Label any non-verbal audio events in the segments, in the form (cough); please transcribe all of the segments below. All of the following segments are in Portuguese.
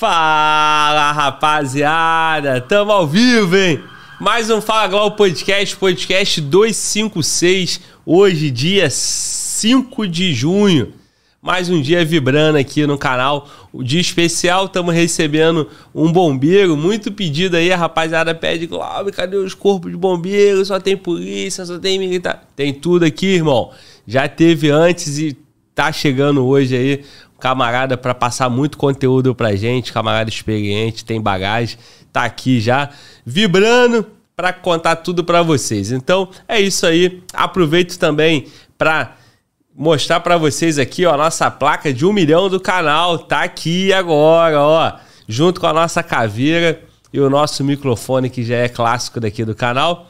Fala, rapaziada! Tamo ao vivo, hein? Mais um Fala Globo Podcast, podcast 256, hoje, dia 5 de junho. Mais um dia vibrando aqui no canal. O dia especial, estamos recebendo um bombeiro. Muito pedido aí, a rapaziada pede, Globo, cadê os corpos de bombeiros? Só tem polícia, só tem militar. Tem tudo aqui, irmão. Já teve antes e tá chegando hoje aí camarada para passar muito conteúdo pra gente, camarada experiente, tem bagagem, tá aqui já vibrando para contar tudo para vocês. Então, é isso aí. Aproveito também para mostrar para vocês aqui, ó, a nossa placa de um milhão do canal, tá aqui agora, ó, junto com a nossa caveira e o nosso microfone que já é clássico daqui do canal.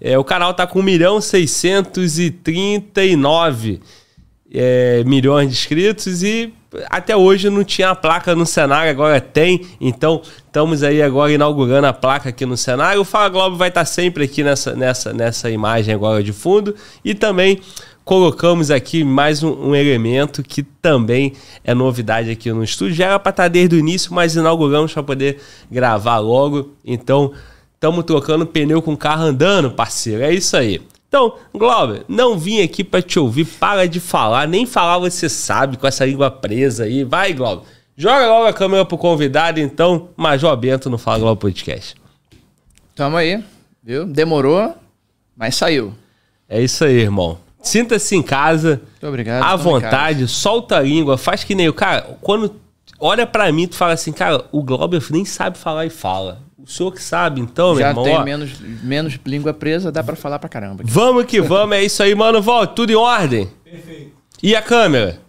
É, o canal tá com 1 milhão 639 é, milhões de inscritos e até hoje não tinha a placa no cenário, agora tem. Então, estamos aí agora inaugurando a placa aqui no cenário. O Fala Globo vai estar sempre aqui nessa, nessa, nessa imagem agora de fundo. E também colocamos aqui mais um, um elemento que também é novidade aqui no estúdio. Já era para estar desde o início, mas inauguramos para poder gravar logo. Então, estamos trocando pneu com carro andando, parceiro. É isso aí. Então, Glauber, não vim aqui para te ouvir, para de falar, nem falar você sabe com essa língua presa aí. Vai, Glauber. Joga logo a câmera pro convidado, então, Major Bento no Fala Globo Podcast. Tamo aí, viu? Demorou, mas saiu. É isso aí, irmão. Sinta-se em casa. Muito obrigado. À vontade, solta a língua, faz que nem o cara. Quando olha para mim, tu fala assim, cara, o Glauber nem sabe falar e fala. O senhor que sabe, então, Já meu irmão. tem ó. menos, menos língua presa, dá pra falar pra caramba. Vamos que vamos, é isso aí, mano. Volta, tudo em ordem? Perfeito. E a câmera?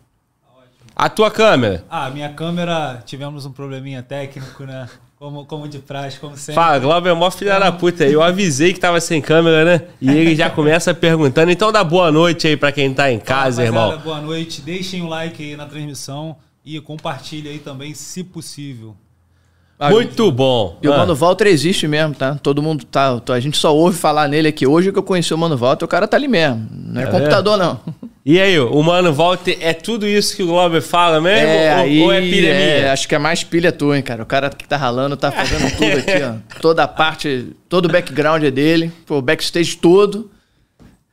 A tua câmera? Ah, minha câmera, tivemos um probleminha técnico, né? Como, como de praxe, como sempre. Fala, Glauber é mó filha da puta aí. Eu avisei que tava sem câmera, né? E ele já começa perguntando. Então dá boa noite aí pra quem tá em casa, Rapaziada, irmão. Boa noite. Deixem o like aí na transmissão e compartilhe aí também, se possível. Ah, Muito bom. E o Ah, Mano Walter existe mesmo, tá? Todo mundo tá. A gente só ouve falar nele aqui. Hoje que eu conheci o Mano Walter, o cara tá ali mesmo. Não é, computador, não. E aí, o Mano Walter, é tudo isso que o Glauber fala mesmo? É, ou, aí, ou é pilha é, minha? acho que é mais pilha tua, hein, cara. O cara que tá ralando tá fazendo tudo aqui, ó. (laughs) Toda a parte, todo o background é dele. O backstage todo.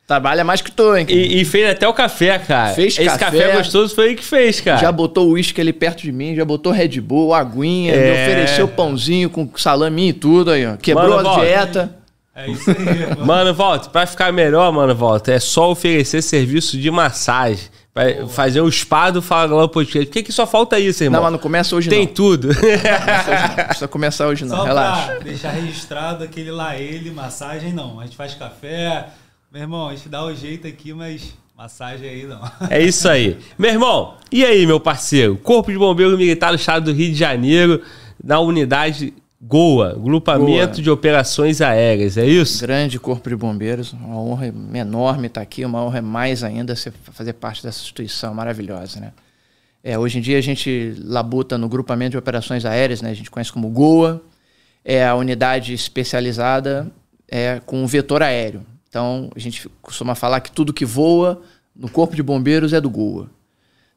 Trabalha mais que tu, hein? cara. E, e fez até o café, cara. Fez Esse café. café gostoso foi ele que fez, cara. Já botou o uísque ali perto de mim, já botou Red Bull, aguinha, É. me ofereceu pãozinho com salame e tudo aí, ó. Quebrou Mano, a dieta. É isso aí, mano. (laughs) Mano, Walter, pra ficar melhor, mano, Walter, é só oferecer serviço de massagem. Vai fazer o spa do Fala Globo Podcast. Por que, que só falta isso, irmão? Não, mas não começa hoje Tem não. tudo. Não precisa começar hoje não, Só relaxa. pra deixar registrado aquele lá ele, massagem não. A gente faz café. Meu irmão, a gente dá o jeito aqui, mas massagem aí não. É isso aí. Meu irmão, e aí, meu parceiro? Corpo de Bombeiro Militar do Estado do Rio de Janeiro, na unidade GOA, Grupamento GOA. de Operações Aéreas, é isso? Grande corpo de bombeiros, uma honra enorme estar aqui, uma honra mais ainda ser, fazer parte dessa instituição maravilhosa, né? É, hoje em dia a gente labuta no grupamento de operações aéreas, né? A gente conhece como GOA, é a unidade especializada é, com vetor aéreo. Então a gente costuma falar que tudo que voa no corpo de bombeiros é do GOA.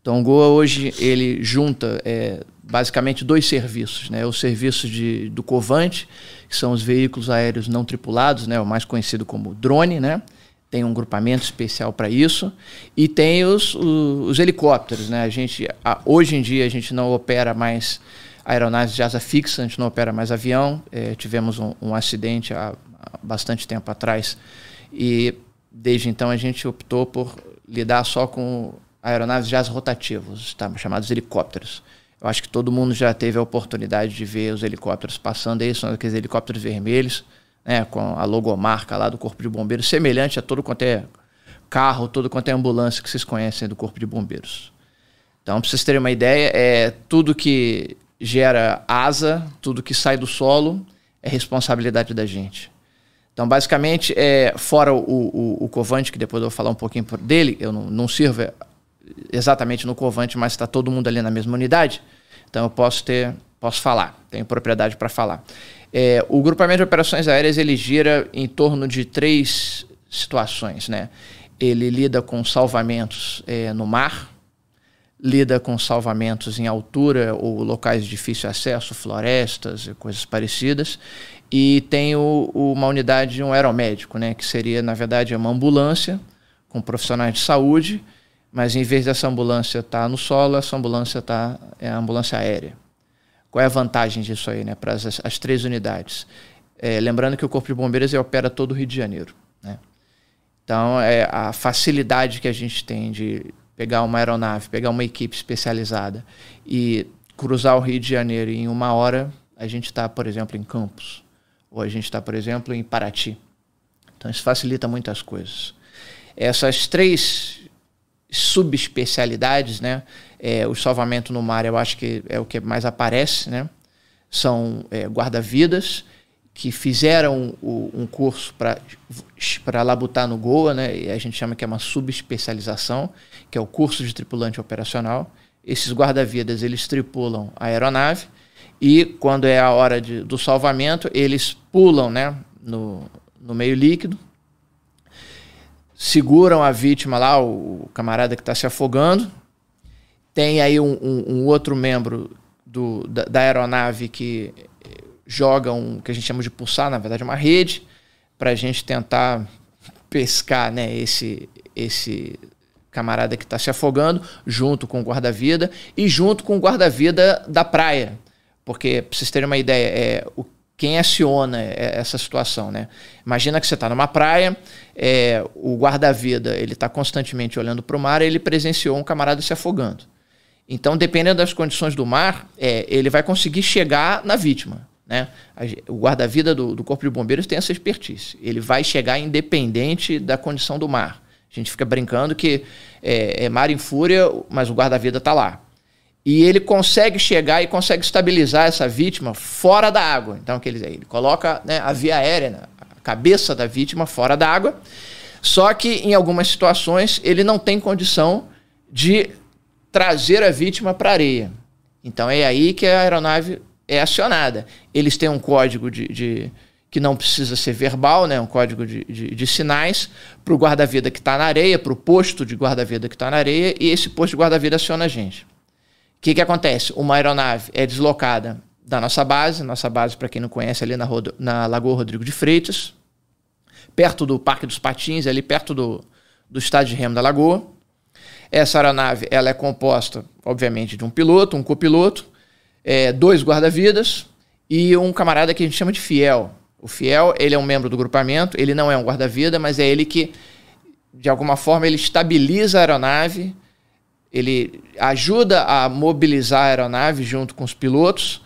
Então o GOA hoje ele junta é, basicamente dois serviços, né? O serviço de, do Covante, que são os veículos aéreos não tripulados, né? O mais conhecido como drone, né? Tem um grupamento especial para isso e tem os, os, os helicópteros, né? A gente a- hoje em dia a gente não opera mais aeronaves de asa fixa, a gente não opera mais avião. É, tivemos um, um acidente há, há bastante tempo atrás e desde então a gente optou por lidar só com aeronaves de asa rotativos, tá? chamados helicópteros. Eu acho que todo mundo já teve a oportunidade de ver os helicópteros passando aí, são aqueles helicópteros vermelhos, né, com a logomarca lá do Corpo de Bombeiros, semelhante a todo quanto é carro, todo quanto é ambulância que vocês conhecem do Corpo de Bombeiros. Então, para vocês terem uma ideia, é tudo que gera asa, tudo que sai do solo, é responsabilidade da gente. Então, basicamente, é, fora o, o, o Covante, que depois eu vou falar um pouquinho dele, eu não, não sirvo é, exatamente no Covante, mas está todo mundo ali na mesma unidade, então eu posso ter, posso falar, tenho propriedade para falar. É, o grupamento de operações aéreas ele gira em torno de três situações, né? Ele lida com salvamentos é, no mar, lida com salvamentos em altura ou locais de difícil acesso, florestas e coisas parecidas. E tem o, uma unidade de um aeromédico, né, que seria, na verdade, uma ambulância com profissionais de saúde, mas em vez dessa ambulância estar tá no solo, essa ambulância está é a ambulância aérea. Qual é a vantagem disso aí, né, para as, as três unidades? É, lembrando que o Corpo de Bombeiros opera todo o Rio de Janeiro. Né? Então, é a facilidade que a gente tem de pegar uma aeronave, pegar uma equipe especializada e cruzar o Rio de Janeiro em uma hora, a gente está, por exemplo, em Campos. Ou a gente está, por exemplo, em Paraty. Então, isso facilita muitas coisas. Essas três subespecialidades, né? É, o salvamento no mar, eu acho que é o que mais aparece, né? São é, guarda-vidas que fizeram o, um curso para labutar no Goa, né? E a gente chama que é uma subespecialização, que é o curso de tripulante operacional. Esses guarda-vidas, eles tripulam a aeronave e quando é a hora de, do salvamento, eles pulam né, no, no meio líquido, seguram a vítima lá, o, camarada que está se afogando. Tem aí um, um, um outro membro do, da, da, aeronave que joga um que a gente chama de pulsar, na verdade, uma rede, para a gente tentar pescar né, esse, esse camarada que está se afogando, junto com o guarda-vida e junto com o guarda-vida da praia. Porque, para vocês terem uma ideia, é, o, quem aciona essa situação, né? Imagina que você está numa praia, é, o guarda-vida ele está constantemente olhando para o mar, e ele presenciou um camarada se afogando. Então, dependendo das condições do mar, é, ele vai conseguir chegar na vítima. Né? O guarda-vida do, do, Corpo de Bombeiros tem essa expertise. Ele vai chegar independente da condição do mar. A gente fica brincando que é, é mar em fúria, mas o guarda-vida está lá e ele consegue chegar e consegue estabilizar essa vítima fora da água. Então, que ele, ele coloca né, a via aérea, né, a cabeça da vítima fora da água. Só que em algumas situações ele não tem condição de trazer a vítima para a areia. Então é aí que a aeronave é acionada. Eles têm um código de, de que não precisa ser verbal, né? um código de, de, de sinais para o guarda-vida que está na areia, para o posto de guarda-vida que está na areia, e esse posto de guarda-vida aciona a gente. O que, que acontece? Uma aeronave é deslocada da nossa base, nossa base, para quem não conhece, ali na, Rodo, na Lagoa Rodrigo de Freitas, perto do Parque dos Patins, ali perto do, do estádio de remo da Lagoa. Essa aeronave ela é composta, obviamente, de um piloto, um copiloto, é, dois guarda-vidas e um camarada que a gente chama de fiel. O fiel, ele é um membro do grupamento, ele não é um guarda-vida, mas é ele que, de alguma forma, ele estabiliza a aeronave, ele ajuda a mobilizar a aeronave junto com os pilotos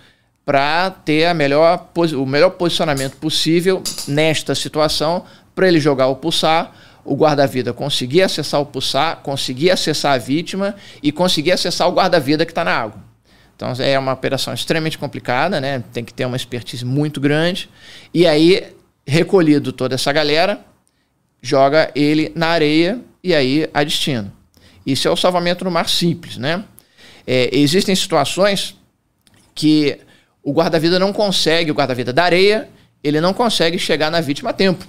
para ter a melhor, o melhor posicionamento possível nesta situação para ele jogar o pulsar, o guarda-vida conseguir acessar o pulsar, conseguir acessar a vítima e conseguir acessar o guarda-vida que está na água. Então é uma operação extremamente complicada, né? tem que ter uma expertise muito grande. E aí, recolhido toda essa galera, joga ele na areia e aí a destino. Isso é o salvamento no mar simples, né? É, existem situações que o guarda-vida não consegue, o guarda-vida da areia, ele não consegue chegar na vítima a tempo.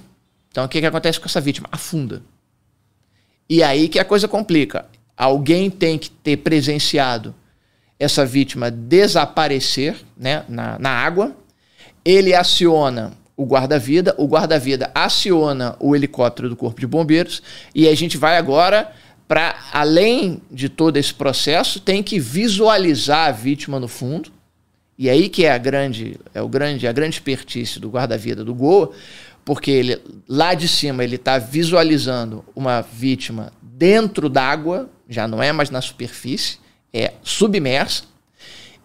Então o que, que acontece com essa vítima? Afunda. E aí que a coisa complica. Alguém tem que ter presenciado essa vítima desaparecer né, na, na água. Ele aciona o guarda-vida, o guarda-vida aciona o helicóptero do Corpo de Bombeiros e a gente vai agora para além de todo esse processo, tem que visualizar a vítima no fundo. E aí que é a grande, é o grande, a grande expertise do guarda-vida do Goa, porque ele lá de cima ele está visualizando uma vítima dentro d'água, já não é mais na superfície, é submersa.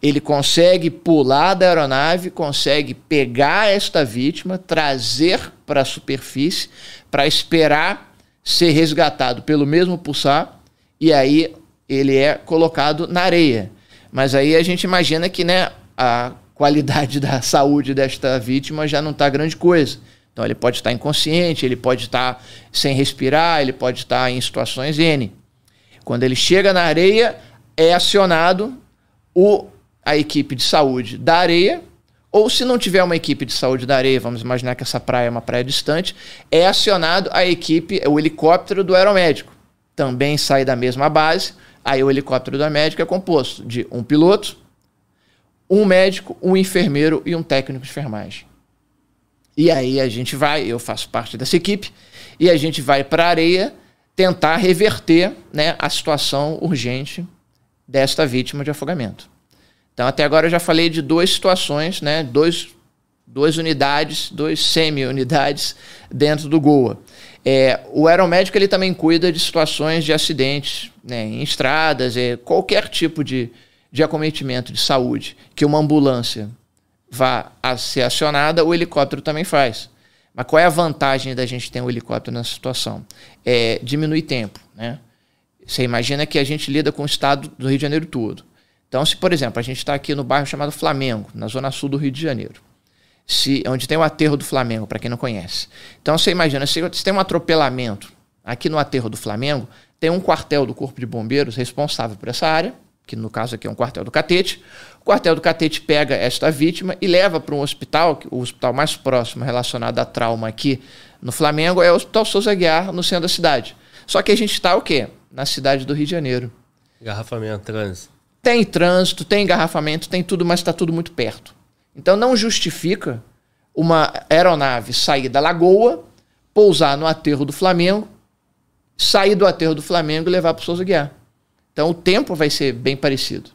Ele consegue pular da aeronave, consegue pegar esta vítima, trazer para a superfície para esperar ser resgatado pelo mesmo pulsar e aí ele é colocado na areia. Mas aí a gente imagina que né, a qualidade (laughs) da saúde desta vítima já não está grande coisa. Então ele pode estar inconsciente, ele pode estar sem respirar, ele pode estar em situações N. Quando ele chega na areia, é acionado o, a equipe de saúde da areia ou se não tiver uma equipe de saúde da areia, vamos imaginar que essa praia é uma praia distante, é acionado a equipe, o helicóptero do aeromédico. Também sai da mesma base, Aí o helicóptero da médica é composto de um piloto, um médico, um enfermeiro e um técnico de enfermagem. E aí a gente vai, eu faço parte dessa equipe, e a gente vai para a areia tentar reverter né, a situação urgente desta vítima de afogamento. Então, até agora eu já falei de duas situações, né, dois, duas unidades, duas semi-unidades dentro do GOA. É, o aeromédico ele também cuida de situações de acidentes né, em estradas, é, qualquer tipo de, de acometimento de saúde que uma ambulância vá a ser acionada, o helicóptero também faz. Mas qual é a vantagem da gente ter um helicóptero nessa situação? É diminuir tempo. Né? Você imagina que a gente lida com o estado do Rio de Janeiro todo. Então, se, por exemplo, a gente está aqui no bairro chamado Flamengo, na zona sul do Rio de Janeiro se, onde tem o aterro do Flamengo, para quem não conhece. Então você imagina, se, se tem um atropelamento aqui no aterro do Flamengo, tem um quartel do Corpo de Bombeiros responsável por essa área, que no caso aqui é um quartel do Catete. O quartel do Catete pega esta vítima e leva para um hospital, o hospital mais próximo relacionado a trauma aqui no Flamengo é o Hospital Souza Guiar, no centro da cidade. Só que a gente está o quê? Na cidade do Rio de Janeiro. Engarrafamento, trânsito. Tem trânsito, tem engarrafamento, tem tudo, mas está tudo muito perto. Então não justifica uma aeronave sair da lagoa, pousar no aterro do Flamengo, sair do aterro do Flamengo e levar para o Souza Guiar. Então o tempo vai ser bem parecido.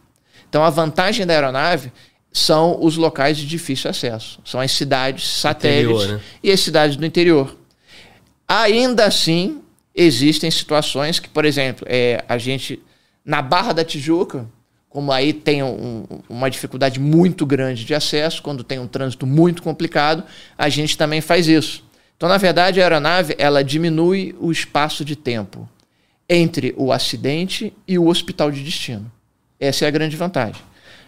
Então a vantagem da aeronave são os locais de difícil acesso. São as cidades satélites interior, né? e as cidades do interior. Ainda assim, existem situações que, por exemplo, é, a gente, na Barra da Tijuca, como aí tem um, uma dificuldade muito grande de acesso, quando tem um trânsito muito complicado, a gente também faz isso. Então, na verdade, a aeronave ela diminui o espaço de tempo entre o acidente e o hospital de destino. Essa é a grande vantagem.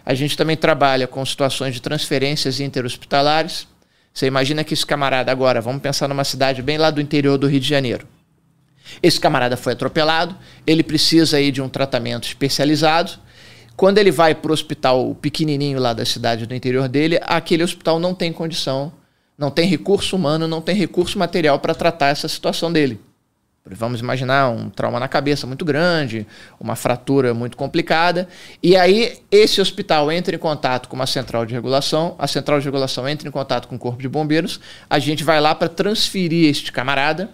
A gente também trabalha com situações de transferências interhospitalares. Você imagina que esse camarada agora, vamos pensar numa cidade bem lá do interior do Rio de Janeiro. Esse camarada foi atropelado, ele precisa aí de um tratamento especializado quando ele vai para o hospital pequenininho lá da cidade do interior dele, aquele hospital não tem condição, não tem recurso humano, não tem recurso material para tratar essa situação dele. Vamos imaginar um trauma na cabeça muito grande, uma fratura muito complicada. E aí, esse hospital entra em contato com uma central de regulação, a central de regulação entra em contato com o Corpo de Bombeiros, a gente vai lá para transferir este camarada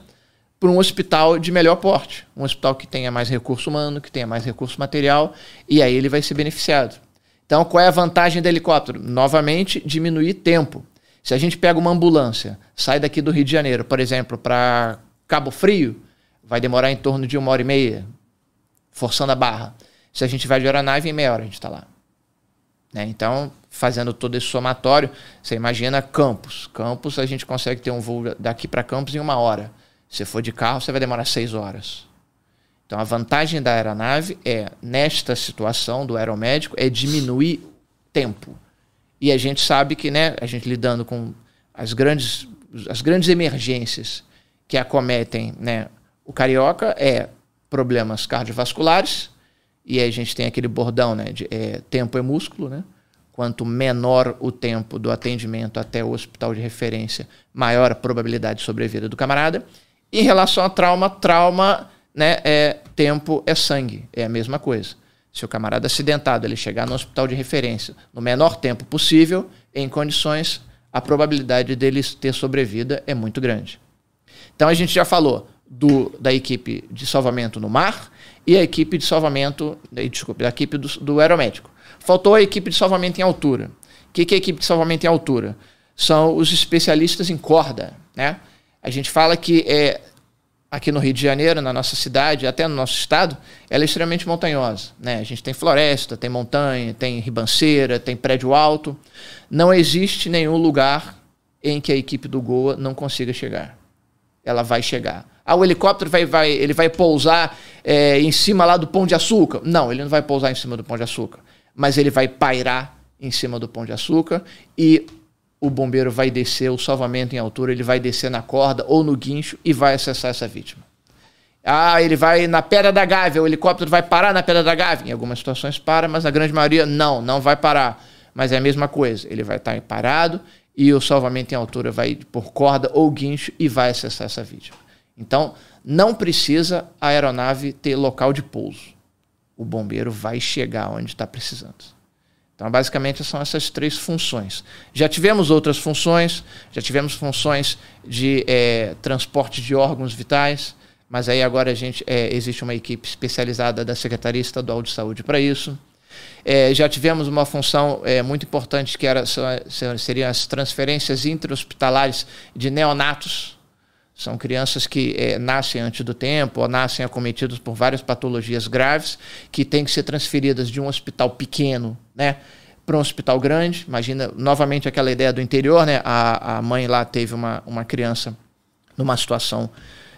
para um hospital de melhor porte, um hospital que tenha mais recurso humano, que tenha mais recurso material, e aí ele vai ser beneficiado. Então, qual é a vantagem do helicóptero? Novamente, diminuir tempo. Se a gente pega uma ambulância, sai daqui do Rio de Janeiro, por exemplo, para Cabo Frio, vai demorar em torno de uma hora e meia, forçando a barra. Se a gente vai de aeronave, em meia hora a gente está lá. Né? Então, fazendo todo esse somatório, você imagina Campos. Campos, a gente consegue ter um voo daqui para Campos em uma hora. Se for de carro, você vai demorar seis horas. Então, a vantagem da aeronave é, nesta situação do aeromédico, é diminuir tempo. E a gente sabe que, né, a gente lidando com as grandes, as grandes emergências que acometem né, o carioca é problemas cardiovasculares, e aí a gente tem aquele bordão, né, de é, tempo é músculo, né? Quanto menor o tempo do atendimento até o hospital de referência, maior a probabilidade de sobrevida do camarada. Em relação a trauma, trauma, né, é tempo é sangue, é a mesma coisa. Se o camarada acidentado ele chegar no hospital de referência no menor tempo possível, em condições, a probabilidade dele ter sobrevida é muito grande. Então a gente já falou do, da equipe de salvamento no mar e a equipe de salvamento, desculpe, da equipe do, do aeromédico. Faltou a equipe de salvamento em altura. O que, que é a equipe de salvamento em altura? São os especialistas em corda, né? A gente fala que é, aqui no Rio de Janeiro, na nossa cidade, até no nosso estado, ela é extremamente montanhosa. Né? A gente tem floresta, tem montanha, tem ribanceira, tem prédio alto. Não existe nenhum lugar em que a equipe do Goa não consiga chegar. Ela vai chegar. Ah, o helicóptero vai, vai, ele vai pousar é, em cima lá do Pão de Açúcar? Não, ele não vai pousar em cima do Pão de Açúcar. Mas ele vai pairar em cima do Pão de Açúcar e o bombeiro vai descer, o salvamento em altura, ele vai descer na corda ou no guincho e vai acessar essa vítima. Ah, ele vai na Pedra da Gávea, o helicóptero vai parar na Pedra da Gávea. Em algumas situações para, mas na grande maioria não, não vai parar. Mas é a mesma coisa, ele vai estar parado e o salvamento em altura vai por corda ou guincho e vai acessar essa vítima. Então, não precisa a aeronave ter local de pouso. o bombeiro vai chegar onde está precisando. Então, basicamente, são essas três funções. Já tivemos outras funções, já tivemos funções de é, transporte de órgãos vitais, mas aí agora a gente é, existe uma equipe especializada da Secretaria Estadual de Saúde para isso. É, já tivemos uma função muito importante que era, seriam as transferências intra-hospitalares de neonatos. São crianças que é, nascem antes do tempo ou nascem acometidas por várias patologias graves que têm que ser transferidas de um hospital pequeno né, para um hospital grande. Imagina novamente aquela ideia do interior, né? A, a mãe lá teve uma, uma criança numa situação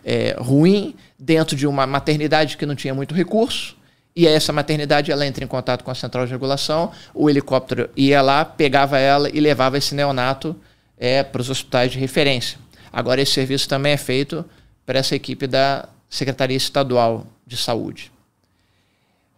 é, ruim, dentro de uma maternidade que não tinha muito recurso. E essa maternidade ela entra em contato com a central de regulação, o helicóptero ia lá, pegava ela e levava esse neonato é, para os hospitais de referência. Agora, esse serviço também é feito para essa equipe da Secretaria Estadual de Saúde.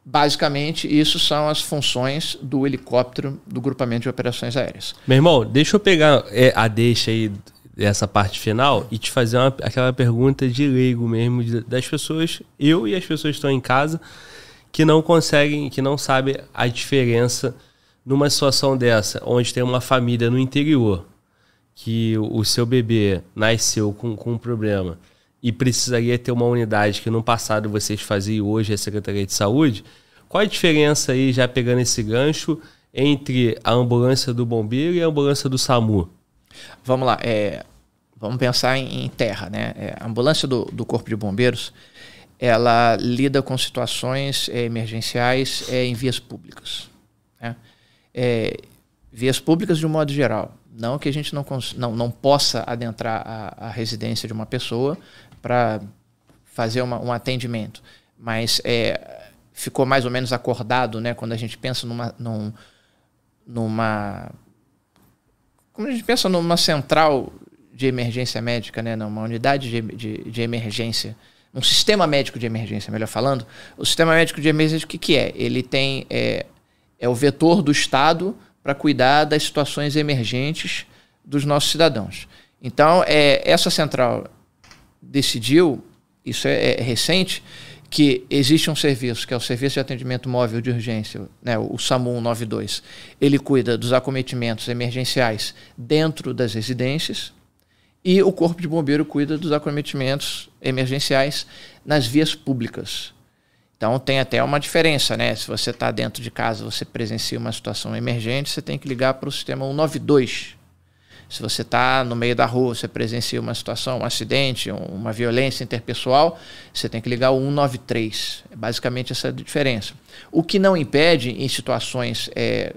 Basicamente, isso são as funções do helicóptero do grupamento de operações aéreas. Meu irmão, deixa eu pegar é, a deixa aí dessa parte final e te fazer uma, aquela pergunta de leigo mesmo, das pessoas, eu e as pessoas que estão em casa, que não conseguem, que não sabem a diferença numa situação dessa, onde tem uma família no interior, que o seu bebê nasceu com, com um problema e precisaria ter uma unidade que no passado vocês faziam hoje é a Secretaria de Saúde, qual a diferença aí, já pegando esse gancho, entre a ambulância do bombeiro e a ambulância do SAMU? Vamos lá, é, vamos pensar em, em terra, né? É, a ambulância do, do Corpo de Bombeiros, ela lida com situações é, emergenciais é, em vias públicas. Né? É, vias públicas de um modo geral. Não que a gente não, não, não possa adentrar a, a residência de uma pessoa para fazer uma, um atendimento, mas é, ficou mais ou menos acordado né, quando a gente pensa numa, num, numa. Como a gente pensa numa central de emergência médica, né, numa unidade de, de, de emergência um sistema médico de emergência, melhor falando, o sistema médico de emergência, o que, que é? Ele tem é, é o vetor do Estado para cuidar das situações emergentes dos nossos cidadãos. Então, é, essa central decidiu, isso é, é, recente, que existe um serviço, que é o Serviço de Atendimento Móvel de Urgência, né, o SAMU 192. Ele cuida dos acometimentos emergenciais dentro das residências, e o Corpo de Bombeiro cuida dos acometimentos emergenciais nas vias públicas. Então tem até uma diferença, né? Se você está dentro de casa, você presencia uma situação emergente, você tem que ligar para o sistema 192. Se você está no meio da rua, você presencia uma situação, um acidente, uma violência interpessoal, você tem que ligar o 193. É basicamente essa diferença. O que não impede, em situações é,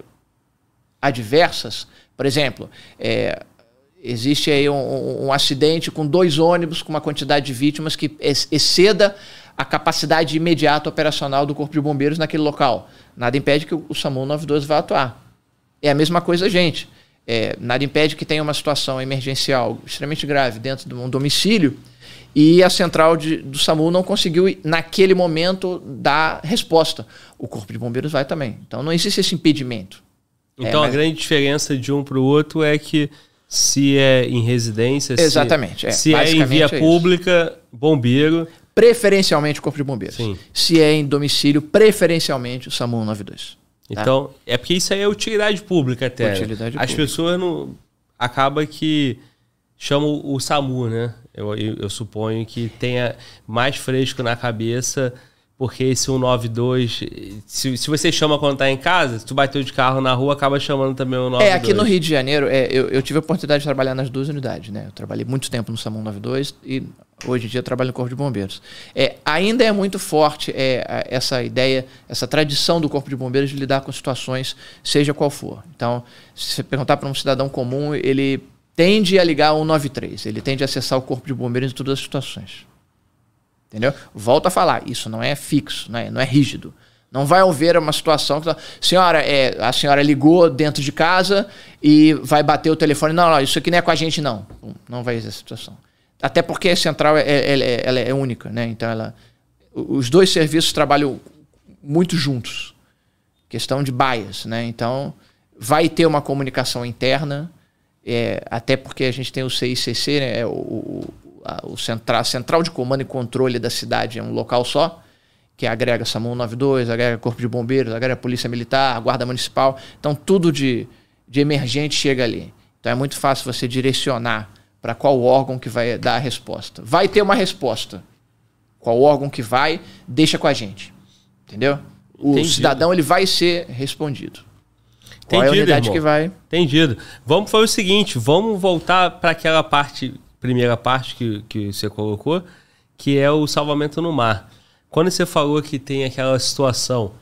adversas, por exemplo, é, existe aí um, um, acidente com dois ônibus com uma quantidade de vítimas que exceda a capacidade imediata operacional do Corpo de Bombeiros naquele local. Nada impede que o SAMU 92 vá atuar. É a mesma coisa, gente. É, nada impede que tenha uma situação emergencial extremamente grave dentro de um domicílio e a central de, do SAMU não conseguiu, naquele momento, dar resposta. O Corpo de Bombeiros vai também. Então não existe esse impedimento. Então é, mas... a grande diferença de um para o outro é que se é em residência, Exatamente, se, é. se é em via é pública, bombeiro. Preferencialmente o Corpo de Bombeiros. Sim. Se é em domicílio, preferencialmente o SAMU 92. Tá? Então, é porque isso aí é utilidade pública até. Utilidade As pública. pessoas não. Acaba que chamam o SAMU, né? Eu, eu, eu suponho que tenha mais fresco na cabeça porque esse 192, se, se você chama quando tá em casa, se tu bateu de carro na rua, acaba chamando também o 192. É, aqui no Rio de Janeiro, é, eu, eu, tive a oportunidade de trabalhar nas duas unidades, né? Eu trabalhei muito tempo no SAMU 92 e hoje em dia trabalho no Corpo de Bombeiros. É, ainda é muito forte é, essa ideia, essa tradição do Corpo de Bombeiros de lidar com situações, seja qual for. Então, se você perguntar para um cidadão comum, ele tende a ligar o 193, ele tende a acessar o Corpo de Bombeiros em todas as situações. Entendeu? Volto a falar, isso não é fixo, não é, não é rígido. Não vai haver uma situação que. Senhora, é, a senhora ligou dentro de casa e vai bater o telefone. Não, não, isso aqui não é com a gente, não. Não vai existir essa situação. Até porque a central é, é, é, ela é única, né? Então ela. Os dois serviços trabalham muito juntos. Questão de bias, né? Então vai ter uma comunicação interna, é, até porque a gente tem o CICC, né? O, o, a, o central, central de comando e controle da cidade é um local só. que agrega SAMU 92, agrega Corpo de Bombeiros, agrega Polícia Militar, Guarda Municipal. Então, tudo de, de emergente chega ali. Então, é muito fácil você direcionar para qual órgão que vai dar a resposta. Vai ter uma resposta. Qual órgão que vai, deixa com a gente. Entendeu? O Entendido. cidadão ele vai ser respondido. Qual Entendido, é a unidade irmão. que vai? Entendido. Vamos fazer o seguinte, vamos voltar para aquela parte, primeira parte que, que você colocou, que é o salvamento no mar. Quando você falou que tem aquela situação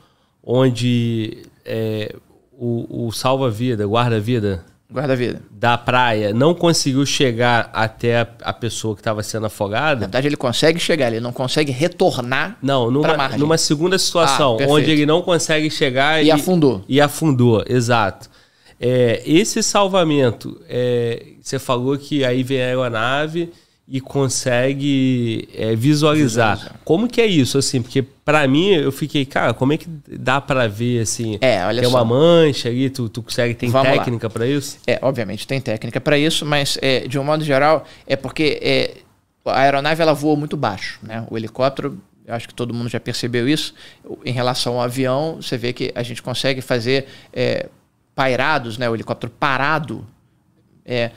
onde é, o, o salva-vida, guarda-vida, guarda-vida da praia não conseguiu chegar até a, a pessoa que estava sendo afogada. Na verdade, ele consegue chegar, ele não consegue retornar. Não, numa, numa segunda situação, ah, onde ele não consegue chegar e, e afundou. E afundou, exato. É, esse salvamento, é, você falou que aí vem a aeronave e consegue é, visualizar. visualizar. Como que é isso, assim? Porque para mim, eu fiquei, cara, como é que dá para ver, assim? É, olha tem só. uma mancha ali, tu, tu consegue, tem Vamos técnica para isso? É, obviamente tem técnica para isso, mas é, de um modo geral, é porque é, a aeronave ela voa muito baixo, né? O helicóptero, eu acho que todo mundo já percebeu isso. Em relação ao avião, você vê que a gente consegue fazer é, pairados, né? O helicóptero parado, é,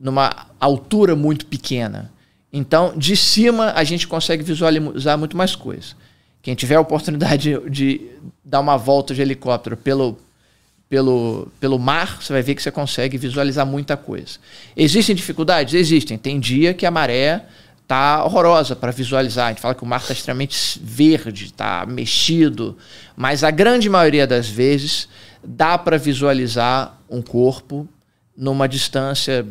numa altura muito pequena. Então, de cima, a gente consegue visualizar muito mais coisas. Quem tiver a oportunidade de, de dar uma volta de helicóptero pelo, pelo, pelo mar, você vai ver que você consegue visualizar muita coisa. Existem dificuldades? Existem. Tem dia que a maré tá horrorosa para visualizar. A gente fala que o mar está extremamente verde, está mexido, mas a grande maioria das vezes dá para visualizar um corpo numa distância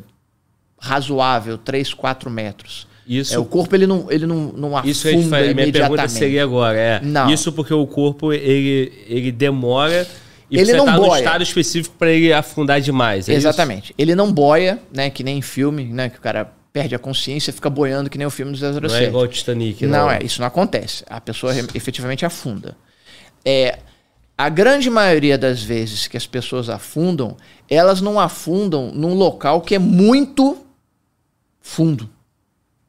razoável, 3, 4 metros. Isso, é, o corpo ele não, ele não, não afunda isso faz, Minha pergunta seria agora, é, não. isso porque o corpo ele, ele demora e ele não tá boia. no estado específico para ele afundar demais. É Exatamente. Isso? Ele não boia, né, que nem em filme, né, que o cara perde a consciência, fica boiando que nem o filme do 007. Não é igual o Titanic, não. Não é, isso não acontece. A pessoa efetivamente afunda. É, a grande maioria das vezes que as pessoas afundam, elas não afundam num local que é muito fundo.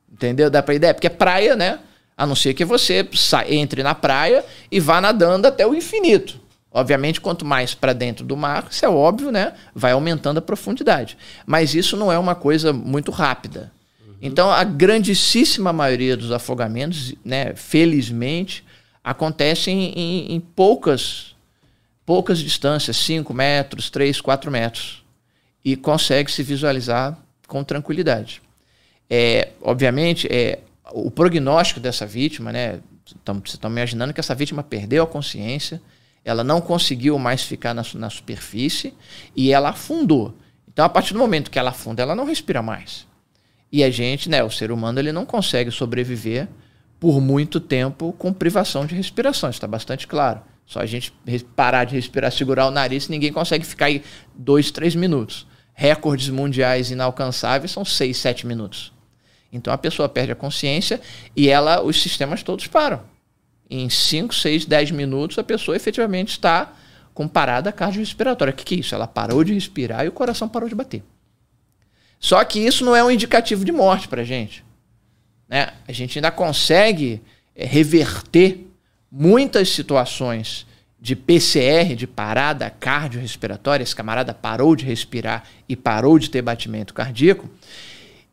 Entendeu? Dá pra ideia? Porque é praia, né? A não ser que você entre na praia e vá nadando até o infinito. Obviamente, quanto mais para dentro do mar, isso é óbvio, né? Vai aumentando a profundidade. Mas isso não é uma coisa muito rápida. Uhum. Então, a grandíssima maioria dos afogamentos, né, felizmente, acontecem em, em poucas, poucas distâncias 5 metros, 3, 4 metros. E consegue se visualizar com tranquilidade. É, obviamente, é, o prognóstico dessa vítima, né? Vocês estão imaginando que essa vítima perdeu a consciência, ela não conseguiu mais ficar na, na superfície e ela afundou. Então, a partir do momento que ela afunda, ela não respira mais. E a gente, né, o ser humano, ele não consegue sobreviver por muito tempo com privação de respiração. Está bastante claro. Só a gente parar de respirar, segurar o nariz, ninguém consegue ficar aí dois, três minutos. Recordes mundiais inalcançáveis são seis, sete minutos. Então a pessoa perde a consciência e ela, os sistemas todos param. Em 5, 6, 10 minutos a pessoa efetivamente está com parada cardiorrespiratória. O que, que é isso? Ela parou de respirar e o coração parou de bater. Só que isso não é um indicativo de morte para gente. Né? A gente ainda consegue é, reverter muitas situações de PCR, de parada cardiorrespiratória, esse camarada parou de respirar e parou de ter batimento cardíaco,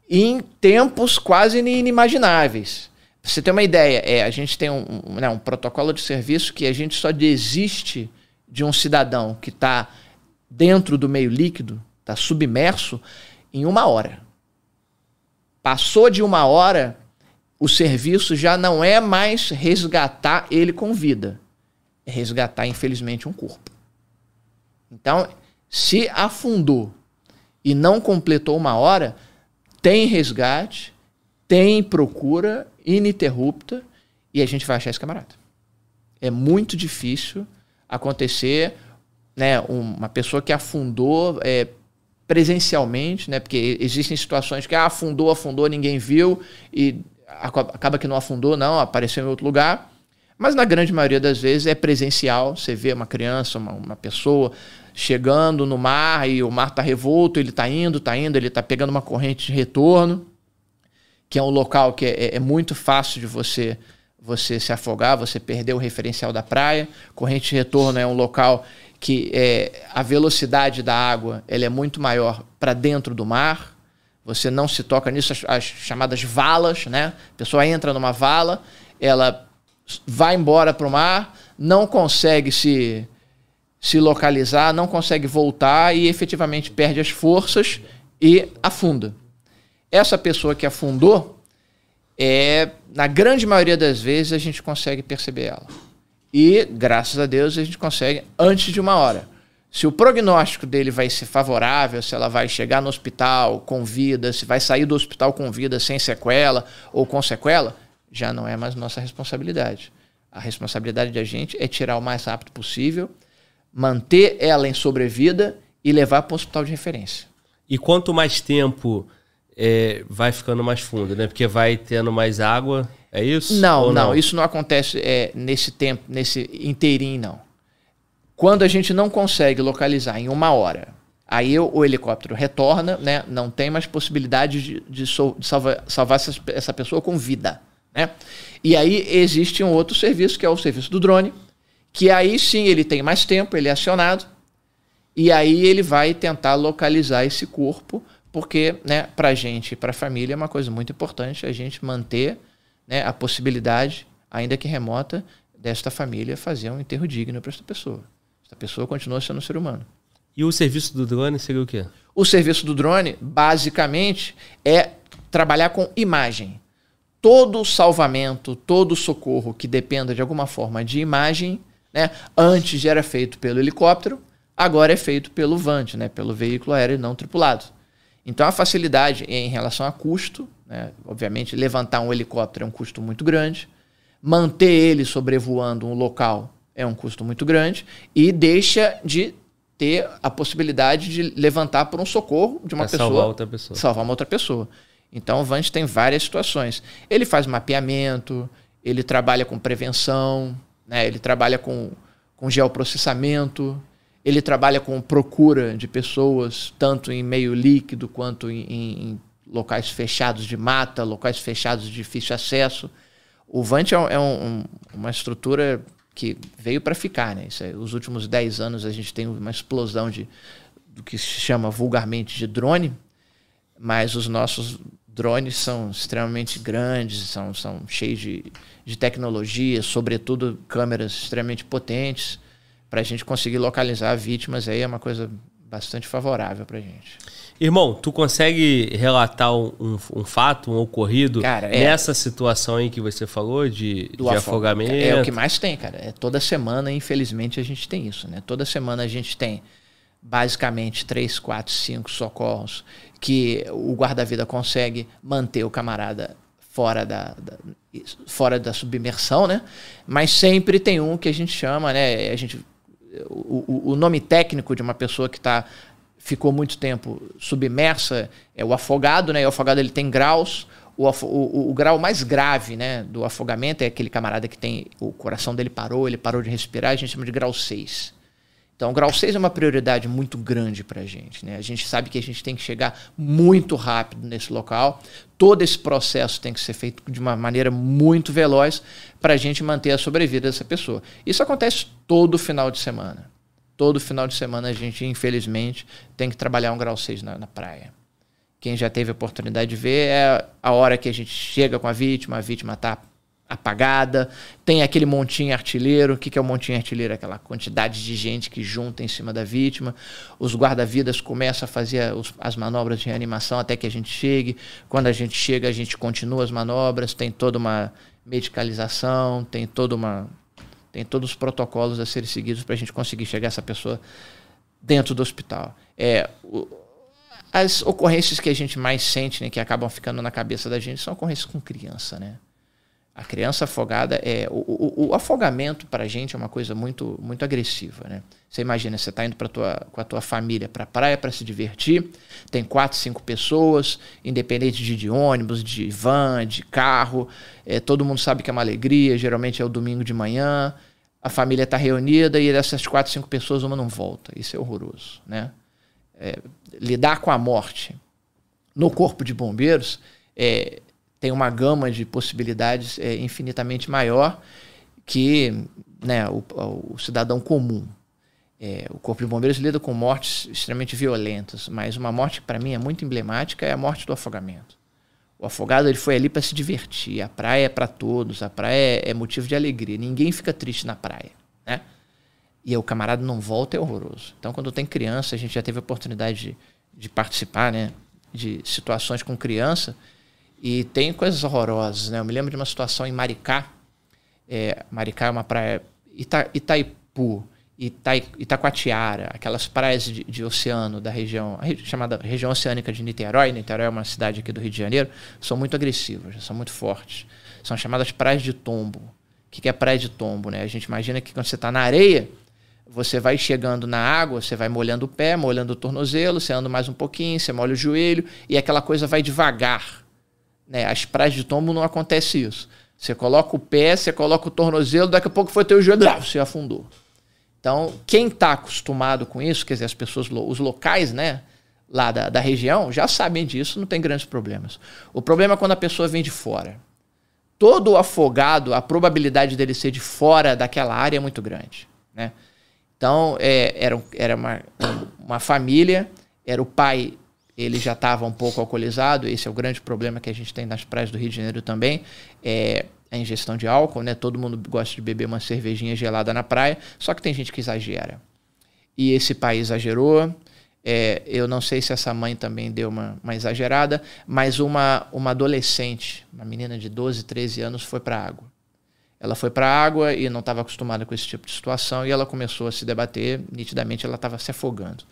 em tempos quase inimagináveis. Pra você ter uma ideia, é, a gente tem um, um, né, um protocolo de serviço que a gente só desiste de um cidadão que está dentro do meio líquido, está submerso, em uma hora. Passou de uma hora, o serviço já não é mais resgatar ele com vida, é resgatar, infelizmente, um corpo. Então, se afundou e não completou uma hora, tem resgate, tem procura ininterrupta e a gente vai achar esse camarada. É muito difícil acontecer né, uma pessoa que afundou é, presencialmente, né, porque existem situações que ah, afundou, afundou, ninguém viu e acaba que não afundou, não, apareceu em outro lugar. Mas na grande maioria das vezes é presencial. Você vê uma criança, uma, uma pessoa chegando no mar e o mar está revolto, ele está indo, está indo, ele está pegando uma corrente de retorno, que é um local que é, é, é muito fácil de você você se afogar, você perder o referencial da praia. Corrente de retorno é um local que é, a velocidade da água ela é muito maior para dentro do mar. Você não se toca nisso, as, as, chamadas valas, né? A pessoa entra numa vala, ela vai embora para o mar, não consegue se, se localizar, não consegue voltar e efetivamente perde as forças e afunda. Essa pessoa que afundou, é, na grande maioria das vezes a gente consegue perceber ela. E, graças a Deus, a gente consegue antes de uma hora. Se o prognóstico dele vai ser favorável, se ela vai chegar no hospital com vida, se vai sair do hospital com vida sem sequela ou com sequela, já não é mais nossa responsabilidade. A responsabilidade da gente é tirar o mais rápido possível, manter ela em sobrevida e levar para o hospital de referência. E quanto mais tempo é, vai ficando mais fundo, né? Porque vai tendo mais água, é isso? Não, não, não, isso não acontece é, nesse tempo, nesse inteirinho, não. Quando a gente não consegue localizar em uma hora, aí o, o helicóptero retorna, né? Não tem mais possibilidade de, de, so, de salvar, salvar essa, essa pessoa com vida, né? E aí existe um outro serviço, que é o serviço do drone, que aí sim ele tem mais tempo, ele é acionado, e aí ele vai tentar localizar esse corpo porque né, para a gente e para a família é uma coisa muito importante a gente manter né, a possibilidade, ainda que remota, desta família fazer um enterro digno para esta pessoa. Esta pessoa continua sendo um ser humano. E o serviço do drone seria o quê? O serviço do drone, basicamente, é trabalhar com imagem. Todo salvamento, todo socorro que dependa de alguma forma de imagem, né, antes era feito pelo helicóptero, agora é feito pelo VANT, né, pelo veículo aéreo não tripulado. Então a facilidade em relação a custo, né? obviamente levantar um helicóptero é um custo muito grande, manter ele sobrevoando um local é um custo muito grande e deixa de ter a possibilidade de levantar por um socorro de uma pra pessoa, salvar outra pessoa, salvar uma outra pessoa. Então o Vant tem várias situações. Ele faz mapeamento, ele trabalha com prevenção, né? ele trabalha com, com geoprocessamento, ele trabalha com procura de pessoas, tanto em meio líquido quanto em, em locais fechados de mata, locais fechados de difícil acesso. O Vant é, um, é um, uma estrutura que veio para ficar. Né? Isso é, os últimos 10 anos a gente tem uma explosão de, do que se chama vulgarmente de drone, mas os nossos drones são extremamente grandes, são, são cheios de, de tecnologia, sobretudo câmeras extremamente potentes para a gente conseguir localizar vítimas aí é uma coisa bastante favorável para a gente. Irmão, tu consegue relatar um, um fato, um ocorrido cara, é, nessa situação aí que você falou de, de afogamento? É o que mais tem, cara. É toda semana, infelizmente, a gente tem isso, né? Toda semana a gente tem basicamente três, quatro, cinco socorros que o guarda-vida consegue manter o camarada fora da, da, fora da submersão, né? Mas sempre tem um que a gente chama, né? A gente o, o nome técnico de uma pessoa que está ficou muito tempo submersa é o afogado, né? O afogado ele tem graus. O, o, o, grau mais grave né, do afogamento é aquele camarada que tem o coração dele parou, ele parou de respirar, a gente chama de grau 6. Então, o grau 6 é uma prioridade muito grande para a gente. Né? A gente sabe que a gente tem que chegar muito rápido nesse local. Todo esse processo tem que ser feito de uma maneira muito veloz para a gente manter a sobrevida dessa pessoa. Isso acontece todo final de semana. Todo final de semana a gente, infelizmente, tem que trabalhar um grau 6 na, na praia. Quem já teve a oportunidade de ver é a hora que a gente chega com a vítima, a vítima está apagada. Tem aquele montinho artilheiro. O que é o montinho artilheiro? Aquela quantidade de gente que junta em cima da vítima. Os guarda-vidas começam a fazer os, as manobras de reanimação até que a gente chegue. Quando a gente chega, a gente continua as manobras. Tem toda uma medicalização, tem toda uma tem todos os protocolos a serem seguidos para a gente conseguir chegar essa pessoa dentro do hospital. É, o, as ocorrências que a gente mais sente, né, que acabam ficando na cabeça da gente, são ocorrências com criança, né? A criança afogada é. O, o, o afogamento para a gente é uma coisa muito, muito agressiva. Né? Você imagina, você está indo pra tua, com a tua família para a praia para se divertir, tem quatro, cinco pessoas, independente de, de ônibus, de van, de carro, é, todo mundo sabe que é uma alegria, geralmente é o domingo de manhã, a família está reunida e dessas quatro, cinco pessoas uma não volta. Isso é horroroso. Né? É, lidar com a morte no corpo de bombeiros é, tem uma gama de possibilidades é, infinitamente maior que né, o, o cidadão comum. É, o Corpo de Bombeiros lida com mortes extremamente violentas, mas uma morte que para mim é muito emblemática é a morte do afogamento. O afogado ele foi ali para se divertir. A praia é para todos, a praia é, é motivo de alegria. Ninguém fica triste na praia, né? E o camarada não volta é horroroso. Então, quando tem criança, a gente já teve a oportunidade de, de participar, né, de situações com criança e tem coisas horrorosas, né? Eu me lembro de uma situação em Maricá. É, Maricá é uma praia Ita, Itaipu Ita, Itacoatiara, aquelas praias de, de, oceano da região, chamada região oceânica de Niterói, Niterói é uma cidade aqui do Rio de Janeiro, são muito agressivas, são muito fortes. São chamadas praias de tombo. O que é praia de tombo? Né? A gente imagina que quando você está na areia, você vai chegando na água, você vai molhando o pé, molhando o tornozelo, você anda mais um pouquinho, você molha o joelho, e aquela coisa vai devagar. Né? As praias de tombo não acontece isso. Você coloca o pé, você coloca o tornozelo, daqui a pouco foi teu joelho, você afundou. Então, quem está acostumado com isso, quer dizer, as pessoas, os locais, né, lá da, da região, já sabem disso, não tem grandes problemas. O problema é quando a pessoa vem de fora. Todo afogado, a probabilidade dele ser de fora daquela área é muito grande, né? Então, é, era, era uma, uma família, era o pai, ele já estava um pouco alcoolizado, esse é o grande problema que a gente tem nas praias do Rio de Janeiro também. É, a ingestão de álcool, né? Todo mundo gosta de beber uma cervejinha gelada na praia, só que tem gente que exagera. E esse pai exagerou. É, eu não sei se essa mãe também deu uma, uma exagerada, mas uma, uma adolescente, uma menina de 12, 13 anos, foi para a água. Ela foi para a água e não estava acostumada com esse tipo de situação e ela começou a se debater. Nitidamente, ela estava se afogando.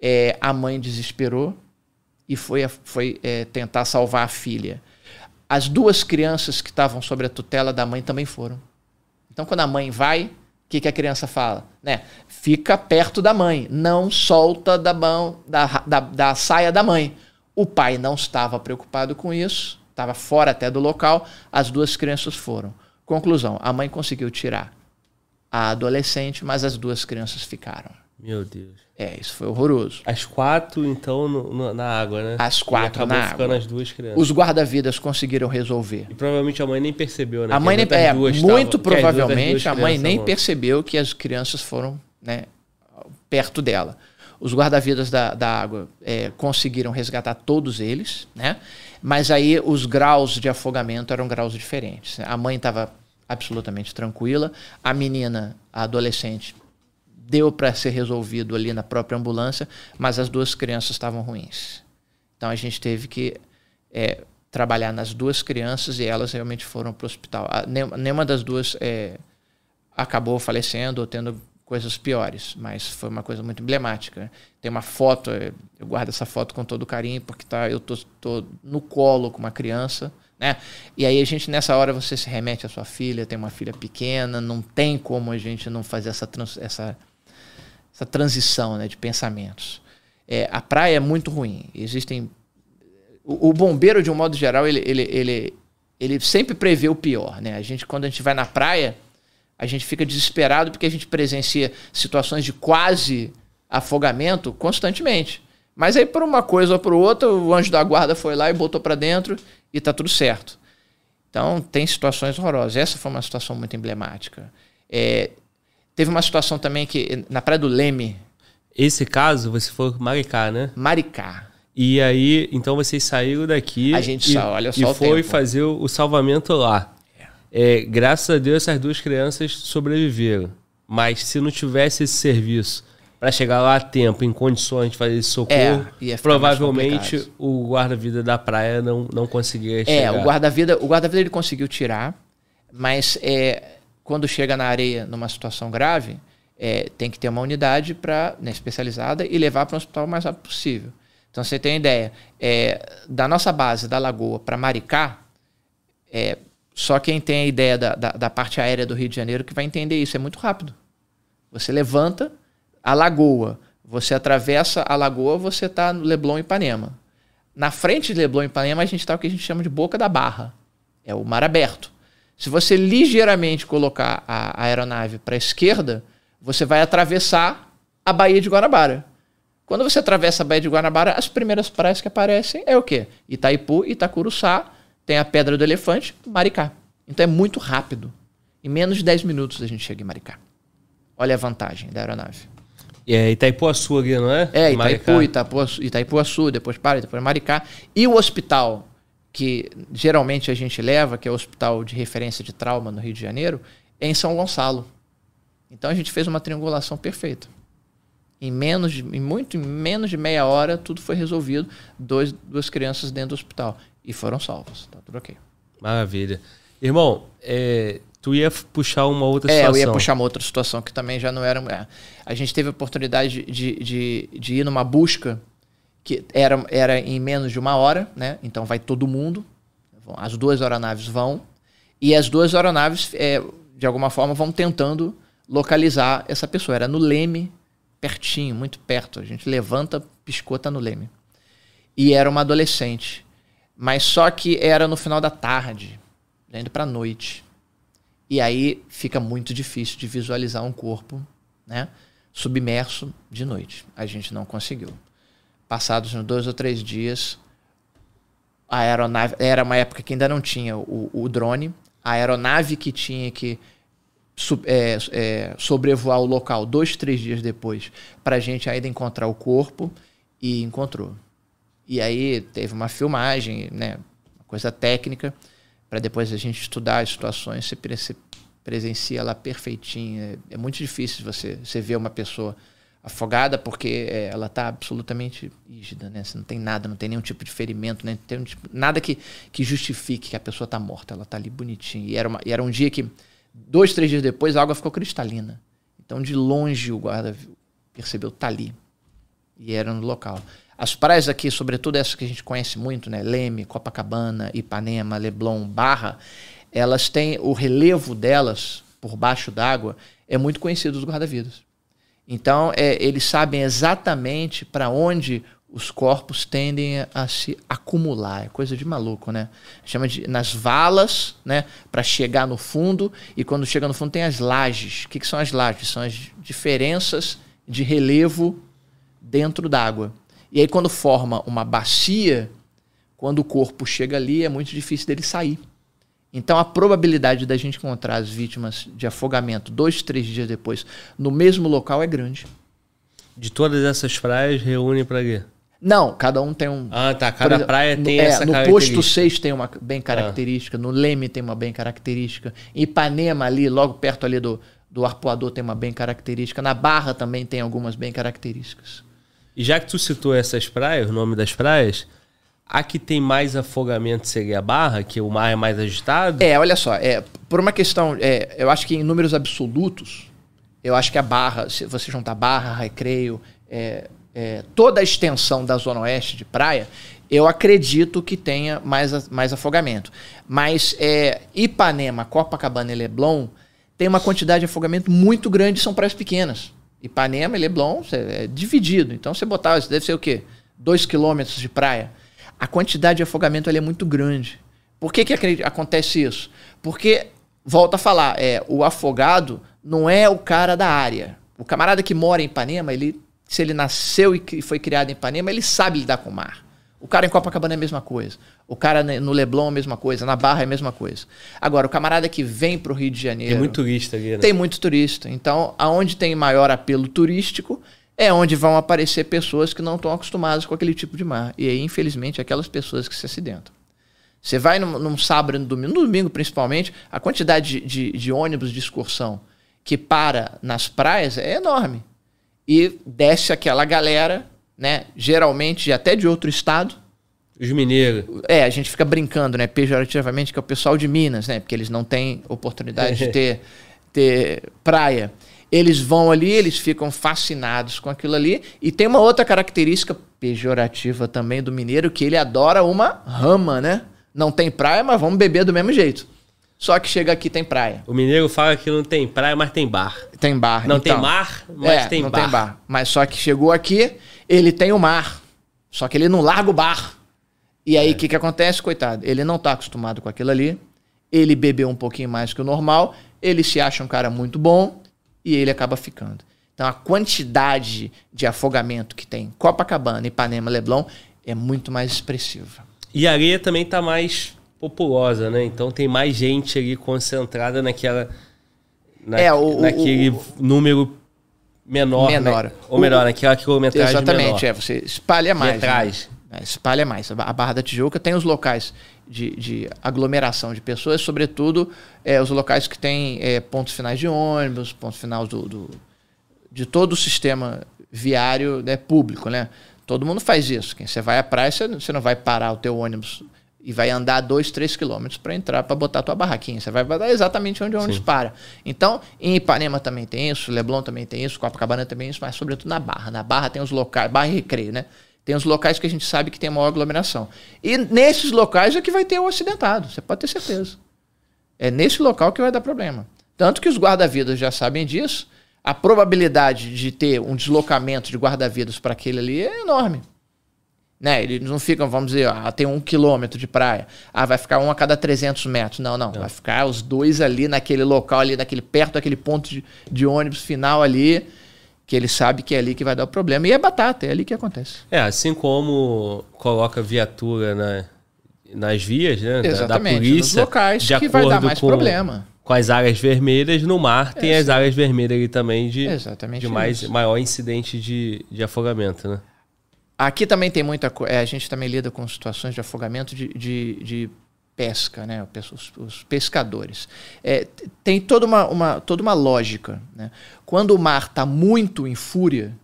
É, a mãe desesperou e foi, foi é, tentar salvar a filha. As duas crianças que estavam sobre a tutela da mãe também foram. Então, quando a mãe vai, o que, que a criança fala? Né? Fica perto da mãe, não solta da, mão, da, da, da saia da mãe. O pai não estava preocupado com isso, estava fora até do local, as duas crianças foram. Conclusão: a mãe conseguiu tirar a adolescente, mas as duas crianças ficaram. Meu Deus. É, isso foi horroroso. As quatro, então, no, no, na água, né? As quatro na água. as duas crianças. Os guarda-vidas conseguiram resolver. E provavelmente a mãe nem percebeu, né? A mãe nem, é, muito provavelmente a mãe nem percebeu que as crianças foram né, perto dela. Os guarda-vidas da, da água é, conseguiram resgatar todos eles, né? Mas aí os graus de afogamento eram graus diferentes. A mãe estava absolutamente tranquila, a menina, a adolescente, deu para ser resolvido ali na própria ambulância, mas as duas crianças estavam ruins. Então a gente teve que é, trabalhar nas duas crianças e elas realmente foram para o hospital. A, nenhuma das duas é, acabou falecendo ou tendo coisas piores, mas foi uma coisa muito emblemática. Tem uma foto, é, eu guardo essa foto com todo carinho, porque tá, eu tô, tô no colo com uma criança, né? E aí a gente, nessa hora, você se remete à sua filha, tem uma filha pequena, não tem como a gente não fazer essa, essa essa transição né, de pensamentos. É, a praia é muito ruim. Existem. O, o, bombeiro, de um modo geral, ele, ele, ele, ele sempre prevê o pior. Né? A gente, quando a gente vai na praia, a gente fica desesperado porque a gente presencia situações de quase afogamento constantemente. Mas aí, por uma coisa ou por outra, o anjo da guarda foi lá e botou para dentro e tá tudo certo. Então, tem situações horrorosas. Essa foi uma situação muito emblemática. É, Teve uma situação também que na Praia do Leme. Esse caso, você foi Maricá, né? Maricá. E aí, então vocês saíram daqui. A gente e, só, olha só. E foi tempo. fazer o, salvamento lá. É. É, graças a Deus, essas duas crianças sobreviveram. Mas se não tivesse esse serviço para chegar lá a tempo, em condições de fazer esse socorro, é, provavelmente o guarda-vida da praia não, não conseguiria chegar. É, o guarda-vida o guarda ele conseguiu tirar, mas é, quando chega na areia numa situação grave, é, tem que ter uma unidade pra, né, especializada e levar para um hospital o mais rápido possível. Então você tem ideia, é, da nossa base da Lagoa para Maricá, é, só quem tem a ideia da, da, da, parte aérea do Rio de Janeiro que vai entender isso. É muito rápido. Você levanta a lagoa, você atravessa a lagoa, você está no Leblon Ipanema. Na frente de Leblon Ipanema, a gente está o que a gente chama de boca da barra. É o mar aberto. Se você ligeiramente colocar a aeronave para a esquerda, você vai atravessar a Baía de Guanabara. Quando você atravessa a Baía de Guanabara, as primeiras praias que aparecem é o quê? Itaipu, Itacuruçá, tem a Pedra do Elefante, Maricá. Então é muito rápido. Em menos de 10 minutos a gente chega em Maricá. Olha a vantagem da aeronave. É Itaipuaçu ali, não é? É, Maricá. Itaipu, Itaipuaçu, depois para, depois Maricá. E o hospital que geralmente a gente leva, que é o hospital de referência de trauma no Rio de Janeiro, é em São Gonçalo. Então a gente fez uma triangulação perfeita. Em menos de, em muito em menos de meia hora tudo foi resolvido, dois, duas crianças dentro do hospital e foram salvas. Tá tudo ok. Maravilha. Irmão, é, tu ia puxar uma outra É, situação. eu ia puxar uma outra situação que também já não era. é. A gente teve a oportunidade de, de, de ir numa busca que era, era em menos de uma hora, né? Então vai todo mundo. As duas aeronaves vão. E as duas aeronaves, é, de alguma forma, vão tentando localizar essa pessoa. Era no Leme, pertinho, muito perto. A gente levanta, piscou, no Leme. E era uma adolescente. Mas só que era no final da tarde, já indo pra noite. E aí fica muito difícil de visualizar um corpo, né? Submerso de noite. A gente não conseguiu. Passados uns dois ou três dias, a aeronave. Era uma época que ainda não tinha o, o drone. A aeronave que tinha que su- é, é, sobrevoar o local dois, três dias depois, para a gente ainda encontrar o corpo, e encontrou. E aí teve uma filmagem, né, uma coisa técnica, para depois a gente estudar as situações, você presencia lá perfeitinho. É, é muito difícil você, você ver uma pessoa afogada porque é, ela está absolutamente rígida, né? Você não tem nada, não tem nenhum tipo de ferimento, né? tem um tipo- nada que, que justifique que a pessoa está morta. Ela está ali bonitinha. E era, uma- e era um dia que, dois, três dias depois, a água ficou cristalina. Então, de longe, o guarda percebeu, tá ali. E era no local. As praias aqui, sobretudo essas que a gente conhece muito, né? Leme, Copacabana, Ipanema, Leblon, Barra, elas têm o relevo delas por baixo d'água é muito conhecido dos guarda-vidas. Então, é, eles sabem exatamente para onde os corpos tendem a, se acumular. É coisa de maluco, né? Chama de nas valas, né? Para chegar no fundo. E quando chega no fundo tem as lajes. O que, que são as lajes? São as diferenças de relevo dentro d'água. E aí, quando forma uma bacia, quando o corpo chega ali, é muito difícil dele sair. Então, a probabilidade da gente encontrar as vítimas de afogamento dois, três dias depois no mesmo local é grande. De todas essas praias, reúne pra quê? Não, cada um tem um. Ah, tá. Cada exemplo, praia no- tem é, essa No característica. posto 6 tem uma bem característica, no Leme tem uma bem característica, em Ipanema ali, logo perto ali do, do Arpoador tem uma bem característica, na Barra também tem algumas bem características. E já que tu citou essas praias, o nome das praias, a que tem mais afogamento seria a Barra, que o mar é mais agitado? É, olha só, é, por uma questão, é, eu acho que em números absolutos, eu acho que a Barra, se você juntar Barra, Recreio, é, é, toda a extensão da Zona Oeste de praia, eu acredito que tenha mais, mais afogamento. Mas é, Ipanema, Copacabana e Leblon tem uma quantidade de afogamento muito grande, são praias pequenas. Ipanema e Leblon é dividido. Então você botar, deve ser o quê? Dois quilômetros de praia. A quantidade de afogamento ali é muito grande. Por que, que acontece isso? Porque, volta a falar, é, o afogado não é o cara da área. O camarada que mora em Ipanema, ele, se ele nasceu e foi criado em Ipanema, ele sabe lidar com o mar. O cara em Copacabana é a mesma coisa. O cara no Leblon é a mesma coisa. Na Barra é a mesma coisa. Agora, o camarada que vem para o Rio de Janeiro. Tem muito turista ali, né? Tem muito turista. Então, aonde tem maior apelo turístico é onde vão aparecer pessoas que não estão acostumadas com aquele tipo de mar. E aí, infelizmente, aquelas pessoas que se acidentam. Você vai num, num sábado e no domingo, no domingo principalmente, a quantidade de, de- de ônibus de excursão que para nas praias é enorme. E desce aquela galera, né? Geralmente até de outro estado, Os mineiros. é, a gente fica brincando, né, pejorativamente, que é o pessoal de Minas, né, porque eles não têm oportunidade de ter, ter praia. Eles vão ali, eles ficam fascinados com aquilo ali. E tem uma outra característica pejorativa também do mineiro, que ele adora uma rama, né? Não tem praia, mas vamos beber do mesmo jeito. Só que chega aqui tem praia. O mineiro fala que não tem praia, mas tem bar. Tem bar. Não então. tem mar, mas é, tem não bar. tem bar. Mas só que chegou aqui, ele tem o mar. Só que ele não larga o bar. E É. aí, o que, que acontece, coitado? Ele não tá acostumado com aquilo ali. Ele bebeu um pouquinho mais que o normal. Ele se acha um cara muito bom. E ele acaba ficando. Então, a quantidade de afogamento que tem em Copacabana, Ipanema, Leblon é muito mais expressiva. E a areia também tá mais populosa, né? Então tem mais gente ali concentrada naquela. na- É, o- naquele o- número menor. Menor. né? Ou melhor, naquela quilometragem Exatamente, menor. é. Você espalha mais. Metragem. né? É, espalha mais. A Barra da Tijuca tem os locais de, de aglomeração de pessoas, sobretudo é, os locais que têm é, pontos finais de ônibus, pontos finais do, do- de todo o sistema viário né, público, né? Todo mundo faz isso. Quem você vai à praia, você, você não vai parar o teu ônibus e vai andar dois, três quilômetros para entrar, para botar a tua barraquinha. Você vai dar exatamente onde o ônibus para. Então, em Ipanema também tem isso, Leblon também tem isso, Copacabana também tem isso, mas sobretudo na Barra. Na Barra tem os locais, Barra e Recreio, né? Tem os locais que a gente sabe que tem maior aglomeração. E nesses locais é que vai ter o acidentado, você pode ter certeza. É nesse local que vai dar problema. Tanto que os guarda-vidas já sabem disso. A probabilidade de ter um deslocamento de guarda-vidas para aquele ali é enorme. Né? Eles não ficam, vamos dizer, ah, tem um quilômetro de praia. Ah, vai ficar um a cada 300 metros. Não, não. Vai ficar os dois ali naquele local, ali, naquele, perto daquele ponto de, de ônibus final ali, que ele sabe que é ali que vai dar o problema. E é batata, é ali que acontece. É, assim como coloca viatura na, nas vias, né? da- Exatamente, Da polícia. nos locais de que vai dar mais com, problema. Com as áreas vermelhas, no mar tem É, as áreas vermelhas ali também de, Exatamente de mais, isso. maior incidente de, de afogamento, né? Aqui também tem muita coisa. a gente também lida com situações de afogamento de, de, de pesca, né? Os, os pescadores. É, tem toda uma, uma, toda uma lógica. Né? Quando o mar está muito em fúria,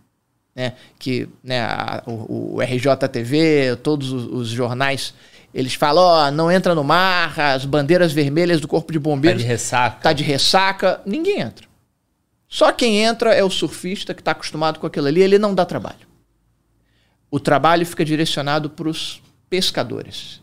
né? que né, a- o, o RJTV, todos os, os jornais, eles falam: ó, não entra no mar, as bandeiras vermelhas do Corpo de Tá Bombeiros de ressaca. tá de ressaca, ninguém entra. Só quem entra é o surfista que está acostumado com aquilo ali, ele não dá trabalho. O trabalho fica direcionado para os pescadores.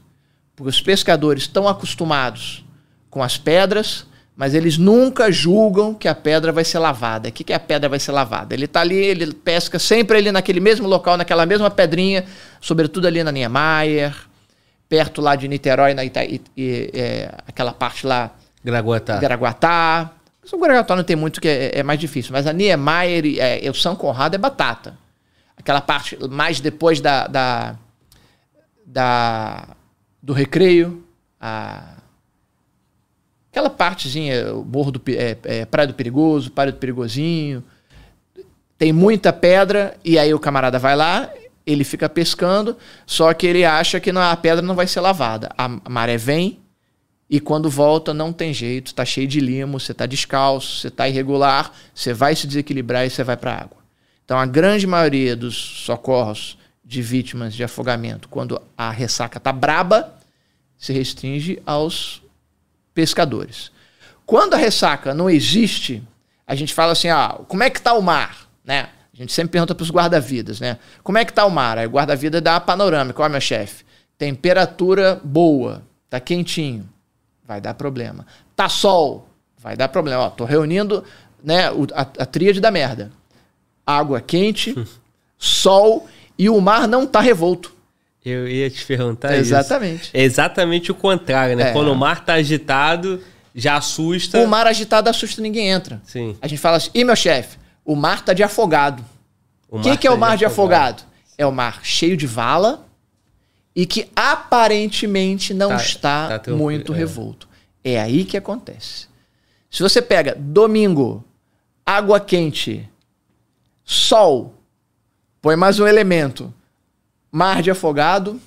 Porque os pescadores estão acostumados com as pedras, mas eles nunca julgam que a pedra vai ser lavada. O que, que a pedra vai ser lavada? Ele está ali, ele pesca sempre ali naquele mesmo local, naquela mesma pedrinha, sobretudo ali na Niemeyer, perto lá de Niterói, na Ita, e, e, é, aquela parte lá Graguatá. Garaguatá. Mas O Garaguatá não tem muito que é, é mais difícil, mas a Niemeyer e é, o São Conrado é batata. Aquela parte mais depois da, da, da- do recreio, a, aquela partezinha, o Morro do é, é, Praia do Perigoso, Praia do Perigosinho. Tem muita pedra e aí o camarada vai lá, ele fica pescando, só que ele acha que não- a pedra não vai ser lavada. A maré vem, e quando volta, não tem jeito, tá cheio de limo, você tá descalço, você tá irregular, você vai se desequilibrar e você vai para a água. Então, a grande maioria dos socorros de vítimas de afogamento, quando a ressaca tá braba, se restringe aos pescadores. Quando a ressaca não existe, a gente fala assim, ah, como é que tá o mar, né? A gente sempre pergunta para os guarda-vidas, né? Como é que tá o mar? Aí o guarda-vida dá a panorâmica, ó, meu chefe, temperatura boa, tá quentinho, vai dar problema. Tá sol, vai dar problema. Ó, tô reunindo, né, a, a tríade da merda. Água quente, (laughs) sol e o mar não tá revolto. Eu ia te perguntar isso. Exatamente. É exatamente o contrário, né? É. Quando o mar tá agitado, já assusta. O mar agitado assusta ninguém entra. Sim. A gente fala assim, ih, meu chefe, o mar tá de afogado. O que, que é tá o mar de afogado? É o mar cheio de vala e que aparentemente não Tá- está tá muito é. revolto. É aí que acontece. Se você pega domingo, água quente, sol, põe mais um elemento, mar de afogado,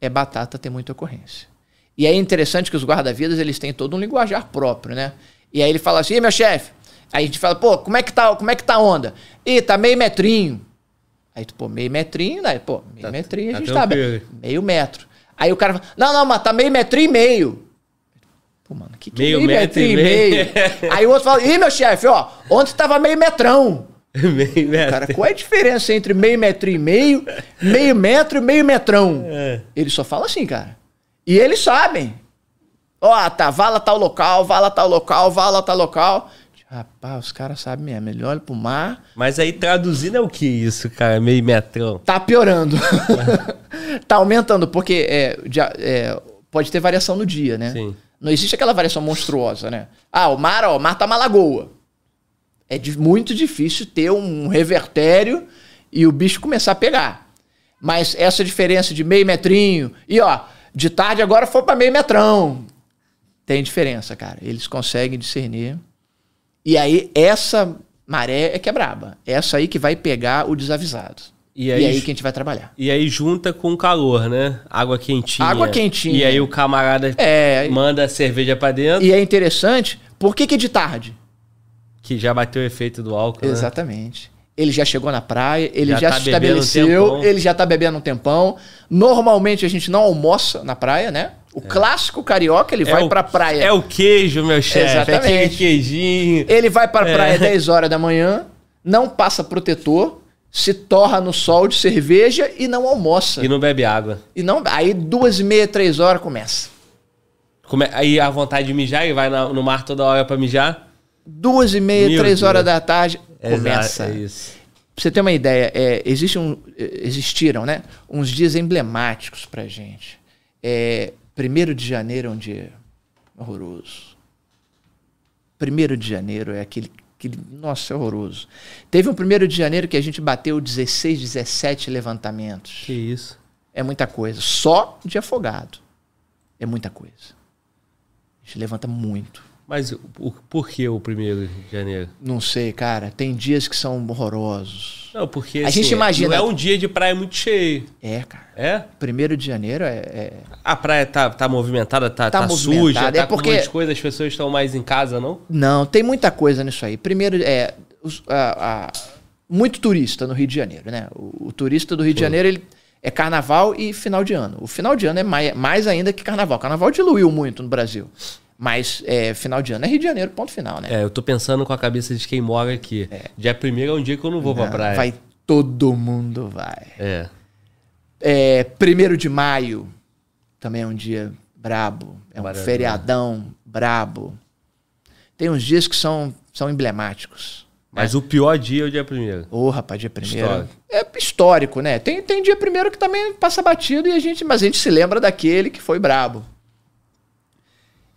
é batata, tem muita ocorrência. E é interessante que os guarda-vidas, eles têm todo um linguajar próprio, né? E aí ele fala assim, "Ih, meu chefe, aí a gente fala, pô, como é que tá, como é que tá a onda? Ih, tá meio metrinho. Aí tu, pô, meio metrinho, né? Pô, meio Tá- metrinho tá a gente tá bem. Meio metro. Aí o cara fala, não, não, mas tá meio metrinho e meio. Pô, mano, que, que é Meio meio, metro metrinho e e meio? meio? Aí o outro fala, ih, meu chefe, ó, ontem tava meio metrão. (laughs) Meio metro. Cara, qual é a diferença entre meio metro e meio, meio metro e meio metrão? É. Eles só falam assim, cara. E eles sabem. Ó, tá, vala tal local, vala tal local, vala tal local. Rapaz, os caras sabem mesmo. Ele olha pro mar, Mas aí traduzindo é o que isso, cara? Meio metrão. tá piorando. (laughs) tá aumentando, porque é, já- é, pode ter variação no dia, né? Sim. Não existe aquela variação monstruosa, né? Ah, o mar, ó, o mar tá uma lagoa. É de- muito difícil ter um revertério e o bicho começar a pegar. Mas essa diferença de meio metrinho e ó, De tarde agora foi para meio metrão. Tem diferença, cara. Eles conseguem discernir. E aí, essa maré é que é braba. Essa aí que vai pegar o desavisado. E E aí, aí, que a gente vai trabalhar. e aí junta com calor, né? Água quentinha. Água quentinha. E aí o camarada É. manda a cerveja pra dentro, E é interessante, por que, que de tarde? Que já bateu o efeito do álcool, né? Exatamente. Ele já chegou na praia, ele Já já, tá se um estabeleceu, ele já tá bebendo um tempão. Normalmente a gente não almoça na praia, né? O clássico carioca, ele É vai o- pra praia. É o queijo, meu chefe. Exatamente. Aquele queijinho. Ele vai pra É. praia 10 (laughs) horas da manhã, não passa protetor, se torra no sol de cerveja e não almoça. E não bebe água. E não, aí duas e meia, três horas começa. Come- Aí a vontade de mijar e vai na- no mar toda hora pra mijar. Duas e meia, Meu três Deus. horas da tarde, começa. É isso. Pra você ter uma ideia, é, existe um- eh, existiram né, uns dias emblemáticos pra gente. É, 1 de janeiro é um dia horroroso. 1 de janeiro é aquele, aquele. Nossa, é horroroso. Teve um 1 de janeiro que a gente bateu 16, 17 levantamentos. Que isso. É muita coisa. Só de afogado. É muita coisa. A gente levanta muito. Mas o, por que o primeiro de janeiro? Não sei, cara. Tem dias que são horrorosos. Não, porque A assim, gente imagina- não é um dia de praia muito cheio. É, cara. É? 1 de janeiro é- é, A praia tá, tá movimentada, tá, Tá tá, suja, movimentada, tá é com porque- um monte de coisa, as pessoas estão mais em casa, não? Não, tem muita coisa nisso aí. Primeiro, é os- a- a- muito turista no Rio de Janeiro, né? O, o turista do Rio de Janeiro ele é carnaval e final de ano. O final de ano é mais, mais ainda que carnaval. Carnaval diluiu muito no Brasil. Mas é, final de ano é Rio de Janeiro, ponto final, né? É, eu tô pensando com a cabeça de quem mora aqui. Dia primeiro é um dia que eu não vou pra Não, praia. Vai, todo mundo vai. É. É, primeiro de maio também é um dia brabo. É um Maravilha. feriadão brabo. Tem uns dias que são, são emblemáticos. Mas o pior dia é o dia primeiro. Ô, rapaz, dia primeiro. Histórico. É histórico, né? Tem, tem dia primeiro que também passa batido, e a gente, mas a gente se lembra daquele que foi brabo.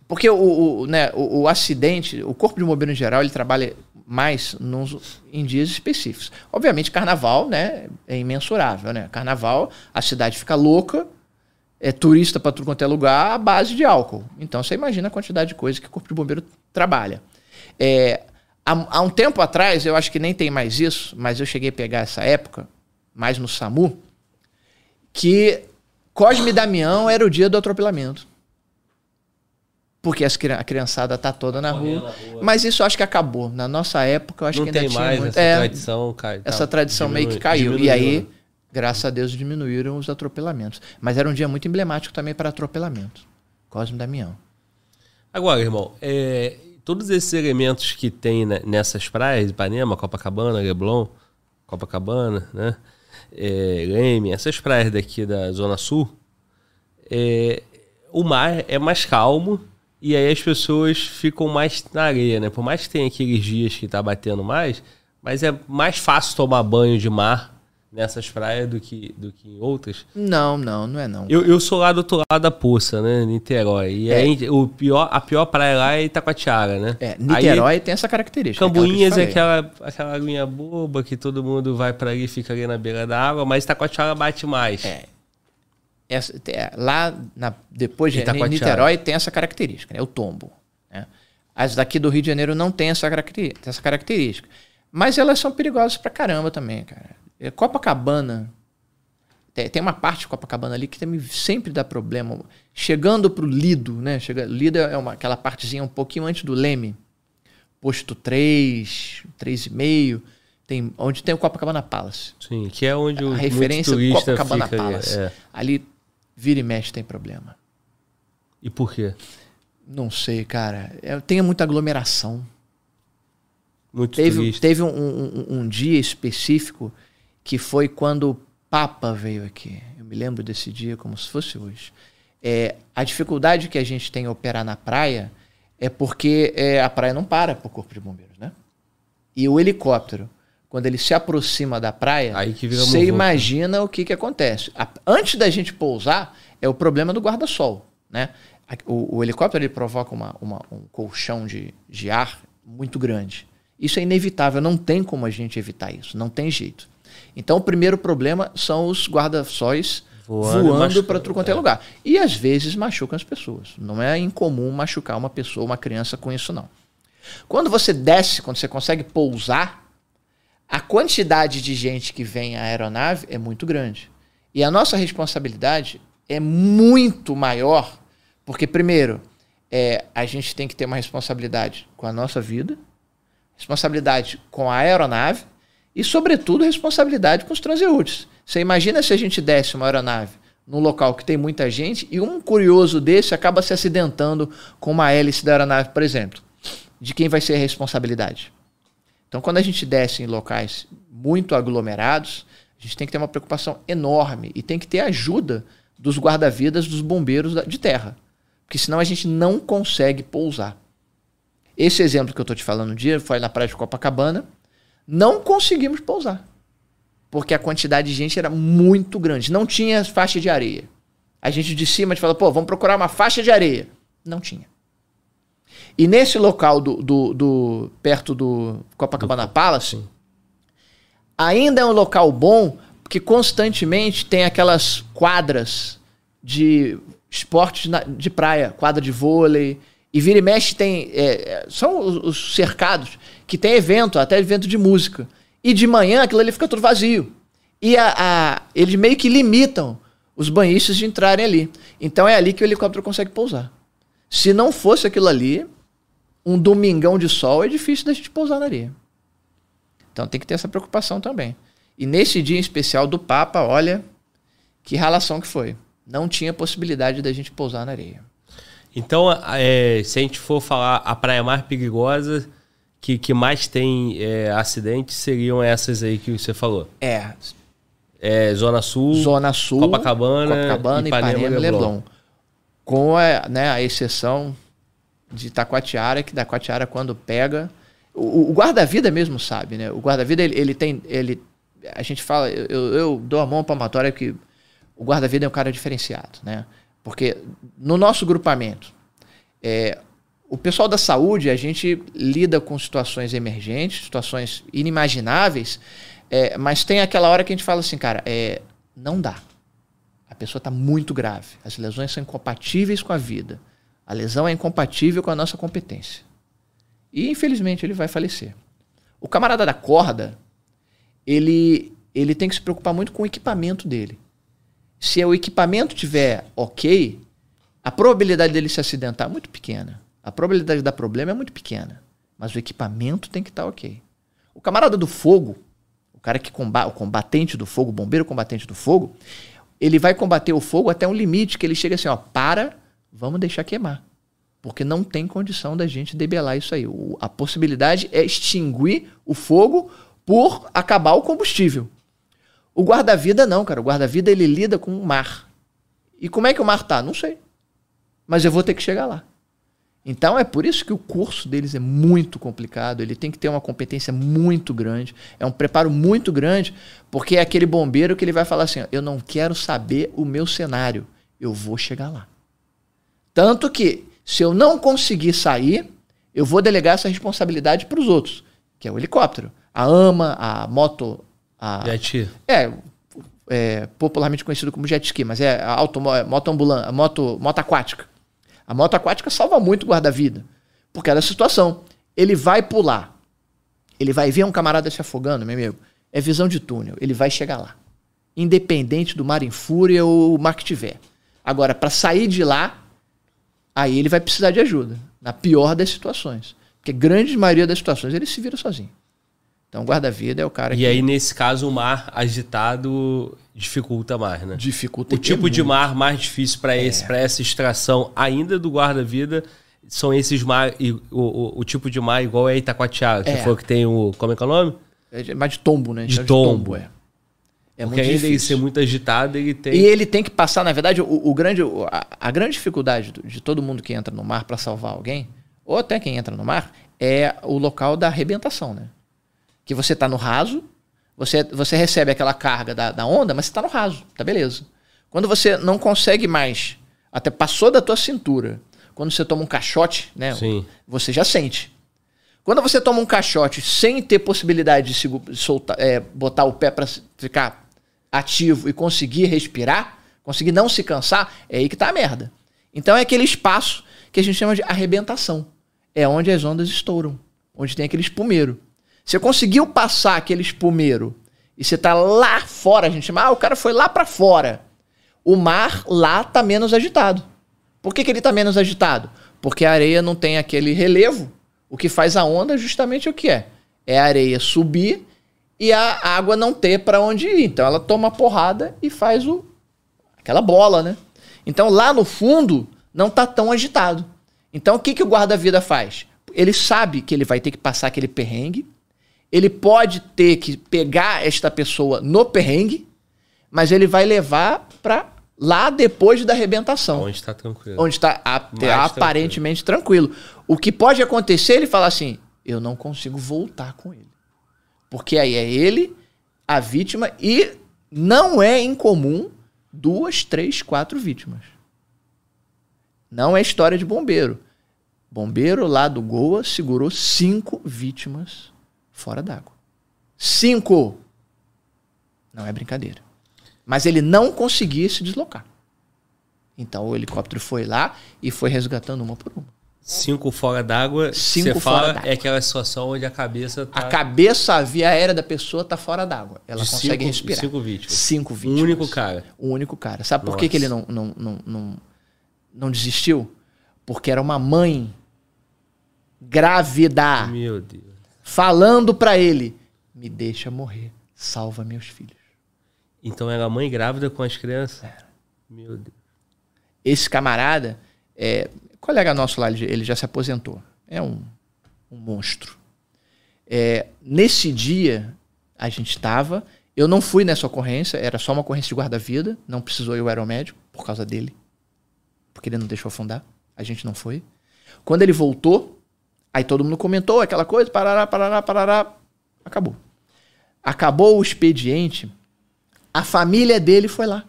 Porque o, o, né, o, o acidente, o corpo de bombeiro em geral, ele trabalha mais nos, em dias específicos. Obviamente, carnaval, né, é imensurável, né? Carnaval, a cidade fica louca, é turista para tudo quanto é lugar, à base de álcool. Então, você imagina a quantidade de coisa que o corpo de bombeiro trabalha. É, há, há um tempo atrás, eu acho que nem tem mais isso, mas eu cheguei a pegar essa época, mais no SAMU, que Cosme e Damião era o dia do atropelamento. Porque as, a criançada tá toda na rua. na rua. Mas isso acho que acabou. Na nossa época, eu acho não que ainda tem tinha mais muito. essa É, tradição, cara. essa tradição meio que caiu. E aí, graças a Deus, diminuíram os atropelamentos. Mas era um dia muito emblemático também para atropelamento. Cosme Damião. Agora, irmão, é, todos esses elementos que tem né, nessas praias, Ipanema, Copacabana, Leblon, Copacabana, né? É, Leme, essas praias daqui da Zona Sul, é, o mar é mais calmo e aí as pessoas ficam mais na areia, né? Por mais que tenha aqueles dias que tá batendo mais, mas é mais fácil tomar banho de mar nessas praias do que, do que em outras. Não, não, não é não. Eu, eu sou lá do outro lado da poça, né? Niterói. E É. aí, o pior, a pior praia lá é Itacoatiara, né? É, Niterói tem essa característica. Cambuinhas é aquela aquela, aguinha boba que todo mundo vai pra ali e fica ali na beira da água, mas Itacoatiara bate mais. É. Essa- é, lá, na- depois de Itacoatiara. Niterói, tem essa característica, né? O tombo. né? As daqui do Rio de Janeiro não tem essa, caracteri- essa característica. Mas elas são perigosas pra caramba também, cara. É, Copacabana, tem, tem uma parte de Copacabana ali que também sempre dá problema. Chegando pro Lido, né? Chega, Lido é uma, aquela partezinha um pouquinho antes do Leme. Posto 3, 3,5. Tem, onde tem o Copacabana Palace. Sim, que é onde o A muito referência turista Copacabana fica. ali, Palace. é. Ali, vira e mexe tem problema. E por quê? Não sei, cara. É, tem muita aglomeração. Muito Teve, turista. teve um, um- um dia específico que foi quando o Papa veio aqui. Eu me lembro desse dia como se fosse hoje. É, a dificuldade que a gente tem em operar na praia é porque é, a praia não para para o corpo de bombeiros, né? E o helicóptero, quando ele se aproxima da praia, Aí que vira você imagina o que, que acontece. A- antes da gente pousar, é o problema do guarda-sol, né? O, o helicóptero ele provoca uma, uma- um colchão de, de ar muito grande. Isso é inevitável, não tem como a gente evitar isso, não tem jeito. Então, o primeiro problema são os guarda-sóis Voando voando para tudo quanto é lugar. E às vezes machucam as pessoas. Não é incomum machucar uma pessoa, uma criança com isso, não. Quando você desce, quando você consegue pousar, a quantidade de gente que vem à aeronave é muito grande. E a nossa responsabilidade é muito maior, porque, primeiro, é, a gente tem que ter uma responsabilidade com a nossa vida, responsabilidade com a aeronave e, sobretudo, responsabilidade com os transeúntes. Você imagina se a gente desce uma aeronave num local que tem muita gente e um curioso desse acaba se acidentando com uma hélice da aeronave, por exemplo. De quem vai ser a responsabilidade? Então, quando a gente desce em locais muito aglomerados, a gente tem que ter uma preocupação enorme e tem que ter ajuda dos guarda-vidas, dos bombeiros de terra. Porque senão a gente não consegue pousar. Esse exemplo que eu estou te falando um dia foi na praia de Copacabana. Não conseguimos pousar. Porque a quantidade de gente era muito grande. Não tinha faixa de areia. A gente de cima te falou, pô, vamos procurar uma faixa de areia. Não tinha. E nesse local do, do, do- perto do Copacabana Palace, ainda é um local bom, porque constantemente tem aquelas quadras de esportes de praia, quadra de vôlei. E vira e mexe tem. é, é, são os, os cercados que tem evento, até evento de música. E de manhã aquilo ali fica tudo vazio. E a, a- eles meio que limitam os banhistas de entrarem ali. Então é ali que o helicóptero consegue pousar. Se não fosse aquilo ali, um domingão de sol é difícil da gente pousar na areia. Então tem que ter essa preocupação também. E nesse dia em especial do Papa, olha que relação que foi. Não tinha possibilidade da gente pousar na areia. Então, é, se a gente for falar a praia mais perigosa, que, que mais tem é, acidentes, seriam essas aí que você falou. É, É, Zona Sul, Zona Sul, Copacabana, Copacabana Ipanema Ipanema, e Leblon. Leblon. Com a, né, a exceção de Taquatiara, que Taquatiara quando pega... O, o guarda-vida mesmo sabe, né? O guarda-vida, ele, ele tem... Ele, a gente fala... Eu, eu dou a mão palmatória que o guarda-vida é um cara diferenciado, né? Porque no nosso grupamento, é, o pessoal da saúde, a gente lida com situações emergentes, situações inimagináveis, é, mas tem aquela hora que a gente fala assim, cara, é, não dá. A pessoa está muito grave. As lesões são incompatíveis com a vida. A lesão é incompatível com a nossa competência. E infelizmente ele vai falecer. O camarada da corda, ele, ele tem que se preocupar muito com o equipamento dele. Se o equipamento tiver ok, a probabilidade dele se acidentar é muito pequena. A probabilidade de dar problema é muito pequena. Mas o equipamento tem que estar ok. O camarada do fogo, o cara que combate, o combatente do fogo, o bombeiro combatente do fogo, ele vai combater o fogo até um limite que ele chega assim, ó, para, vamos deixar queimar. Porque não tem condição da gente debelar isso aí. O- a possibilidade é extinguir o fogo por acabar o combustível. O guarda-vida não, cara. O guarda-vida ele lida com o mar. E como é que o mar tá? Não sei. Mas eu vou ter que chegar lá. Então é por isso que o curso deles é muito complicado. Ele tem que ter uma competência muito grande. É um preparo muito grande, porque é aquele bombeiro que ele vai falar assim: eu não quero saber o meu cenário. Eu vou chegar lá. Tanto que, se eu não conseguir sair, eu vou delegar essa responsabilidade para os outros, que é o helicóptero. A AMA, a moto. A, Jet. é, é, popularmente conhecido como jet ski, mas é a auto, moto ambulante, moto, moto aquática. A moto aquática salva muito o guarda-vida, porque é da situação. Ele vai pular, ele vai ver um camarada se afogando, meu amigo. É visão de túnel, ele vai chegar lá. Independente do mar em fúria ou o mar que tiver. Agora, para sair de lá, aí ele vai precisar de ajuda, na pior das situações. Porque grande maioria das situações ele se vira sozinho. Então, o guarda-vida é o cara E que aí, nesse caso, o mar agitado dificulta mais, né? dificulta O tipo e de mar mais difícil para para essa extração ainda do guarda-vida são esses mar e o, o, o tipo de mar igual é Itacoatiara, que É. você falou que tem o como é que é o nome? É mais de tombo, né? De Então, tombo. é. É Porque muito difícil. ser muito agitado, ele tem E ele tem que passar, na verdade, o, o grande, a, a grande dificuldade de todo mundo que entra no mar para salvar alguém, ou até quem entra no mar, é o local da arrebentação, né? Que você tá no raso, você, você recebe aquela carga da, da onda, mas você tá no raso, tá beleza. Quando você não consegue mais, até passou da tua cintura, quando você toma um caixote, né? Sim. Você já sente. Quando você toma um caixote sem ter possibilidade de segu- soltar, é, botar o pé para ficar ativo e conseguir respirar, conseguir não se cansar, é aí que tá a merda. Então é aquele espaço que a gente chama de arrebentação. É onde as ondas estouram, onde tem aquele espumeiro. Você conseguiu passar aquele espumeiro e você tá lá fora, a gente chama, ah, o cara foi lá para fora. O mar lá tá menos agitado. Por que, que ele tá menos agitado? Porque a areia não tem aquele relevo. O que faz a onda justamente o que é? É a areia subir e a água não ter para onde ir. Então ela toma porrada e faz o aquela bola, né? Então lá no fundo não tá tão agitado. Então o que, que o guarda-vida faz? Ele sabe que ele vai ter que passar aquele perrengue, ele pode ter que pegar esta pessoa no perrengue, mas ele vai levar para lá depois da arrebentação. Onde está tranquilo. Onde está aparentemente tranquilo. tranquilo. O que pode acontecer, ele fala assim: eu não consigo voltar com ele. Porque aí é ele, a vítima, e não é incomum duas, três, quatro vítimas. Não é história de bombeiro. Bombeiro lá do Goa segurou cinco vítimas fora d'água. Cinco! Não é brincadeira. Mas ele não conseguia se deslocar. Então o helicóptero foi lá e foi resgatando uma por uma. Cinco fora d'água. Cinco você fora d'água. É aquela situação onde a cabeça tá... A cabeça, a via aérea da pessoa tá fora d'água. Ela de consegue cinco, respirar. Cinco vítimas. Cinco vítimas. O único cara. O único cara. Sabe Nossa. por que, que ele não, não, não, não, não desistiu? Porque era uma mãe grávida. Meu Deus. Falando para ele: me deixa morrer, salva meus filhos. Então era mãe grávida com as crianças? Era. Meu Deus. Esse camarada, é, colega nosso lá, ele já se aposentou. É um, um monstro. É, nesse dia, a gente estava. Eu não fui nessa ocorrência, era só uma ocorrência de guarda-vida, não precisou ir o aeromédico por causa dele. Porque ele não deixou afundar. A gente não foi. Quando ele voltou, aí todo mundo comentou aquela coisa, parará, parará, parará. Acabou. Acabou o expediente, a família dele foi lá.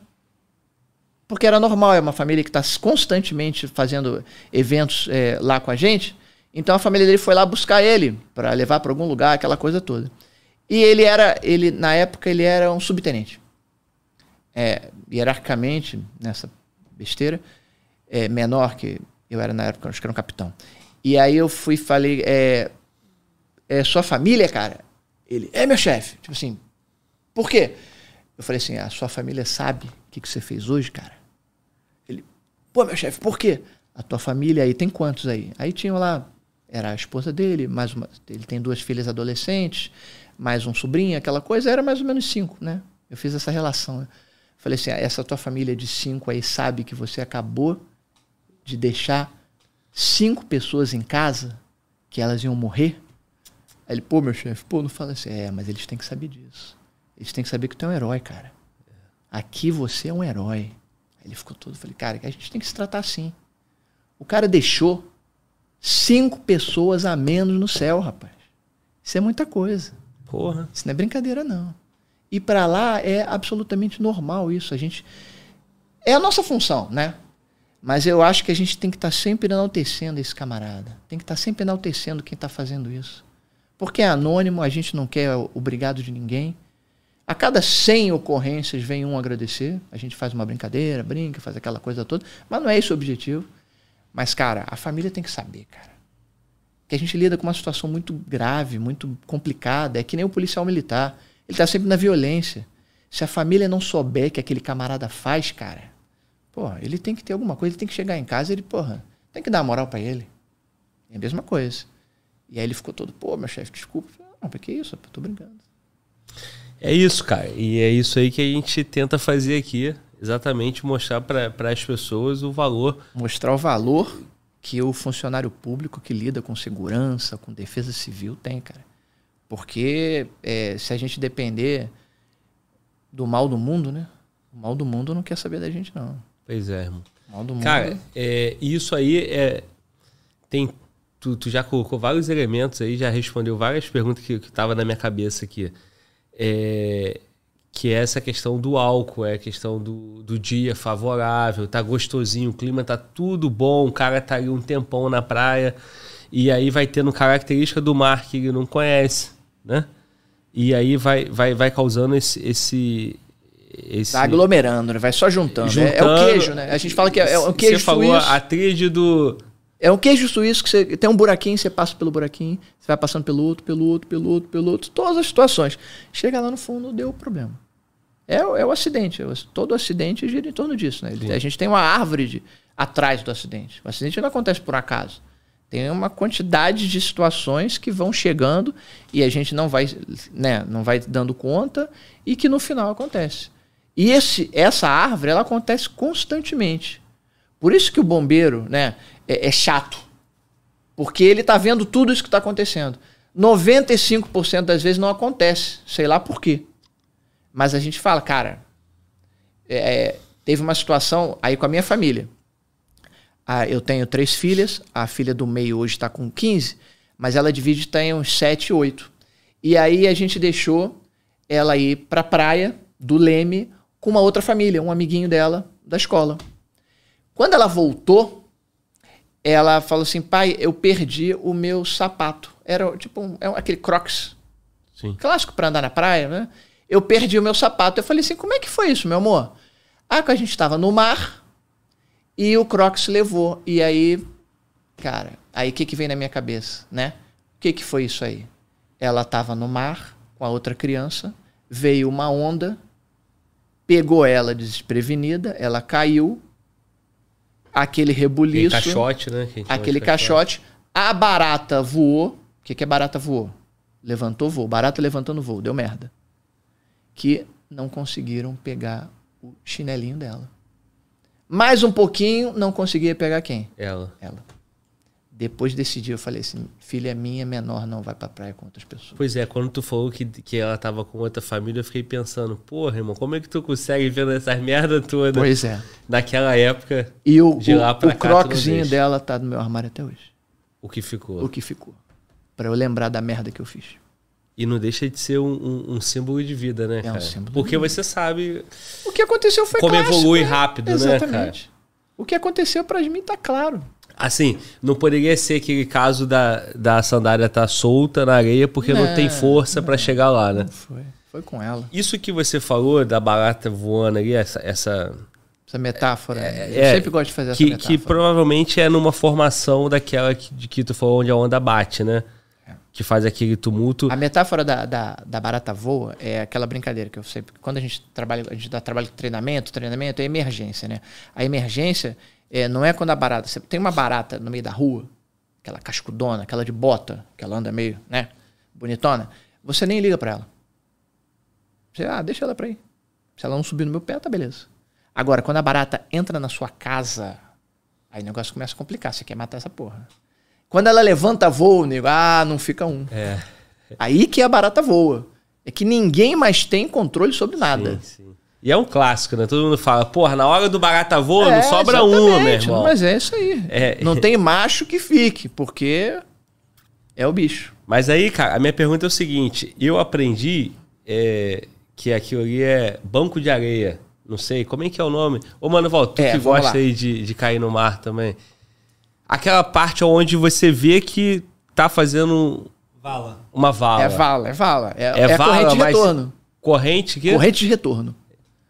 Porque era normal, é uma família que está constantemente fazendo eventos é, lá com a gente. Então a família dele foi lá buscar ele para levar para algum lugar, aquela coisa toda. E ele era, ele na época ele era um subtenente. É, hierarquicamente nessa besteira, é, menor que eu era na época, acho que era um capitão. E aí eu fui falei, é, é sua família, cara? Ele, é meu chefe. Tipo assim, por quê? Eu falei assim, a sua família sabe o que, que você fez hoje, cara? Pô, meu chefe, por quê? A tua família aí tem quantos aí? Aí tinha lá, era a esposa dele, mais uma, ele tem duas filhas adolescentes, mais um sobrinho, aquela coisa, era mais ou menos cinco, né? Eu fiz essa relação. Né? Falei assim, ah, essa tua família de cinco aí sabe que você acabou de deixar cinco pessoas em casa que elas iam morrer? Aí ele, pô, meu chefe, pô, não fala assim. É, mas eles têm que saber disso. Eles têm que saber que tu é um herói, cara. Aqui você é um herói. Ele ficou todo, falei, cara, a gente tem que se tratar assim. O cara deixou cinco pessoas a menos no céu, rapaz. Isso é muita coisa. Porra. Isso não é brincadeira, não. E para lá é absolutamente normal isso. A gente. É a nossa função, né? Mas eu acho que a gente tem que estar tá sempre enaltecendo esse camarada. Tem que estar tá sempre enaltecendo quem está fazendo isso. Porque é anônimo, a gente não quer obrigado de ninguém. A cada 100 ocorrências vem um agradecer. A gente faz uma brincadeira, brinca, faz aquela coisa toda. Mas não é esse o objetivo. Mas, cara, a família tem que saber, cara. Que a gente lida com uma situação muito grave, muito complicada. É que nem o policial militar. Ele está sempre na violência. Se a família não souber que aquele camarada faz, cara, Pô, ele tem que ter alguma coisa, ele tem que chegar em casa ele, porra, tem que dar moral para ele. É a mesma coisa. E aí ele ficou todo, pô, meu chefe, desculpa. Não, pra que isso? Eu tô brincando. É isso, cara. E é isso aí que a gente tenta fazer aqui. Exatamente mostrar para as pessoas o valor. Mostrar o valor que o funcionário público que lida com segurança, com defesa civil tem, cara. Porque é, se a gente depender do mal do mundo, né? O mal do mundo não quer saber da gente, não. Pois é, irmão. Mal do mundo. Cara, é, isso aí é. Tem. Tu, tu, já colocou vários elementos aí, já respondeu várias perguntas que estavam na minha cabeça aqui. É, que é essa questão do álcool, é a questão do, do dia favorável, tá gostosinho, o clima tá tudo bom, o cara tá ali um tempão na praia, e aí vai tendo característica do mar que ele não conhece, né? E aí vai, vai, vai causando esse, esse, esse... Vai aglomerando, né? vai só juntando. É- É, o Juntando. queijo, né? A gente fala que é, é um queijo Você falou suíço. a tríade do... É um queijo suíço que você tem um buraquinho, você passa pelo buraquinho, você vai passando pelo outro, pelo outro, pelo outro, pelo outro, todas as situações. Chega lá no fundo, deu problema. É, o- é o acidente. é o- Todo acidente gira em torno disso. Né? A gente tem uma árvore de- atrás do acidente. O acidente não acontece por acaso. Tem uma quantidade de situações que vão chegando e a gente não vai, né, não vai dando conta e que no final acontece. E esse, essa árvore ela acontece constantemente. Por isso que o bombeiro né, é, é chato. Porque ele está vendo tudo isso que está acontecendo. 95% das vezes não acontece. Sei lá por quê. Mas a gente fala, cara, é, teve uma situação aí com a minha família. Ah, eu tenho três filhas, a filha do meio hoje está com 15, mas ela divide tem uns 7, 8. E aí a gente deixou ela ir para a praia do Leme com uma outra família, um amiguinho dela da escola. Quando ela voltou, ela falou assim: pai, eu perdi o meu sapato. Era tipo um, é aquele crocs Sim. clássico para andar na praia, né? Eu perdi o meu sapato. Eu falei assim: como é que foi isso, meu amor? Ah, que a gente estava no mar e o Crocs levou. E aí, cara, aí o que, que vem na minha cabeça, né? O que, que foi isso aí? Ela estava no mar com a outra criança, veio uma onda, pegou ela desprevenida, ela caiu, aquele Aquele rebuliço caixote, né? que a gente chama aquele caixote. A barata voou. O que, que é barata voou? Levantou voo. Barata levantando voo. Deu merda. Que não conseguiram pegar o chinelinho dela. Mais um pouquinho, não conseguia pegar quem? Ela. Ela. Depois desse dia eu falei assim, filha minha menor não vai pra praia com outras pessoas. Pois é, quando tu falou que, que ela tava com outra família, eu fiquei pensando, porra, irmão, como é que tu consegue vendo essas merda toda Pois é. naquela época, E o, De lá o, pra o cá, croczinho deixa. dela tá no meu armário até hoje. o que ficou? O que ficou. Pra eu lembrar da merda que eu fiz. E não deixa de ser um, um- um símbolo de vida, né, um cara? símbolo Porque você sabe O que aconteceu foi como clássico, evolui né? rápido, né, Exatamente. cara? O que aconteceu pra mim tá claro. Assim, não poderia ser aquele caso da, da sandália estar solta na areia porque não, Não, tem força pra chegar lá, né? Não foi. Foi com ela. Isso que você falou da barata voando ali, essa, essa Essa metáfora. É, eu sempre gosto de fazer essa que, metáfora. que provavelmente é numa formação daquela que, de que tu falou onde a onda bate, né? É. Que faz aquele tumulto. A metáfora da, da, da barata voa é aquela brincadeira que eu sempre. Quando a gente trabalha, a gente dá trabalho com treinamento, treinamento é emergência, né? A emergência é, não é quando a barata. Você tem uma barata no meio da rua, aquela cascudona, aquela de bota, que ela anda meio, né? Bonitona. Você nem liga pra ela. Você, ah, deixa ela pra aí. Se ela não subir no meu pé, tá beleza. Agora, quando a barata entra na sua casa, aí o negócio começa a complicar. Você quer matar essa porra. Quando ela levanta voo, nego, ah, não fica um. É. Aí que a barata voa. É que ninguém mais tem controle sobre nada. Sim, sim. E é um clássico, né? Todo mundo fala, porra, na hora do barata voa, É, não sobra uma, meu irmão. Mas é isso aí. É. Não tem macho que fique, porque é o bicho. Mas aí, cara, a minha pergunta é o seguinte: eu aprendi é, que aquilo ali é banco de areia. Não sei, como é que é o nome? Ô, Mano Val, tu É, que gosta lá. aí de, de cair no mar também. Aquela parte onde você vê que tá fazendo Vala. uma vala. É vala, é vala. É, É é vala, corrente de retorno. Corrente que? Corrente de retorno.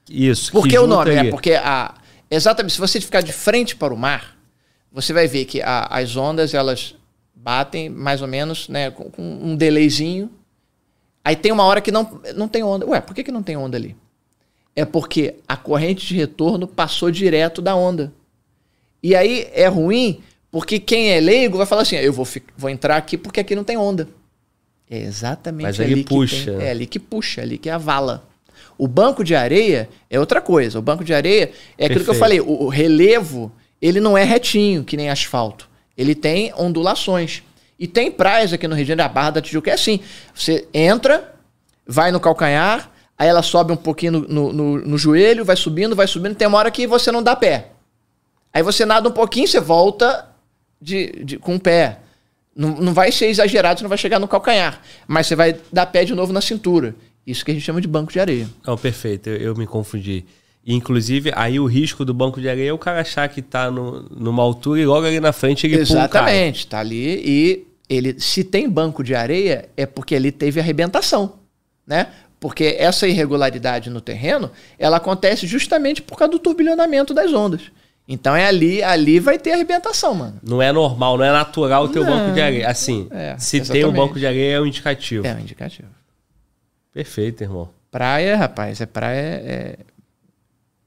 Isso. Por que o nome? ali. É porque a, exatamente, se você ficar de frente para o mar, você vai ver que a- as ondas elas batem mais ou menos né, com, com um delayzinho. Aí tem uma hora que não, não tem onda. Ué, por que, que não tem onda ali? É porque a corrente de retorno passou direto da onda. E aí é ruim porque quem é leigo vai falar assim: eu vou, vou entrar aqui porque aqui não tem onda. É exatamente Mas ali ali puxa, que né? É ali que puxa, ali que é a vala. O banco de areia é outra coisa. O banco de areia é aquilo que eu Perfeito. falei. O, o relevo, ele não é retinho, que nem asfalto. Ele tem ondulações. E tem praias aqui no Rio de Janeiro, a Barra da Tijuca é assim. Você entra, vai no calcanhar, aí ela sobe um pouquinho no, no- no- no joelho, vai subindo, vai subindo, tem uma hora que você não dá pé. Aí você nada um pouquinho, você volta de, de- com o pé. Não, não vai ser exagerado, você não vai chegar no calcanhar. Mas você vai dar pé de novo na cintura. Isso que a gente chama de banco de areia. Não, perfeito, eu, eu me confundi. Inclusive, aí o risco do banco de areia é o cara achar que tá no, numa altura e logo ali na frente ele. Exatamente, tá ali e ele, se tem banco de areia, é porque ali teve arrebentação, né? Porque essa irregularidade no terreno, ela acontece justamente por causa do turbilhonamento das ondas. Então é ali, ali vai ter arrebentação, mano. Não é normal, não é natural ter o banco de areia. Assim, É, se tem um exatamente. banco de areia é um indicativo. É um indicativo. Perfeito, irmão. Praia, rapaz, é praia. É...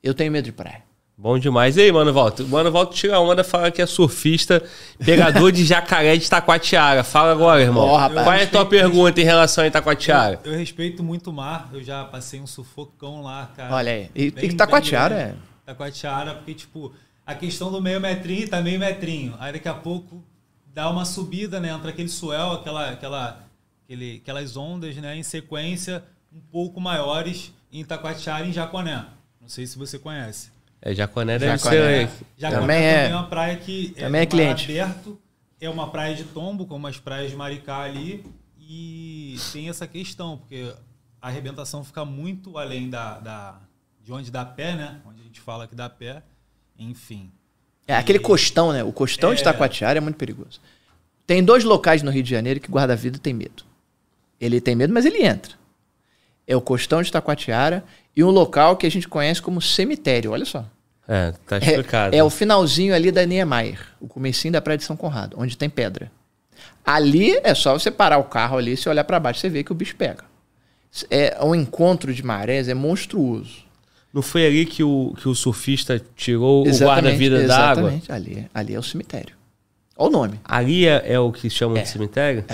Eu tenho medo de praia. Bom demais. E aí, Mano Volta? Mano Volta tira a onda, fala que é surfista, pegador de jacaré de Taquatiara. Fala agora, irmão. Ó, rapaz. Qual é a tua pergunta em relação a Itacoatiara? Eu respeito muito o mar, eu já passei um sufocão lá, cara. Olha aí. E, Bem- Taquatiara bem é. grande. Taquatiara, porque, tipo, a questão do meio metrinho tá meio metrinho. Aí daqui a pouco dá uma subida, né? Entra aquele swell, aquela, aquela, aquele, aquelas ondas, né? Em sequência, um pouco maiores em Taquatiara e em Jaconé. Não sei se você conhece. É, Jaconé deve Jaconé. ser. Jaconé Também também é- é uma praia que também é é, de cliente. aberto, é uma praia de tombo, como as praias de Maricá ali, e tem essa questão, porque a arrebentação fica muito além da, da- de onde dá pé, né? Onde a gente fala que dá pé, enfim. É aquele costão, né? O costão de É. Taquatiara é muito perigoso. Tem dois locais no Rio de Janeiro que guarda-vida tem medo. Ele tem medo, mas ele entra. É o costão de Taquatiara e um local que a gente conhece como cemitério. Olha só. É, tá É, explicado. é o finalzinho ali da Niemeyer, o comecinho da Praia de São Conrado, onde tem pedra. Ali é só você parar o carro ali, se olhar para baixo, você vê que o bicho pega. É um encontro de marés, é monstruoso. Não foi ali que o, que o surfista tirou o Exatamente, guarda-vida da água? Exatamente, ali, ali é o cemitério. Olha o nome. Ali é, é o que chamam de cemitério?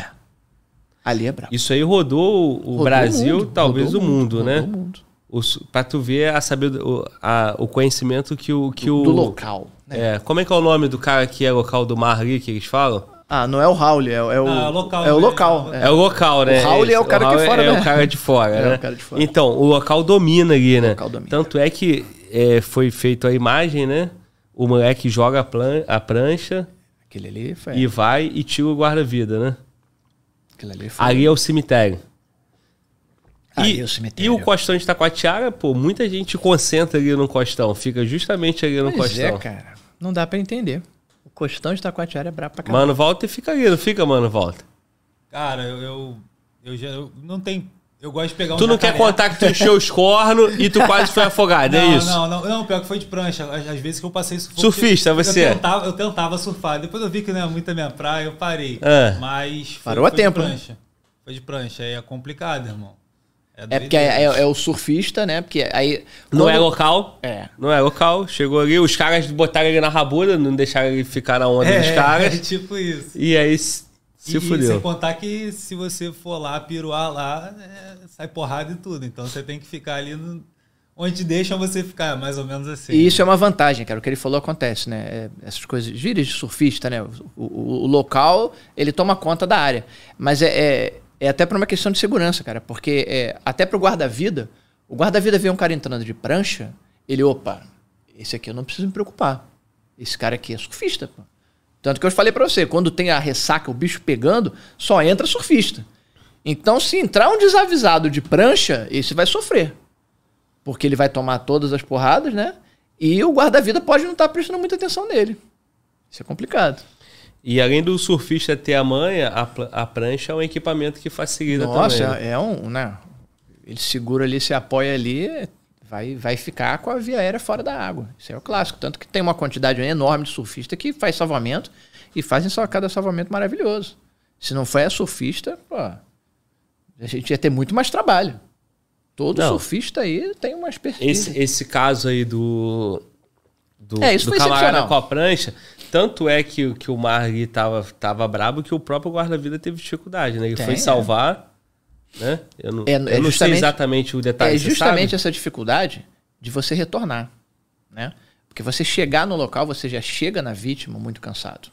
Ali é brabo. Isso aí rodou o Rodou Brasil, mundo, talvez rodou o mundo, né? rodou o mundo. O, su- pra tu ver a saber o, a- o conhecimento que o. Que o Do local. né? É, como é que é o nome do cara que é local do mar ali que eles falam? Ah, não é o Raul, é, o- é o, Ah, é o local, É o né? local. É, o local, né? O Raul é o cara que Raul fora, É né? o cara de fora, (laughs) É, né? o cara de fora. Então, o local domina ali, né? local domina. Tanto é que é, foi feito a imagem, né? O moleque joga a, plan- a prancha Aquele ali foi. e vai e tira o guarda-vida, né? Ali foi. Ali é o cemitério. Ali e, é o cemitério. e o costão de Taquatiara, pô, muita gente concentra ali no costão, fica justamente ali no Pois é, costão. cara. Não dá pra entender. O costão de Taquatiara é brabo pra caramba. Mano, volta e fica ali, não fica, mano, volta. Cara, eu, eu, eu já eu não tem. Eu gosto de pegar um Tu não quer jacaré. contar que tu encheu os cornos e tu quase foi afogado, é não, isso? Não, não, não, pior que foi de prancha. Às, vezes que eu passei sufoco. Surfista, eu você? Tentava, eu tentava surfar. Depois eu vi que não é muito a minha praia, eu parei. É. Mas. Foi, Parou a foi de tempo, né? prancha. Foi de prancha. Aí é complicado, irmão. É porque é, é- é o surfista, né? Porque aí. Não quando- é local. É. Não é local. Chegou ali, os caras botaram ele na rabuda, não deixaram ele ficar na onda É, dos caras. (laughs) é tipo isso. E aí se e, fudeu. sem contar que se você for lá, piruar lá, é, sai porrada e tudo. Então você tem que ficar ali no- onde deixam você ficar, mais ou menos assim. E isso é uma vantagem, cara. O que ele falou acontece, né? É, essas coisas, gírias de surfista, né? O, o- o local, ele toma conta da área. Mas é, é, é até por uma questão de segurança, cara. Porque é, até pro guarda-vida, o guarda-vida vê um cara entrando de prancha, ele, opa, esse aqui eu não preciso me preocupar. Esse cara aqui é surfista, pô. Tanto que eu falei pra você, quando tem a ressaca, o bicho pegando, só entra surfista. Então, se entrar um desavisado de prancha, esse vai sofrer porque ele vai tomar todas as porradas, né? E o guarda-vida pode não estar prestando muita atenção nele. Isso é complicado. E além do surfista ter a manha, a, prancha é um equipamento que facilita Nossa, também. né? é, é um, né? Ele segura ali, se apoia ali, vai, vai ficar com a via aérea fora da água. Isso é o clássico. Tanto que tem uma quantidade enorme de surfista que faz salvamento e fazem só cada salvamento maravilhoso. Se não for a surfista, pô, a gente ia ter muito mais trabalho. Todo Não. surfista aí tem uma expertise. Esse, esse caso aí do. Do, É, isso do foi camarada com a prancha, tanto é que, que o mar ali tava, tava brabo que o próprio guarda-vida teve dificuldade, né? Ele Tem, foi é. Né? Eu não, É, é eu não sei justamente- exatamente o detalhe. é justamente essa dificuldade de você retornar, né? Porque você chegar no local, você já chega na vítima muito cansado.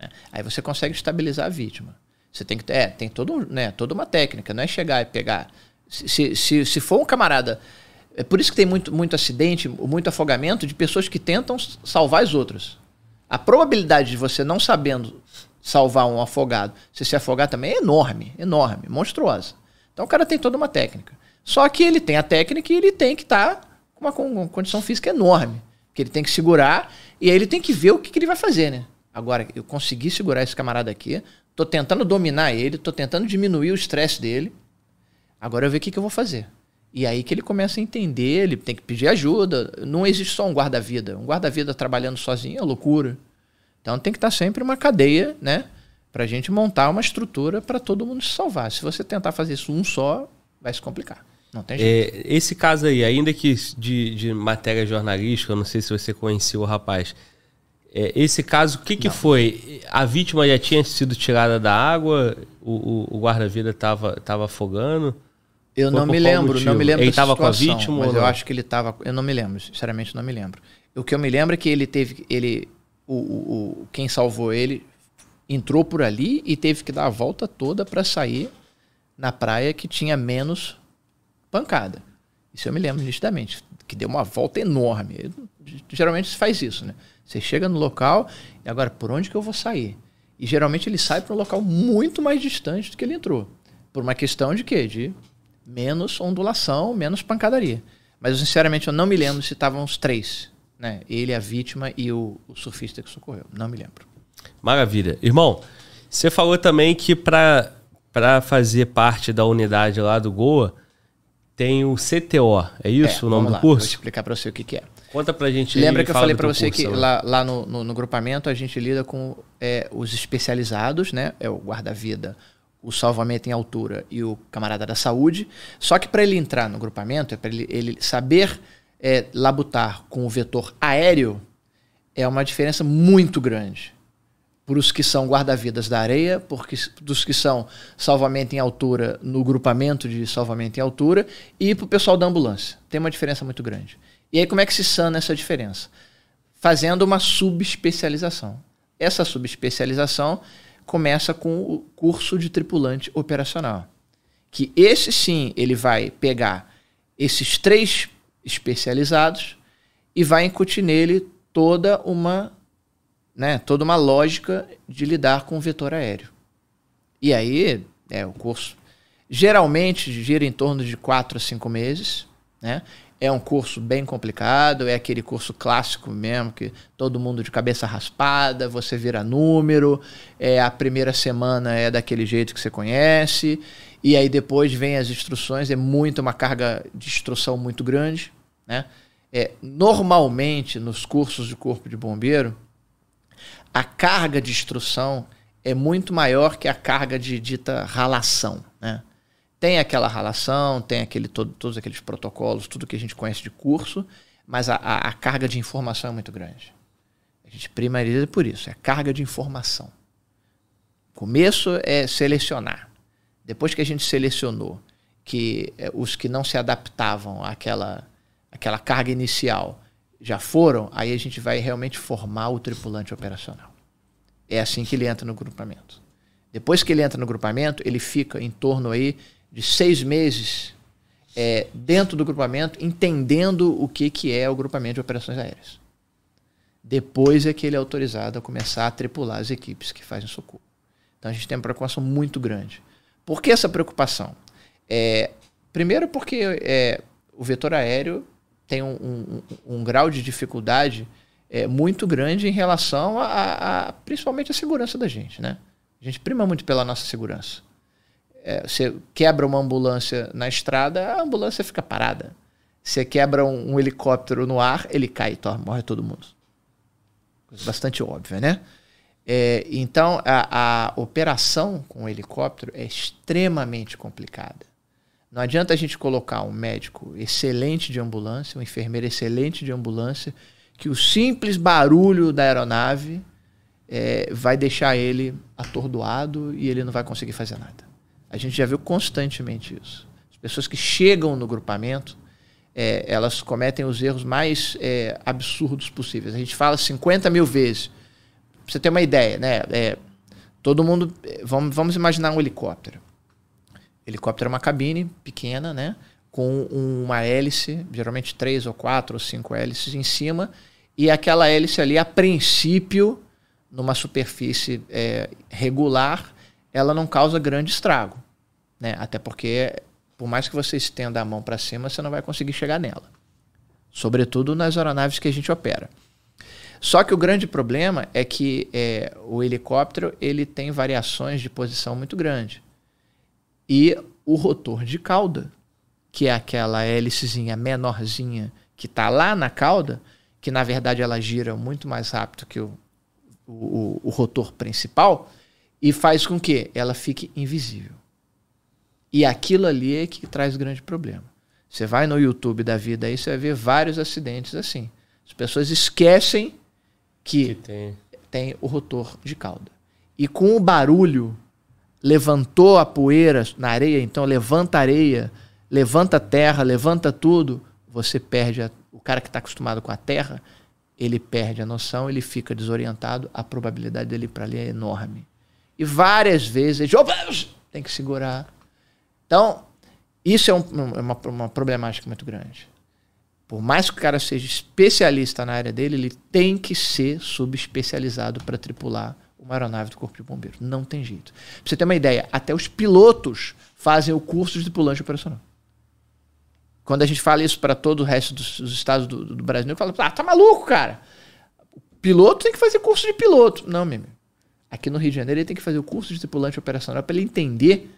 né? Aí você consegue estabilizar a vítima. Você tem que ter, é, tem todo, né, toda uma técnica, não é chegar e pegar. Se, se, se, se for um camarada. É por isso que tem muito, muito acidente, muito afogamento de pessoas que tentam salvar as outras. A probabilidade de você não sabendo salvar um afogado, você se afogar também é enorme, enorme, monstruosa. Então o cara tem toda uma técnica. Só que ele tem a técnica e ele tem que estar com uma uma condição física enorme. Que ele tem que segurar e aí ele tem que ver o que, que ele vai fazer, né? Agora, eu consegui segurar esse camarada aqui, tô tentando dominar ele, tô tentando diminuir o estresse dele. Agora eu ver o que, que eu vou fazer. E aí que ele começa a entender, ele tem que pedir ajuda. Não existe só um guarda-vida. Um guarda-vida trabalhando sozinho é loucura. Então tem que estar sempre uma cadeia, né? Para a gente montar uma estrutura para todo mundo se salvar. Se você tentar fazer isso um só, vai se complicar. Não tem jeito. É, esse caso aí, ainda que de, de matéria jornalística, eu não sei se você conheceu o rapaz. É, esse caso, o que, que foi? A vítima já tinha sido tirada da água? O, o, o guarda-vida estava tava afogando? Eu não me lembro, motivo? não me lembro Ele da tava com a vítima mas eu acho que ele estava, eu não me lembro, sinceramente não me lembro. O que eu me lembro é que ele teve, ele, o, o, o- quem salvou ele entrou por ali e teve que dar a volta toda para sair na praia que tinha menos pancada. Isso eu me lembro nitidamente, que deu uma volta enorme. Eu- Geralmente se faz isso, né? Você chega no local e agora por onde que eu vou sair? E geralmente ele sai para um local muito mais distante do que ele entrou. Por uma questão de quê? De menos ondulação, menos pancadaria. Mas sinceramente eu não me lembro se estavam os três, né? Ele, a vítima e o, o surfista que socorreu. Não me lembro. Maravilha. Irmão, você falou também que para fazer parte da unidade lá do Goa, tem o CTO. É isso É, o nome do lá, Vou curso? explicar para você o que, que é. Conta pra gente Lembra que eu falei para você curso que lá, lá no, no, no grupamento a gente lida com é, os especializados, né? É o guarda-vida, o salvamento em altura e o camarada da saúde. Só que para ele entrar no grupamento, é para ele, ele saber é, labutar com o vetor aéreo, é uma diferença muito grande. Para os que são guarda-vidas da areia, porque, dos que são salvamento em altura no grupamento de salvamento em altura e para o pessoal da ambulância. Tem uma diferença muito grande. E aí como é que se sana essa diferença? Fazendo uma subespecialização. Essa subespecialização começa com o curso de tripulante operacional. Que esse sim, ele vai pegar esses três especializados e vai incutir nele toda uma né, toda uma lógica de lidar com o vetor aéreo. E aí, é o curso geralmente gira em torno de 4 a 5 meses, né? É um curso bem complicado, é aquele curso clássico mesmo, que todo mundo de cabeça raspada, você vira número, é a primeira semana é daquele jeito que você conhece, e aí depois vem as instruções, é muito uma carga de instrução muito grande, né? É, normalmente nos cursos de corpo de bombeiro, a carga de instrução é muito maior que a carga de dita ralação, né? Tem aquela ralação, tem aquele todo, todos aqueles protocolos, tudo que a gente conhece de curso, mas a, a- a carga de informação é muito grande. A gente primariza por isso, é a carga de informação. Começo é selecionar. Depois que a gente selecionou que eh, os que não se adaptavam àquela, àquela carga inicial já foram, aí a gente vai realmente formar o tripulante operacional. É assim que ele entra no grupamento. Depois que ele entra no grupamento, ele fica em torno aí de seis meses é, dentro do grupamento, entendendo o que, que é o grupamento de operações aéreas. Depois é que ele é autorizado a começar a tripular as equipes que fazem socorro. Então a gente tem uma preocupação muito grande. Por que essa preocupação? É, primeiro porque é, o vetor aéreo tem um, um- um- um grau de dificuldade é, muito grande em relação a, a- a- principalmente a segurança da gente, né? A gente prima muito pela nossa segurança. É, você quebra uma ambulância na estrada, a ambulância fica parada. Você quebra um, um helicóptero no ar, ele cai, tó, morre todo mundo. Bastante óbvia, né? É, então, a, a operação com o helicóptero é extremamente complicada. Não adianta a gente colocar um médico excelente de ambulância, um enfermeiro excelente de ambulância, que o simples barulho da aeronave é, vai deixar ele atordoado e ele não vai conseguir fazer nada. A gente já viu constantemente isso. As pessoas que chegam no grupamento, é, elas cometem os erros mais é, absurdos possíveis. A gente fala 50 mil vezes. Pra você ter uma ideia, né? É, todo mundo. é, Vamos, vamos imaginar um helicóptero. Helicóptero é uma cabine pequena, né? Com uma hélice, geralmente três ou quatro ou cinco hélices em cima, e aquela hélice ali, a princípio, numa superfície é, regular, ela não causa grande estrago, né? Até porque, por mais que você estenda a mão para cima, você não vai conseguir chegar nela. Sobretudo nas aeronaves que a gente opera. Só que o grande problema é que é, o helicóptero ele tem variações de posição muito grande. E o rotor de cauda, que é aquela hélicezinha menorzinha que está lá na cauda, que na verdade ela gira muito mais rápido que o, o, o rotor principal, e faz com que ela fique invisível. E aquilo ali é que traz grande problema. Você vai no YouTube da vida aí, você vai ver vários acidentes assim. As pessoas esquecem que, que tem. tem o rotor de cauda. E com o barulho, levantou a poeira na areia, então levanta a areia, levanta a terra, levanta tudo, você perde. A, cara que está acostumado com a terra, ele perde a noção, ele fica desorientado, a probabilidade dele ir para ali é enorme. E várias vezes tem que segurar. Então, isso é, um, é uma, uma problemática muito grande. Por mais que o cara seja especialista na área dele, ele tem que ser subespecializado para tripular uma aeronave do Corpo de Bombeiros. Não tem jeito. Pra você ter uma ideia, até os pilotos fazem o curso de tripulante operacional. Quando a gente fala isso para todo o resto dos, dos estados do, do Brasil, fala, ah, tá maluco, cara. Piloto tem que fazer curso de piloto. Não, meu amigo. Aqui no Rio de Janeiro ele tem que fazer o curso de tripulante operacional para ele entender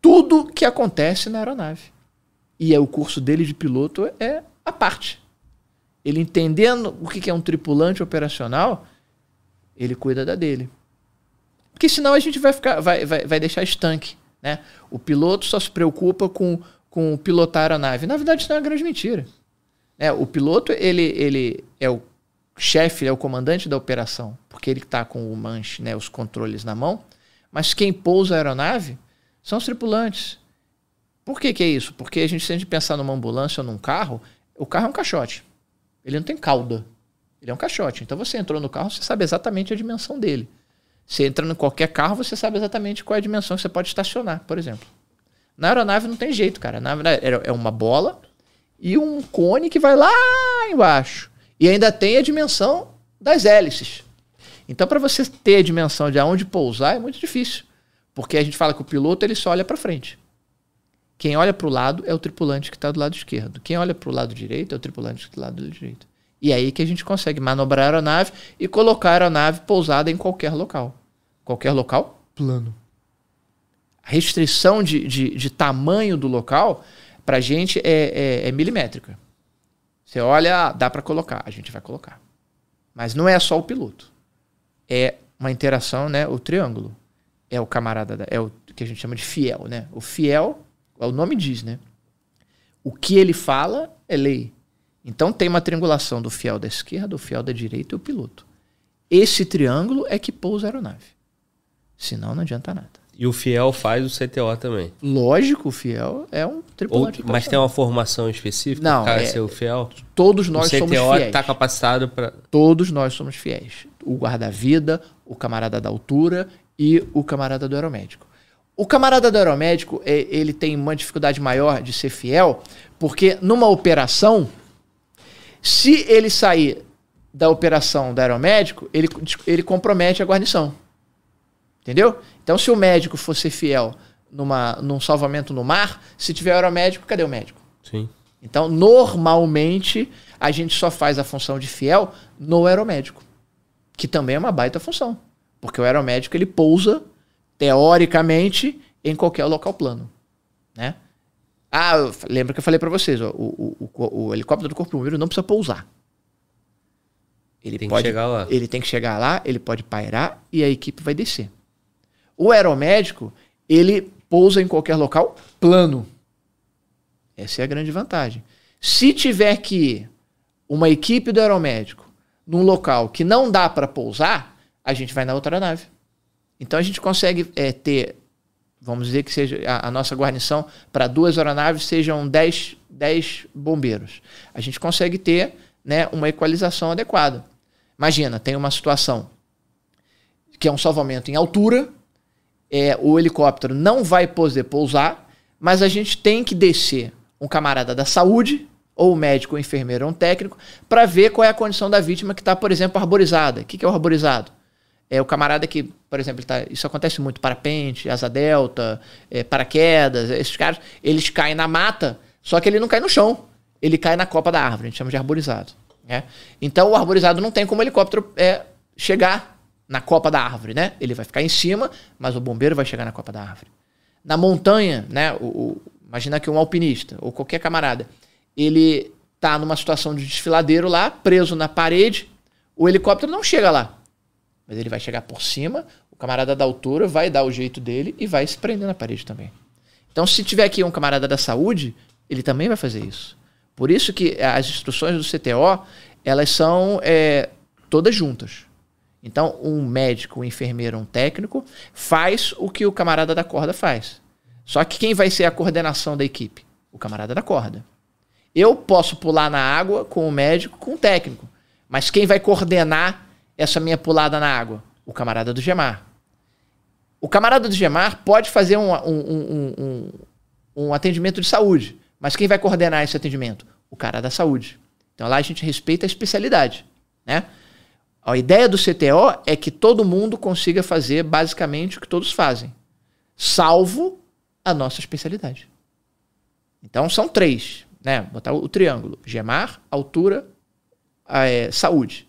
tudo que acontece na aeronave. E é o curso dele de piloto é a parte. Ele entendendo o que é um tripulante operacional, ele cuida da dele. Porque senão a gente vai ficar, vai, vai, vai deixar estanque. Né? O piloto só se preocupa com, com pilotar a aeronave. Na verdade, isso é uma grande mentira. É, o piloto ele, ele é o chefe, é o comandante da operação, porque ele está com o manche, né, os controles na mão. Mas quem pousa a aeronave são os tripulantes. Por que, que é isso? Porque a gente, se a gente pensar numa ambulância ou num carro, o carro é um caixote. Ele não tem cauda. Ele é um caixote. Então você entrou no carro, você sabe exatamente a dimensão dele. Você entra em qualquer carro, você sabe exatamente qual é a dimensão que você pode estacionar, por exemplo. Na aeronave não tem jeito, cara. Na é uma bola e um cone que vai lá embaixo. E ainda tem a dimensão das hélices. Então, para você ter a dimensão de aonde pousar, é muito difícil. Porque a gente fala que o piloto ele só olha para frente. Quem olha para o lado é o tripulante que está do lado esquerdo. Quem olha para o lado direito é o tripulante que está do lado direito. E é aí que a gente consegue manobrar a aeronave e colocar a aeronave pousada em qualquer local. Qualquer local, plano. Restrição de, de, de tamanho do local, para a gente, é, é, é milimétrica. Você olha, dá para colocar, a gente vai colocar. Mas não é só o piloto. É uma interação, né? O triângulo. É o camarada, é o que a gente chama de fiel, né? O fiel, o nome diz, né? O que ele fala é lei. Então tem uma triangulação do fiel da esquerda, do fiel da direita e o piloto. Esse triângulo é que pousa a aeronave. Senão não adianta nada. E o fiel faz o CTO também. Lógico, o fiel é um tripulante. Ou, mas tem uma formação específica não, para é, ser o fiel? Todos nós somos fiéis. O CTO está capacitado para... Todos nós somos fiéis. O guarda-vida, o camarada da altura e o camarada do aeromédico. O camarada do aeromédico, é, ele tem uma dificuldade maior de ser fiel, porque numa operação se ele sair da operação do aeromédico, ele, ele compromete a guarnição. Entendeu? Então, se o médico fosse fiel numa, num salvamento no mar, se tiver aeromédico, cadê o médico? Sim. Então, normalmente, a gente só faz a função de fiel no aeromédico, que também é uma baita função. Porque o aeromédico ele pousa, teoricamente, em qualquer local plano. Né? Ah, lembra que eu falei para vocês, ó, o, o, o, o, helicóptero do Corpo Bombeiro não precisa pousar. Ele tem pode, que chegar lá. Ele tem que chegar lá, ele pode pairar e a equipe vai descer. O aeromédico, ele pousa em qualquer local plano. Essa é a grande vantagem. Se tiver que ir uma equipe do aeromédico num local que não dá para pousar, a gente vai na outra nave. Então a gente consegue é, ter vamos dizer que seja a, a nossa guarnição para duas aeronaves sejam 10, 10 bombeiros. A gente consegue ter né, uma equalização adequada. Imagina, tem uma situação que é um salvamento em altura, é, o helicóptero não vai pousar, mas a gente tem que descer um camarada da saúde, ou médico, ou enfermeiro, ou um técnico, para ver qual é a condição da vítima que está, por exemplo, arborizada. O que, que é o arborizado? É o camarada que, por exemplo, tá, isso acontece muito, parapente, asa delta, é, paraquedas, esses caras, eles caem na mata, só que ele não cai no chão, ele cai na copa da árvore, a gente chama de arborizado. Né? Então o arborizado não tem como o helicóptero é, chegar na copa da árvore, né? Ele vai ficar em cima, mas o bombeiro vai chegar na copa da árvore. Na montanha, né? O, o Imagina que um alpinista ou qualquer camarada, ele tá numa situação de desfiladeiro lá, preso na parede, o helicóptero não chega lá. Mas ele vai chegar por cima, o camarada da altura vai dar o jeito dele e vai se prender na parede também. Então, se tiver aqui um camarada da saúde, ele também vai fazer isso. Por isso que as instruções do CTO, elas são é, todas juntas. Então, um médico, um enfermeiro, um técnico faz o que o camarada da corda faz. Só que quem vai ser a coordenação da equipe? O camarada da corda. Eu posso pular na água com o médico, com o técnico. Mas quem vai coordenar essa minha pulada na água? O camarada do Gemar. O camarada do Gemar pode fazer um, um, um, um, atendimento de saúde. Mas quem vai coordenar esse atendimento? O cara da saúde. Então lá a gente respeita a especialidade. Né? A ideia do CTO é que todo mundo consiga fazer basicamente o que todos fazem, salvo a nossa especialidade. Então são três, né? Botar o, triângulo: gemar, altura, é, saúde.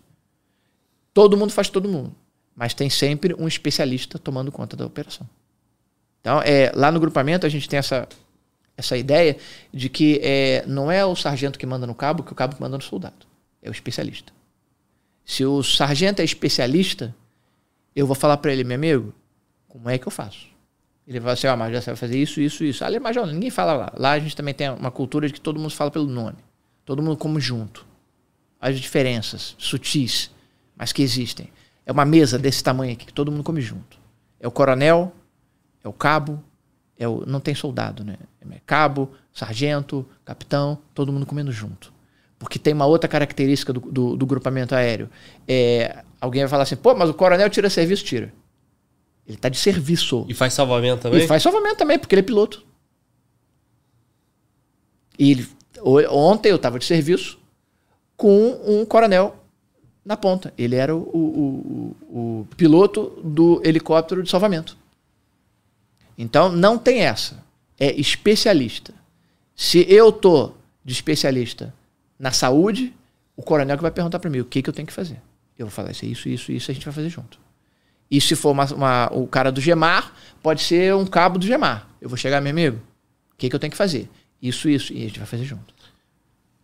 Todo mundo faz todo mundo, mas tem sempre um especialista tomando conta da operação. Então, é, lá no grupamento a gente tem essa, essa ideia de que é, não é o sargento que manda no cabo, que o cabo manda no soldado. É o especialista. Se o sargento é especialista, eu vou falar para ele, meu amigo, como é que eu faço? Ele vai assim, ó, oh, mas você vai fazer isso, isso, isso. Ali, mas ninguém fala lá. Lá a gente também tem uma cultura de que todo mundo fala pelo nome. Todo mundo come junto. As diferenças sutis, mas que existem. É uma mesa desse tamanho aqui que todo mundo come junto. É o coronel, é o cabo, é o não tem soldado, né? É cabo, sargento, capitão, todo mundo comendo junto. Porque tem uma outra característica do, do, do grupamento aéreo. É, alguém vai falar assim, pô, mas o coronel tira serviço, tira. Ele está de serviço. E faz salvamento também? E faz salvamento também, porque ele é piloto. E ele, ontem eu estava de serviço com um coronel na ponta. Ele era o, o, o, o, piloto do helicóptero de salvamento. Então não tem essa. É especialista. Se eu tô de especialista na saúde, o coronel que vai perguntar para mim o que, que eu tenho que fazer. Eu vou falar isso, isso, isso, isso, a gente vai fazer junto. E se for uma, uma, o cara do Gemar, pode ser um cabo do Gemar. Eu vou chegar, meu amigo, o que, que eu tenho que fazer? Isso, isso, e a gente vai fazer junto.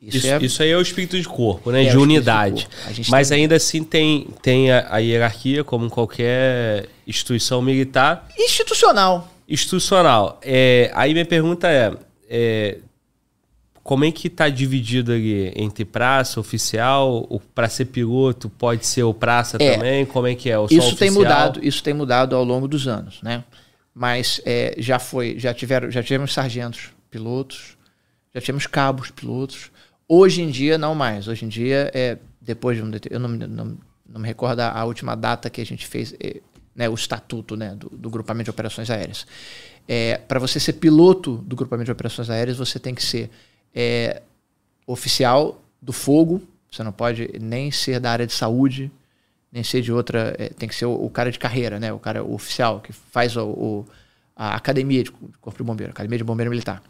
Isso, isso, é, isso aí é o espírito de corpo, né? É de unidade. De Mas tem... ainda assim tem, tem a, a, hierarquia, como qualquer instituição militar. Institucional. Institucional. É, aí minha pergunta é, é como é que está dividido ali entre praça, oficial, para ser piloto pode ser o praça é, também? Como é que é? O isso tem mudado, isso tem mudado ao longo dos anos, né? Mas é, já foi, já tiveram, já tivemos sargentos pilotos, já tivemos cabos pilotos. Hoje em dia não mais. Hoje em dia é depois de um eu não, não, não me recordo a última data que a gente fez, é, né, o estatuto né, do, do grupamento de operações aéreas. É, para você ser piloto do grupamento de operações aéreas, você tem que ser é, oficial do fogo, você não pode nem ser da área de saúde, nem ser de outra. É, tem que ser o, o, cara de carreira, né? O cara o oficial que faz o, o, a academia de corpo de bombeiro, academia de bombeiro militar.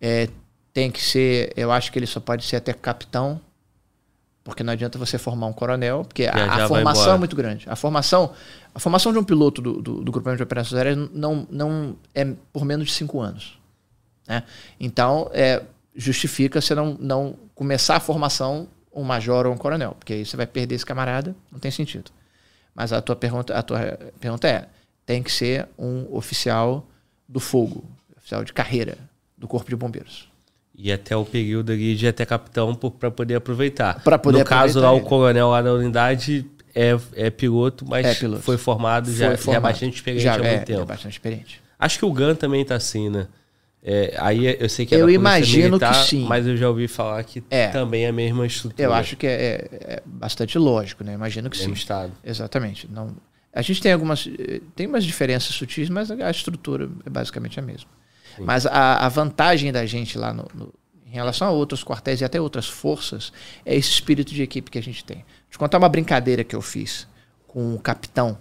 É, tem que ser, eu acho que ele só pode ser até capitão, porque não adianta você formar um coronel, porque a, a formação é muito grande. A formação, a formação de um piloto do, do, do grupamento de operações aéreas não, não é por menos de cinco anos. Né? Então, é, justifica você não, não começar a formação um major ou um coronel, porque aí você vai perder esse camarada, não tem sentido. Mas a tua pergunta, a tua pergunta é: tem que ser um oficial do fogo, oficial de carreira do Corpo de Bombeiros. E até o período ali de até capitão para poder aproveitar. Para poder No caso lá, ele. o coronel lá na unidade é, é piloto, mas é piloto. foi formado, foi já, formado. já é bastante experiente já, há muito é, tempo. É bastante experiente. Acho que o GAN também está assim, né? É, aí eu sei que é eu imagino militar, que sim, mas eu já ouvi falar que é, também é a mesma estrutura. Eu acho que é, é, é bastante lógico, né? Imagino que mesmo sim. Estado. Exatamente. Não, a gente tem algumas tem umas diferenças sutis, mas a estrutura é basicamente a mesma. Sim. Mas a, a, vantagem da gente lá no, no, em relação a outros quartéis e até outras forças é esse espírito de equipe que a gente tem. Vou te contar uma brincadeira que eu fiz com o capitão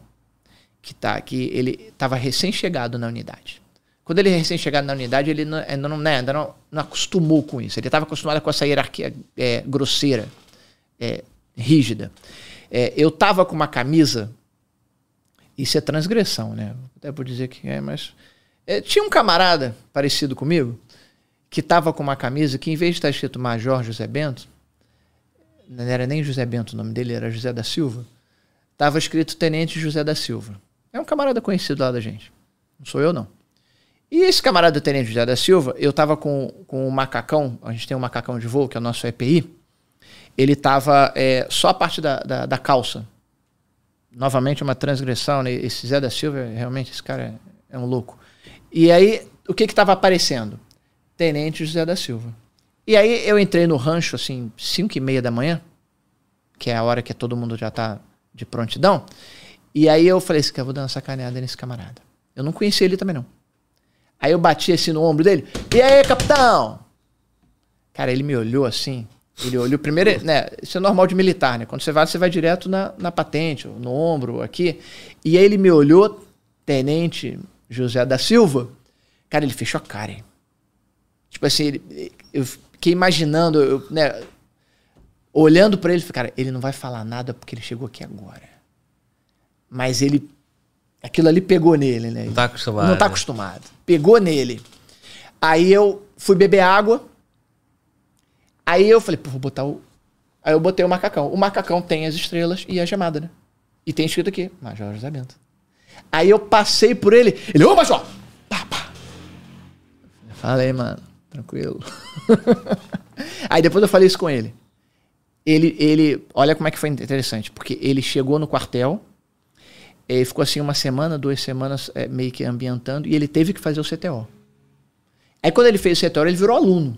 que tá que ele estava recém chegado na unidade. Quando ele recém-chegado na unidade, ele não, ainda, não, né, ainda não, não, acostumou com isso. Ele estava acostumado com essa hierarquia é, grosseira, é, rígida. É, eu estava com uma camisa, isso é transgressão, né? Até por dizer que é, mas É, tinha um camarada parecido comigo que tava com uma camisa que, em vez de estar escrito Major José Bento, não era nem José Bento o nome dele, era José da Silva, tava escrito Tenente José da Silva. É um camarada conhecido lá da gente. Não sou eu, não. E esse camarada Tenente José da Silva, eu tava com, com um macacão, a gente tem um macacão de voo, que é o nosso EPI, ele tava é, só a parte da, da, da, calça. Novamente uma transgressão, né? Esse Zé da Silva, realmente, esse cara é, é um louco. E aí, o que que tava aparecendo? Tenente José da Silva. E aí eu entrei no rancho, assim, 5 e meia da manhã, que é a hora que todo mundo já tá de prontidão. E aí eu falei assim, cara, vou dar uma sacaneada nesse camarada. Eu não conhecia ele também, não. Aí eu bati assim no ombro dele. E aí, capitão? Cara, ele me olhou assim. Ele olhou primeiro, né? Isso é normal de militar, né? Quando você vai, você vai direto na, na patente, no ombro, aqui. E aí ele me olhou, tenente José da Silva. Cara, ele fechou a cara, hein? Tipo assim, ele, eu fiquei imaginando, eu, né? Olhando para ele, cara, ele não vai falar nada porque ele chegou aqui agora. Mas ele Aquilo ali pegou nele, né? Não tá acostumado. Não tá acostumado. Pegou nele. Aí eu fui beber água. Aí eu falei, pô, vou botar o. Aí eu botei o macacão. O macacão tem as estrelas e a gemada, né? E tem escrito aqui, Major José Bento. Aí eu passei por ele. Ele, ô Major! Pá, pá. falei, mano, tranquilo. (laughs) Aí depois eu falei isso com ele. Ele, ele, olha como é que foi interessante, porque ele chegou no quartel, ele ficou assim uma semana, duas semanas é, meio que ambientando e ele teve que fazer o CTO. Aí quando ele fez o CTO, ele virou aluno.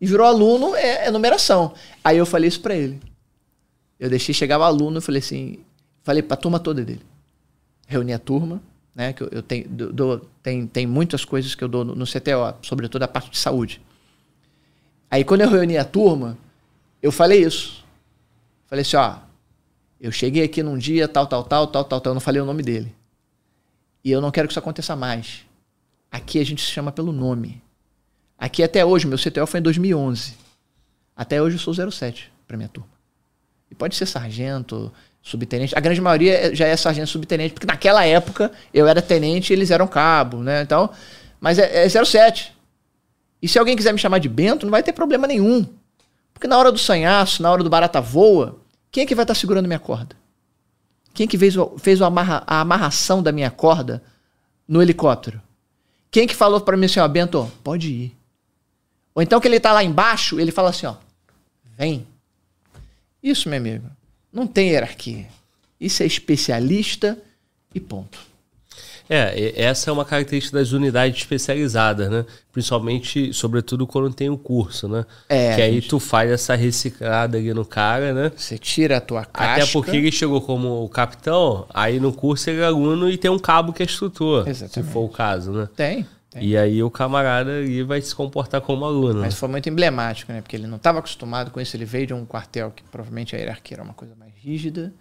E virou aluno é, é numeração. Aí eu falei isso para ele. Eu deixei, chegava aluno, eu falei assim, falei pra turma toda dele. Reuni a turma, né, que eu, eu tenho, dou, tem, tem muitas coisas que eu dou no, no CTO, sobretudo a parte de saúde. Aí quando eu reuni a turma, eu falei isso. Falei assim, ó, eu cheguei aqui num dia, tal, tal, tal, tal, tal, tal, eu não falei o nome dele. E eu não quero que isso aconteça mais. Aqui a gente se chama pelo nome. Aqui até hoje, meu CTO foi em 2011. Até hoje eu sou 07 para minha turma. E pode ser sargento, subtenente. A grande maioria já é sargento subtenente, porque naquela época eu era tenente e eles eram cabo, né? Então, mas é, é 07. E se alguém quiser me chamar de Bento, não vai ter problema nenhum. Porque na hora do sanhaço, na hora do barata voa, quem é que vai estar tá segurando minha corda? Quem é que fez, o, fez o amarra, a amarração da minha corda no helicóptero? Quem é que falou para mim assim, ó, Bento, pode ir. Ou então que ele está lá embaixo, ele fala assim, ó, vem. Isso, meu amigo, não tem hierarquia. Isso é especialista e ponto. É, essa é uma característica das unidades especializadas, né? Principalmente, sobretudo, quando tem o curso, né? É, que aí gente... tu faz essa reciclada ali no cara, né? Você tira a tua casca. Até porque ele chegou como capitão, aí no curso ele é aluno e tem um cabo que é instrutor. Exatamente. Se for o caso, né? Tem. Tem. E aí o camarada ali vai se comportar como aluno. Mas foi muito emblemático, né? Porque ele não estava acostumado com isso. Ele veio de um quartel que provavelmente a hierarquia era uma coisa mais rígida.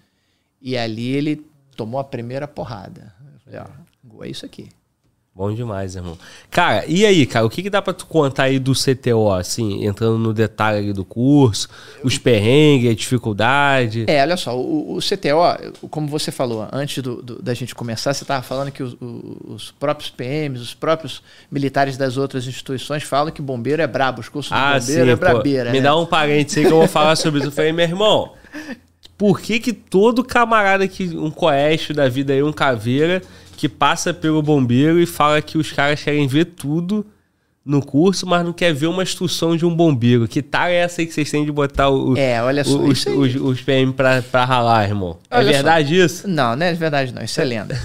E ali ele tomou a primeira porrada. Falei, ó, é isso aqui. Bom demais, irmão. Cara, e aí, cara, o que, que dá pra tu contar aí do CTO, assim, entrando no detalhe do curso, os perrengues, a dificuldade? É, olha só, o, o CTO, como você falou, antes do, do, da gente começar, você tava falando que os, os, próprios PMs, os próprios militares das outras instituições falam que bombeiro é brabo, os cursos ah, de bombeiro sim, é brabeira. me né? dá um parênteses aí que eu vou falar sobre isso. Eu falei, meu irmão, (laughs) por que que todo camarada que, um coeste da vida aí, um caveira que passa pelo bombeiro e fala que os caras querem ver tudo no curso, mas não quer ver uma instrução de um bombeiro. Que tal é essa aí que vocês têm de botar o, é, olha só, os, os, os, PM pra, pra ralar, irmão? É olha é verdade só. isso? Não, não é verdade não. Isso é lenda.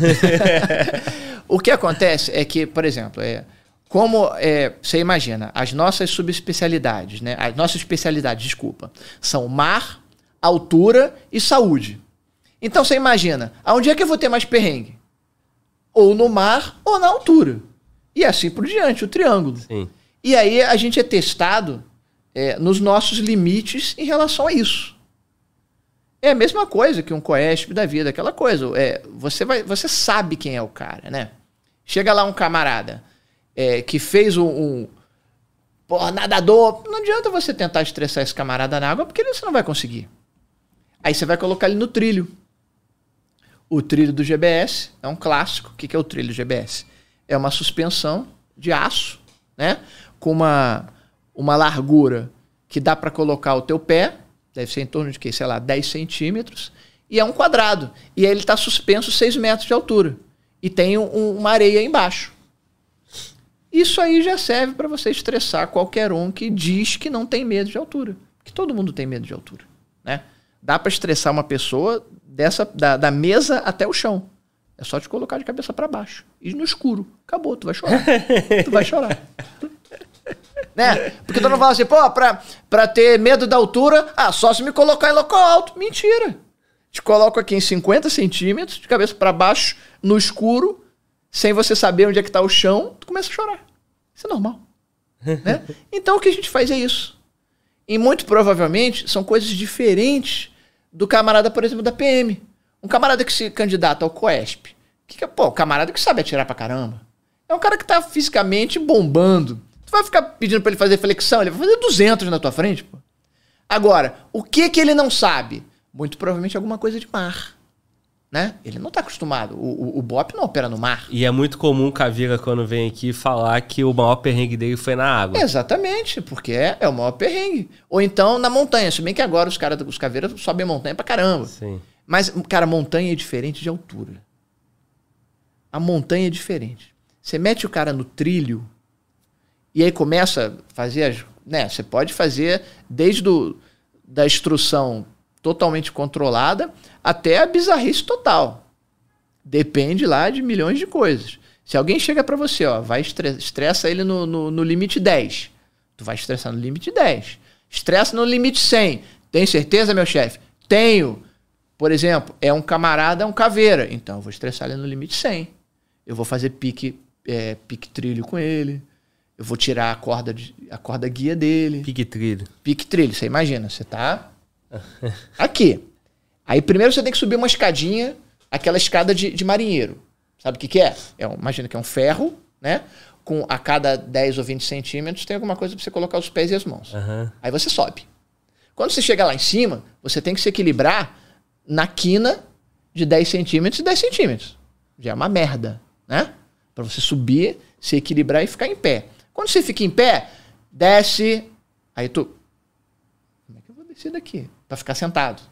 (laughs) o que acontece é que, por exemplo, é, como é, você imagina, as nossas subespecialidades, né? As nossas especialidades, desculpa, são mar, altura e saúde. Então você imagina, aonde é que eu vou ter mais perrengue? Ou no mar ou na altura. E assim por diante, o triângulo. Sim. E aí a gente é testado é, nos nossos limites em relação a isso. É a mesma coisa que um coesp da vida, aquela coisa. É, você, vai, você sabe quem é o cara, né? Chega lá um camarada é, que fez um, um porra, nadador. Não adianta você tentar estressar esse camarada na água, porque você não vai conseguir. Aí você vai colocar ele no trilho. O trilho do GBS é um clássico. O que é o trilho do GBS? é uma suspensão de aço, né? Com uma, uma largura que dá para colocar o teu pé, deve ser em torno de, que, sei lá, 10 centímetros, e é um quadrado. E aí ele está suspenso 6 metros de altura. E tem um, uma areia embaixo. Isso aí já serve para você estressar qualquer um que diz que não tem medo de altura. Que todo mundo tem medo de altura. Né? Dá para estressar uma pessoa dessa da, da mesa até o chão. É só te colocar de cabeça para baixo. E no escuro. Acabou, tu vai chorar. (laughs) tu vai chorar. né? Porque tu não fala assim, pô, pra, pra ter medo da altura, ah, só se me colocar em local alto. Mentira. Te coloco aqui em 50 centímetros, de cabeça para baixo, no escuro, sem você saber onde é que tá o chão, tu começa a chorar. Isso é normal. (laughs) né? Então o que a gente faz é isso. E muito provavelmente são coisas diferentes do camarada, por exemplo, da PM. Um camarada que se candidata ao COESP. Que, pô, o camarada que sabe atirar pra caramba. É um cara que tá fisicamente bombando. Tu vai ficar pedindo pra ele fazer flexão, ele vai fazer 200 na tua frente, pô. Agora, o que que ele não sabe? Muito provavelmente alguma coisa de mar. Né? Ele não está acostumado. O, o, o BOP não opera no mar. E é muito comum o Caveira, quando vem aqui, falar que o maior perrengue dele foi na água. Exatamente, porque é, é o maior perrengue. Ou então na montanha. Se bem que agora os caras dos Caveiras sobem montanha pra caramba. Sim. Mas, cara, montanha é diferente de altura. A montanha é diferente. Você mete o cara no trilho e aí começa a fazer as. Né, você pode fazer desde do, da instrução totalmente controlada até a bizarrice total. Depende lá de milhões de coisas. Se alguém chega para você, ó, vai estressa ele no, no, no, limite 10. Tu vai estressar no limite 10. Estressa no limite 100. Tem certeza, meu chefe? Tenho. Por exemplo, é um camarada, um caveira. Então, eu vou estressar ele no limite 100. Eu vou fazer pique, é, pique trilho com ele. Eu vou tirar a corda, de, a corda guia dele. Pique trilho. Pique trilho. Você imagina, você tá (laughs) aqui. Aí primeiro você tem que subir uma escadinha, aquela escada de, de marinheiro. Sabe o que, que é? é um, imagina que é um ferro, né? Com a cada 10 ou 20 centímetros tem alguma coisa para você colocar os pés e as mãos. Uhum. Aí você sobe. Quando você chega lá em cima, você tem que se equilibrar na quina de 10 centímetros e 10 centímetros. Já é uma merda, né? Para você subir, se equilibrar e ficar em pé. Quando você fica em pé, desce. Aí tu. Como é que eu vou descer daqui? Para ficar sentado.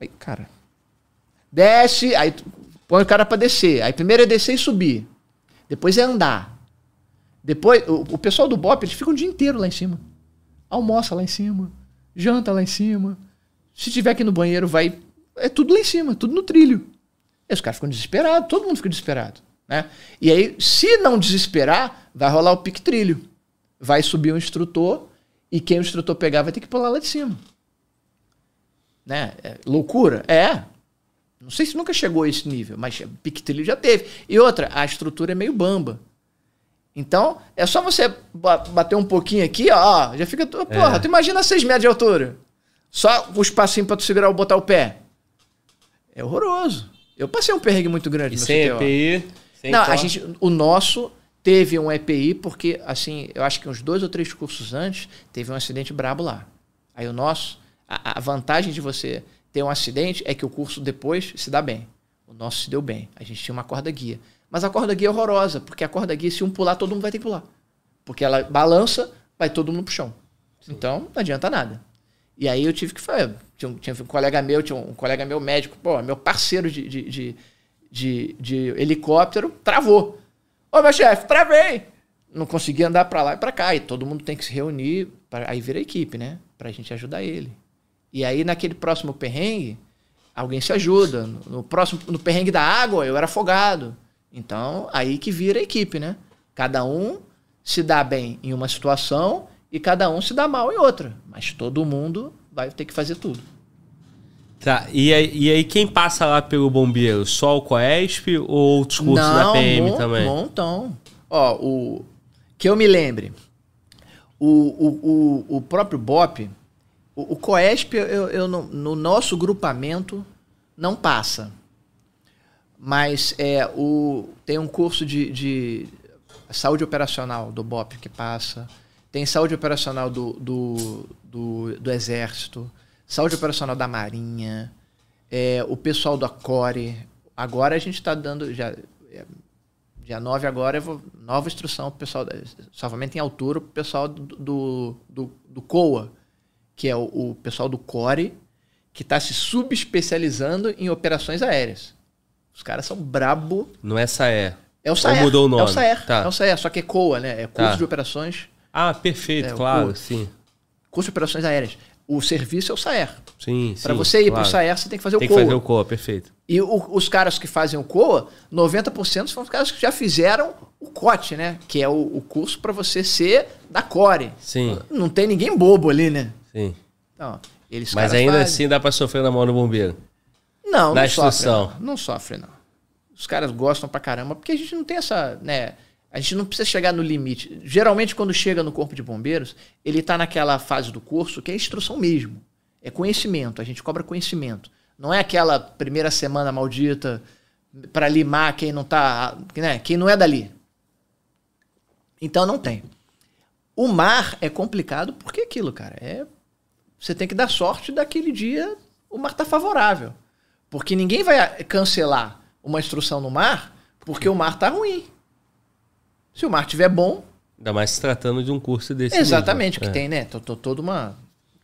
Aí, cara. Desce, aí põe o cara para descer. Aí primeiro é descer e subir. Depois é andar. Depois, o, o pessoal do BOP, eles ficam o dia inteiro lá em cima. Almoça lá em cima. Janta lá em cima. Se tiver aqui no banheiro, vai é tudo lá em cima, tudo no trilho. E os caras ficam desesperados, todo mundo fica desesperado. Né? E aí, se não desesperar, vai rolar o pique trilho. Vai subir um instrutor e quem o instrutor pegar vai ter que pular lá de cima. Né? É loucura? É. Não sei se nunca chegou a esse nível, mas pique trilho já teve. E outra, a estrutura é meio bamba. Então, é só você bater um pouquinho aqui, ó, já fica. Porra, é. tu imagina 6 metros de altura. Só o espacinho pra tu segurar ou botar o pé. É horroroso. Eu passei um perrengue muito grande e no sem CTO. EPI? Sem Não, a gente, o nosso teve um EPI porque, assim, eu acho que uns dois ou três cursos antes, teve um acidente brabo lá. Aí o nosso, a, a vantagem de você ter um acidente é que o curso depois se dá bem. O nosso se deu bem. A gente tinha uma corda guia. Mas a corda guia é horrorosa, porque a corda guia, se um pular, todo mundo vai ter que pular. Porque ela balança, vai todo mundo pro chão. Sim. Então, não adianta nada. E aí eu tive que fazer. Tinha, tinha um colega meu, tinha um colega meu médico, pô, meu parceiro de, de, de, de, de helicóptero, travou. Ô, meu chefe, travei! Não conseguia andar para lá e para cá. E todo mundo tem que se reunir, pra, aí vira equipe, né? Pra gente ajudar ele. E aí, naquele próximo perrengue, alguém se ajuda. No, próximo, no perrengue da água, eu era afogado. Então, aí que vira equipe, né? Cada um se dá bem em uma situação e cada um se dá mal em outra. Mas todo mundo vai ter que fazer tudo. Tá, e aí, e aí quem passa lá pelo bombeiro? Só o Coesp ou outros cursos Não, da PM mon, também? Montão. Ó, o que eu me lembre, o, o, o, o próprio BOP, o, o Coesp, eu, eu no, no nosso grupamento, não passa. Mas é, o, tem um curso de, de saúde operacional do BOP que passa. Tem saúde operacional do, do, do, do Exército, saúde operacional da Marinha, é, o pessoal da Core. Agora a gente está dando. Já, é, Dia 9 agora, eu vou, nova instrução pro pessoal, salvamento em altura pro pessoal do, do, do, do COA, que é o, o pessoal do CORE, que está se subespecializando em operações aéreas. Os caras são brabo. Não é Saé. É o SAER. mudou o nome? É o SAER. Tá. É o SAER, só que é COA, né? É curso Tá. de operações, Ah, perfeito, É, o claro, Coa. sim. curso de operações aéreas. O serviço é o SAER. Sim, Para sim, você ir claro. pro SAER, você tem que fazer Tem o que COA. fazer o COA, perfeito. E o- os caras que fazem o COA, 90% são os caras que já fizeram o COT, né? Que é o, o curso para você ser da Core. Sim, Não tem ninguém bobo ali, né? Sim. Então, eles Mas ainda fazem. assim dá pra sofrer na mão do bombeiro. não, na não sofre, instrução. não. Não sofre, não. Os caras gostam pra caramba, porque a gente não tem essa, né? A gente não precisa chegar no limite. Geralmente, quando chega no corpo de bombeiros, ele tá naquela fase do curso que é instrução mesmo. É conhecimento. A gente cobra conhecimento. Não é aquela primeira semana maldita pra limar quem não tá, né? Quem não é dali. Então não tem. O mar é complicado porque é aquilo, cara. É você tem que dar sorte daquele dia o mar tá favorável. Porque ninguém vai cancelar uma instrução no mar porque o mar tá ruim. Se o mar tiver bom, Ainda mais se tratando de um curso desse. exatamente, mesmo. que É. tem, né? to- to- Toda uma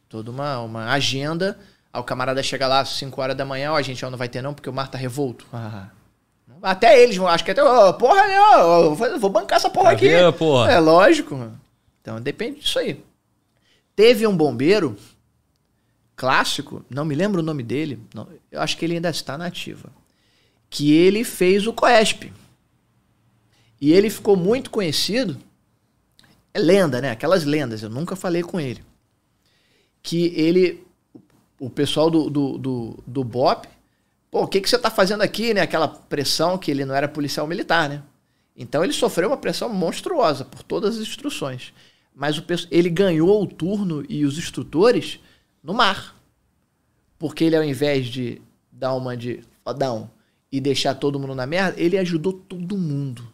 toda uma, uma agenda. Aí o camarada chega lá às 5 horas da manhã, ó, a gente ó, não vai ter não porque o mar tá revolto. Ah. Até eles vão, acho que até, ó, porra, eu vou- vou bancar essa porra Tá aqui. vendo, porra? É lógico. Então depende disso aí. Teve um bombeiro clássico, não me lembro o nome dele, não, eu acho que ele ainda está na ativa, que ele fez o COESP. E ele ficou muito conhecido, é lenda, né? Aquelas lendas, eu nunca falei com ele. Que ele, o pessoal do, do, do, do BOP, pô, o que, que você está fazendo aqui, né? Aquela pressão que ele não era policial militar, né? Então ele sofreu uma pressão monstruosa por todas as instruções. Mas o, ele ganhou o turno e os instrutores no mar. Porque ele, ao invés de dar uma de fodão e deixar todo mundo na merda, ele ajudou todo mundo.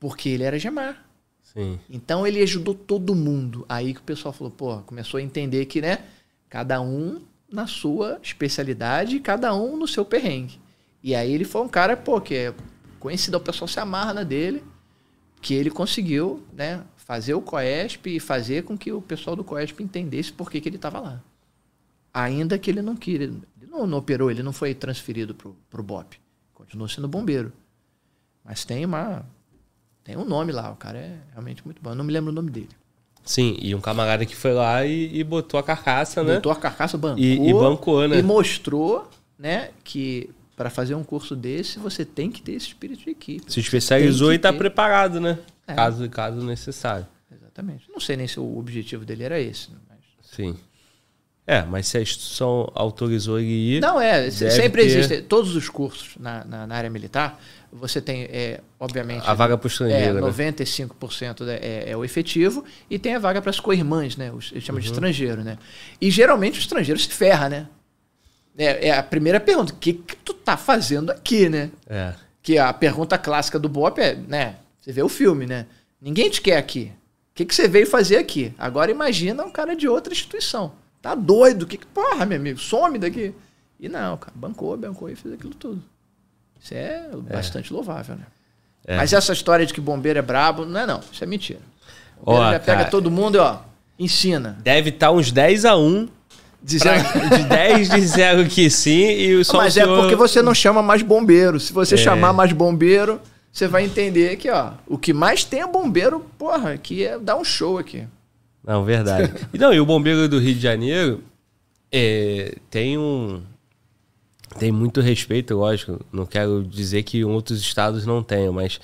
Porque ele era gemar. Sim. Então ele ajudou todo mundo. Aí que o pessoal falou, pô, começou a entender que, né, cada um na sua especialidade, cada um no seu perrengue. E aí ele foi um cara, pô, que é conhecido, o pessoal se amarra na dele, que ele conseguiu, né, fazer o COESP e fazer com que o pessoal do COESP entendesse por que, que ele estava lá. Ainda que ele não queria, ele não, não operou, ele não foi transferido pro, pro BOP. Continuou sendo bombeiro. Mas tem uma tem um nome lá, o cara é realmente muito bom. Eu não me lembro o nome dele. Sim, e um camarada que foi lá e, e botou a carcaça, né? Botou a carcaça, bancou. E- e bancou, né? E mostrou, né, que para fazer um curso desse, você tem que ter esse espírito de equipe. Se especializou e que tá ter. preparado, né? É. Caso, caso necessário. Exatamente. Não sei nem se o objetivo dele era esse. Mas... Sim. É, mas se a instituição autorizou ele ir. Não, é. sempre ter existe. Todos os cursos na, na, na área militar, você tem, é, obviamente. A vaga pro É, estrangeiro, né? 95% da- é, é o efetivo e tem a vaga para as co-irmãs, né? Os- Eles chamam Uhum. de estrangeiro, né? E geralmente o estrangeiro se ferra, né? É, é a primeira pergunta: o que, que tu tá fazendo aqui, né? É. Que a pergunta clássica do Bop é, né? Você vê o filme, né? Ninguém te quer aqui. O que, que você veio fazer aqui? Agora imagina um cara de outra instituição. Tá doido? Que, que- porra, meu amigo, some daqui. E não, cara, bancou, bancou e fez aquilo tudo. Isso é, bastante louvável, né? É. Mas essa história de que bombeiro é brabo, não é não. Isso é mentira. O Ó, já pega cara. todo mundo e, ó, ensina. Deve estar uns 10 a 1 Dizendo... pra- (laughs) de 10 disseram que sim e só Mas o é senhor- porque você não chama mais bombeiro. Se você É. chamar mais bombeiro, você vai entender que, ó, o que mais tem é bombeiro, porra, que é dar um show aqui. Não, verdade. E (laughs) não, e o bombeiro do Rio de Janeiro é, tem um. Tem muito respeito, lógico. Não quero dizer que outros estados não tenham, mas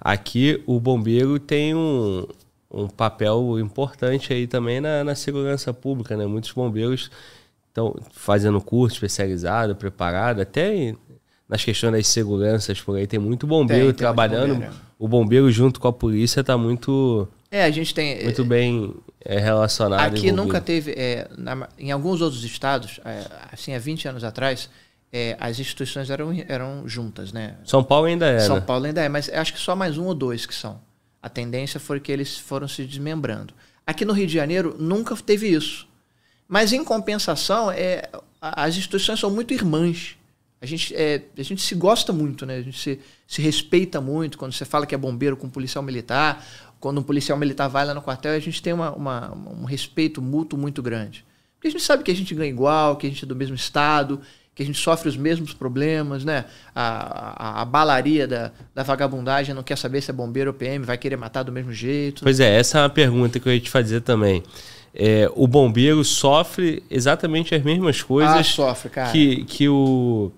aqui o bombeiro tem um, um papel importante aí também na, na segurança pública, né? Muitos bombeiros estão fazendo curso especializado, preparado, até nas questões das seguranças por aí. Tem muito bombeiro Tem, tem muito trabalhando. bombeiro, é. O bombeiro junto com a polícia está muito, É, a gente tem. muito bem é, relacionado. Aqui envolvido. nunca teve. é, na- em alguns outros estados, é, assim, há 20 anos atrás, é, as instituições eram, eram juntas, né? São Paulo ainda é, São? Paulo ainda é, mas acho que só mais um ou dois que são. A tendência foi que eles foram se desmembrando. Aqui no Rio de Janeiro nunca teve isso. Mas em compensação, é, as instituições são muito irmãs. A gente, é, a gente se gosta muito, né? A gente se, se respeita muito quando você fala que é bombeiro com policial militar. Quando um policial militar vai lá no quartel, a gente tem uma, uma, um respeito mútuo muito grande. Porque a gente sabe que a gente ganha igual, que a gente é do mesmo estado, que a gente sofre os mesmos problemas, né? A, a, a, balaria da, da vagabundagem não quer saber se é bombeiro ou PM, vai querer matar do mesmo jeito. Pois é, essa é uma pergunta que eu ia te fazer também. É, o bombeiro sofre exatamente as mesmas coisas ah, sofre, que, que, o,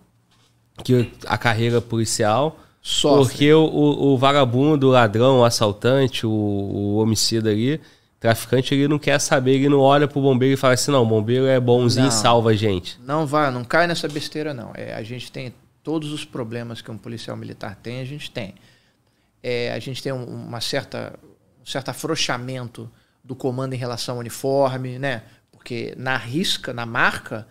que a carreira policial. Sofre. Porque o, o, o vagabundo, o ladrão, o assaltante, o, o homicida ali, traficante ele não quer saber, ele não olha pro bombeiro e fala assim, não, o bombeiro é bonzinho e salva a gente. Não vai, não cai nessa besteira não. É, a gente tem todos os problemas que um policial militar tem, a gente tem. É, a gente tem um, uma certa, um certo afrouxamento do comando em relação ao uniforme, né? Porque na risca, na marca,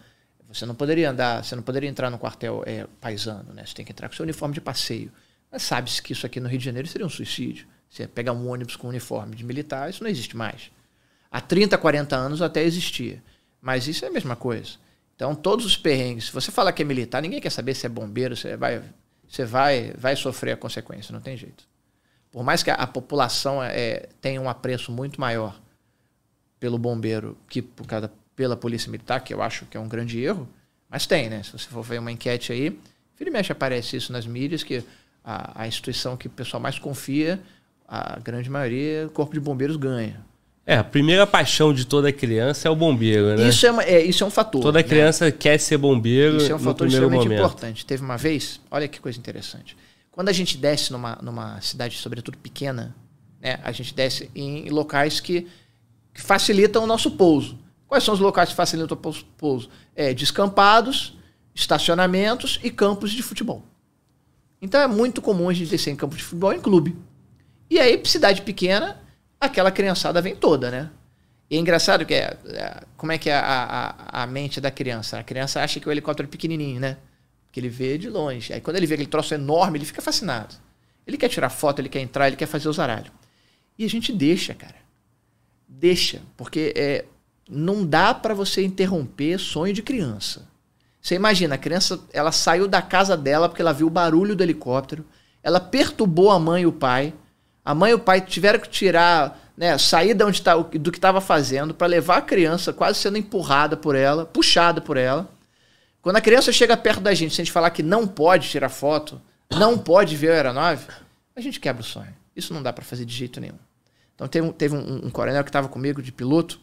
você não poderia andar, você não poderia entrar no quartel é, paisano, né? Você tem que entrar com seu uniforme de passeio. Mas sabe-se que isso aqui no Rio de Janeiro seria um suicídio. Você pegar um ônibus com uniforme de militar, isso não existe mais. Há 30, 40 anos até existia. Mas isso é a mesma coisa. Então, todos os perrengues, se você falar que é militar, ninguém quer saber se é bombeiro, você vai, você vai, vai sofrer a consequência, não tem jeito. Por mais que a, a população é, tenha um apreço muito maior pelo bombeiro que por cada, pela polícia militar, que eu acho que é um grande erro, mas tem, né? Se você for ver uma enquete aí, vira e mexe aparece isso nas mídias, que a, a instituição que o pessoal mais confia a grande maioria, o Corpo de Bombeiros ganha. É, a primeira paixão de toda criança é o bombeiro, né? Isso é, uma, é isso é um fator. Toda né? criança quer ser bombeiro. Isso é um fator extremamente momento. importante. Teve uma vez, olha que coisa interessante. Quando a gente desce numa, numa cidade, sobretudo pequena, né, a gente desce em locais que, que facilitam o nosso pouso. Quais são os locais que facilitam o pouso? É, descampados, estacionamentos e campos de futebol. Então é muito comum a gente descer em campo de futebol em clube. E aí, cidade pequena, aquela criançada vem toda, né? E é engraçado que é, é como é que é a, a, a, mente da criança. A criança acha que o helicóptero é pequenininho, né? Que ele vê de longe. Aí quando ele vê aquele troço enorme, ele fica fascinado. Ele quer tirar foto, ele quer entrar, ele quer fazer os aralhos. E a gente deixa, cara. Deixa, porque é, não dá para você interromper sonho de criança. Você imagina, a criança, ela saiu da casa dela porque ela viu o barulho do helicóptero, ela perturbou a mãe e o pai, a mãe e o pai tiveram que tirar, né, sair de onde tá, do que estava fazendo para levar a criança quase sendo empurrada por ela, puxada por ela. Quando a criança chega perto da gente, se a gente falar que não pode tirar foto, não pode ver a aeronave, a gente quebra o sonho. Isso não dá para fazer de jeito nenhum. Então teve, teve um, um coronel que estava comigo de piloto,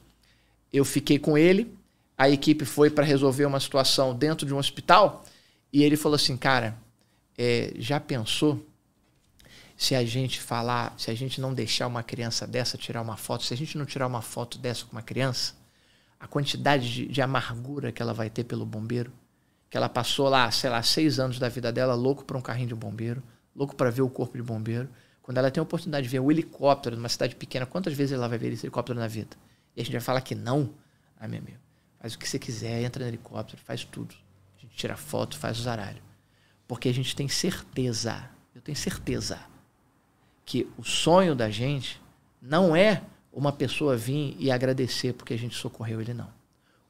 eu fiquei com ele, a equipe foi para resolver uma situação dentro de um hospital e ele falou assim, cara, é, já pensou se a gente falar, se a gente não deixar uma criança dessa tirar uma foto, se a gente não tirar uma foto dessa com uma criança, a quantidade de, de amargura que ela vai ter pelo bombeiro, que ela passou lá, sei lá, seis anos da vida dela louco para um carrinho de bombeiro, louco para ver o corpo de bombeiro. Quando ela tem a oportunidade de ver o helicóptero numa cidade pequena, quantas vezes ela vai ver esse helicóptero na vida? E a gente vai falar que não? Ah, meu amigo, faz o que você quiser, entra no helicóptero, faz tudo. A gente tira foto, faz os zaralho. Porque a gente tem certeza, eu tenho certeza, que o sonho da gente não é uma pessoa vir e agradecer porque a gente socorreu ele, não.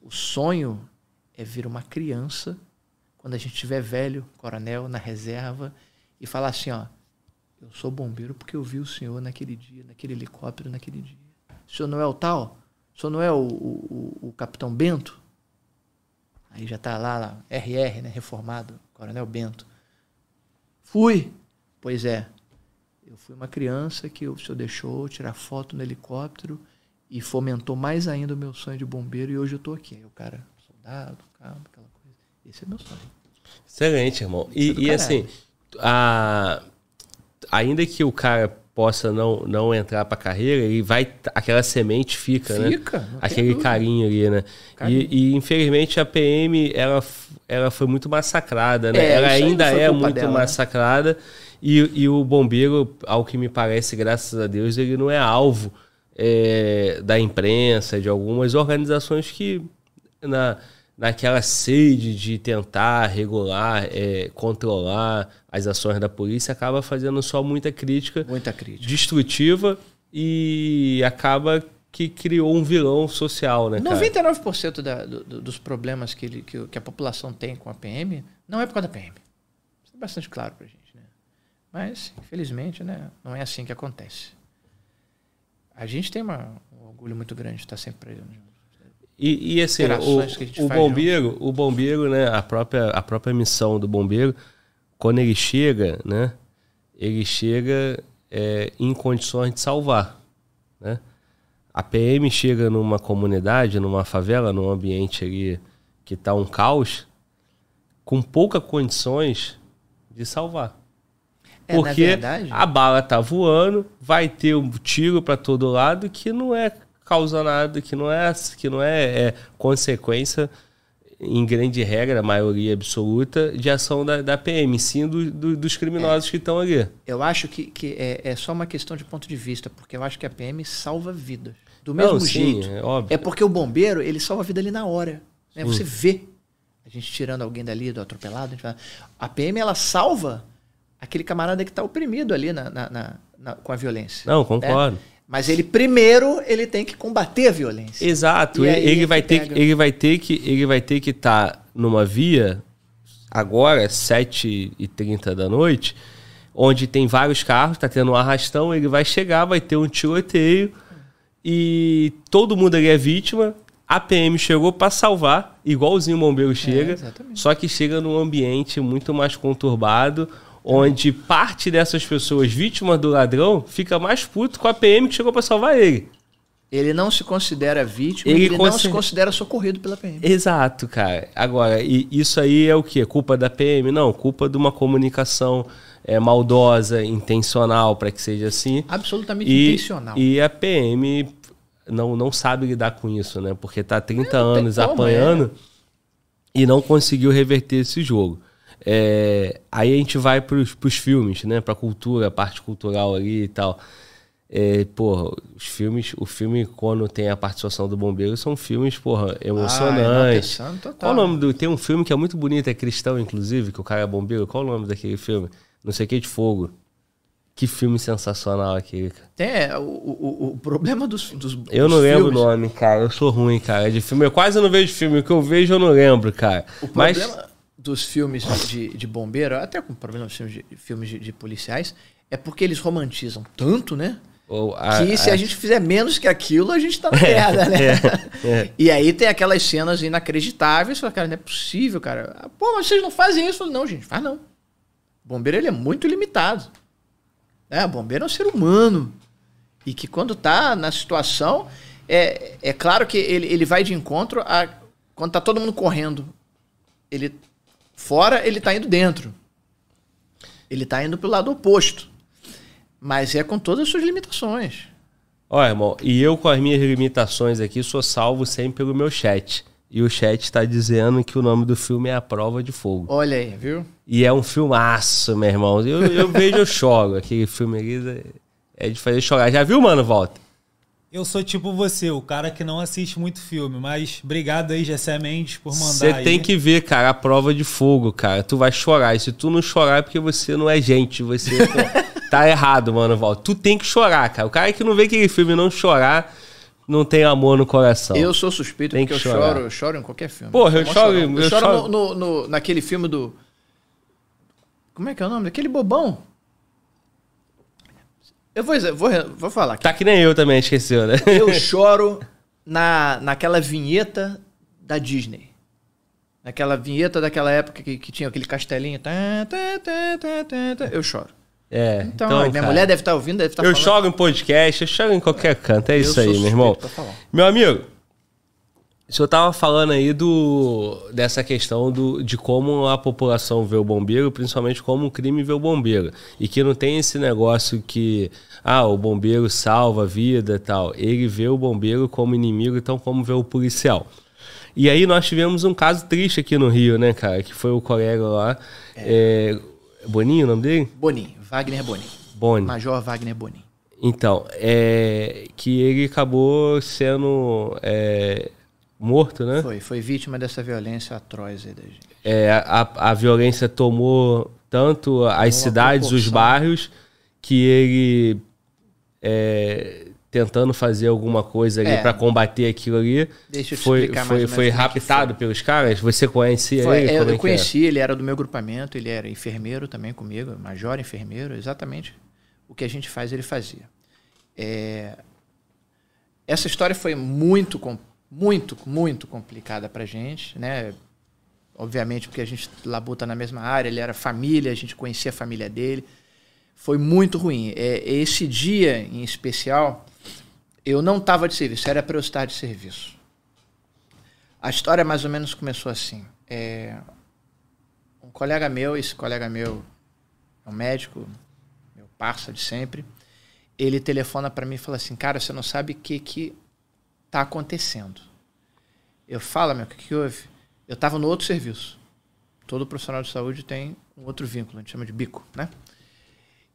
O sonho é vir uma criança, quando a gente estiver velho, coronel, na reserva, e falar assim: ó, eu sou bombeiro porque eu vi o senhor naquele dia, naquele helicóptero, naquele dia. O senhor não é o tal? O senhor não é o, o, o capitão Bento? Aí já está lá, lá, RR, né, reformado, Coronel Bento. Fui. Pois é, eu fui uma criança que o senhor deixou tirar foto no helicóptero e fomentou mais ainda o meu sonho de bombeiro e hoje eu estou aqui. Aí o cara, soldado, calma, aquela coisa. Esse é meu sonho. Excelente, irmão. E, é e assim, a... ainda que o cara possa não, não entrar para a carreira, e vai aquela semente fica, né? fica né? Aquele carinho ali, né? Carinho. E, e, infelizmente a PM ela, ela foi muito massacrada, né? É, ela ainda é muito dela, né? massacrada. Né? E, e o bombeiro, ao que me parece, graças a Deus, ele não é alvo é, da imprensa, de algumas organizações que, na, naquela sede de tentar regular, é, controlar as ações da polícia, acaba fazendo só muita crítica, muita crítica. destrutiva e acaba que criou um vilão social, né, cara? 99% da, do, do, dos problemas que, ele, que, que, a população tem com a PM não é por causa da PM. Isso é bastante claro pra gente, né? Mas, infelizmente, né, não é assim que acontece. A gente tem uma, um orgulho muito grande de estar sempre presente. E, e assim, o, o bombeiro, junto. o bombeiro, né, a própria, a própria missão do bombeiro, quando ele chega, né, ele chega é, em condições de salvar, né? A PM chega numa comunidade, numa favela, num ambiente ali que está um caos, com poucas condições de salvar. É, Porque verdade... a bala tá voando, vai ter um tiro para todo lado que não é causa nada, que não é, que não é, é consequência, em grande regra, a maioria absoluta, de ação da, da PM, sim do, do, dos criminosos é. que estão ali. Eu acho que, que é, é, só uma questão de ponto de vista, porque eu acho que a PM salva vidas. Do mesmo não, jeito. Sim, é, óbvio. é porque o bombeiro, ele salva a vida ali na hora. Né? Você vê a gente tirando alguém dali do atropelado. A, a PM, ela salva aquele camarada que está oprimido ali na, na, na, na, com a violência. Não, concordo. Né? Mas ele primeiro ele tem que combater a violência. Exato. Ele, ele, vai ter, que, ele vai ter que ele vai ter que estar tá numa via agora 7h30 da noite, onde tem vários carros, está tendo um arrastão, ele vai chegar, vai ter um tiroteio e todo mundo ali é vítima. A PM chegou para salvar, igualzinho o bombeiro chega, é, só que chega num ambiente muito mais conturbado, onde parte dessas pessoas vítimas do ladrão fica mais puto com a PM que chegou para salvar ele. Ele não se considera vítima, ele, ele considera... não se considera socorrido pela PM. Exato, cara. Agora, isso aí é o quê? Culpa da PM? Não, culpa de uma comunicação é, maldosa, intencional, para que seja assim. Absolutamente e, intencional. E a PM não, não sabe lidar com isso, né? Porque há 30 anos como, apanhando é. e não conseguiu reverter esse jogo. É, aí a gente vai para os filmes, né? Para a cultura, a parte cultural ali e tal. É, porra, os filmes, o filme quando tem a participação do bombeiro são filmes, porra, emocionantes. Ah, Qual o nome do tem um filme que é muito bonito, é cristão inclusive, que o cara é bombeiro. Qual o nome daquele filme? Não sei o que de fogo. Que filme sensacional aquele, cara. É, o, o, o problema dos, dos Eu não lembro o nome, cara. Eu sou ruim, cara. De filme, eu quase não vejo filme. O que eu vejo eu não lembro, cara. O Mas... dos filmes de, de bombeiro, até com problema dos filmes de, filmes de, de policiais, é porque eles romantizam tanto, né? Ou a, que se a... a... gente fizer menos que aquilo, a gente tá na (laughs) merda, né? É, é. E aí tem aquelas cenas inacreditáveis, fala, cara, não é possível, cara. Pô, mas vocês não fazem isso? Não, gente, faz não. O bombeiro ele é muito limitado. Né? O bombeiro é um ser humano. E que quando tá na situação, é, é claro que ele, ele vai de encontro a. Quando tá todo mundo correndo, ele Fora, ele está indo dentro. Ele está indo para o lado oposto. Mas é com todas as suas limitações. Olha, irmão, e eu com as minhas limitações aqui sou salvo sempre pelo meu chat. E o chat está dizendo que o nome do filme é A Prova de Fogo. Olha aí, viu? E é um filmaço, meu irmão. Eu, eu vejo, eu choro. Aquele filme ali é de fazer chorar. Já viu, mano, Walter? Eu sou tipo você, o cara que não assiste muito filme, mas obrigado aí, Gessé Mendes, por mandar Você tem que ver, cara, a prova de fogo, cara. Tu vai chorar. E se tu não chorar é porque você não é gente. Você (laughs) tá errado, mano, Val. Tu tem que chorar, cara. O cara que não vê aquele filme e não chorar, não tem amor no coração. Eu sou suspeito tem porque eu choro, eu choro em qualquer filme. Porra, eu, eu choro, eu, eu choro, choro no, no, no, naquele filme do... Como é que é o nome? Daquele bobão. Eu vou, vou, vou falar aqui. Tá que nem eu também, esqueceu, né? Eu (laughs) choro na, naquela vinheta da Disney. Naquela vinheta daquela época que, que tinha aquele castelinho. Tá, tá, tá, eu choro. É, então, então minha cara, mulher deve estar tá ouvindo, deve estar tá Eu falando. choro em podcast, eu choro em qualquer canto. É eu isso aí, meu irmão. Meu amigo, o senhor estava falando aí do, dessa questão do, de como a população vê o bombeiro, principalmente como o crime vê o bombeiro. E que não tem esse negócio que, ah, o bombeiro salva a vida e tal. Ele vê o bombeiro como inimigo, então como vê o policial. E aí nós tivemos um caso triste aqui no Rio, né, cara? Que foi o colega lá. É. É, Boninho o nome dele? Boninho, Wagner Boninho. Boninho. Major Wagner Boninho. Então, é, que ele acabou sendo é, morto, né? Foi, foi vítima dessa violência atroz aí da gente. É, a, a violência tomou tanto as cidades, os bairros, que ele é, tentando fazer alguma coisa ali É. pra combater aquilo ali. Deixa eu te foi explicar mais foi, foi é que raptado pelos caras? Você conhecia Foi, ele? Como é eu é? conheci, ele era do meu grupamento, ele era enfermeiro também comigo, major enfermeiro, exatamente o que a gente faz, ele fazia. É, essa história foi muito, com- muito, muito complicada pra gente, né? Obviamente, porque a gente labuta na mesma área, ele era família, a gente conhecia a família dele. Foi muito ruim. É, esse dia em especial, eu não estava de serviço, era para eu estar de serviço. A história mais ou menos começou assim. É, um colega meu, esse colega meu é um médico, meu parça de sempre, ele telefona para mim e fala assim, cara, você não sabe o que que tá acontecendo. Eu falo, meu, o que, que houve? Eu estava no outro serviço. Todo profissional de saúde tem um outro vínculo, a gente chama de bico, né?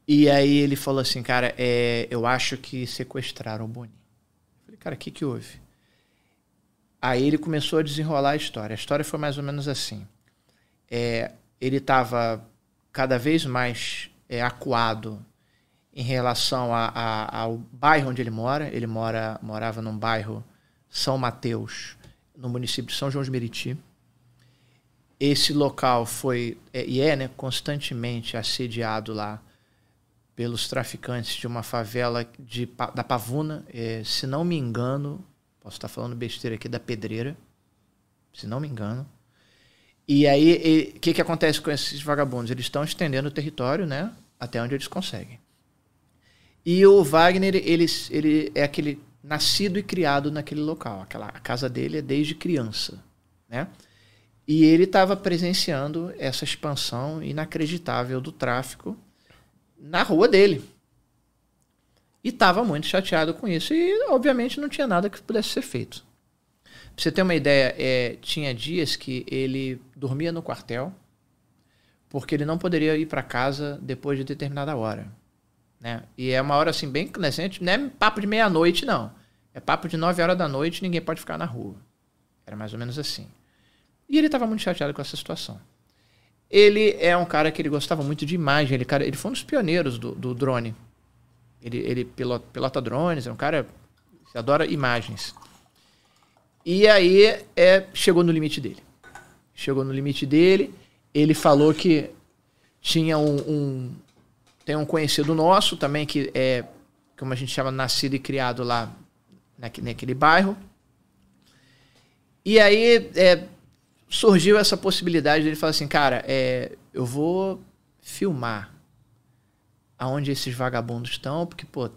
E aí ele falou assim, cara, é, eu acho que sequestraram o Boninho. Eu falei, cara, o que, que houve? Aí ele começou a desenrolar a história. A história foi mais ou menos assim. É, ele estava cada vez mais é, acuado em relação a- a- ao bairro onde ele mora. Ele mora, morava num bairro São Mateus, no município de São João de Meriti. Esse local foi é, e é né, constantemente assediado lá pelos traficantes de uma favela de, da Pavuna, é, se não me engano, posso estar falando besteira aqui, da Pedreira, se não me engano. E aí, o que, que acontece com esses vagabundos? Eles estão estendendo o território, né, até onde eles conseguem. E o Wagner, ele, ele é aquele nascido e criado naquele local. Aquela, a casa dele é desde criança, né? E ele estava presenciando essa expansão inacreditável do tráfico na rua dele. E estava muito chateado com isso. E, obviamente, não tinha nada que pudesse ser feito. Pra você ter uma ideia, é, tinha dias que ele dormia no quartel porque ele não poderia ir para casa depois de determinada hora. Né? E é uma hora assim bem crescente, não é papo de meia-noite, não. É papo de nove horas da noite ninguém pode ficar na rua. Era mais ou menos assim. E ele estava muito chateado com essa situação. Ele é um cara que ele gostava muito de imagem. Ele, cara, ele foi um dos pioneiros do, do drone. Ele, ele pilota, pilota drones, é um cara que adora imagens. E aí é, chegou no limite dele. Chegou no limite dele. Ele falou que tinha um, um- tem um conhecido nosso também que é como a gente chama nascido e criado lá naque- naquele bairro. E aí é, surgiu essa possibilidade dele falar assim, cara, é, eu vou filmar aonde esses vagabundos estão, porque, pô,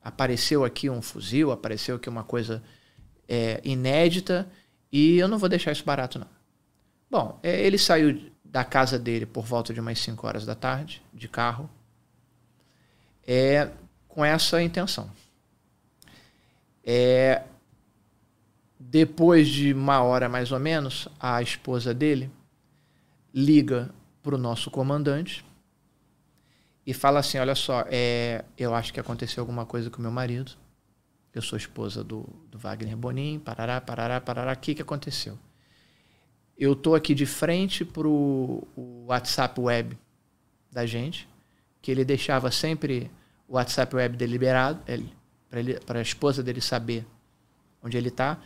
apareceu aqui um fuzil, apareceu aqui uma coisa é, inédita, e eu não vou deixar isso barato, não. Bom, é, ele saiu da casa dele por volta de umas 5 horas da tarde, de carro, é, com essa intenção. É, depois de uma hora mais ou menos, a esposa dele liga para o nosso comandante e fala assim: Olha só, é, eu acho que aconteceu alguma coisa com meu marido. Eu sou esposa do, do Wagner Bonin, parará, parará, parará. O que, que aconteceu? Eu tô aqui de frente pro o WhatsApp web da gente, que ele deixava sempre o WhatsApp web deliberado, para a esposa dele saber onde ele está.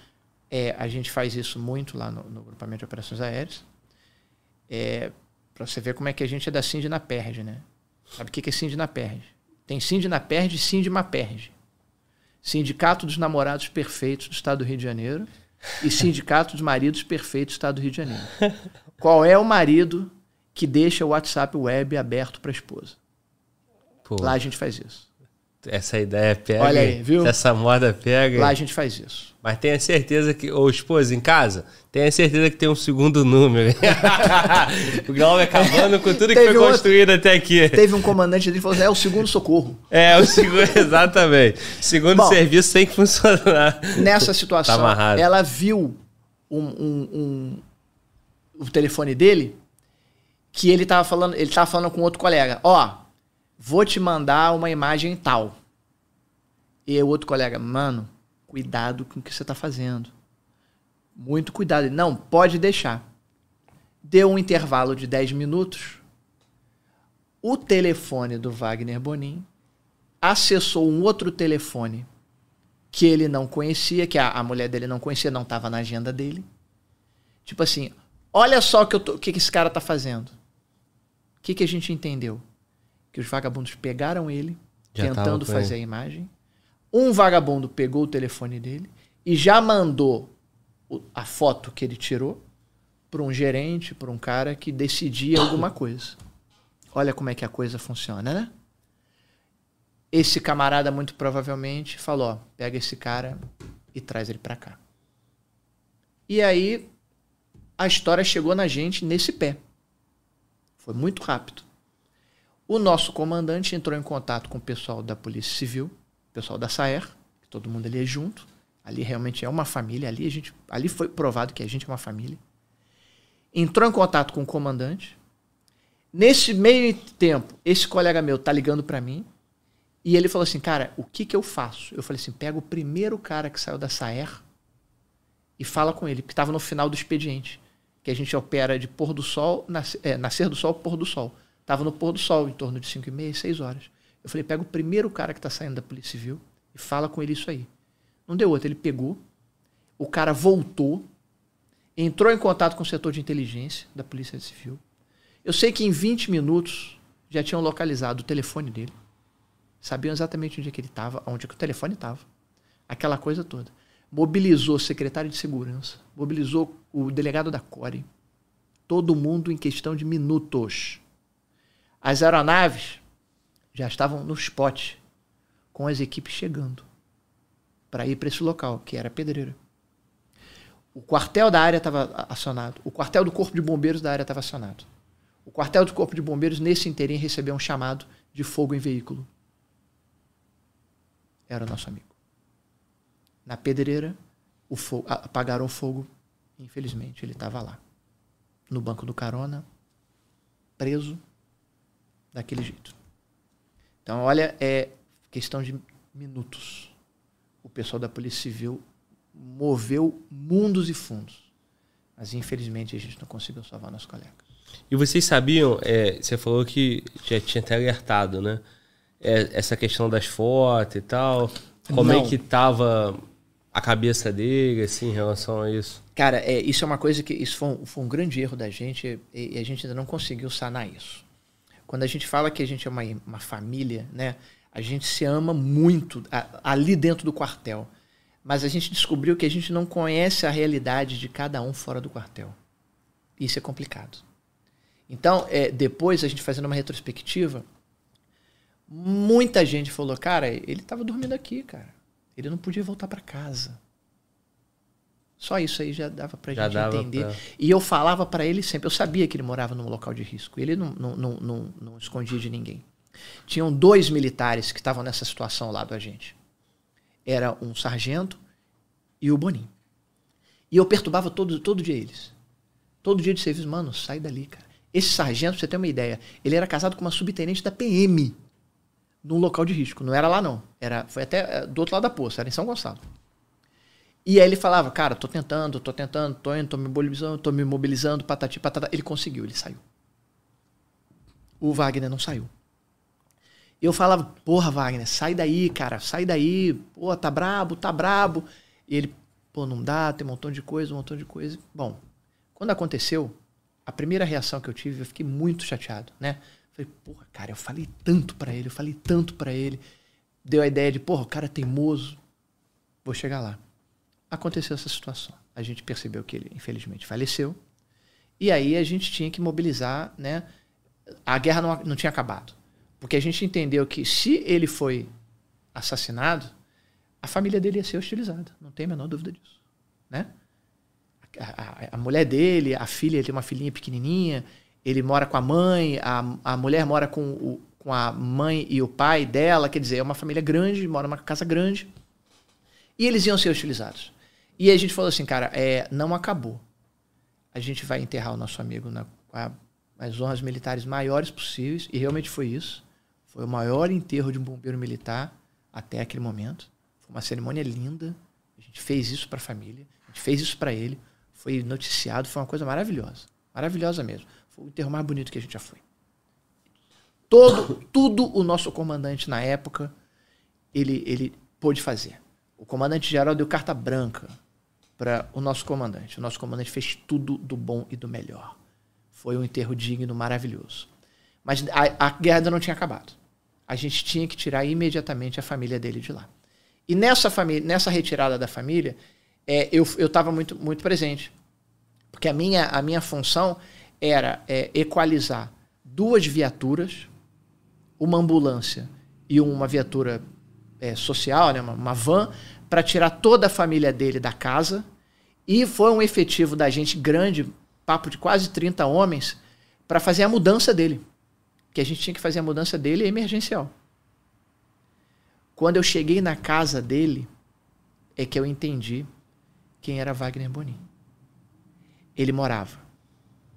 É, a gente faz isso muito lá no, no grupamento de operações aéreas. É, para você ver como é que a gente é da Cindy na Perde, né? Sabe o que que é Cindy na Perde? Tem Cindy na Perde e Cindy na Perde. Sindicato dos Namorados Perfeitos do Estado do Rio de Janeiro e Sindicato dos Maridos Perfeitos do Estado do Rio de Janeiro. (laughs) Qual é o marido que deixa o WhatsApp web aberto para a esposa? Pô, Lá a gente faz isso. essa ideia pega. Olha aí, viu? Essa moda pega. Lá a gente faz isso. Mas tenha certeza que, ô esposa, em casa, tenha certeza que tem um segundo número. (laughs) o Glauber acabando com tudo que foi construído até aqui. Teve um comandante dele que falou assim, é o segundo socorro. É, o segundo, (laughs) exatamente. Segundo Bom. serviço tem que funcionar. Nessa situação, Tá amarrado. ela viu um, um- um- o telefone dele que ele estava falando, ele tava falando com outro colega, ó, vou te mandar uma imagem tal. E o outro colega, mano, cuidado com o que você está fazendo. Muito cuidado. Ele, Não, pode deixar. Deu um intervalo de 10 minutos. O telefone do Wagner Bonin acessou um outro telefone que ele não conhecia, que a, a mulher dele não conhecia, não estava na agenda dele. Tipo assim, olha só o que, que, que esse cara tá fazendo. O que, que a gente entendeu? Que os vagabundos pegaram ele, Já tentando fazer ele. a imagem. Um vagabundo pegou o telefone dele e já mandou a foto que ele tirou para um gerente, para um cara que decidia alguma (coughs) coisa. Olha como é que a coisa funciona, né? Esse camarada muito provavelmente falou, ó, pega esse cara e traz ele para cá. E aí a história chegou na gente nesse pé. Foi muito rápido. O nosso comandante entrou em contato com o pessoal da Polícia Civil, o pessoal da SAER, que todo mundo ali é junto. Ali realmente é uma família, ali a gente, ali foi provado que a gente é uma família. Entrou em contato com o comandante. Nesse meio tempo, esse colega meu tá ligando para mim e ele falou assim: "Cara, o que que eu faço?" Eu falei assim: "Pega o primeiro cara que saiu da SAER e fala com ele, porque estava no final do expediente, que a gente opera de pôr do sol, é, nascer do sol, pôr do sol. Estava no pôr do sol, em torno de 5 e meia, 6 horas. Eu falei, pega o primeiro cara que está saindo da Polícia Civil e fala com ele isso aí. Não deu outro, ele pegou, o cara voltou, entrou em contato com o setor de inteligência da Polícia Civil. Eu sei que em 20 minutos já tinham localizado o telefone dele, sabiam exatamente onde é que ele estava, onde é que o telefone estava, aquela coisa toda mobilizou o secretário de segurança, mobilizou o delegado da CORE, todo mundo em questão de minutos. As aeronaves já estavam no spot, com as equipes chegando para ir para esse local, que era Pedreira. O quartel da área estava acionado, o quartel do Corpo de Bombeiros da área estava acionado. O quartel do Corpo de Bombeiros, nesse interim, recebeu um chamado de fogo em veículo. Era o nosso amigo. Na pedreira, o fogo, apagaram o fogo. Infelizmente, ele estava lá. No banco do carona, preso, daquele jeito. Então, olha, é questão de minutos. O pessoal da Polícia Civil moveu mundos e fundos. Mas, infelizmente, a gente não conseguiu salvar nosso colega. E vocês sabiam, é, você falou que já tinha até alertado, né? É, essa questão das fotos e tal. Como Não. é que tava a cabeça dele, assim, em relação a isso? Cara, é, isso é uma coisa que isso foi um, foi um grande erro da gente e, e a gente ainda não conseguiu sanar isso. Quando a gente fala que a gente é uma, uma família, né? A gente se ama muito ali dentro do quartel. Mas a gente descobriu que a gente não conhece a realidade de cada um fora do quartel. Isso é complicado. Então, é, depois, a gente fazendo uma retrospectiva, muita gente falou, cara, ele estava dormindo aqui, cara. Ele não podia voltar para casa. Só isso aí já dava pra Já gente entender. pra- E eu falava para ele sempre, eu sabia que ele morava num local de risco. Ele não, não, não, não, não escondia de ninguém. Tinham dois militares que estavam nessa situação lá do agente. Era um sargento e o Boninho. E eu perturbava todo, todo dia eles. Todo dia de serviço, mano, sai dali, cara. Esse sargento, pra você ter uma ideia, ele era casado com uma subtenente da PM num local de risco. Não era lá, não. Era, foi até eh, do outro lado da poça, era em São Gonçalo. E aí ele falava, cara, tô tentando, tô tentando, tô indo, tô me mobilizando, tô me mobilizando, patati, patata. Ele conseguiu, ele saiu. O Wagner não saiu. Eu falava, porra, Wagner, sai daí, cara, sai daí. Pô, tá brabo, tá brabo. E ele, pô, não dá, tem um montão de coisa, um montão de coisa. Bom, quando aconteceu, a primeira reação que eu tive, eu fiquei muito chateado, né? Falei, porra, cara, eu falei tanto pra ele, eu falei tanto pra ele. Deu a ideia de, porra, o cara é teimoso, vou chegar lá. Aconteceu essa situação. A gente percebeu que ele, infelizmente, faleceu. E aí a gente tinha que mobilizar, né? A guerra não, não tinha acabado. Porque a gente entendeu que se ele foi assassinado, a família dele ia ser hostilizada. Não tem a menor dúvida disso. Né? A, a- a mulher dele, a filha, ele tem uma filhinha pequenininha, ele mora com a mãe, a, a mulher mora com, o, com a mãe e o pai dela, quer dizer, é uma família grande, mora numa casa grande. E eles iam ser hostilizados. E a gente falou assim, cara, é, não acabou. A gente vai enterrar o nosso amigo na, as honras militares maiores possíveis, e realmente foi isso. Foi o maior enterro de um bombeiro militar até aquele momento. Foi uma cerimônia linda. A gente fez isso para a família, a gente fez isso para ele. Foi noticiado, foi uma coisa maravilhosa. Maravilhosa mesmo. Foi o enterro mais bonito que a gente já foi. Todo, tudo o nosso comandante na época, ele, ele pôde fazer. O comandante-geral deu carta branca para o nosso comandante. O nosso comandante fez tudo do bom e do melhor. Foi um enterro digno, maravilhoso. Mas a, a guerra ainda não tinha acabado. A gente tinha que tirar imediatamente a família dele de lá. E nessa, família, nessa retirada da família, é, eu estava muito, muito presente. Porque a minha, a minha função era é, equalizar duas viaturas, uma ambulância e uma viatura é, social, né, uma, uma van, para tirar toda a família dele da casa. E foi um efetivo da gente grande, papo de quase 30 homens, para fazer a mudança dele. Que a gente tinha que fazer a mudança dele emergencial. Quando eu cheguei na casa dele, é que eu entendi quem era Wagner Bonin. Ele morava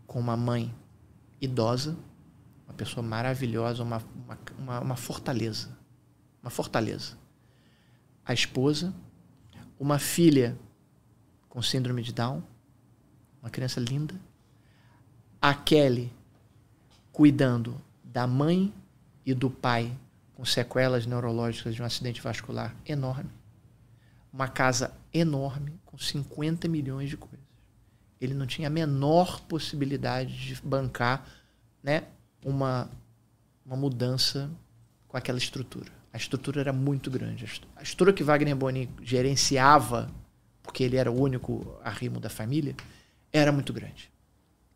com uma mãe idosa, uma pessoa maravilhosa, uma, uma, uma, fortaleza. Uma fortaleza. A esposa, uma filha com síndrome de Down, uma criança linda. A Kelly cuidando da mãe e do pai com sequelas neurológicas de um acidente vascular enorme. Uma casa enorme, com 50 milhões de coisas. Ele não tinha a menor possibilidade de bancar né, uma, uma mudança com aquela estrutura. A estrutura era muito grande. A estrutura que Wagner Boni gerenciava, porque ele era o único arrimo da família, era muito grande.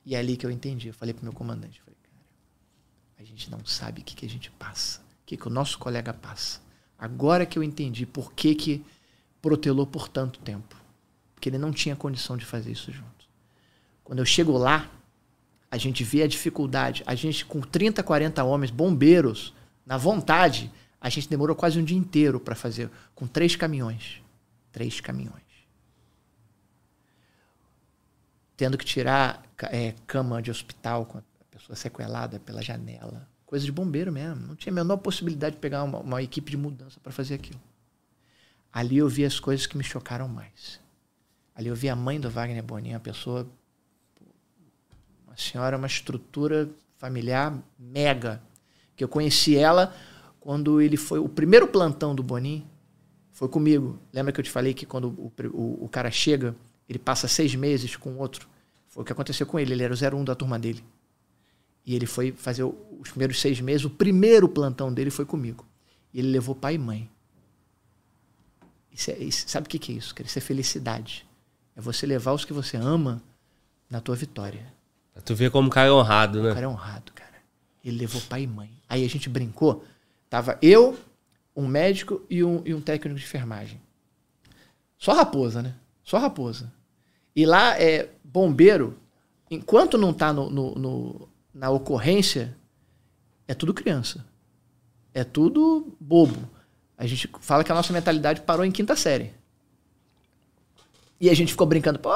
E é ali que eu entendi. Eu falei para meu comandante, falei, cara, a gente não sabe o que, que a gente passa que, que o nosso colega passa. Agora que eu entendi por que, que protelou por tanto tempo. Porque ele não tinha condição de fazer isso junto. Quando eu chego lá, a gente vê a dificuldade. A gente, com 30, 40 homens, bombeiros, na vontade, a gente demorou quase um dia inteiro para fazer, com três caminhões. Três caminhões. Tendo que tirar é, cama de hospital com a pessoa sequelada pela janela Coisa de bombeiro mesmo. Não tinha a menor possibilidade de pegar uma, uma equipe de mudança para fazer aquilo. Ali eu vi as coisas que me chocaram mais. Ali eu vi a mãe do Wagner Bonin, uma pessoa. Uma senhora, uma estrutura familiar mega. Que eu conheci ela quando ele foi. O primeiro plantão do Bonin foi comigo. Lembra que eu te falei que quando o, o, o cara chega, ele passa seis meses com outro? Foi o que aconteceu com ele. Ele era o 01 da turma dele. E ele foi fazer os primeiros seis meses, o primeiro plantão dele foi comigo. E ele levou pai e mãe. Isso é, isso, sabe o que, que é isso? Isso é felicidade. É você levar os que você ama na tua vitória. Pra tu ver como o cara é honrado, né? O cara é honrado, cara. Ele levou pai e mãe. Aí a gente brincou. Tava eu, um médico e um, e um técnico de enfermagem. Só raposa, né? Só raposa. E lá é bombeiro, enquanto não tá no, no, no na ocorrência, é tudo criança. É tudo bobo. A gente fala que a nossa mentalidade parou em quinta série. E a gente ficou brincando, pô,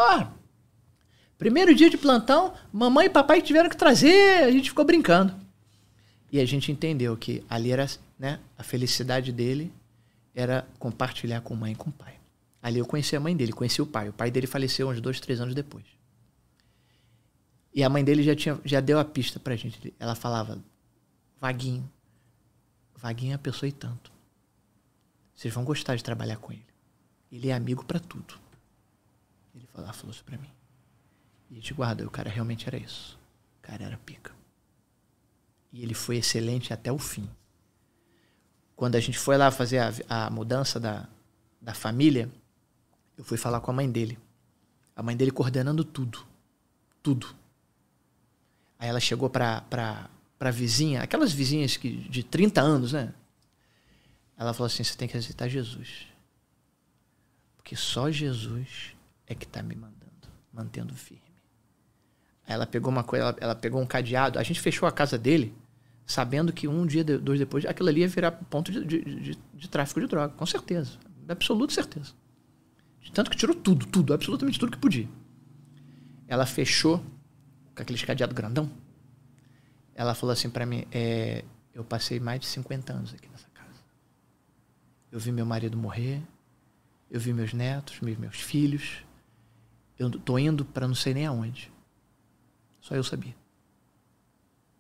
primeiro dia de plantão, mamãe e papai tiveram que trazer, a gente ficou brincando. E a gente entendeu que ali era, né, a felicidade dele era compartilhar com mãe e com pai. Ali eu conheci a mãe dele, conheci o pai. O pai dele faleceu uns dois, três anos depois. E a mãe dele já, tinha, já deu a pista pra gente. Ela falava, Vaguinho. Vaguinho é a pessoa e tanto. Vocês vão gostar de trabalhar com ele. Ele é amigo para tudo. Ele falou, falou isso pra mim. E a gente guardou. O cara realmente era isso. O cara era pica. E ele foi excelente até o fim. Quando a gente foi lá fazer a, a mudança da, da família, eu fui falar com a mãe dele. A mãe dele coordenando tudo. Tudo. Aí ela chegou pra, pra, pra vizinha, aquelas vizinhas que, de 30 anos, né? Ela falou assim: você tem que aceitar Jesus. Porque só Jesus é que está me mandando, mantendo firme. Aí ela pegou uma coisa, ela, ela, pegou um cadeado. A gente fechou a casa dele, sabendo que um dia, dois depois, aquilo ali ia virar ponto de, de, de, de tráfico de droga, com certeza. Absoluta certeza. Tanto que tirou tudo, tudo, absolutamente tudo que podia. Ela fechou com aquele cadeado grandão. Ela falou assim para mim: é, eu passei mais de 50 anos aqui nessa casa. Eu vi meu marido morrer, eu vi meus netos, meus filhos. Eu tô indo para não sei nem aonde. Só eu sabia.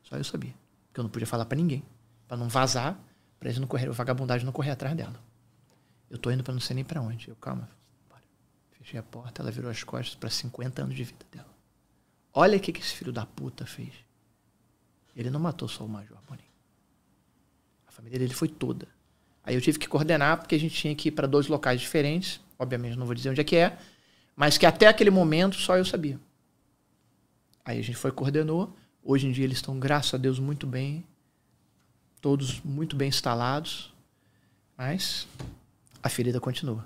Só eu sabia. Porque eu não podia falar para ninguém. para não vazar, pra eles não correr, a vagabundagem não correr atrás dela. Eu tô indo para não sei nem para onde. Eu, calma. Bora. Fechei a porta, ela virou as costas para 50 anos de vida dela. Olha o que, que esse filho da puta fez. Ele não matou só o Major Boninho. A família dele foi toda. Aí eu tive que coordenar, porque a gente tinha que ir para dois locais diferentes. Obviamente não vou dizer onde é que é. Mas que até aquele momento só eu sabia. Aí a gente foi, coordenou. Hoje em dia eles estão, graças a Deus, muito bem. Todos muito bem instalados. Mas a ferida continua.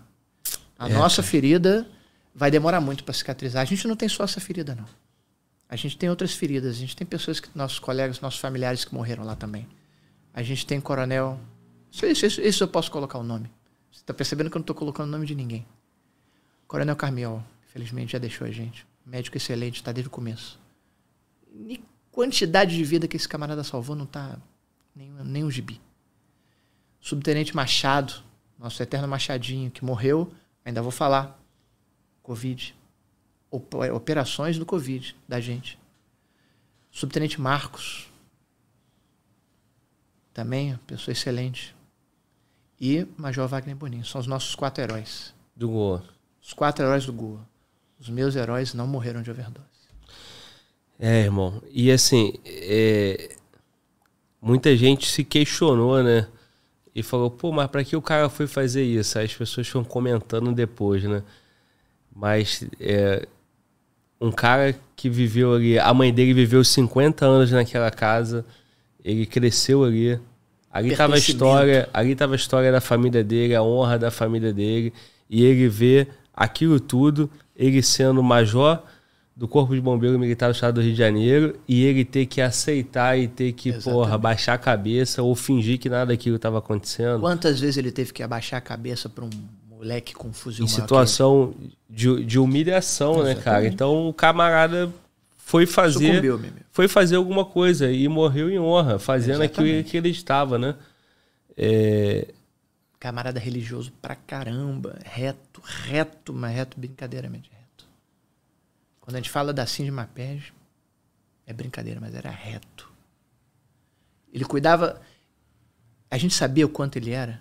A É, nossa ferida vai demorar muito para cicatrizar. A gente não tem só essa ferida, não. A gente tem outras feridas. A gente tem pessoas, que, nossos colegas, nossos familiares que morreram lá também. A gente tem coronel. Isso, isso, isso, isso eu posso colocar o nome. Você está percebendo que eu não estou colocando o nome de ninguém. Coronel Carmiol, infelizmente, já deixou a gente. Médico excelente, está desde o começo. E quantidade de vida que esse camarada salvou não tá nem, nem um gibi. Subtenente Machado, nosso eterno Machadinho, que morreu, ainda vou falar. Covid. Op- Operações do Covid da gente. Subtenente Marcos. Também, pessoa excelente. E Major Wagner Boninho. São os nossos quatro heróis. Do Goa. Os quatro heróis do Goa. Os meus heróis não morreram de overdose. É, irmão. E assim, é, muita gente se questionou, né? E falou, pô, mas pra que o cara foi fazer isso? Aí as pessoas foram comentando depois, né? Mas é, um cara que viveu ali, a mãe dele viveu 50 anos naquela casa, ele cresceu ali. Ali tava a história, ali tava a história da família dele, a honra da família dele, e ele vê aquilo tudo, ele sendo major do Corpo de Bombeiro Militar do Estado do Rio de Janeiro, e ele ter que aceitar e ter que, porra, Exatamente. baixar a cabeça ou fingir que nada daquilo estava acontecendo. Quantas vezes ele teve que abaixar a cabeça para um moleque com um fuzil em situação de, de humilhação, né, cara? Exatamente. Então o camarada foi fazer foi fazer alguma coisa e morreu em honra, fazendo aquilo Exatamente. que ele estava, né? É, Camarada religioso pra caramba. Reto, reto, mas reto brincadeiramente. Quando a gente fala da Cindy Mapege, é brincadeira, mas era reto. Ele cuidava. A gente sabia o quanto ele era,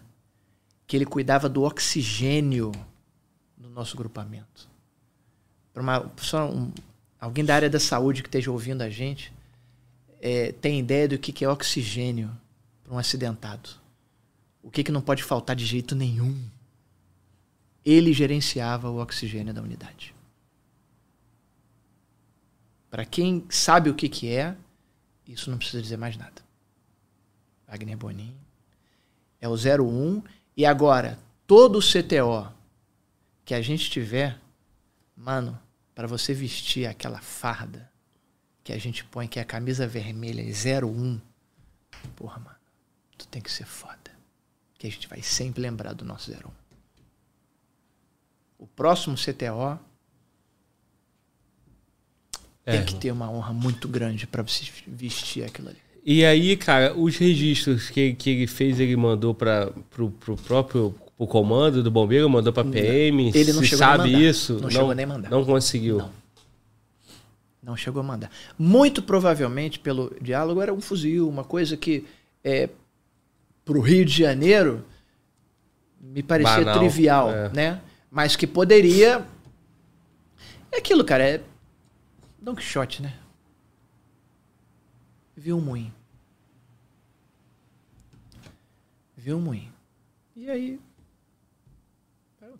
que ele cuidava do oxigênio no nosso grupamento. Para uma só um- alguém da área da saúde que esteja ouvindo a gente, é, tem ideia do que, que é oxigênio para um acidentado. O que, que não pode faltar de jeito nenhum. Ele gerenciava o oxigênio da unidade. Para quem sabe o que, que é, isso não precisa dizer mais nada. Wagner Bonin é o 01 e agora todo o CTO que a gente tiver, mano, para você vestir aquela farda que a gente põe que é a camisa vermelha e 01, porra, mano, tu tem que ser foda. Que a gente vai sempre lembrar do nosso 01. O próximo CTO É, tem que ter uma honra muito grande para você vestir aquilo ali. E aí, cara, os registros que, que ele fez, ele mandou para pro, pro próprio pro comando do bombeiro, mandou para PM. Ele não chegou nem sabe mandar. isso? Não chegou nem mandar. Não conseguiu. Não. Não chegou a mandar. Muito provavelmente, pelo diálogo, era um fuzil, uma coisa que é, para o Rio de Janeiro me parecia Banal, trivial, é. né? Mas que poderia. É aquilo, cara, é Don Quixote, né? Viu um moinho. Viu um moinho. E aí.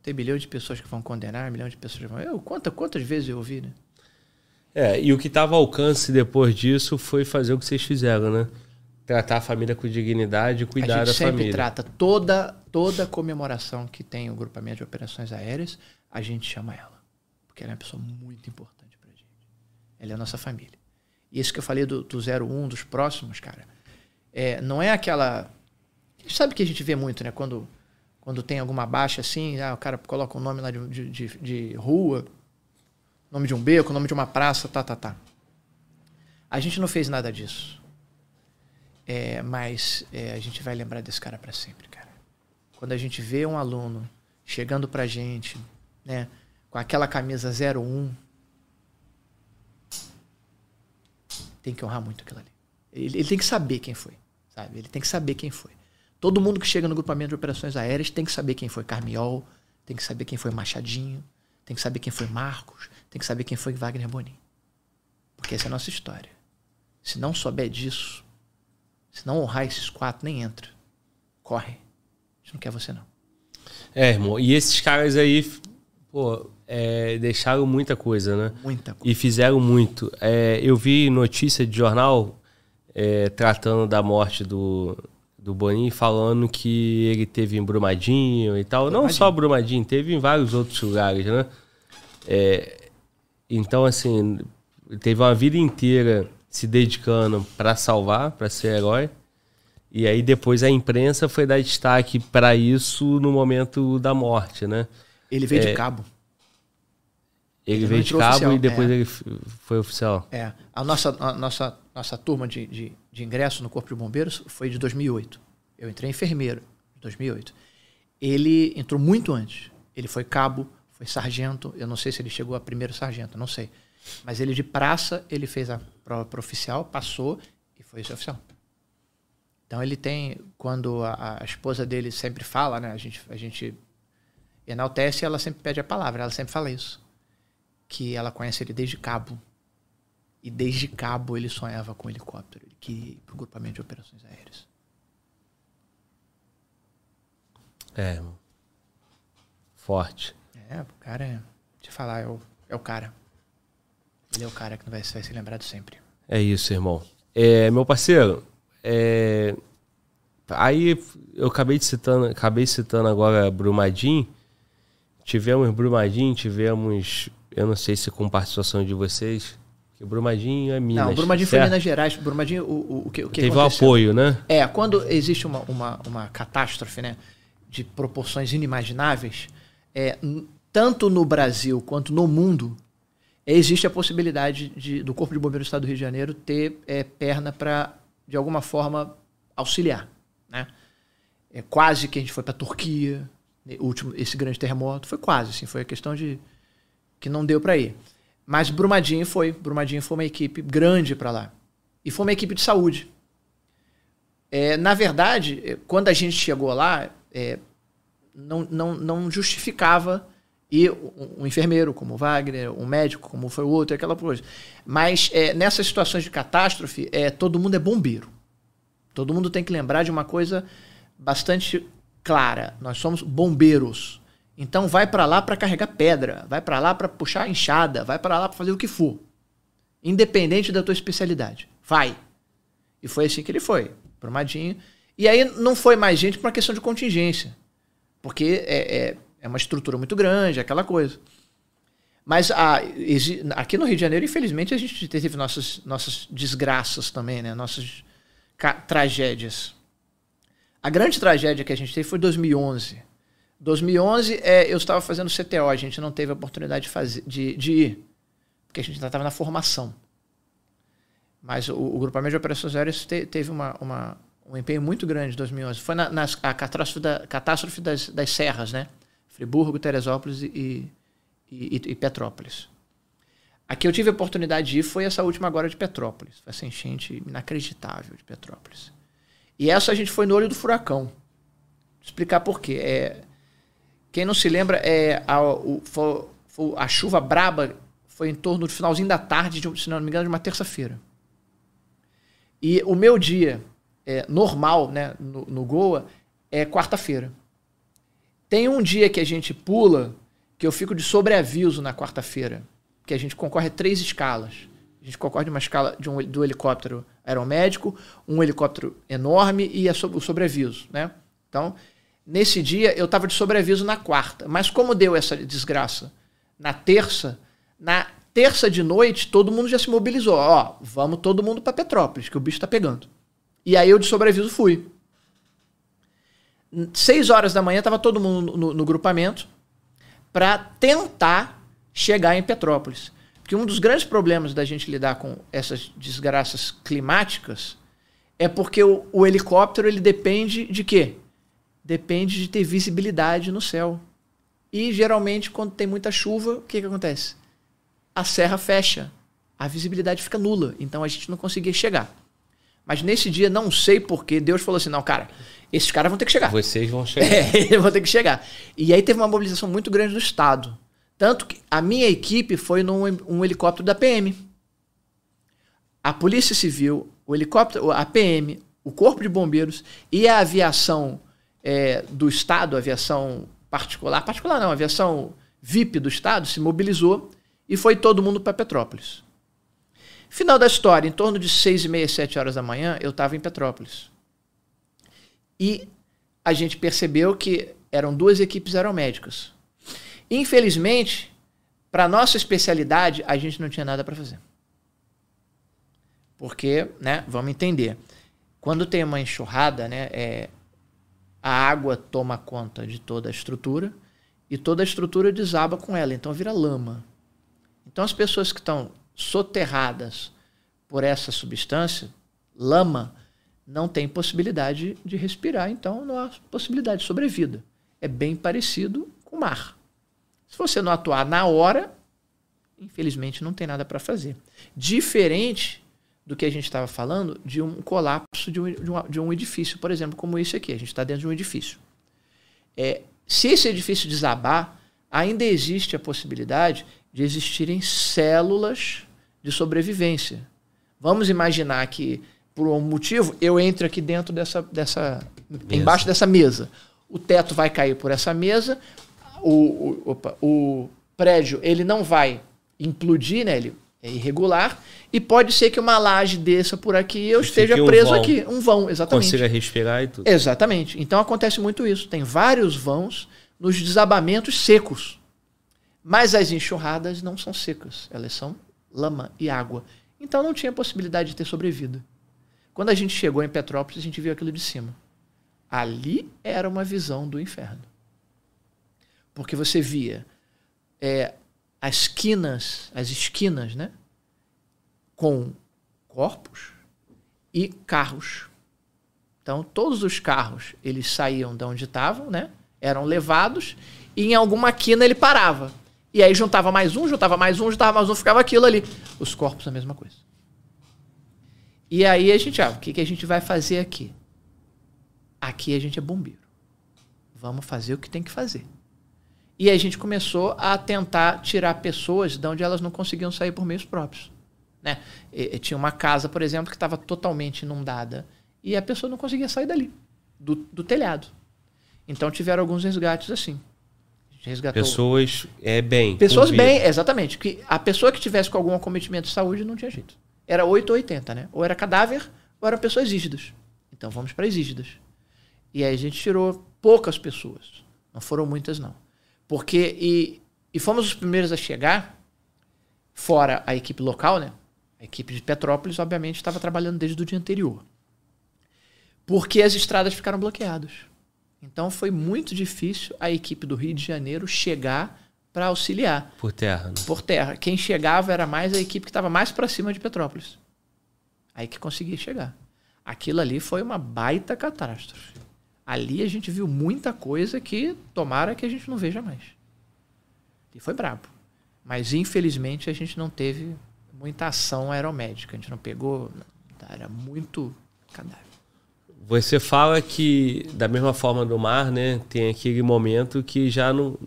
Tem milhão de pessoas que vão condenar, milhão de pessoas que vão. Eu, quanta, quantas vezes eu ouvi, né? É, e o que estava ao alcance depois disso foi fazer o que vocês fizeram, né? Tratar a família com dignidade e cuidar a gente da sempre família. trata toda toda comemoração que tem o grupamento de operações aéreas, a gente chama ela. Porque ela é uma pessoa muito importante. É a nossa família. E isso que eu falei do, do 01, dos próximos, cara, é, não é aquela. A gente sabe que a gente vê muito, né? Quando, quando tem alguma baixa assim, ah, o cara coloca o nome lá de, de, de, de rua, nome de um beco, nome de uma praça, tá, tá, tá. A gente não fez nada disso. É, mas é, a gente vai lembrar desse cara para sempre, cara. Quando a gente vê um aluno chegando pra gente, né, com aquela camisa 01, tem que honrar muito aquilo ali. Ele, ele tem que saber quem foi, sabe? Ele tem que saber quem foi. Todo mundo que chega no grupamento de operações aéreas tem que saber quem foi Carmiol, tem que saber quem foi Machadinho, tem que saber quem foi Marcos, tem que saber quem foi Wagner Bonin. Porque essa é a nossa história. Se não souber disso, se não honrar esses quatro, nem entra. Corre. A gente não quer você, não. É, irmão. E esses caras aí, pô, é, deixaram muita coisa, né? Muita coisa. E fizeram muito. É, eu vi notícia de jornal é, tratando da morte do, do Boninho, falando que ele teve em Brumadinho e tal. Não Brumadinho. só Brumadinho, teve em vários outros lugares, né? É, então, assim, teve uma vida inteira se dedicando para salvar, para ser herói. E aí depois a imprensa foi dar destaque para isso no momento da morte, né? Ele veio É. de cabo. Ele, veio de cabo oficial, e depois é. ele foi oficial. É. A nossa, a nossa, nossa turma de, de, de ingresso no Corpo de Bombeiros foi de 2008. Eu entrei enfermeiro em 2008. Ele entrou muito antes. Ele foi cabo, foi sargento. Eu não sei se ele chegou a primeiro sargento, não sei. Mas ele de praça, ele fez a prova para oficial, passou e foi esse oficial. Então ele tem, quando a, a esposa dele sempre fala, né? A gente, a gente enaltece, ela sempre pede a palavra, ela sempre fala isso. Que ela conhece ele desde cabo. E desde cabo ele sonhava com um helicóptero. Ele queria ir para o grupamento de operações aéreas. É, irmão. Forte. É, o cara é. Te falar, é o, é o cara. Ele é o cara que vai, vai ser lembrado sempre. É isso, irmão. É, meu parceiro, é, aí eu acabei de citando, acabei citando agora Brumadinho. Tivemos Brumadinho, tivemos, eu não sei se com participação de vocês, que Brumadinho é Minas. não, o Brumadinho foi certo? Minas Gerais. Brumadinho, o, o, o que, o que Teve o aconteceu? apoio, né? É, quando existe uma, uma, uma catástrofe, né, de proporções inimagináveis, é, tanto no Brasil quanto no mundo, existe a possibilidade de, do Corpo de Bombeiros do Estado do Rio de Janeiro ter é, perna para, de alguma forma, auxiliar. Né? É quase que a gente foi para a Turquia, né, o último, esse grande terremoto, foi quase, assim, foi a questão de que não deu para ir. Mas Brumadinho foi, Brumadinho foi uma equipe grande para lá. E foi uma equipe de saúde. É, na verdade, é, quando a gente chegou lá, é, não, não, não justificava ir um, enfermeiro como o Wagner, um médico como foi o outro, aquela coisa. Mas é, nessas situações de catástrofe, é, todo mundo é bombeiro. Todo mundo tem que lembrar de uma coisa bastante clara. Nós somos bombeiros. Então vai para lá para carregar pedra, vai para lá para puxar enxada, vai para lá para fazer o que for. Independente da tua especialidade. Vai. E foi assim que ele foi, Brumadinho. E aí não foi mais gente por uma questão de contingência. Porque é, é, é uma estrutura muito grande, aquela coisa. Mas a, exi- aqui no Rio de Janeiro, infelizmente, a gente teve nossas, nossas desgraças também, né? Nossas tragédias. A grande tragédia que a gente teve foi 2011. 2011, é, eu estava fazendo CTO, a gente não teve a oportunidade de, fazer, de, de ir, porque a gente ainda estava na formação. Mas o, o grupamento de operações aéreas te- teve uma, uma- um empenho muito grande em 2011. Foi na, nas, a catástrofe, da, catástrofe das, das serras, né? Friburgo, Teresópolis e, e, e- Petrópolis. A que eu tive a oportunidade de ir foi essa última agora de Petrópolis. Foi essa enchente inacreditável de Petrópolis. E essa a gente foi no olho do furacão. Vou explicar por quê. É, quem não se lembra, é, a, o- a chuva braba foi em torno do finalzinho da tarde, de, se não me engano, de uma terça-feira. E o meu dia é, normal né, no, no Goa é quarta-feira. Tem um dia que a gente pula, que eu fico de sobreaviso na quarta-feira, que a gente concorre a três escalas. A gente concorre de uma escala de um, do helicóptero aeromédico, um helicóptero enorme e a so- o sobreaviso, né? Então, nesse dia eu estava de sobreaviso na quarta. Mas como deu essa desgraça na terça, na terça de noite todo mundo já se mobilizou. Ó, vamos todo mundo para Petrópolis, que o bicho está pegando. E aí eu de sobreaviso fui. Seis horas da manhã estava todo mundo no, no grupamento para tentar chegar em Petrópolis. Porque um dos grandes problemas da gente lidar com essas desgraças climáticas é porque o, o helicóptero ele depende de quê? Depende de ter visibilidade no céu. E geralmente, quando tem muita chuva, o que, que acontece? A serra fecha. A visibilidade fica nula. Então a gente não conseguia chegar. Mas nesse dia, não sei porquê, Deus falou assim: não, cara, esses caras vão ter que chegar. Vocês vão (laughs) chegar. É, vão ter que chegar. E aí teve uma mobilização muito grande do Estado. Tanto que a minha equipe foi num um helicóptero da PM. A Polícia Civil, o helicóptero, a PM, o Corpo de Bombeiros e a aviação é, do Estado, aviação particular, particular não, aviação VIP do Estado se mobilizou e foi todo mundo para Petrópolis. Final da história, em torno de seis e meia, sete horas da manhã, eu estava em Petrópolis. E a gente percebeu que eram duas equipes aeromédicas. Infelizmente, para nossa especialidade, a gente não tinha nada para fazer. Porque, né, vamos entender, quando tem uma enxurrada, né, é, a água toma conta de toda a estrutura e toda a estrutura desaba com ela, então vira lama. Então as pessoas que estão soterradas por essa substância, lama, não têm possibilidade de respirar, então não há possibilidade de sobrevida. É bem parecido com o mar. Se você não atuar na hora, infelizmente não tem nada para fazer. Diferente do que a gente estava falando de um colapso de um, de, um, de um, edifício, por exemplo, como esse aqui. A gente está dentro de um edifício. É, se esse edifício desabar, ainda existe a possibilidade de existirem células de sobrevivência. Vamos imaginar que, por um motivo, eu entro aqui dentro dessa. dessa embaixo dessa mesa. O teto vai cair por essa mesa, o, o, opa, o prédio ele não vai implodir, né? Ele é irregular e pode ser que uma laje desça por aqui e eu e esteja preso um aqui. Um vão, exatamente. Consiga respirar e tudo. Exatamente. Então acontece muito isso. Tem vários vãos nos desabamentos secos. Mas as enxurradas não são secas, elas são lama e água. Então não tinha possibilidade de ter sobrevida. Quando a gente chegou em Petrópolis, a gente viu aquilo de cima. Ali era uma visão do inferno. Porque você via é, as esquinas, as esquinas, né? Com corpos e carros. Então, todos os carros, eles saíam de onde estavam, né? Eram levados e em alguma quina ele parava. E aí juntava mais um, juntava mais um, juntava mais um, ficava aquilo ali. Os corpos a mesma coisa. E aí a gente, ah, o que, que a gente vai fazer aqui? Aqui a gente é bombeiro. Vamos fazer o que tem que fazer. E a gente começou a tentar tirar pessoas de onde elas não conseguiam sair por meios próprios. Né? E, e tinha uma casa, por exemplo, que estava totalmente inundada e a pessoa não conseguia sair dali, do, do telhado. Então tiveram alguns resgates assim resgatou. Pessoas é bem. Pessoas bem, exatamente. Que a pessoa que tivesse com algum acometimento de saúde não tinha jeito. Era 8 ou 80, né? Ou era cadáver, ou eram pessoas rígidas. Então vamos para as rígidas. E aí a gente tirou poucas pessoas. Não foram muitas, não. Porque, e, e fomos os primeiros a chegar, fora a equipe local, né? A equipe de Petrópolis, obviamente, estava trabalhando desde o dia anterior. Porque as estradas ficaram bloqueadas. Então foi muito difícil a equipe do Rio de Janeiro chegar para auxiliar. Por terra. Né? Por terra. Quem chegava era mais a equipe que estava mais para cima de Petrópolis. Aí que conseguia chegar. Aquilo ali foi uma baita catástrofe. Ali a gente viu muita coisa que tomara que a gente não veja mais. E foi brabo. Mas infelizmente a gente não teve muita ação aeromédica. A gente não pegou. Era muito cadáver. Você fala que, da mesma forma do mar, né? Tem aquele momento que já não.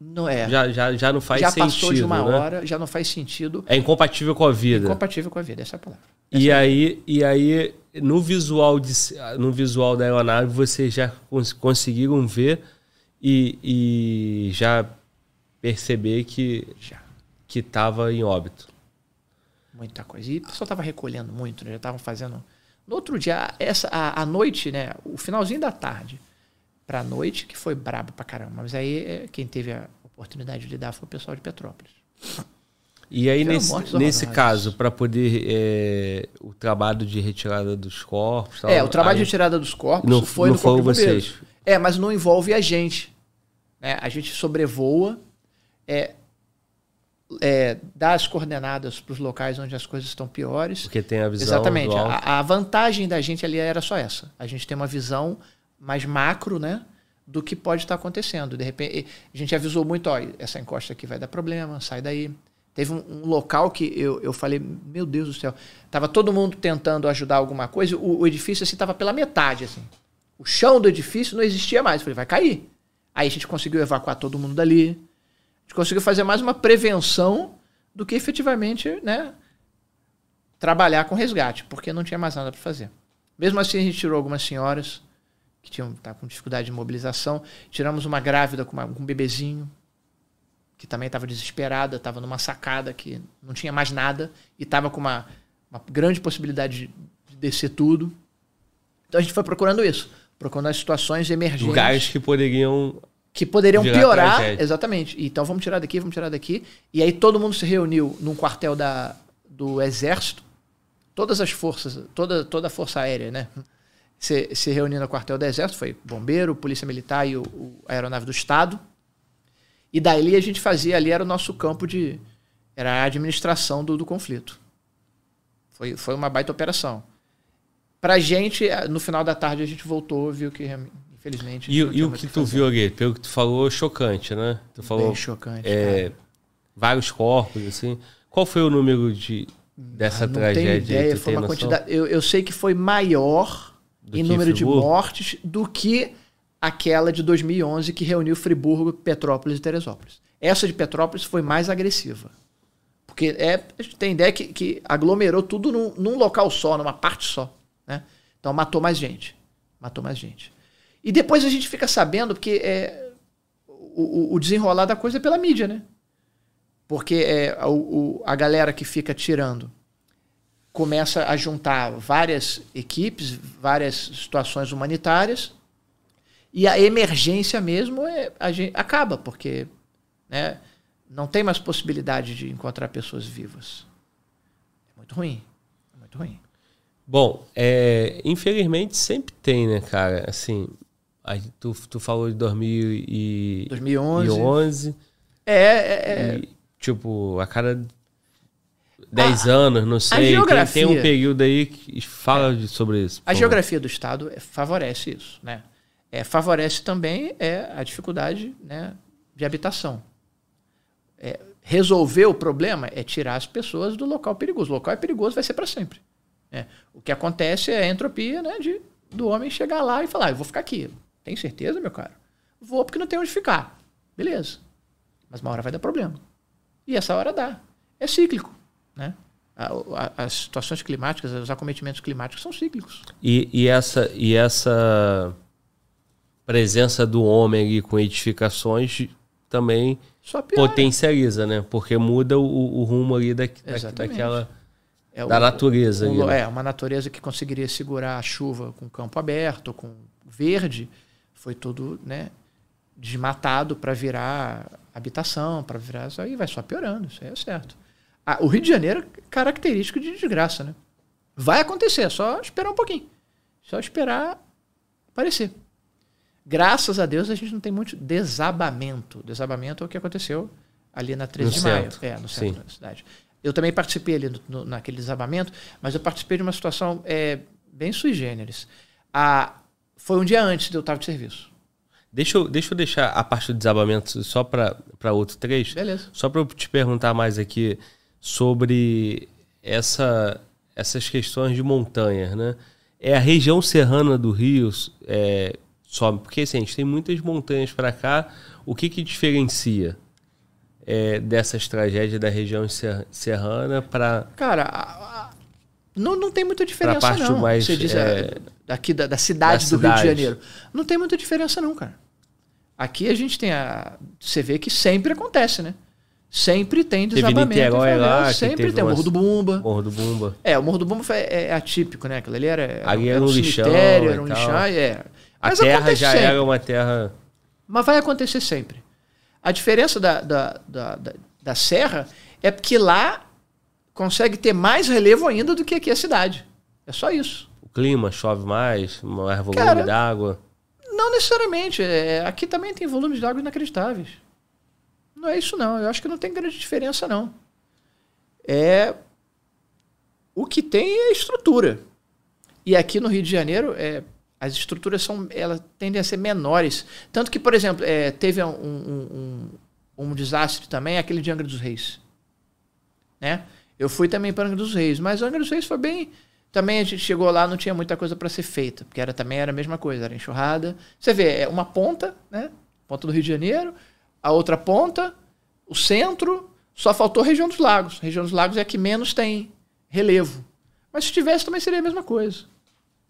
Não é. Já, já, já não faz já sentido. Já passou de uma né? hora, já não faz sentido. É incompatível com a vida. Incompatível com a vida, essa é a palavra. Essa e, é aí, e aí, no visual, de, no visual da aeronave, vocês já cons conseguiram ver e, e já perceber que já que estava em óbito. Muita coisa. E o pessoal estava recolhendo muito, né? já estavam fazendo no outro dia, essa, a, a noite, né? O finalzinho da tarde pra noite, que foi brabo pra caramba. Mas aí é, quem teve a oportunidade de lidar foi o pessoal de Petrópolis. E aí, nesse, nesse caso, para poder. É, o trabalho de retirada dos corpos. Tal, é, o trabalho aí, de retirada dos corpos não, foi não no Corpo vocês. É, mas não envolve a gente. Né? A gente sobrevoa. É, é, dar as coordenadas para os locais onde as coisas estão piores. Porque tem a visão. Exatamente. A, a, vantagem da gente ali era só essa. A gente tem uma visão mais macro, né? Do que pode estar acontecendo. De repente, a gente avisou muito, ó, essa encosta aqui vai dar problema, sai daí. Teve um, um local que eu, eu falei, meu Deus do céu, tava todo mundo tentando ajudar alguma coisa, o, o edifício assim tava pela metade, assim. O chão do edifício não existia mais. Eu falei, vai cair. Aí a gente conseguiu evacuar todo mundo dali. A gente conseguiu fazer mais uma prevenção do que efetivamente, né, trabalhar com resgate, porque não tinha mais nada para fazer. Mesmo assim, a gente tirou algumas senhoras que tinham tá com dificuldade de mobilização. Tiramos uma grávida com, uma, com um bebezinho, que também estava desesperada, estava numa sacada que não tinha mais nada e estava com uma, uma grande possibilidade de, de descer tudo. Então a gente foi procurando isso, procurando as situações emergentes. Lugares que poderiam que poderiam piorar. Exatamente. Então vamos tirar daqui, vamos tirar daqui. E aí todo mundo se reuniu num quartel da, do Exército. Todas as forças, toda, toda a Força Aérea, né? Se, se reuniu no quartel do Exército. Foi bombeiro, Polícia Militar e o, o Aeronave do Estado. E dali a gente fazia, ali era o nosso campo de... Era a administração do, do conflito. Foi, foi uma baita operação. Pra gente, no final da tarde, a gente voltou, viu que, infelizmente... E, e o muito que tu viu ali, pelo que tu falou, chocante, né? Tu falou Bem chocante, é, vários corpos, assim. Qual foi o número de, dessa Ah, não tragédia? tenho ideia, foi uma noção? quantidade. Eu, eu sei que foi maior Do em que número de mortes do que aquela de 2011 que reuniu Friburgo, Petrópolis e Teresópolis. Essa de Petrópolis foi mais agressiva. Porque é, a gente tem ideia que, que aglomerou tudo num, num local só, numa parte só. Né? Então matou mais gente. Matou mais gente. E depois a gente fica sabendo, porque é, o, o- o desenrolar da coisa é pela mídia, né? Porque é, o, o- a galera que fica tirando começa a juntar várias equipes, várias situações humanitárias, e a emergência mesmo é, a gente, acaba, porque né, não tem mais possibilidade de encontrar pessoas vivas. É muito ruim. É muito ruim. Bom, é, infelizmente sempre tem, né, cara? Assim, a, tu, tu falou de 2000 e 2011. 2011, É, é, é, e, tipo, a cada 10 anos, não sei. Tem, geografia- tem um período aí que fala de- sobre isso. A geografia do Estado é, favorece isso. Né? É, favorece também é, a dificuldade né, de habitação. É, resolver o problema é tirar as pessoas do local perigoso. O local é perigoso, vai ser para sempre. né? O que acontece é a entropia né, de, do homem chegar lá e falar: "Ah, eu vou ficar aqui. Tem certeza, meu cara? Vou porque não tem onde ficar. Beleza. Mas uma hora vai dar problema. E essa hora dá. É cíclico. Né? A- a- As situações climáticas, os acometimentos climáticos são cíclicos. E, e essa, e essa presença do homem ali com edificações também potencializa, né? Porque muda o, o rumo ali da, da- daquela. É da natureza um né? É, uma natureza que conseguiria segurar a chuva com campo aberto, com verde, foi tudo né, desmatado para virar habitação, para virar. Isso aí vai só piorando, isso aí é certo. Ah, o Rio de Janeiro é característico de desgraça, né? Vai acontecer, é só esperar um pouquinho. Só esperar aparecer. Graças a Deus a gente não tem muito desabamento. Desabamento é o que aconteceu ali na 13 No de maio. centro. É, no centro Sim. da cidade. Eu também participei ali no- no- naquele desabamento, mas eu participei de uma situação é, bem sui generis. Ah, foi um dia antes de eu estar de serviço. Deixa eu, deixa eu deixar a parte do desabamento só para outro trecho. Beleza. Só para eu te perguntar mais aqui sobre essa, essas questões de montanhas, né? É a região serrana do Rio é, sobe, porque assim, a gente tem muitas montanhas para cá. O que que diferencia é, dessas tragédias da região ser- serrana para Cara, a- a- não, não tem muita diferença, parte não. mais, Você diz é, é, daqui da, da cidade da do Rio de cidade. Janeiro. Não tem muita diferença, não, cara. Aqui a gente tem a. Você vê que sempre acontece, né? Sempre tem Teve desabamento. em Niterói lá, sempre teve tem. O umas- Morro do Bumba. Morro do Bumba? É, o Morro do Bumba é, é atípico, né? Aquilo ali era, Ali era era um um lixão era um lixão, é. A Mas terra já sempre. era uma terra. Mas vai acontecer sempre. A diferença da, da, da, da, da serra é porque lá consegue ter mais relevo ainda do que aqui a cidade. É só isso. O clima chove mais, mais volume d'água. Não necessariamente. é, aqui também tem volumes de água inacreditáveis. Não é isso, não. Eu acho que não tem grande diferença, não. É. O que tem é estrutura. E aqui no Rio de Janeiro, é, as estruturas são, elas tendem a ser menores. Tanto que, por exemplo, é, teve um, um, um, um desastre também, aquele de Angra dos Reis. né? Eu fui também para Angra dos Reis, mas Angra dos Reis foi bem. Também a gente chegou lá, não tinha muita coisa para ser feita, porque era também era a mesma coisa, era enxurrada. Você vê, é uma ponta, né? Ponta do Rio de Janeiro, a outra ponta, o centro, só faltou a região dos lagos. A região dos lagos é a que menos tem relevo. Mas se tivesse também seria a mesma coisa,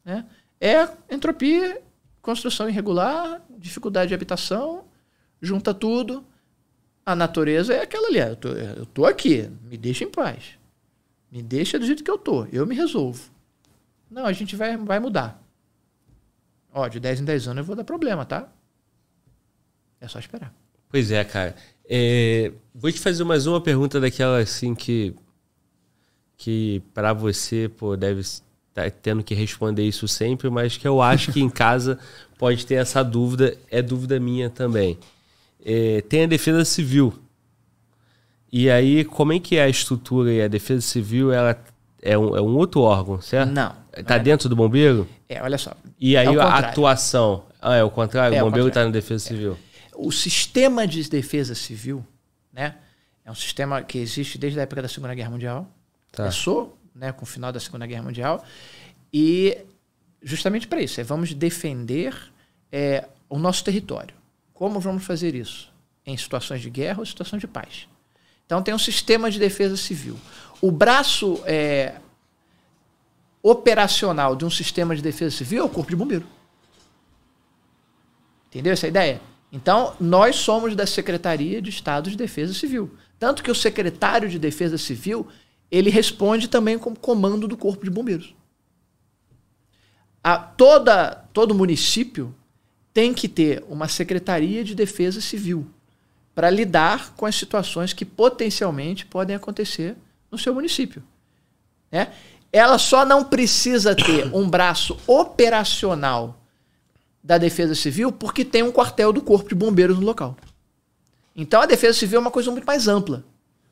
né? É entropia, construção irregular, dificuldade de habitação, junta tudo. A natureza é aquela ali. Eu tô, eu tô aqui, me deixa em paz. Me deixa do jeito que eu tô. Eu me resolvo. Não, a gente vai, vai mudar. Ó, de 10 em 10 anos eu vou dar problema, tá? É só esperar. Pois é, cara. É, vou te fazer mais uma pergunta daquela assim que que para você pô, deve tá tendo que responder isso sempre, mas que eu acho que em casa pode ter essa dúvida, é dúvida minha também. É, tem a defesa civil. E aí, como é que é a estrutura e a defesa civil? Ela é um, é um outro órgão, certo? Não. Está é. dentro do bombeiro? É, olha só. E aí é a atuação. Ah, é o contrário? É o bombeiro está na defesa civil. O sistema de defesa civil, né? É um sistema que existe desde a época da Segunda Guerra Mundial. Tá. Começou, né, com o final da Segunda Guerra Mundial. E justamente para isso, é vamos defender é, o nosso território. Como vamos fazer isso? Em situações de guerra ou situações de paz. Então tem um sistema de defesa civil. O braço é, operacional de um sistema de defesa civil é o Corpo de Bombeiro. Entendeu essa ideia? Então, nós somos da Secretaria de Estado de Defesa Civil. Tanto que o secretário de Defesa Civil, ele responde também como comando do Corpo de Bombeiros. A, toda, todo município tem que ter uma Secretaria de Defesa Civil para lidar com as situações que potencialmente podem acontecer no seu município. Né? Ela só não precisa ter um braço operacional da Defesa Civil porque tem um quartel do Corpo de Bombeiros no local. Então a Defesa Civil é uma coisa muito mais ampla.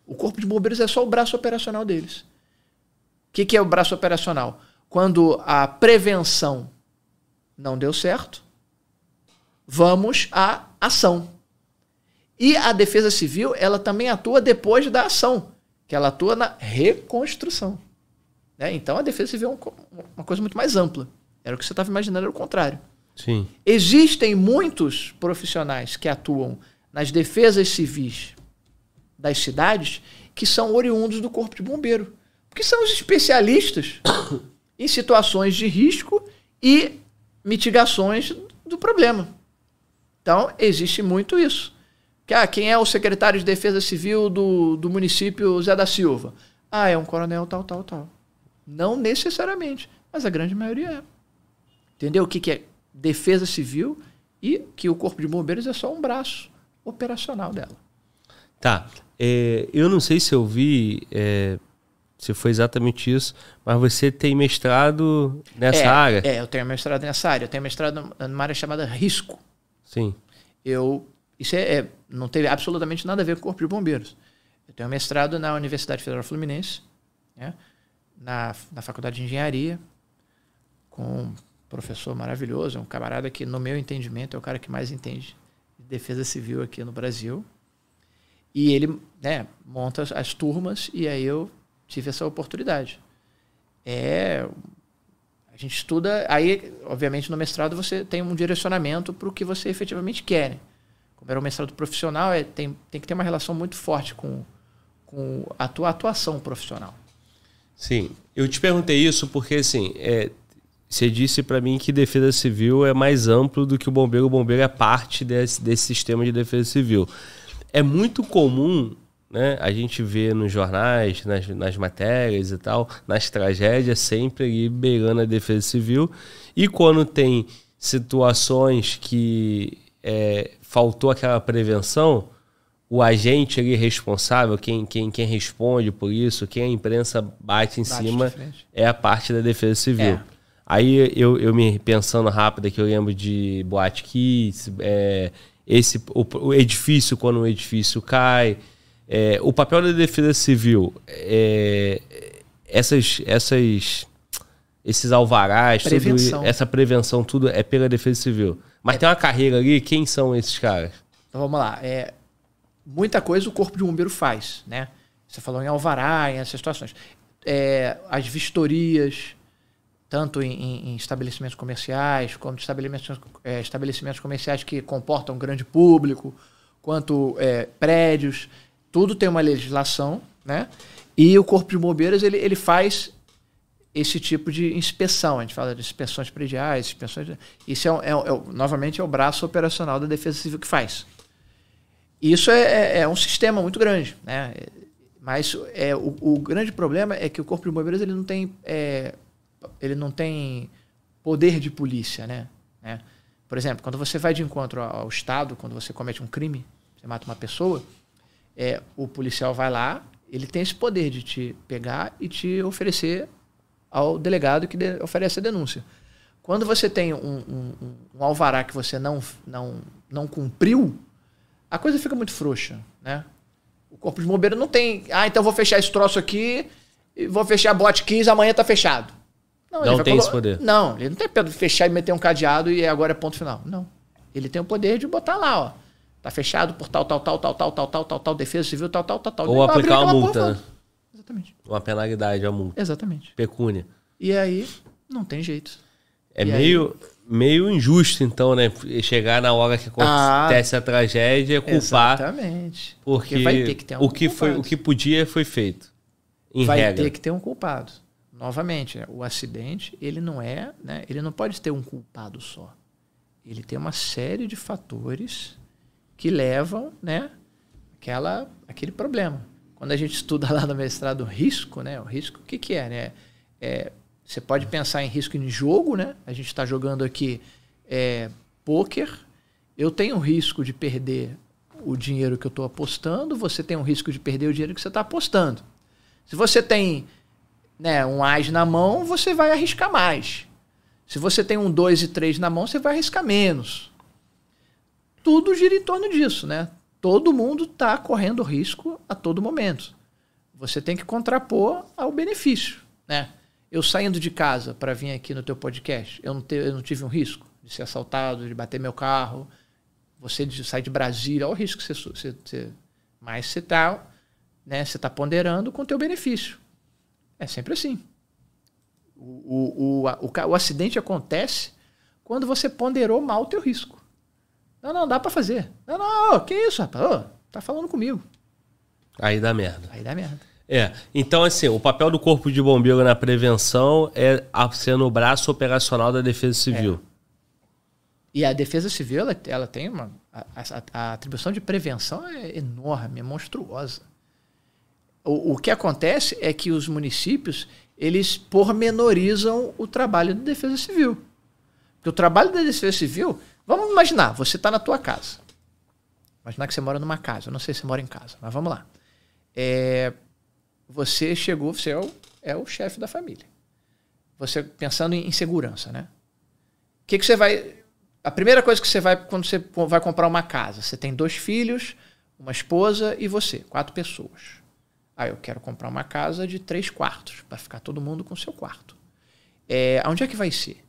O Corpo de Bombeiros é só o braço operacional deles. O que, que é o braço operacional? Quando a prevenção não deu certo, vamos à ação. E a defesa civil, ela também atua depois da ação, que ela atua na reconstrução. Né? Então a defesa civil é uma coisa muito mais ampla. Era o que você estava imaginando, era o contrário. Sim. Existem muitos profissionais que atuam nas defesas civis das cidades que são oriundos do Corpo de Bombeiro. Porque são os especialistas (coughs) em situações de risco e mitigações do problema. Então, existe muito isso. Que, ah, quem é o secretário de Defesa Civil do, do município Zé da Silva? Ah, é um coronel tal, tal, tal. Não necessariamente, mas a grande maioria é. Entendeu o que, que é defesa civil e que o Corpo de Bombeiros é só um braço operacional dela. Tá. É, eu não sei se eu vi, é, se foi exatamente isso, mas você tem mestrado nessa é, área? É, eu tenho mestrado nessa área. Eu tenho mestrado numa área chamada risco. Sim. Eu isso é, é, não teve absolutamente nada a ver com o Corpo de Bombeiros. Eu tenho mestrado na Universidade Federal Fluminense, né? na, na Faculdade de Engenharia, com um professor maravilhoso, um camarada que, no meu entendimento, é o cara que mais entende de defesa civil aqui no Brasil. E ele né, monta as, as turmas e aí eu tive essa oportunidade. É, a gente estuda, aí, obviamente, no mestrado você tem um direcionamento para o que você efetivamente quer. Né? como era um mestrado profissional, é, tem, tem que ter uma relação muito forte com, com a tua atuação profissional. Sim, eu te perguntei isso porque, assim, é, você disse para mim que defesa civil é mais amplo do que o bombeiro. O bombeiro é parte desse, desse sistema de defesa civil. É muito comum né, a gente ver nos jornais, nas, nas matérias e tal, nas tragédias, sempre ali beirando a defesa civil. E quando tem situações que é, faltou aquela prevenção, o agente ali responsável, quem, quem, quem responde por isso, quem a imprensa bate em bate cima, é a parte da defesa civil. É. Aí eu, eu me pensando rápido que eu lembro de Boate Kids, é, esse, o, o, edifício, quando o edifício cai. É, o papel da defesa civil, é, essas, essas, esses alvarás, tudo, essa prevenção, tudo é pela defesa civil. Mas é. tem uma carreira ali, quem são esses caras? Então vamos lá. É, muita coisa o corpo de bombeiro faz, né? Você falou em alvará, em essas situações. É, as vistorias, tanto em, em, estabelecimentos comerciais, como estabelecimentos, é, estabelecimentos comerciais que comportam grande público, quanto é, prédios, tudo tem uma legislação, né? E o Corpo de Bombeiros ele, ele faz esse tipo de inspeção. A gente fala de inspeções prediais, inspeções. Isso é, é, é, novamente é o braço operacional da Defesa Civil que faz. Isso é, é, é um sistema muito grande, né? Mas é, o, o, grande problema é que o Corpo de Bombeiros ele não tem é, ele não tem poder de polícia, né? né? Por exemplo, quando você vai de encontro ao Estado, quando você comete um crime, você mata uma pessoa, é, o policial vai lá, ele tem esse poder de te pegar e te oferecer ao delegado que de, oferece a denúncia. Quando você tem um, um, um, alvará que você não, não, não cumpriu, a coisa fica muito frouxa, né? O corpo de bombeiro não tem, ah, então vou fechar esse troço aqui vou fechar a bote 15, amanhã tá fechado. Não, não tem esse poder. Não, ele não tem de fechar e meter um cadeado e agora é ponto final. Não. Ele tem o poder de botar lá, ó. Tá fechado por tal, tal, tal, tal, tal, tal, tal, tal, tal, defesa civil, tal, tal, tal, tal. Ou aplicar uma multa, né? Exatamente. Uma penalidade, a multa. Exatamente. Pecúnia. E aí, não tem jeito. É meio, aí... meio injusto, então, né? Chegar na hora que acontece ah, a tragédia, culpar. Exatamente. Porque, porque vai ter que ter um o que culpado. foi O que podia foi feito. Em vai regra. ter que ter um culpado novamente, o acidente, ele não é, né, ele não pode ter um culpado só. Ele tem uma série de fatores que levam, né, aquela, aquele problema. Quando a gente estuda (laughs) lá no mestrado o risco, né, o risco, o que, que é, né? É, você pode pensar em risco em jogo, né? A gente está jogando aqui é, poker. Eu tenho risco de perder o dinheiro que eu estou apostando. Você tem o risco de perder o dinheiro que você está apostando. Se você tem né, um AS na mão, você vai arriscar mais. Se você tem um 2 e 3 na mão, você vai arriscar menos. Tudo gira em torno disso, né? Todo mundo está correndo risco a todo momento. Você tem que contrapor ao benefício, né? Eu saindo de casa para vir aqui no teu podcast, eu não, te, eu não tive um risco de ser assaltado, de bater meu carro. Você de sair de Brasília, olha o risco que você, você, você mas você está né, você tá ponderando com o teu benefício. É sempre assim. O, o, o, o, o acidente acontece quando você ponderou mal o teu risco. Não, não, dá para fazer. Não, não, que isso, rapaz? Ô, tá falando comigo. Aí dá merda. Aí dá merda. É, então assim, o papel do Corpo de Bombeiro na prevenção é sendo o braço operacional da Defesa Civil. É. E a Defesa Civil, ela, ela tem uma... A, a, a, atribuição de prevenção é enorme, é monstruosa o, o que acontece é que os municípios eles pormenorizam o trabalho da Defesa Civil. Porque o trabalho da Defesa Civil, vamos imaginar, você está na tua casa. Imaginar que você mora numa casa. Eu não sei se você mora em casa, mas vamos lá. É, você chegou, você é o, é o chefe da família. Você pensando em, em segurança, né? O que, que você vai. A primeira coisa que você vai quando você vai comprar uma casa, você tem dois filhos, uma esposa e você, quatro pessoas. Ah, eu quero comprar uma casa de três quartos, para ficar todo mundo com seu quarto. É, onde é que vai ser?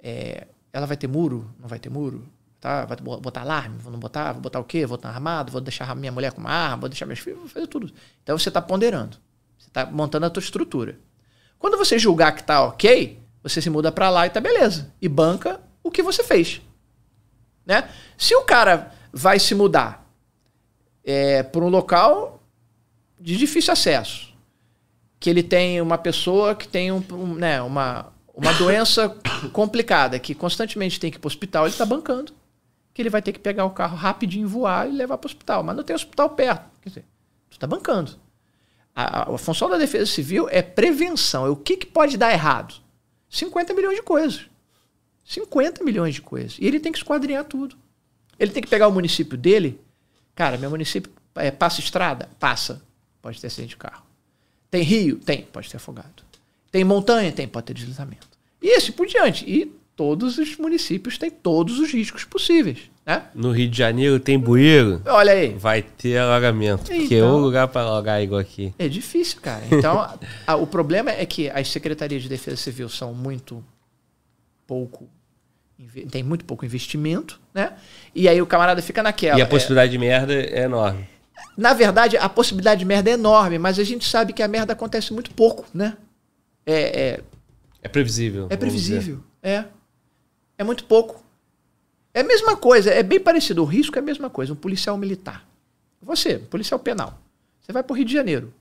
É, ela vai ter muro? Não vai ter muro? Tá? Vai botar alarme? Vou não botar? Vou botar o quê? Vou estar armado? Vou deixar minha mulher com uma arma? Vou deixar meus filhos? Vou fazer tudo. Então você está ponderando. Você está montando a tua estrutura. Quando você julgar que está ok, você se muda para lá e tá beleza. E banca o que você fez. Né? Se o cara vai se mudar é, para um local de difícil acesso, que ele tem uma pessoa que tem um, um né, uma, uma doença (coughs) complicada, que constantemente tem que ir para o hospital, ele está bancando. Que ele vai ter que pegar o carro rapidinho, voar e levar para o hospital. Mas não tem hospital perto. Quer dizer, tu está bancando. A, a, função da defesa civil é prevenção. É o que, que pode dar errado? 50 milhões de coisas. 50 milhões de coisas. E ele tem que esquadrinhar tudo. Ele tem que pegar o município dele. Cara, meu município é, passa estrada? Passa. Pode ter acidente de carro. Tem rio? Tem, pode ter afogado. Tem montanha? Tem, pode ter deslizamento. E assim por diante. E todos os municípios têm todos os riscos possíveis. Né? No Rio de Janeiro tem bueiro. Olha aí. Vai ter alagamento. Então, porque é o lugar para alagar igual aqui. É difícil, cara. Então, a, a, o problema é que as secretarias de defesa civil são muito pouco. Tem muito pouco investimento, né? E aí o camarada fica naquela. E a possibilidade é, de merda é enorme. Na verdade, a possibilidade de merda é enorme, mas a gente sabe que a merda acontece muito pouco, né? É, é, É previsível. é previsível. É. É muito pouco. É a mesma coisa, é bem parecido. O risco é a mesma coisa. Um policial militar. Você, policial penal. Você vai pro Rio de Janeiro.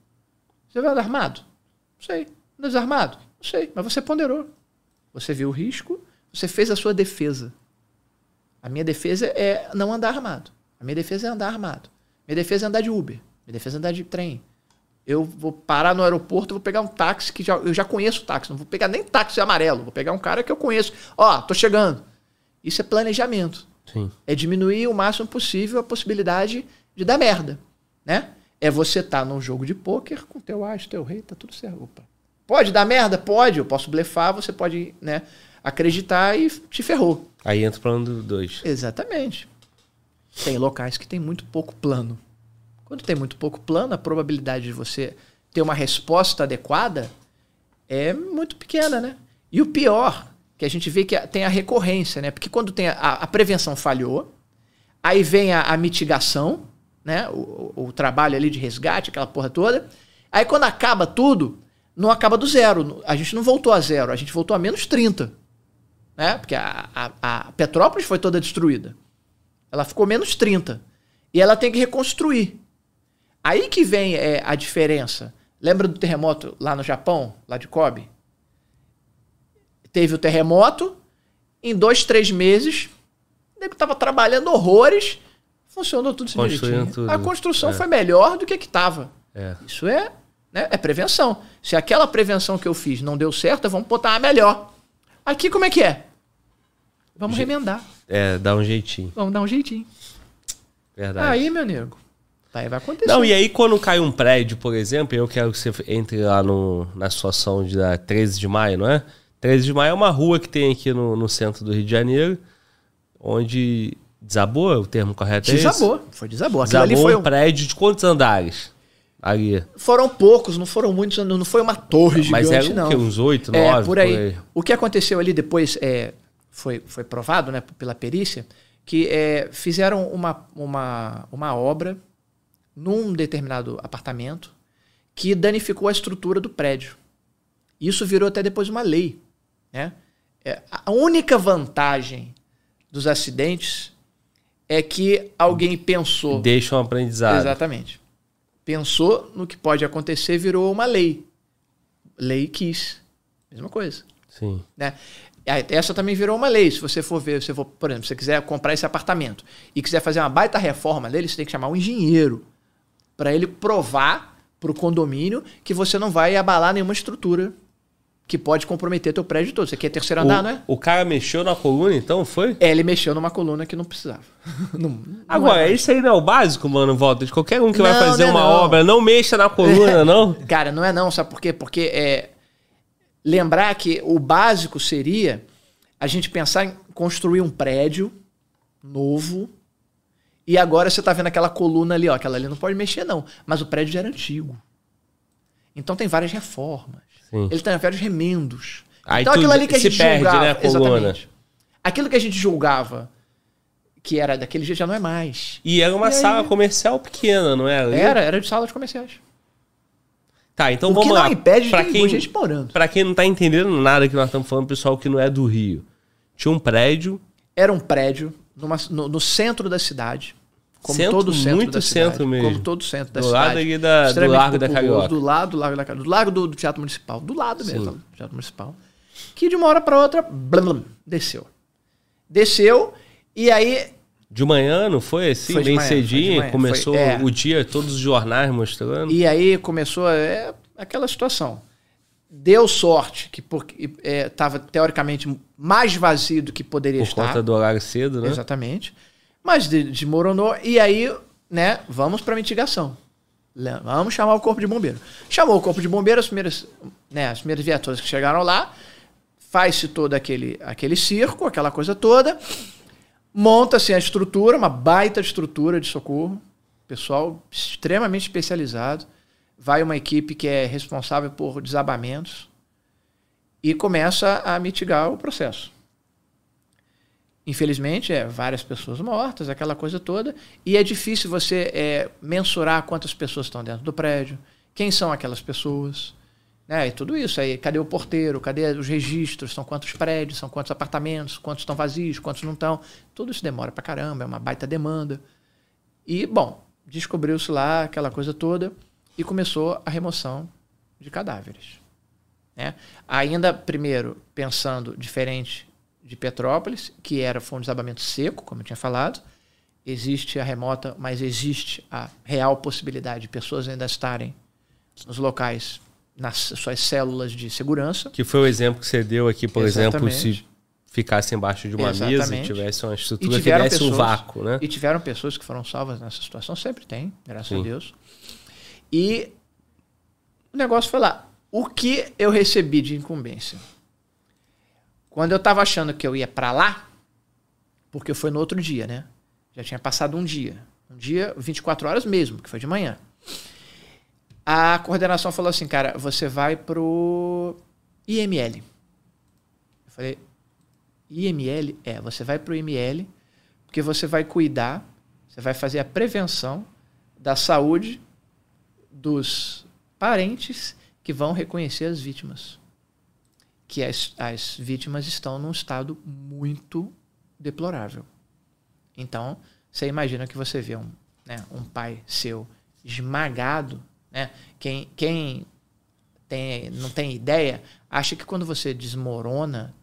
Você vai andar armado? Não sei. Anda desarmado? Não sei. Mas você ponderou. Você viu o risco, você fez a sua defesa. A minha defesa é não andar armado. A minha defesa é andar armado. Minha defesa é andar de Uber. Minha defesa é andar de trem. Eu vou parar no aeroporto, vou pegar um táxi que já, eu já conheço o táxi. Não vou pegar nem táxi amarelo. Vou pegar um cara que eu conheço. Ó, tô chegando. Isso é planejamento. Sim. É diminuir o máximo possível a possibilidade de dar merda, né? É você estar num jogo de pôquer com teu as, teu rei, tá tudo certo. Opa. Pode dar merda? Pode. Eu posso blefar, você pode, né, acreditar e te ferrou. Aí entra o plano 2. Exatamente. Tem locais que tem muito pouco plano. Quando tem muito pouco plano, a probabilidade de você ter uma resposta adequada é muito pequena, né? E o pior, que a gente vê que tem a recorrência, né? Porque quando tem a, a prevenção falhou, aí vem a, a mitigação, né? O, o, o trabalho ali de resgate, aquela porra toda. Aí quando acaba tudo, não acaba do zero. A gente não voltou a zero, a gente voltou a menos 30. Né? Porque a, a, a Petrópolis foi toda destruída. Ela ficou menos 30. E ela tem que reconstruir. Aí que vem é, a diferença. Lembra do terremoto lá no Japão, lá de Kobe? Teve o terremoto, em dois, três meses, o nego estava trabalhando horrores, funcionou tudo direitinho. tudo. A construção É. foi melhor do que a que estava. É. Isso é, né, é prevenção. Se aquela prevenção que eu fiz não deu certo, vamos botar a melhor. Aqui como é que é? Vamos remendar. É, dá um jeitinho. Vamos dar um jeitinho. Verdade. Aí, meu nego. Aí vai acontecer. Não, e aí quando cai um prédio, por exemplo, eu quero que você entre lá no, na situação de da 13 de maio, não é? 13 de maio é uma rua que tem aqui no, no centro do Rio de Janeiro, onde desabou, é o termo correto é esse? Desabou. Foi desabou. Aquilo ali Desabou foi um um- prédio de quantos andares? Ali. Foram poucos, não foram muitos, não foi uma torre gigante, Mas eram não. o quê? Uns oito, É, nove? por aí. O que aconteceu ali depois é, foi, foi provado né, pela perícia que é, fizeram uma, uma, uma obra num determinado apartamento que danificou a estrutura do prédio. Isso virou até depois uma lei. Né? É, a única vantagem dos acidentes é que alguém pensou. Deixa um aprendizado. Exatamente. Pensou no que pode acontecer, virou uma lei. Lei quis. Mesma coisa. Sim. Né? Essa também virou uma lei. Se você for ver, se você for, por exemplo, se você quiser comprar esse apartamento e quiser fazer uma baita reforma dele, você tem que chamar um engenheiro para ele provar para o condomínio que você não vai abalar nenhuma estrutura que pode comprometer teu prédio todo. Você quer terceiro andar, o, não é? o cara mexeu na coluna, então, foi? É, ele mexeu numa coluna que não precisava. (laughs) Não- não Agora, é- isso aí não é o básico, mano, volta de qualquer um que vai Não, fazer não é uma não. obra, não mexa na coluna, (laughs) não. Cara, não é não, sabe por quê? Porque é, lembrar que o básico seria a gente pensar em construir um prédio novo e agora você tá vendo aquela coluna ali, ó, aquela ali não pode mexer não, mas o prédio já era antigo. Então tem várias reformas. Sim. Ele tem vários remendos. Aí então aquilo ali que a gente perde, julgava, né, a exatamente. Aquilo que a gente julgava que era daquele jeito já não é mais. E era uma E aí? sala comercial pequena, não era? Era, era de salas comerciais. Tá, então o vamos que lá. não impede de pra ter quem, gente morando. pra quem não tá entendendo nada que nós estamos falando, pessoal que não é do Rio. Tinha um prédio, Era um prédio numa- no, no centro da cidade. Como Centro, todo o centro muito da cidade. centro mesmo. Como todo o centro da Do cidade. lado da- do Largo da Carioca. Do lado do Largo da Carioca. Do lado do, do Teatro Municipal. Do lado mesmo Sim. do Teatro Municipal. Que de uma hora para outra, blum, blum, desceu. Desceu e aí de manhã, não foi assim? Foi bem manhã, cedinho, começou Foi- é. o dia, todos os jornais mostrando. E aí começou é, aquela situação. Deu sorte, que estava teoricamente mais vazio do que poderia por estar. conta do horário cedo, né? Exatamente. Mas de- desmoronou. E aí, né, vamos para mitigação. Vamos chamar o corpo de bombeiro. Chamou o corpo de bombeiro, as primeiras, né, as primeiras viaturas que chegaram lá, faz-se todo aquele, aquele circo, aquela coisa toda, monta-se a estrutura, uma baita estrutura de socorro, pessoal extremamente especializado, vai uma equipe que é responsável por desabamentos e começa a mitigar o processo. infelizmente, é várias pessoas mortas, aquela coisa toda, e é difícil você é, mensurar quantas pessoas estão dentro do prédio, quem são aquelas pessoas, né? E tudo isso aí, cadê o porteiro, cadê os registros, são quantos prédios, são quantos apartamentos, quantos estão vazios, quantos não estão, tudo isso demora pra caramba, é uma baita demanda. E, bom, descobriu-se lá aquela coisa toda e começou a remoção de cadáveres. Né? Ainda, primeiro, pensando diferente de Petrópolis, que era foi um desabamento seco, como eu tinha falado. Existe a remota, mas existe a real possibilidade de pessoas ainda estarem nos locais, nas suas células de segurança. Que foi o exemplo que você deu aqui, por Exatamente. exemplo, se ficasse embaixo de uma mesa e Exatamente. tivesse uma estrutura que tiveram desse um pessoas- vácuo, né? E tiveram pessoas que foram salvas nessa situação, sempre tem, graças Sim. a Deus. E o negócio foi lá. O que eu recebi de incumbência? Quando eu tava achando que eu ia para lá, porque foi no outro dia, né? Já tinha passado um dia. Um dia, 24 horas mesmo, que foi de manhã. A coordenação falou assim, cara, você vai pro IML. Eu falei, IML? É, você vai pro IML porque você vai cuidar, você vai fazer a prevenção da saúde dos parentes que vão reconhecer as vítimas. Que as, as vítimas estão num estado muito deplorável. Então, você imagina que você vê um, né, um pai seu esmagado, né? Quem, quem tem, não tem ideia, acha que quando você desmorona,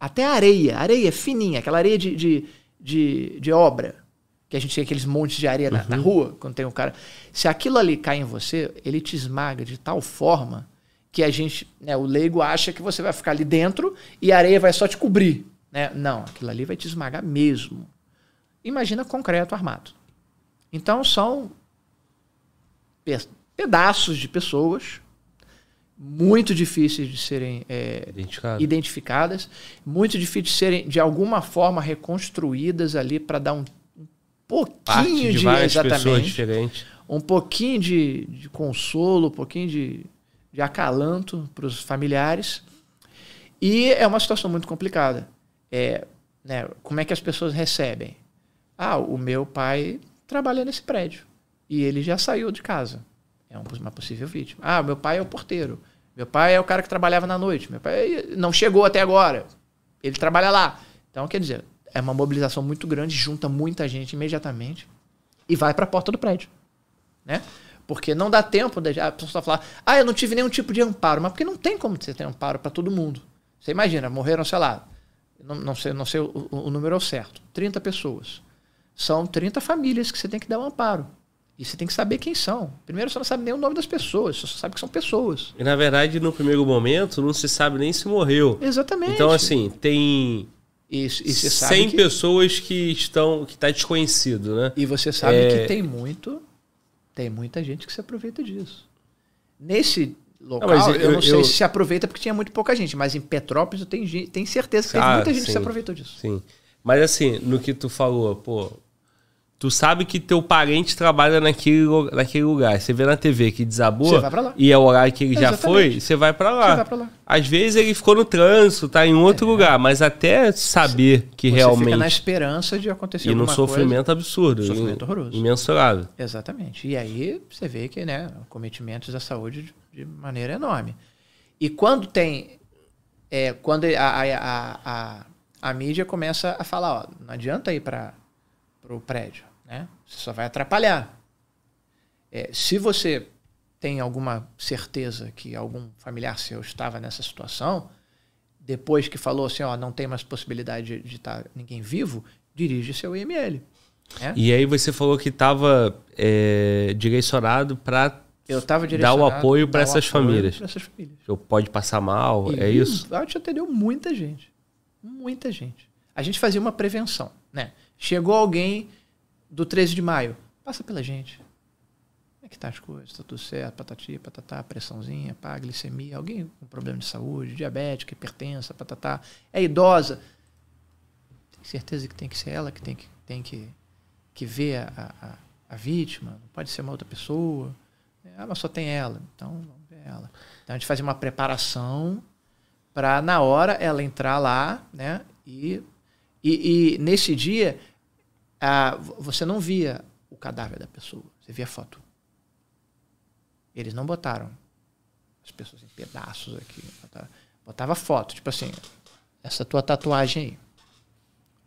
até areia, areia fininha, aquela areia de, de, de, de obra, que a gente tem aqueles montes de areia na, na rua, quando tem um cara. Se aquilo ali cai em você, ele te esmaga de tal forma que a gente, né, o leigo acha que você vai ficar ali dentro e a areia vai só te cobrir. Né? Não, aquilo ali vai te esmagar mesmo. Imagina concreto armado. Então são pedaços de pessoas muito difíceis de serem é, identificadas, muito difíceis de serem de alguma forma reconstruídas ali para dar um, um pouquinho Parte de, de, exatamente diferentes. um pouquinho de, de consolo, um pouquinho de, de acalanto para os familiares. E é uma situação muito complicada. É, né, como é que as pessoas recebem? Ah, o meu pai trabalha nesse prédio e ele já saiu de casa. É um- uma possível vítima. Ah, meu pai é o porteiro. Meu pai é o cara que trabalhava na noite. Meu pai não chegou até agora. Ele trabalha lá. Então, quer dizer, é uma mobilização muito grande, junta muita gente imediatamente e vai para a porta do prédio né? Porque não dá tempo de a pessoa falar, ah, eu não tive nenhum tipo de amparo, mas porque não tem como você ter amparo para todo mundo. Você imagina, morreram, sei lá, não, não sei, não sei o- o número certo, 30 pessoas. São 30 famílias que você tem que dar um amparo. E você tem que saber quem são. Primeiro, você não sabe nem o nome das pessoas, você só sabe que são pessoas. E na verdade, no primeiro momento, não se sabe nem se morreu. Exatamente. Então, assim, tem e, e você sabe 100 que, pessoas que estão. que tá desconhecido, né? E você sabe É. que tem muito, tem muita gente que se aproveita disso. Nesse local, Não, eu, eu- não sei eu- se se aproveita porque tinha muito pouca gente, mas em Petrópolis eu tenho, tenho certeza que Ah, muita gente que sim. se aproveitou disso. Sim. Mas assim, no que tu falou, pô. Tu sabe que teu parente trabalha naquele, naquele lugar. Você vê na TV que desabou Você e é o horário que ele já Exatamente. foi, você vai pra lá. Você lá. Às vezes ele ficou no trânsito, tá em outro lugar, mas até saber que Você fica realmente. na esperança de acontecer E num sofrimento absurdo. Sofrimento im- horroroso. Imensurável. coisa. Exatamente. E aí você vê que, né, cometimentos da saúde de, de maneira enorme. E quando tem. é, quando a, a, a, a, a mídia começa a falar, ó, não adianta ir para o prédio, né? Você só vai atrapalhar. É, se você tem alguma certeza que algum familiar seu estava nessa situação, depois que falou assim, ó, não tem mais possibilidade de estar ninguém vivo, dirige seu IML. né? E aí você falou que estava direcionado para Eu Dá o direcionado apoio dar o essas apoio famílias. essas famílias. pode passar mal, E é isso? A gente atendeu muita gente. Muita gente. A gente fazia uma prevenção, né? Chegou alguém do 13 de maio, passa pela gente. Como é que tá as coisas? Tá tudo certo? Patati, patatá, pressãozinha, pá, glicemia. Alguém com problema de saúde, diabética, hipertensa, patatá. É idosa. Tem certeza que tem que ser ela que tem que, tem que, que ver a, a, a vítima? Não pode ser uma outra pessoa. Ah, mas só tem ela. Então, vamos ver ela. Então, a gente fazia uma preparação para, na hora, ela entrar lá, né? E E, e nesse dia, ah, você não via o cadáver da pessoa, você via a foto. Eles não botaram as pessoas em pedaços aqui. Botava, botava foto, tipo assim, essa tua tatuagem aí.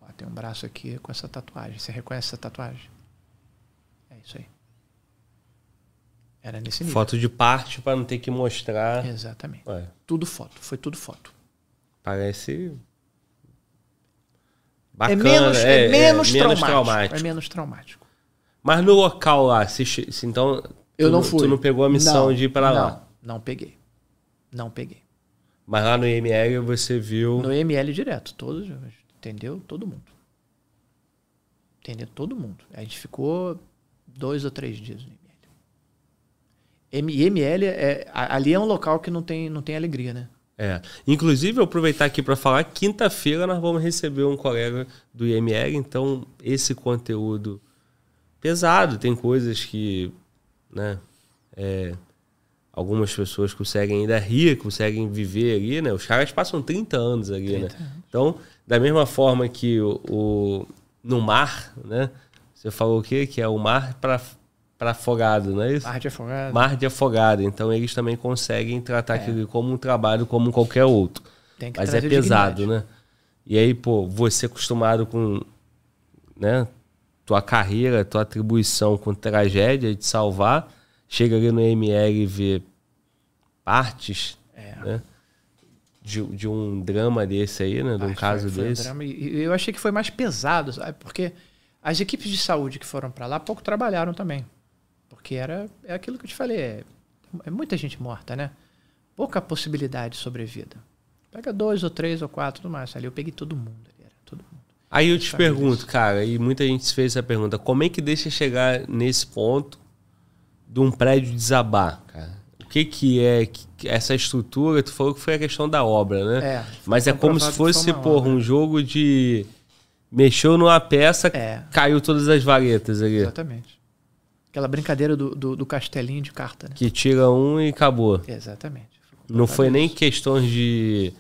Ó, tem um braço aqui com essa tatuagem. Você reconhece essa tatuagem? É isso aí. Era nesse nível. Foto de parte para não ter que mostrar. Exatamente. Ué, Tudo foto. Foi tudo foto. parece. É Bacana, menos, é, menos, traumático. É menos traumático. Mas no local lá, se, se então. Eu tu não fui. Tu não pegou a missão Não, de ir para lá. Não, não peguei. Não peguei. Mas lá no IML você viu. No ML direto, todos, entendeu? Todo mundo. Entendeu? Todo mundo. A gente ficou dois ou três dias no ML. M- ML é, ali é um local que não tem, não tem alegria, né? É. Inclusive, eu aproveitar aqui para falar, quinta-feira nós vamos receber um colega do IML, então esse conteúdo pesado, tem coisas que, né, é, algumas pessoas conseguem ainda rir, conseguem viver ali, né? Os caras passam 30 anos ali, né? Então, da mesma forma que o, o- no mar, né? Você falou o quê? Que é o mar para para afogado, não é isso? Mar de afogado. mar de afogado. Então eles também conseguem tratar aquilo como um trabalho como qualquer outro. Tem que Mas é pesado, dignidade. né? E aí, pô, você acostumado com, né, tua carreira, tua atribuição com tragédia de salvar, chega ali no ML e vê partes, É. né? De, de um drama desse aí, né? De um caso um desse. drama. E eu achei que foi mais pesado, sabe? Porque as equipes de saúde que foram para lá pouco trabalharam também. Porque era é aquilo que eu te falei, é, é muita gente morta, né? Pouca possibilidade de sobrevida. Pega dois ou três ou quatro no máximo. Ali eu peguei todo mundo. Ali era todo mundo. Aí eu te Famílias. pergunto, cara, e muita gente se fez essa pergunta, como é que deixa chegar nesse ponto de um prédio desabar, cara? O que que é que- essa estrutura? Tu falou que foi a questão da obra, né? É, Mas é como se fosse, porra, um jogo de... Mexeu numa peça, É. caiu todas as varetas ali. Exatamente. Aquela brincadeira do, do, do castelinho de carta, né? Que tira um e acabou. Exatamente. Não foi nem questões de...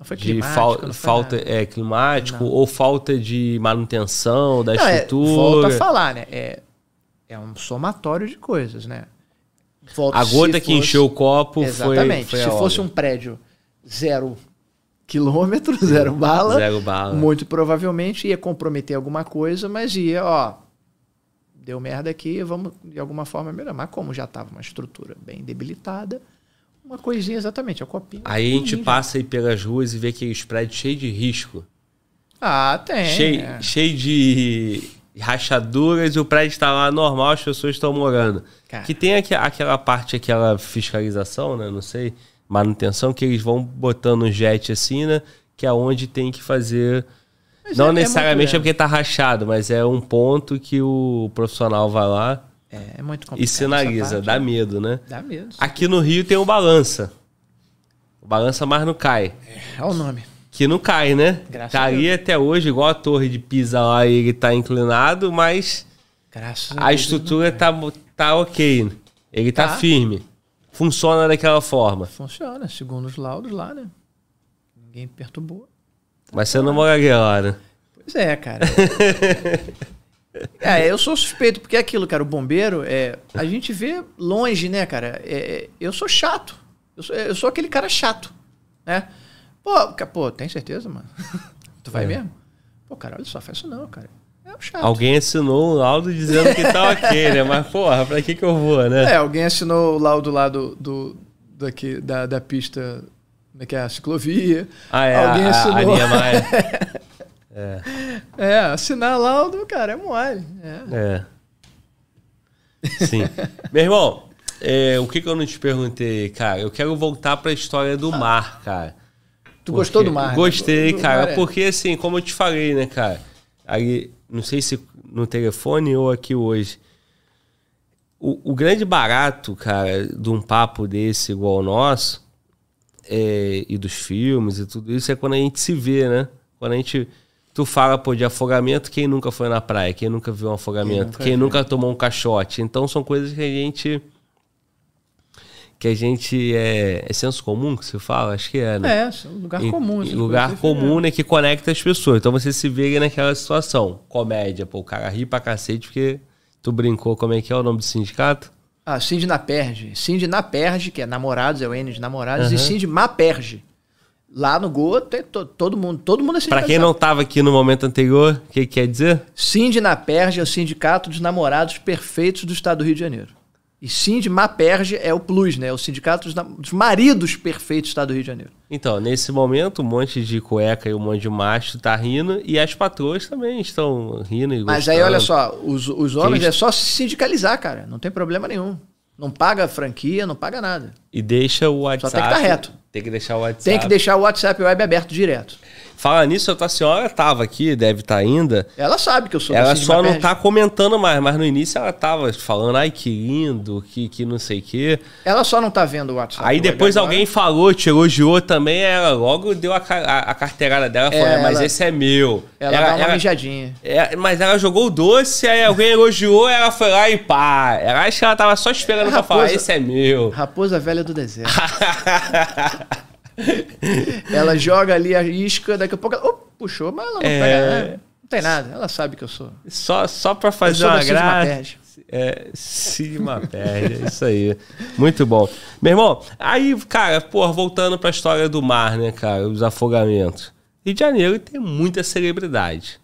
Não foi de fal- não foi falta nada. é, climático Não. ou falta de manutenção da Não, é, estrutura. volta a falar, né? É, é um somatório de coisas, né? Volta- A gota que fosse- encheu o copo Exatamente. foi, foi se fosse obra. um prédio zero quilômetro, (laughs) zero bala, Zero bala. muito provavelmente ia comprometer alguma coisa, mas ia, ó, deu merda aqui, vamos de alguma forma melhorar. Mas como já estava uma estrutura bem debilitada, uma coisinha exatamente, a copinha. Aí a gente passa aí pelas ruas e vê aqueles prédios cheios de risco. Ah, tem. cheio, é. cheio de rachaduras e o prédio está lá normal, as pessoas estão morando. Cara. Que tem aqui- aquela parte, aquela fiscalização, né? Não sei, manutenção, que eles vão botando um jet assim, né? Que é onde tem que fazer. Mas não é- é necessariamente muito- é porque tá rachado, mas é um ponto que o profissional vai lá É, é muito complicado. e sinaliza, dá medo, né? Dá medo. Aqui no Rio tem o balança. O balança mais não cai. É o nome. Que não cai, né? Graças tá a ali até hoje, igual a torre de Pisa lá, ele tá inclinado, mas Graças a Deus, estrutura tá, tá ok. Ele tá, Tá. firme. Funciona daquela forma. Funciona, segundo os laudos lá, né? Ninguém perturbou. Mas você não lá, né? Pois é, cara. (laughs) é, eu sou suspeito, porque é aquilo, cara, o bombeiro, é, a gente vê longe, né, cara? É, é, eu sou chato. Eu sou, eu sou aquele cara chato, né? Pô, pô, tem certeza, mano? (laughs) tu vai É. mesmo? Pô, cara, olha só, faz isso não, cara. É um chato. Alguém assinou um laudo dizendo que tá ok, né? (laughs) Mas, porra, pra que que eu vou, né? É, alguém assinou o laudo lá do, do, daqui, da, da pista, como é que é, a ciclovia. Ah, é, Alguém a, a, a assinou. Niemeyer. (laughs) É, assinar laudo, cara, é mole. É. É. Sim. Meu irmão, é, o que que eu não te perguntei, cara? Eu quero voltar pra história do mar, cara. Tu gostou do mar? né? Gostei, do cara. mar, é. Porque, assim, como eu te falei, né, cara? Aí, não sei se no telefone ou aqui hoje. O, o grande barato, cara, de um papo desse igual o nosso, é, e dos filmes e tudo isso, é quando a gente se vê, né? Quando a gente. Tu fala, pô, de afogamento, quem nunca foi na praia? Quem nunca viu um afogamento? nunca Quem nunca tomou um caixote? Então são coisas que a gente que a gente é, é senso comum que se fala, acho que é, né? É, é um lugar E- comum. e essas lugar comum, né, que conecta as pessoas. Então você se vê naquela situação. Comédia, pô, o cara ri pra cacete porque tu brincou, como é que é o nome do sindicato? Ah, Cindy na Perge. Cindy na Perge, que é namorados, é o N de namorados, e Aham. Cindy Maperge. Lá no Goa, tem to- todo mundo, todo mundo é Pra quem não tava aqui no momento anterior, o que que quer dizer? Cindy na Perge é o sindicato dos namorados perfeitos do estado do Rio de Janeiro. E Cindy Maperge é o Plus, né? É o sindicato dos, dos maridos perfeitos do estado do Rio de Janeiro. Então, nesse momento, um monte de cueca e um monte de macho tá rindo e as patroas também estão rindo e Mas aí, gostando. olha só, os, os homens é só se sindicalizar, cara. Não tem problema nenhum. Não paga franquia, não paga nada. E deixa o WhatsApp. tem que tá reto. Tem que deixar o WhatsApp. Tem que deixar o WhatsApp web aberto direto. Fala nisso, a tua senhora tava aqui, deve estar ainda. Ela sabe que eu sou Ela só não Maperge. tá comentando mais, mas no início ela tava falando, ai que lindo, que, que não sei o quê. Ela só não tá vendo o WhatsApp. Aí depois agora. alguém falou, te elogiou também, ela logo deu a, a, a carteirada dela e falou, É, "É, mas ela- esse é meu. Ela, dá uma mijadinha. é, mas ela jogou o doce, aí alguém elogiou, ela foi lá e pá. Ela acho que ela tava só esperando A pra falar, raposa- esse é meu. Raposa velha do deserto. (laughs) (laughs) ela joga ali a isca, daqui a pouco ela. Oh, puxou, mas ela não É. pega nada. Não tem nada. Ela sabe que eu sou. só, só pra fazer uma graça. É, cima perde, é isso aí. Muito bom. Meu irmão, aí, cara, porra, voltando pra história do mar, né, cara, os afogamentos. Rio de Janeiro tem muita celebridade.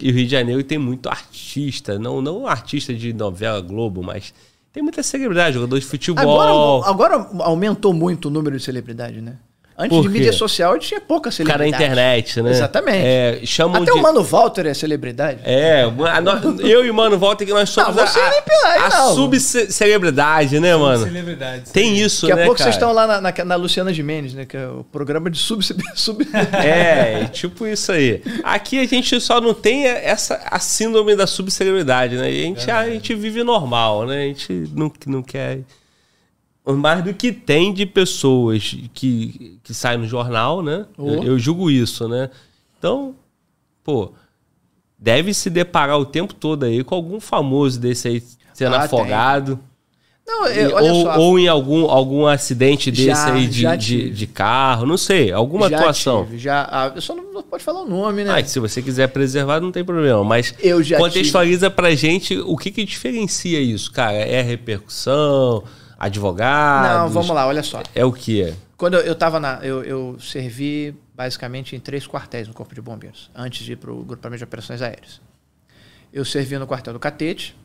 E o Rio de Janeiro tem muito artista, não, não artista de novela Globo, mas tem muita celebridade, jogador de futebol. Agora, agora aumentou muito o número de celebridade, né? Antes Por de quê? mídia social tinha pouca o cara na celebridade. internet, né? Exatamente. É, chamam Até de... o Mano Walter é celebridade. É, a no- (laughs) eu e o Mano Walter que nós somos Não, você a, nem pela aí, a não. subcelebridade, né, mano? Celebridade. Tem isso, Daqui a né, pouco cara? vocês estão lá na, na, na Luciana Gimenez, né? Que é o programa de sub... (laughs) sub... É, tipo isso aí. Aqui a gente só não tem essa a síndrome da subcelebridade, né? E a gente, a gente vive normal, né? A gente não, não quer. Mais do que tem de pessoas que, que saem no jornal, né? Oh. Eu, eu julgo isso, né? Então, pô, deve se deparar o tempo todo aí com algum famoso desse aí sendo Ah, tem. afogado. Não, E- é, olha ou, só. ou em algum, algum acidente desse Já, aí de, de, tive. de carro, não sei, alguma já atuação. tive, já, ah, eu só não, não pode falar o nome, né? Ah, se você quiser preservar, não tem problema. Mas Eu já contextualiza pra gente o que, que diferencia isso, cara. É repercussão, advogado? Não, vamos lá, olha só. É o que? Quando eu, eu tava na. Eu, eu servi basicamente em três quartéis no Corpo de Bombeiros, antes de ir para o Grupamento de Operações Aéreas. Eu servi no quartel do Catete,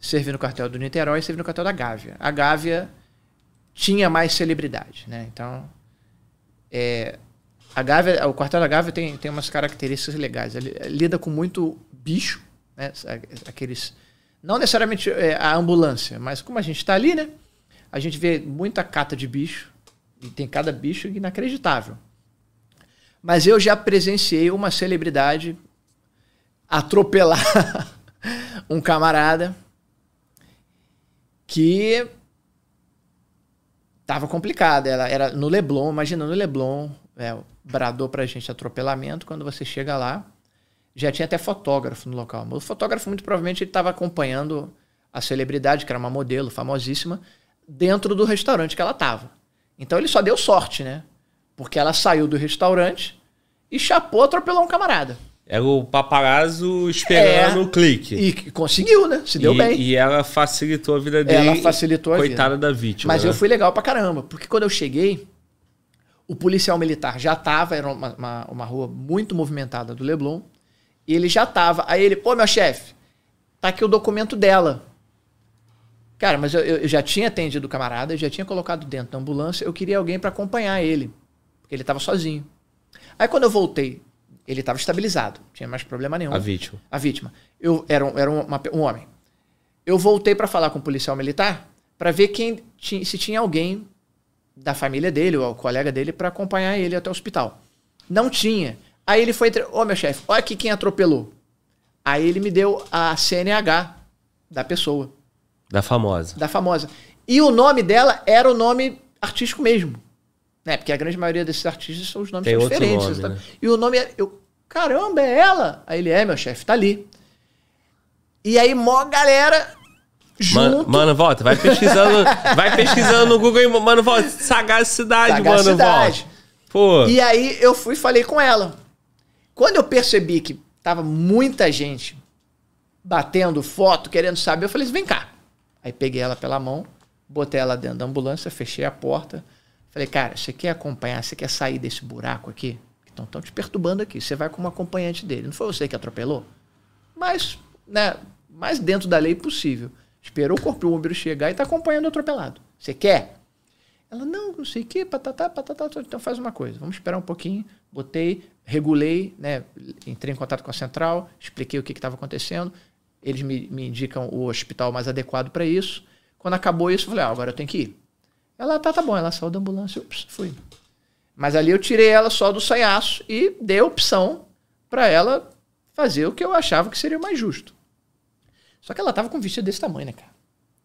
servi no quartel do Niterói e servi no quartel da Gávea. A Gávea tinha mais celebridade, né? Então. é, a Gávea, o quartel da Gávea tem, tem umas características legais. Ele lida com muito bicho, né? Aqueles. Não necessariamente é, a ambulância, mas como a gente está ali, né? A gente vê muita cata de bicho. E tem cada bicho inacreditável. Mas eu já presenciei uma celebridade atropelar (laughs) um camarada que tava complicado. Ela era no Leblon, imagina no Leblon, é, bradou pra gente atropelamento. Quando você chega lá, já tinha até fotógrafo no local. O fotógrafo, muito provavelmente, ele estava acompanhando a celebridade, que era uma modelo famosíssima, dentro do restaurante que ela estava. Então ele só deu sorte, né? Porque ela saiu do restaurante e chapou, atropelou um camarada. Era o paparazzo esperando É. o clique. E conseguiu, né? Se deu e, bem. E ela facilitou a vida dele. Ela facilitou a vida. Coitada da vítima. Mas né? eu fui legal pra caramba, porque quando eu cheguei, o policial militar já tava, era uma, uma, uma rua muito movimentada do Leblon, e ele já tava. Aí ele, pô, meu chefe, tá aqui o documento dela. Cara, mas eu, eu já tinha atendido o camarada, eu já tinha colocado dentro da ambulância, eu queria alguém pra acompanhar ele, porque ele tava sozinho. Aí quando eu voltei, ele tava estabilizado, não tinha mais problema nenhum A vítima. a vítima. Eu era um, era uma- um homem. Eu voltei para falar com o policial militar para ver quem se tinha alguém da família dele ou o colega dele para acompanhar ele até o hospital. Não tinha. Aí ele foi, entre- ô meu chefe, olha aqui quem atropelou. Aí ele me deu a CNH da pessoa, Da famosa. da famosa. E o nome dela era o nome artístico mesmo. Né? Porque a grande maioria desses artistas são os nomes Tem são diferentes. nome, tá? né? E o nome era. Eu, Caramba, é ela? Aí ele é, meu chefe, tá ali. E aí, mó galera Mano, junto. mano, volta, vai pesquisando, (laughs) vai pesquisando no Google mano, volta, sagacidade, mano, Sagacidade. volta. Pô, E aí eu fui e falei com ela. Quando eu percebi que tava muita gente batendo foto, querendo saber, eu falei assim, vem cá. Aí peguei ela pela mão, botei ela dentro da ambulância, fechei a porta. Falei, cara, você quer acompanhar, você quer sair desse buraco aqui? Então estão te perturbando aqui. Você vai como acompanhante dele. Não foi você que atropelou? Mas, né, mais dentro da lei possível. Esperou o corpo do bombeiro chegar e tá acompanhando o atropelado. Você quer? Ela, não, não sei o que, patatá, patatá. Então faz uma coisa, vamos esperar um pouquinho. Botei, regulei, né? Entrei em contato com a central, expliquei o que estava acontecendo. Eles me, me indicam o hospital mais adequado para isso. Quando acabou isso, eu falei, ah, agora eu tenho que ir. Ela, tá, tá bom. Ela saiu da ambulância, ups, fui. Mas ali eu tirei ela só do sanhaço e dei a opção para ela fazer o que eu achava que seria o mais justo. Só que ela tava com um vestido desse tamanho, né, cara?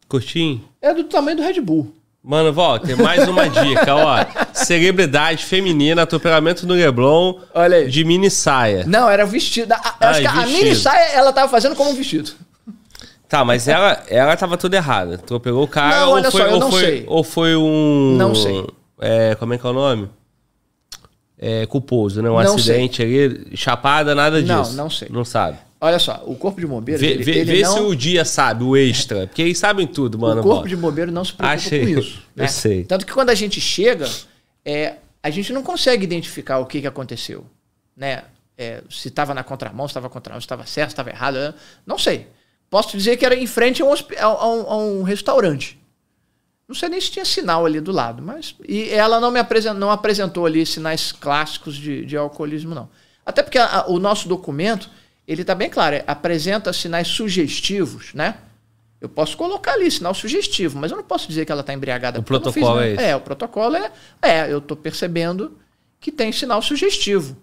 curtinho? É do tamanho do Red Bull. Mano, volta, tem mais uma dica, ó. Celebridade feminina, atropelamento no Leblon Olha aí. de mini saia. Não, era vestido. A, a- acho Ai, que a vestido. mini saia ela tava fazendo como um vestido. Tá, mas ela, ela tava toda errada. Atropelou o cara Não, ou, olha foi, só, eu ou, não foi, sei. ou foi um. Não sei. É, como é que é o nome? É, culposo, né? Um Não acidente ali, chapada, nada Não, disso. não sei. Não sabe. Olha só, o corpo de bombeiro. Vê, ele, vê- ele vê não, se o dia sabe, o extra. Porque eles sabem tudo, mano. o corpo volta. de bombeiro não se preocupa Achei. com isso. Eu né? sei. Tanto que quando a gente chega, é, a gente não consegue identificar o que, que aconteceu. Né? É, se estava na contramão, se estava contramão, se estava certo, se estava errado. eu Não sei. Posso dizer que era em frente a um, a- um- a um restaurante. Não sei nem se tinha sinal ali do lado, mas. E ela não me apresentou, não apresentou ali sinais clássicos de, de alcoolismo, não. Até porque a- o nosso documento, ele está bem claro, é, apresenta sinais sugestivos, né? Eu posso colocar ali sinal sugestivo, mas eu não posso dizer que ela está embriagada. O fiz protocolo nada. é esse? É, o protocolo é. É, eu estou percebendo que tem sinal sugestivo.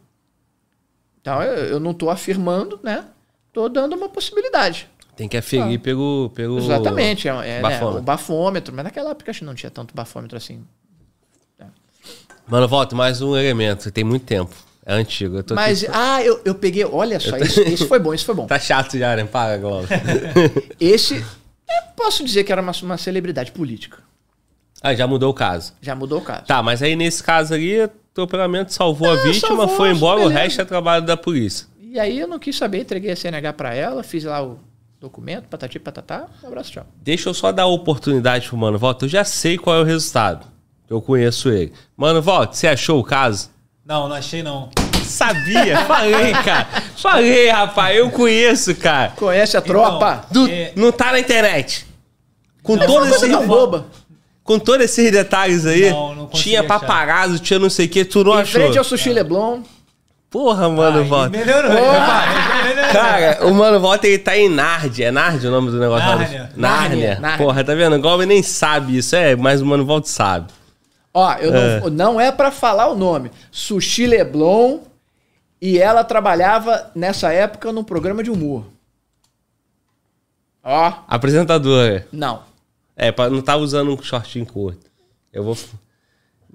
Então eu, eu não estou afirmando, né? Estou dando uma possibilidade. Tem que aferir Ah. pelo, pelo. Exatamente, é, é né, bafômetro. o bafômetro, mas naquela época acho que não tinha tanto bafômetro assim. Mano, volta, mais um elemento. Tem muito tempo. É antigo. Eu tô Mas, aqui- ah, eu, eu peguei, olha só, isso, isso foi bom, isso foi bom. Tá chato já, né? Para, Globo. (laughs) Esse, eu posso dizer que era uma, uma celebridade política. ah, já mudou o caso. Já mudou o caso. Tá, mas aí nesse caso ali, o atropelamento salvou a É, vítima, salvou, foi embora, o beleza. resto é trabalho da polícia. E aí eu não quis saber, entreguei a CNH pra ela, fiz lá o documento, patati patatá, um abraço, tchau. Deixa eu só dar a oportunidade pro Mano Volta. Eu já sei qual é o resultado. Eu conheço ele. Mano Volta, você achou o caso? Não, não achei não. Sabia, falei, cara. Falei, rapaz, eu conheço, cara. Conhece a tropa? Du- É. Não tá na internet. Com Não, todos mas esses boba. com todos esses detalhes aí, Não, não consegui tinha achar. paparazzo, tinha não sei o que, tu não Em achou. frente ao Sushi Leblon. Porra, Mano Ai, Volta. Melhorou. Melhorou. Cara, o Mano Volta ele tá em Nárnia. É Nárnia o nome do negócio? Nárnia. Nárnia. Nárnia, Nárnia. Porra, tá vendo? O Goblin nem sabe isso. É, mas o Mano Volta sabe. Ó, eu não, não é pra falar o nome. Sushi Leblon. E ela trabalhava nessa época num programa de humor. Ó, Apresentadora. não. É, pra não tá usando um shortinho curto. Eu vou.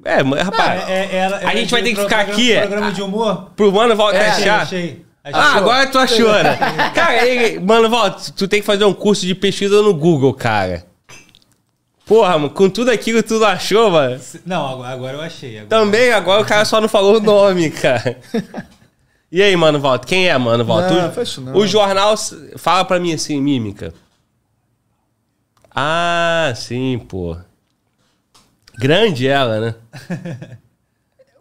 É, mas, rapaz. É, é, ela- A gente vai ter que ficar programa- aqui, é. Programa de humor? Pro Mano Volta É, achar. Achei. Ah, agora tu achou, né? Cara, ele, mano, Volta, tu tem que fazer um curso de pesquisa no Google, cara. Porra, mano, com tudo aquilo que tu achou, mano. Não, agora, agora eu achei. Agora. Também, agora o cara só não falou o nome, cara. (laughs) E aí, mano, Volta, quem é, mano, Volta? Não, O- não. O jornal fala pra mim assim, mímica. Ah, sim, pô. Grande ela, né? (laughs)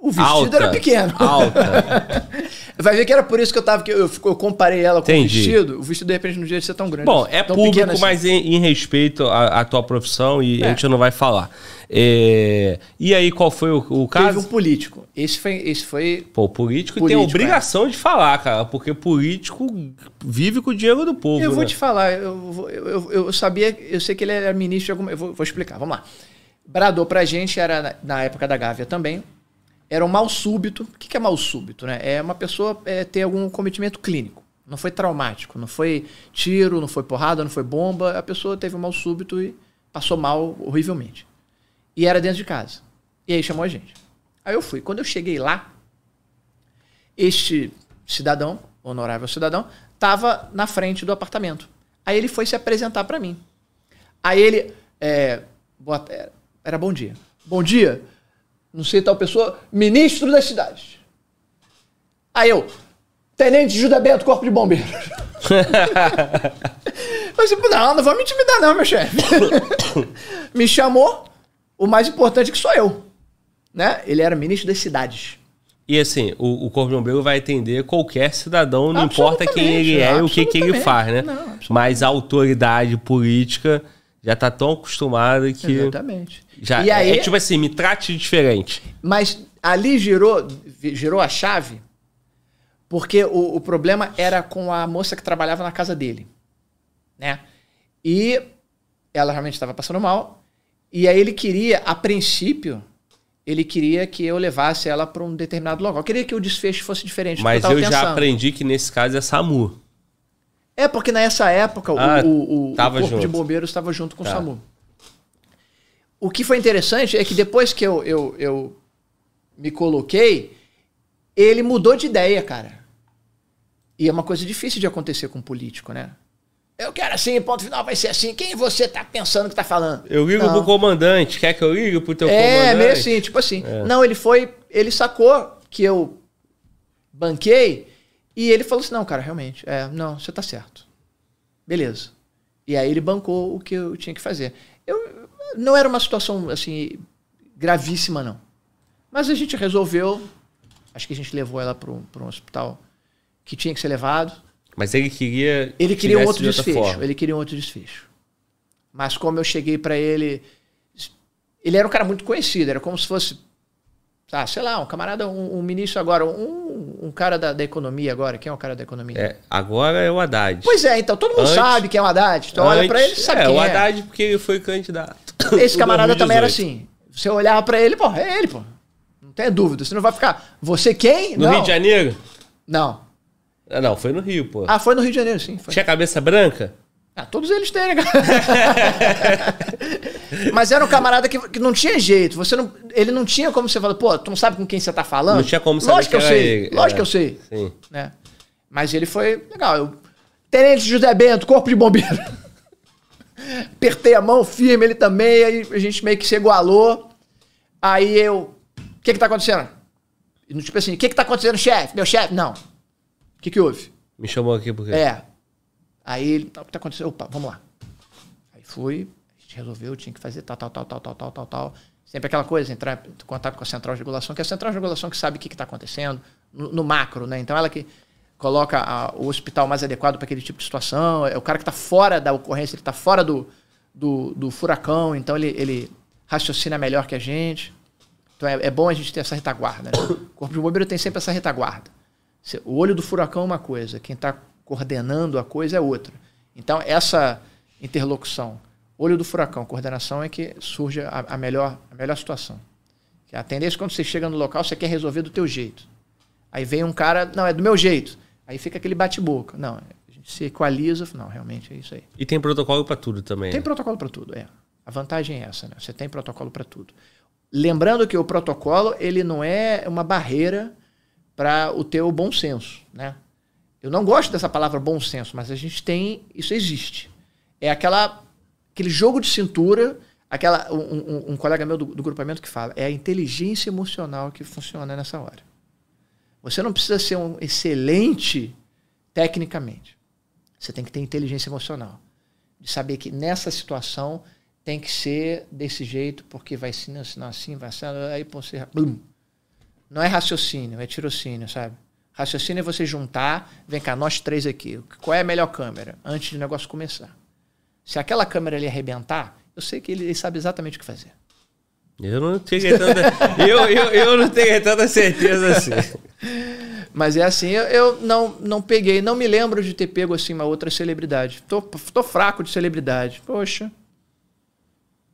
O vestido Alta. era pequeno. Alta. (laughs) Vai ver que era por isso que eu tava. Que eu, eu comparei ela com Entendi. o vestido. O vestido, de repente, não devia ser tão grande. Bom, é tão público, assim. mas em, em respeito à, à tua profissão e a É. gente não vai falar. É, E aí, qual foi o, o Teve caso? um político. Esse foi. Esse foi Pô, o político, tem Político, é. obrigação de falar, cara, porque político vive com o dinheiro do povo. Eu vou né? te falar, eu, eu, eu sabia, eu sei que ele era ministro de alguma. Eu vou, vou explicar, vamos lá. Bradou pra gente, era na, na época da Gávea também. Era um mal súbito. O que é mal súbito, né? É uma pessoa é, ter algum cometimento clínico. Não foi traumático, não foi tiro, não foi porrada, não foi bomba. A pessoa teve um mal súbito e passou mal horrivelmente. E era dentro de casa. E aí chamou a gente. Aí eu fui. Quando eu cheguei lá, este cidadão, honorável cidadão, estava na frente do apartamento. Aí ele foi se apresentar para mim. Aí ele. É, boa- era- era bom dia. Bom dia. Não sei tal pessoa. Ministro das cidades. Aí eu. Tenente José Bento, Corpo de Bombeiros. (laughs) Mas tipo, não, não vou me intimidar, não, meu chefe. (coughs) me chamou. O mais importante é que sou eu. Né? Ele era ministro das cidades. E assim, o, o Corpo de Bombeiro vai atender qualquer cidadão, não importa quem ele é e o que, que ele faz, né? Não. Mas a autoridade política já tá tão acostumada que. Exatamente. Já, e aí, é tipo assim, me trate diferente. Mas ali girou, girou a chave, porque o, o problema era com a moça que trabalhava na casa dele. Né? E ela realmente estava passando mal. E aí ele queria, a princípio, ele queria que eu levasse ela para um determinado local. Eu queria que o desfecho fosse diferente. Mas tava eu já aprendi que nesse caso é SAMU. É, porque nessa época o- Ah, o, o- o Corpo de junto. Bombeiros estava junto com Tá. o SAMU. O que foi interessante é que depois que eu, eu, eu me coloquei, ele mudou de ideia, cara. E é uma coisa difícil de acontecer com um político, né? Eu quero assim, ponto final vai ser assim. Quem você tá pensando que tá falando? Eu ligo Não. pro comandante. Quer que eu ligue pro teu É, comandante? meio assim, tipo assim. É. Não, ele foi, ele sacou que eu banquei e ele falou assim: não, cara, realmente, é, não, você tá certo. Beleza. E aí ele bancou o que eu tinha que fazer. Eu, não era uma situação, assim, gravíssima, não. Mas a gente resolveu, acho que a gente levou ela para um, pra um hospital que tinha que ser levado. Mas ele queria. Ele que queria um outro de desfecho. forma. Ele queria um outro desfecho. Mas como eu cheguei pra ele, ele era um cara muito conhecido, era como se fosse, ah, sei lá, um camarada, um, um ministro agora, um, um cara da, da economia agora. Quem é o cara da economia? É, agora é o Haddad. Pois é, então todo mundo Antes- sabe quem é o Haddad. Então olha pra ele, Antes- sabe é, quem o é. Haddad porque ele foi candidato. (laughs) Esse camarada também era 2018. assim. Você olhava pra ele, pô, é ele, pô. Não tem dúvida. Você não vai ficar. Você quem? No não. Rio de Janeiro? Não. Ah, não, foi no Rio, pô. Ah, foi no Rio de Janeiro, sim. Foi. Tinha cabeça branca? Ah, todos eles têm, né, cara? (laughs) Mas era um camarada que, que não tinha jeito. Você não, ele não tinha como você falar, pô, tu não sabe com quem você tá falando? Não tinha como saber Lógico que que eu sei. ele, Lógico é. que eu sei. Sim. Né? Mas ele foi legal. Eu, Tenente José Bento, Corpo de Bombeiro. Apertei a mão firme, ele também, aí a gente meio que se igualou. Aí eu. O que que tá acontecendo? Tipo assim, o que que tá acontecendo, chefe? Meu chefe? Não. O que que houve? Me chamou aqui porque. É. Aí ele, "Tá, o que tá acontecendo? Opa, vamos lá. Aí fui, a gente resolveu, tinha que fazer tal, tal, tal, tal, tal, tal, tal, tal. Sempre aquela coisa, entrar em contato com a central de regulação, que é a central de regulação que sabe o que está acontecendo no, no macro, né? Então ela que coloca a- o hospital mais adequado para aquele tipo de situação, é o cara que está fora da ocorrência, ele está fora do, do, do furacão, então ele, ele raciocina melhor que a gente. Então é, é bom a gente ter essa retaguarda. Né? (coughs) O Corpo de Bombeiro tem sempre essa retaguarda. O olho do furacão é uma coisa, quem está coordenando a coisa é outra. Então, essa interlocução, olho do furacão, coordenação, é que surge a, a melhor, a melhor situação. Que A tendência é quando você chega no local, você quer resolver do teu jeito. Aí vem um cara, não, é do meu jeito. Aí fica aquele bate-boca. Não, a gente se equaliza, não, realmente é isso aí. E tem protocolo pra tudo também. Tem né? protocolo para tudo, é. A vantagem é essa, né? Você tem protocolo para tudo. Lembrando que o protocolo, ele não é uma barreira para o teu bom senso, né? Eu não gosto dessa palavra bom senso, mas a gente tem, isso existe. É aquela aquele jogo de cintura, aquela um, um- um colega meu do, do grupamento que fala, é a inteligência emocional que funciona nessa hora. Você não precisa ser um excelente tecnicamente. Você tem que ter inteligência emocional. De saber que nessa situação tem que ser desse jeito, porque vai ser assim, assim, vai ser. Aí você. Blum. Não é raciocínio, é tirocínio, sabe? Raciocínio é você juntar, vem cá, nós três aqui. Qual é a melhor câmera? Antes do negócio começar. Se aquela câmera ali arrebentar, eu sei que ele, ele sabe exatamente o que fazer. Eu não tenho tanta. (laughs) eu, eu, eu não tenho tanta certeza assim. Mas é assim, eu, eu não, não peguei, não me lembro de ter pego assim uma outra celebridade. Tô, tô fraco de celebridade. Poxa.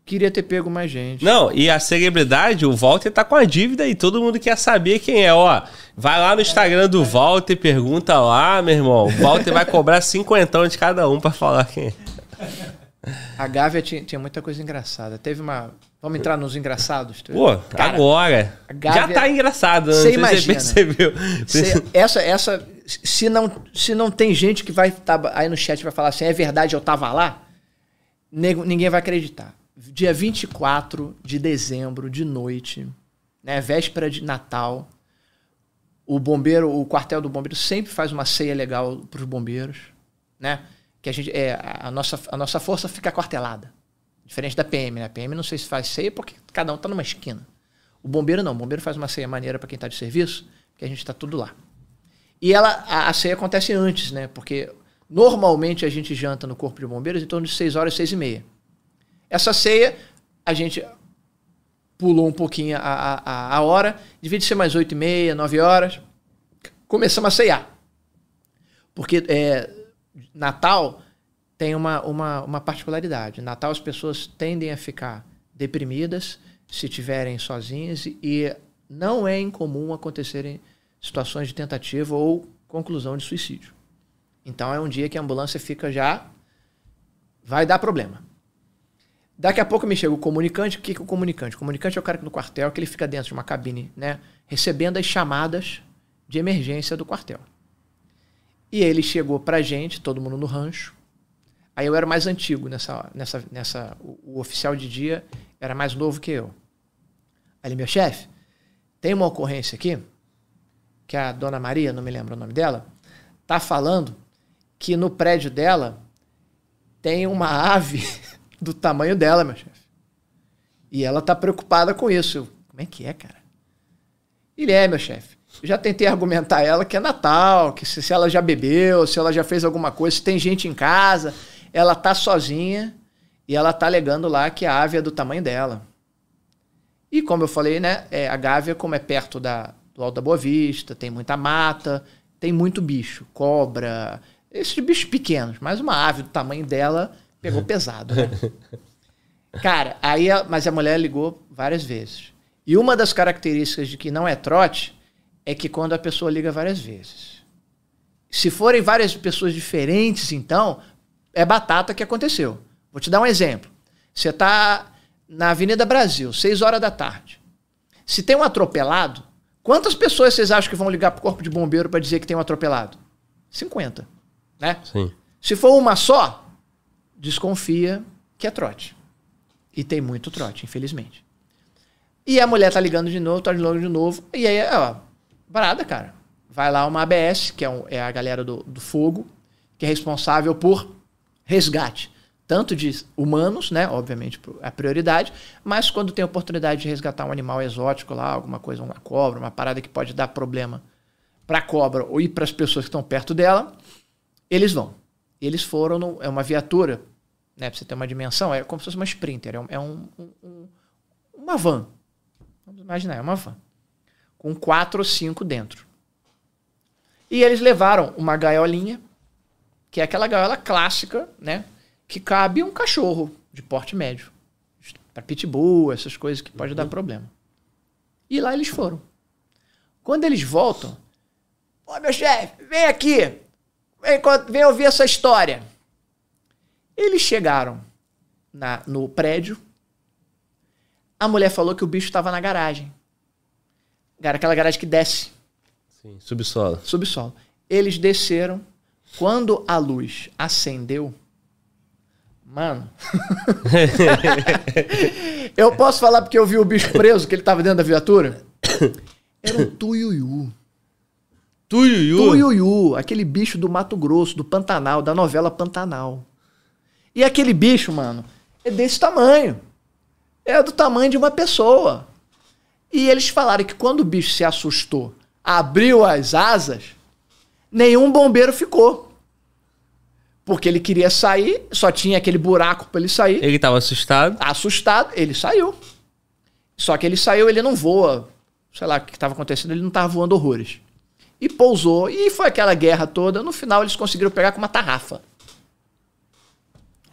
Queria ter pego mais gente. Não, e a celebridade, o Walter tá com a dívida e todo mundo quer saber quem é. Ó, vai lá no Instagram do Walter, pergunta lá, meu irmão. O Walter vai cobrar cinquentão de cada um pra falar quem é. A Gávea tinha, tinha muita coisa engraçada. Teve uma. Vamos entrar nos engraçados? Pô, Cara, agora. Gávea- Já tá engraçado, né? Você imagina. você percebeu. cê- essa, essa. Se não, se não tem gente que vai tá aí no chat vai falar assim, é verdade, eu tava lá. nego- ninguém vai acreditar. Dia 24 de dezembro, de noite, né, véspera de Natal, o bombeiro, o quartel do bombeiro sempre faz uma ceia legal para os bombeiros, né? Que a gente é a nossa a nossa força fica quartelada. Diferente da PM, né? A PM não sei se faz ceia porque cada um tá numa esquina. O bombeiro não, o bombeiro faz uma ceia maneira para quem tá de serviço, que a gente tá tudo lá. E ela a, a ceia acontece antes, né? Porque normalmente a gente janta no corpo de bombeiros em torno de 6 horas, 6 e meia. Essa ceia a gente pulou um pouquinho a, a, a- hora, devia de ser mais 8 e meia, 9 horas. Começamos a ceiar. Porque é, Natal tem uma, uma, uma particularidade. Natal as pessoas tendem a ficar deprimidas se estiverem sozinhas e- não é incomum acontecerem situações de tentativa ou conclusão de suicídio. Então é um dia que a ambulância fica já. Vai dar problema. Daqui a pouco me chega o comunicante. O que é o comunicante? O comunicante é o cara que no quartel que ele fica dentro de uma cabine, né? Recebendo as chamadas de emergência do quartel. E ele chegou pra gente, todo mundo no rancho. Aí eu era mais antigo nessa. nessa, nessa o, o oficial de dia era mais novo que eu. Aí ele, meu chefe, tem uma ocorrência aqui, que a dona Maria, não me lembro o nome dela, tá falando que no prédio dela tem uma ave (laughs) do tamanho dela, meu chefe. E ela tá preocupada com isso. Eu, como é que é, cara? Ele é, meu chefe. Já tentei argumentar ela que é Natal, que se, se ela já bebeu, se ela já fez alguma coisa, se tem gente em casa, ela tá sozinha e ela tá alegando lá que a ave é do tamanho dela. E como eu falei, né, é, a Gávea, como é perto da, do Alto da Boa Vista, tem muita mata, tem muito bicho, cobra, esses bichos pequenos, mas uma ave do tamanho dela pegou (laughs) pesado. Né? Cara, aí, a- mas a mulher ligou várias vezes. E uma das características de que não é trote é que quando a pessoa liga várias vezes. Se forem várias pessoas diferentes, então, é batata que aconteceu. Vou te dar um exemplo. Você está na Avenida Brasil, 6 horas da tarde. Se tem um atropelado, quantas pessoas vocês acham que vão ligar para o corpo de bombeiro para dizer que tem um atropelado? 50. Né? Sim. Se for uma só, desconfia que é trote. E tem muito trote, infelizmente. E a mulher tá ligando de novo, tá ligando de novo. E aí, ó, parada, cara. Vai lá uma ABS, que é, um- é a galera do, do fogo, que é responsável por resgate. Tanto de humanos, né? Obviamente, a prioridade, mas quando tem oportunidade de resgatar um animal exótico lá, alguma coisa, uma cobra, uma parada que pode dar problema para a cobra ou ir para as pessoas que estão perto dela, eles vão. Eles foram, no, é uma viatura, né? Pra você ter uma dimensão, é como se fosse uma Sprinter, é, um, é um- um- uma van. Vamos imaginar, é uma van. Com quatro ou cinco dentro. E eles levaram uma gaiolinha, que é aquela gaiola clássica, né? Que cabe um cachorro de porte médio. Para pitbull, essas coisas que pode dar problema. E lá eles foram. Quando eles voltam, Ô, meu chefe, vem aqui. Vem, vem ouvir essa história. Eles chegaram na, no prédio. A mulher falou que o bicho estava na garagem. Cara, aquela garagem que desce, Sim. Subsolo. subsolo. Eles desceram. Quando a luz acendeu, mano. (laughs) eu posso falar porque eu vi o bicho preso, que ele tava dentro da viatura? Era um tuiuiu. Tuiuiu. Tuiuiu, aquele bicho do Mato Grosso, do Pantanal, da novela Pantanal. E aquele bicho, mano, é desse tamanho. É do tamanho de uma pessoa. E eles falaram que quando o bicho se assustou, abriu as asas, nenhum bombeiro ficou. Porque ele queria sair, só tinha aquele buraco para ele sair. Ele tava assustado. Assustado, ele saiu. Só que ele saiu, ele não voa. Sei lá o que estava acontecendo, ele não estava voando horrores. E pousou, e foi aquela guerra toda. No final, eles conseguiram pegar com uma tarrafa.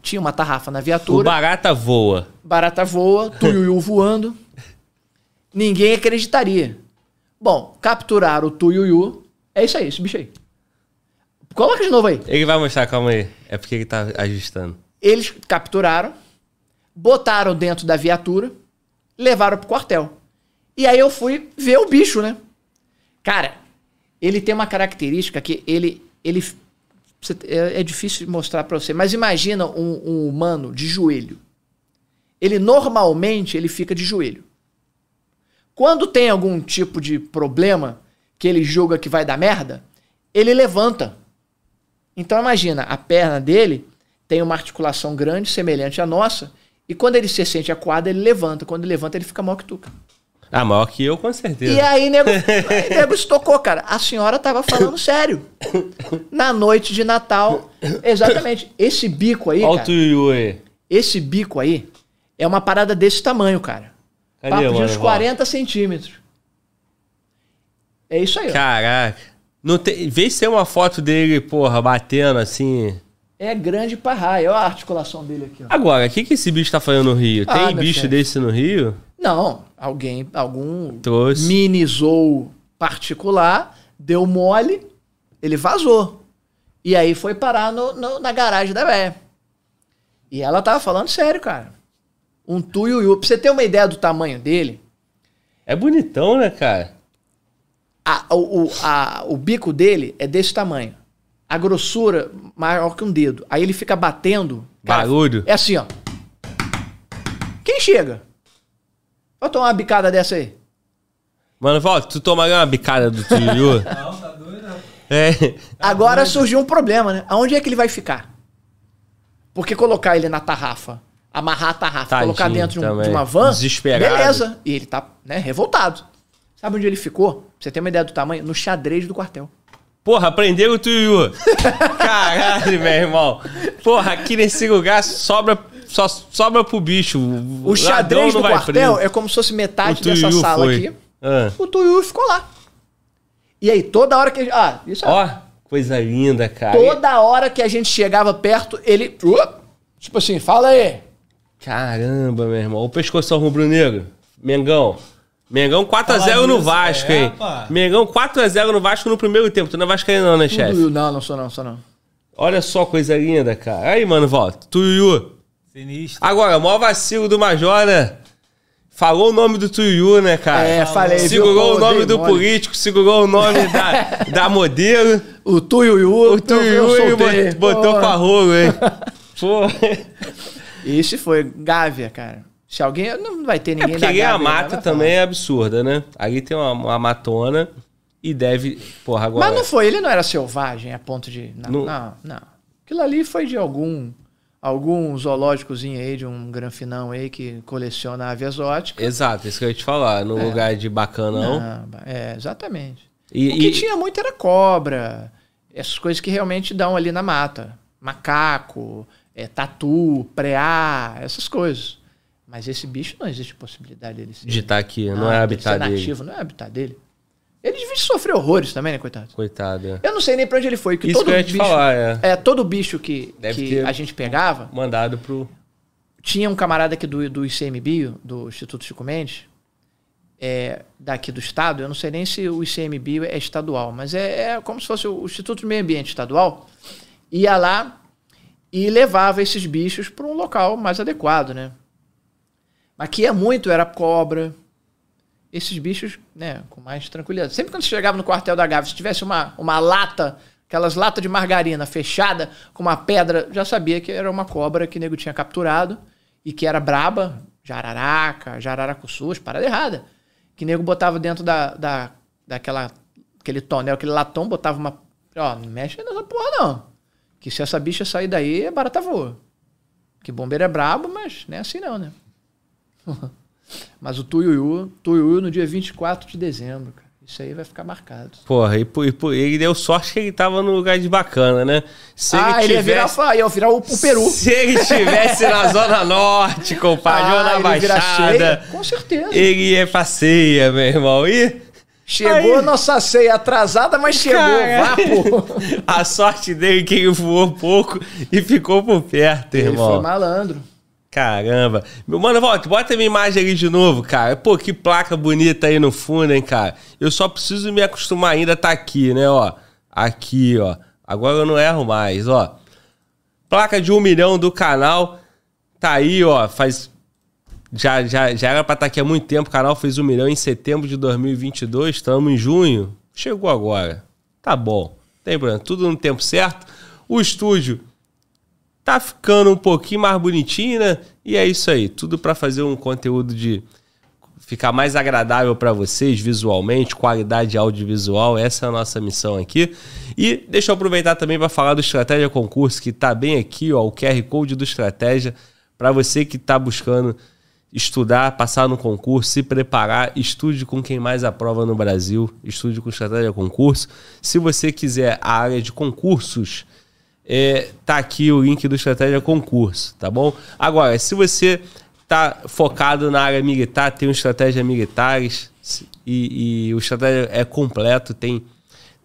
Tinha uma tarrafa na O viatura, barata voa. barata voa, tuiuiu voando. Ninguém acreditaria. Bom, capturaram o tuiuiu. É isso aí, esse bicho aí. Coloca de novo aí. Ele vai mostrar, calma aí. É porque ele tá ajustando. Eles capturaram, botaram dentro da viatura, levaram pro quartel. E aí eu fui ver o bicho, né? Cara, ele tem uma característica que ele, ele é, é difícil de mostrar para você, mas imagina um, um humano de joelho. Ele normalmente ele fica de joelho. Quando tem algum tipo de problema que ele julga que vai dar merda, ele levanta. Então imagina, a perna dele tem uma articulação grande, semelhante à nossa, e quando ele se sente acuado, ele levanta. Quando ele levanta, ele fica maior que tu. cara. Ah, maior que eu, com certeza. E aí, nego, aí, nego estocou, cara. A senhora tava falando (coughs) sério. Na noite de Natal, exatamente. Esse bico aí, Olha o cara, Tuiu aí. esse bico aí é uma parada desse tamanho, cara. Cadê, Papo de mano? uns 40 centímetros. É isso aí, ó. Não tem... Vê se tem uma foto dele, porra, batendo assim. É grande pra raio. Olha a articulação dele aqui, ó. Agora, o que, que esse bicho tá fazendo no Rio? Ah, Tem bicho chefe. desse no Rio? Não, alguém, algum Trouxe. mini zoo particular deu mole, ele vazou. E aí foi parar no- no- na garagem da véia. E ela tava falando sério, cara. Um tuiuiu. Pra você ter uma ideia do tamanho dele, É bonitão, né, cara? A- o, a- o bico dele é desse tamanho. A grossura maior que um dedo. Aí ele fica batendo. cara, Barulho. É assim, ó. Quem chega? Vou tomar uma bicada dessa aí. Mano, volta, tu tomaria uma bicada do Tuiu? Não, tá doido? é. Agora surgiu um problema, né? Aonde é que ele vai ficar? Porque colocar ele na tarrafa, amarrar a tarrafa, Tadinho colocar dentro de, um- de uma van, Desesperado. beleza. E ele tá, né, revoltado. Sabe onde ele ficou? Pra você ter uma ideia do tamanho? No xadrez do quartel. Porra, aprenderam o Tuiu. (laughs) Caralho, meu irmão. Porra, aqui nesse lugar sobra, só sobra pro bicho. O xadrez do quartel preso. é como se fosse O metade dessa sala foi. aqui. Ah. O Tuiu ficou lá. E aí, toda hora que... Ah, isso é... Ó, coisa linda, cara. Toda hora que a gente chegava perto, ele... uh, tipo assim, fala aí. Caramba, meu irmão. O pescoção rubro-negro. Mengão. Mengão 4x0 Fala no Vasco, é, hein? pá. Mengão 4x0 no Vasco no primeiro tempo. Tu não é vascaíno não, né, chefe? Tuiu, Não, não sou não, sou não. Olha só coisa linda, cara. Aí, mano, volta. Tuiu. Sinistro. Agora, maior vacilo do Major, né? Falou o nome do Tuiu, né, cara? É, falei, viu? Segurou Pô, o nome do mole. político, segurou o nome da, (laughs) da modelo. O Tuiuiu, O Tuiu e bot- botou pra rolo, hein? (laughs) Pô. Esse foi Gávea, cara. Se alguém. Não vai ter É ninguém porque da a Gávea, mata também é absurda, né? Ali tem uma, uma matona e deve. Porra, agora. Mas não foi, ele não era selvagem a ponto de. Não, Não- não, não. Aquilo ali foi de algum. Algum zoológicozinho aí, de um granfinão aí que coleciona ave exótica. Exato, isso que eu ia te falar. No lugar de bacanão. Não, é, exatamente. E, o que e- tinha muito era cobra, essas coisas que realmente dão ali na mata. Macaco, é, tatu, preá, essas coisas. Mas esse bicho não existe possibilidade dele ser. de estar aqui, não, Ah, é dele habitat dele. nativo, não é habitat dele. Ele devia sofrer horrores também, né, coitado? Coitado. é. Eu não sei nem pra onde ele foi. Que Isso todo que eu ia te bicho, falar, é. é. todo bicho que, Deve que a gente pegava, Mandado pro. tinha um camarada aqui do, do ICMBio, do Instituto Chico Mendes, é, daqui do estado, eu não sei nem se o ICMBio é estadual, mas é, é como se fosse o Instituto de Meio Ambiente Estadual, ia lá e levava esses bichos para um local mais adequado, né? Mas que ia muito era cobra, esses bichos, né, com mais tranquilidade. Sempre quando você chegava no quartel da Gávea, se tivesse uma, uma lata, aquelas latas de margarina fechada com uma pedra, já sabia que era uma cobra que o nego tinha capturado e que era braba, jararaca, jararacuçu, parada errada. Que nego botava dentro da, da, daquela, aquele tonel, aquele latão, botava uma... Ó, não mexe nessa porra não. Que se essa bicha sair daí, é barata voa. Que bombeiro é brabo, mas não é assim não, né? Mas o Tuiuiu, Tuiuiu no dia 24 de dezembro, cara. Isso aí vai ficar marcado. Porra, e, e ele deu sorte que ele tava no lugar de bacana, né? Se ah, ele ia virar, tivesse- fa- ia virar o, o Peru. Se ele estivesse na Zona Norte, compadre, ou na Ah, ele ia virar Baixada, com certeza. ele ia pra ceia, meu irmão. E Chegou Aí- a nossa ceia atrasada, mas chegou, a sorte dele é que ele voou pouco e ficou por perto, Ele irmão. foi malandro. Caramba. Meu mano, volta, bota a minha imagem ali de novo, cara. Pô, que placa bonita aí no fundo, hein, cara. Eu só preciso me acostumar ainda a tá aqui, né, ó. Aqui, ó. Agora eu não erro mais, ó. Placa de um milhão do canal. Tá aí, ó. Faz. Já, já, já era pra estar aqui há muito tempo. O canal fez um milhão em setembro de 2022. Estamos em junho. Chegou agora. Tá bom. Tem problema. Tudo no tempo certo. O estúdio tá ficando um pouquinho mais bonitinho, né? E é isso aí, tudo para fazer um conteúdo de ficar mais agradável para vocês visualmente, qualidade audiovisual, essa é a nossa missão aqui. E deixa eu aproveitar também para falar do Estratégia Concurso, que está bem aqui, ó, o QR Code do Estratégia, para você que está buscando estudar, passar no concurso, se preparar, estude com quem mais aprova no Brasil, estude com Estratégia Concurso. Se você quiser a área de concursos, é, tá aqui o link do Estratégia Concurso, tá bom? Agora, se você tá focado na área militar, tem o Estratégia Militares e, e o Estratégia é completo, tem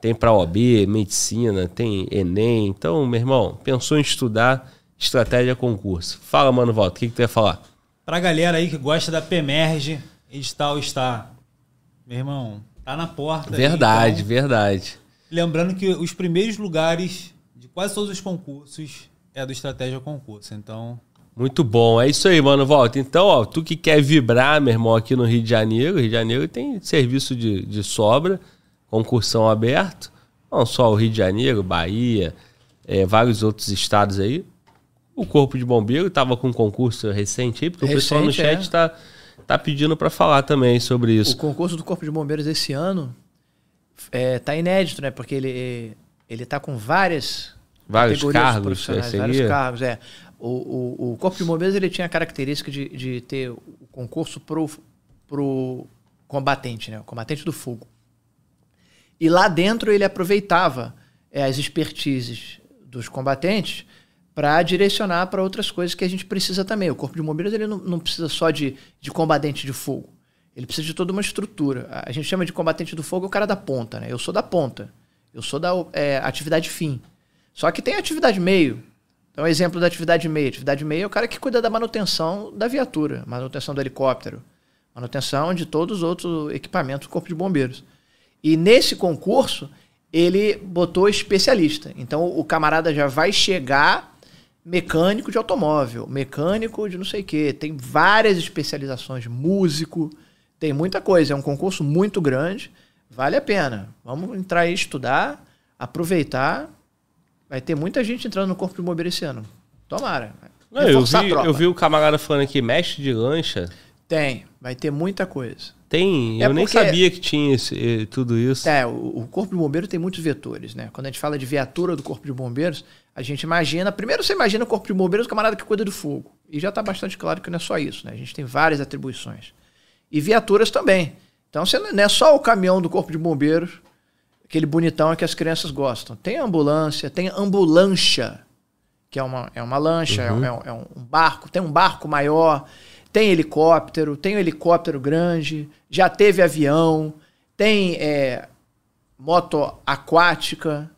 tem para OB, medicina, tem Enem. Então, meu irmão, pensou em estudar Estratégia Concurso. Fala, mano, Volta, o que, que tu ia falar? Pra galera aí que gosta da PEMERGE, edital está, meu irmão, tá na porta. Verdade, aí, então, verdade. Lembrando que os primeiros lugares quase todos os concursos é do Estratégia Concurso. Então. Muito bom, é isso aí, mano. Volta. Então, ó, tu que quer vibrar, meu irmão, aqui no Rio de Janeiro, Rio de Janeiro tem serviço de, de sobra, concursão aberto. Não só o Rio de Janeiro, Bahia, é, vários outros estados aí. O Corpo de Bombeiro estava com um concurso recente aí, porque recente, o pessoal no chat está é. tá pedindo para falar também sobre isso. O concurso do Corpo de Bombeiros esse ano é, tá inédito, né? Porque ele, ele tá com várias vários cargos, vários cargos, é. O, o, o, Corpo de Bombeiros ele tinha a característica de, de ter o concurso pro, pro combatente, né? O combatente do fogo. E lá dentro ele aproveitava é, as expertises dos combatentes para direcionar para outras coisas que a gente precisa também. O Corpo de Bombeiros ele não, não precisa só de, de combatente de fogo. Ele precisa de toda uma estrutura. A gente chama de combatente do fogo o cara da ponta, né? Eu sou da ponta. Eu sou da é, atividade fim. Só que tem atividade meio. Então, exemplo da atividade meio. Atividade meio é o cara que cuida da manutenção da viatura, manutenção do helicóptero, manutenção de todos os outros equipamentos do Corpo de Bombeiros. E nesse concurso, ele botou especialista. Então, o camarada já vai chegar mecânico de automóvel, mecânico de não sei o quê. Tem várias especializações, músico, tem muita coisa. É um concurso muito grande, vale a pena. Vamos entrar e estudar, aproveitar. Vai ter muita gente entrando no corpo de bombeiro esse ano. Tomara. Não, eu, vi, eu vi o camarada falando aqui, mestre de lancha. Tem, vai ter muita coisa. Tem, é eu nem sabia que tinha esse, tudo isso. É, o, o, Corpo de Bombeiro tem muitos vetores, né? Quando a gente fala de viatura do Corpo de Bombeiros, a gente imagina. Primeiro você imagina o Corpo de Bombeiros, o camarada que cuida do fogo. E já está bastante claro que não é só isso, né? A gente tem várias atribuições. E viaturas também. Então você não é só o caminhão do Corpo de Bombeiros, aquele bonitão que as crianças gostam. Tem ambulância, tem ambulância, que é uma, é uma lancha, é uhum. é, é, um barco, tem um barco maior. Tem helicóptero, tem um helicóptero grande, já teve avião, tem é, moto aquática,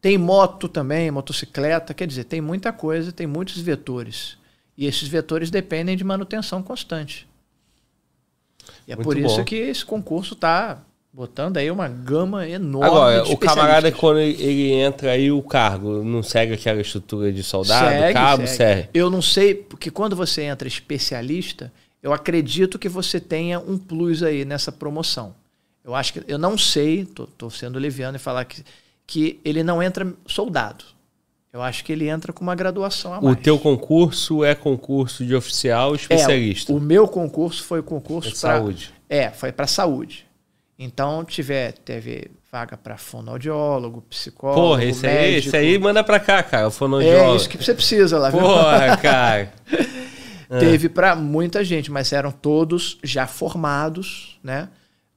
tem moto também, motocicleta, quer dizer, tem muita coisa, tem muitos vetores. E esses vetores dependem de manutenção constante. E é Muito por bom. isso que esse concurso está Botando aí uma gama enorme. Agora, o camarada, quando ele entra aí, o cargo, não segue aquela estrutura de soldado, segue, cabo, segue. segue. Eu não sei, porque quando você entra especialista, eu acredito que você tenha um plus aí nessa promoção. Eu acho que. Eu não sei, tô, tô sendo leviano e falar que, que ele não entra soldado. Eu acho que ele entra com uma graduação a mais. O teu concurso é concurso de oficial especialista? É, o meu concurso foi concurso para. Saúde. É, foi para saúde. Então, tiver, teve vaga para fonoaudiólogo, psicólogo, Porra, esse médico. aí, esse aí manda para cá, cara, o fonoaudiólogo. É isso que você precisa lá. Porra, (laughs) cara. (laughs) teve para muita gente, mas eram todos já formados, né?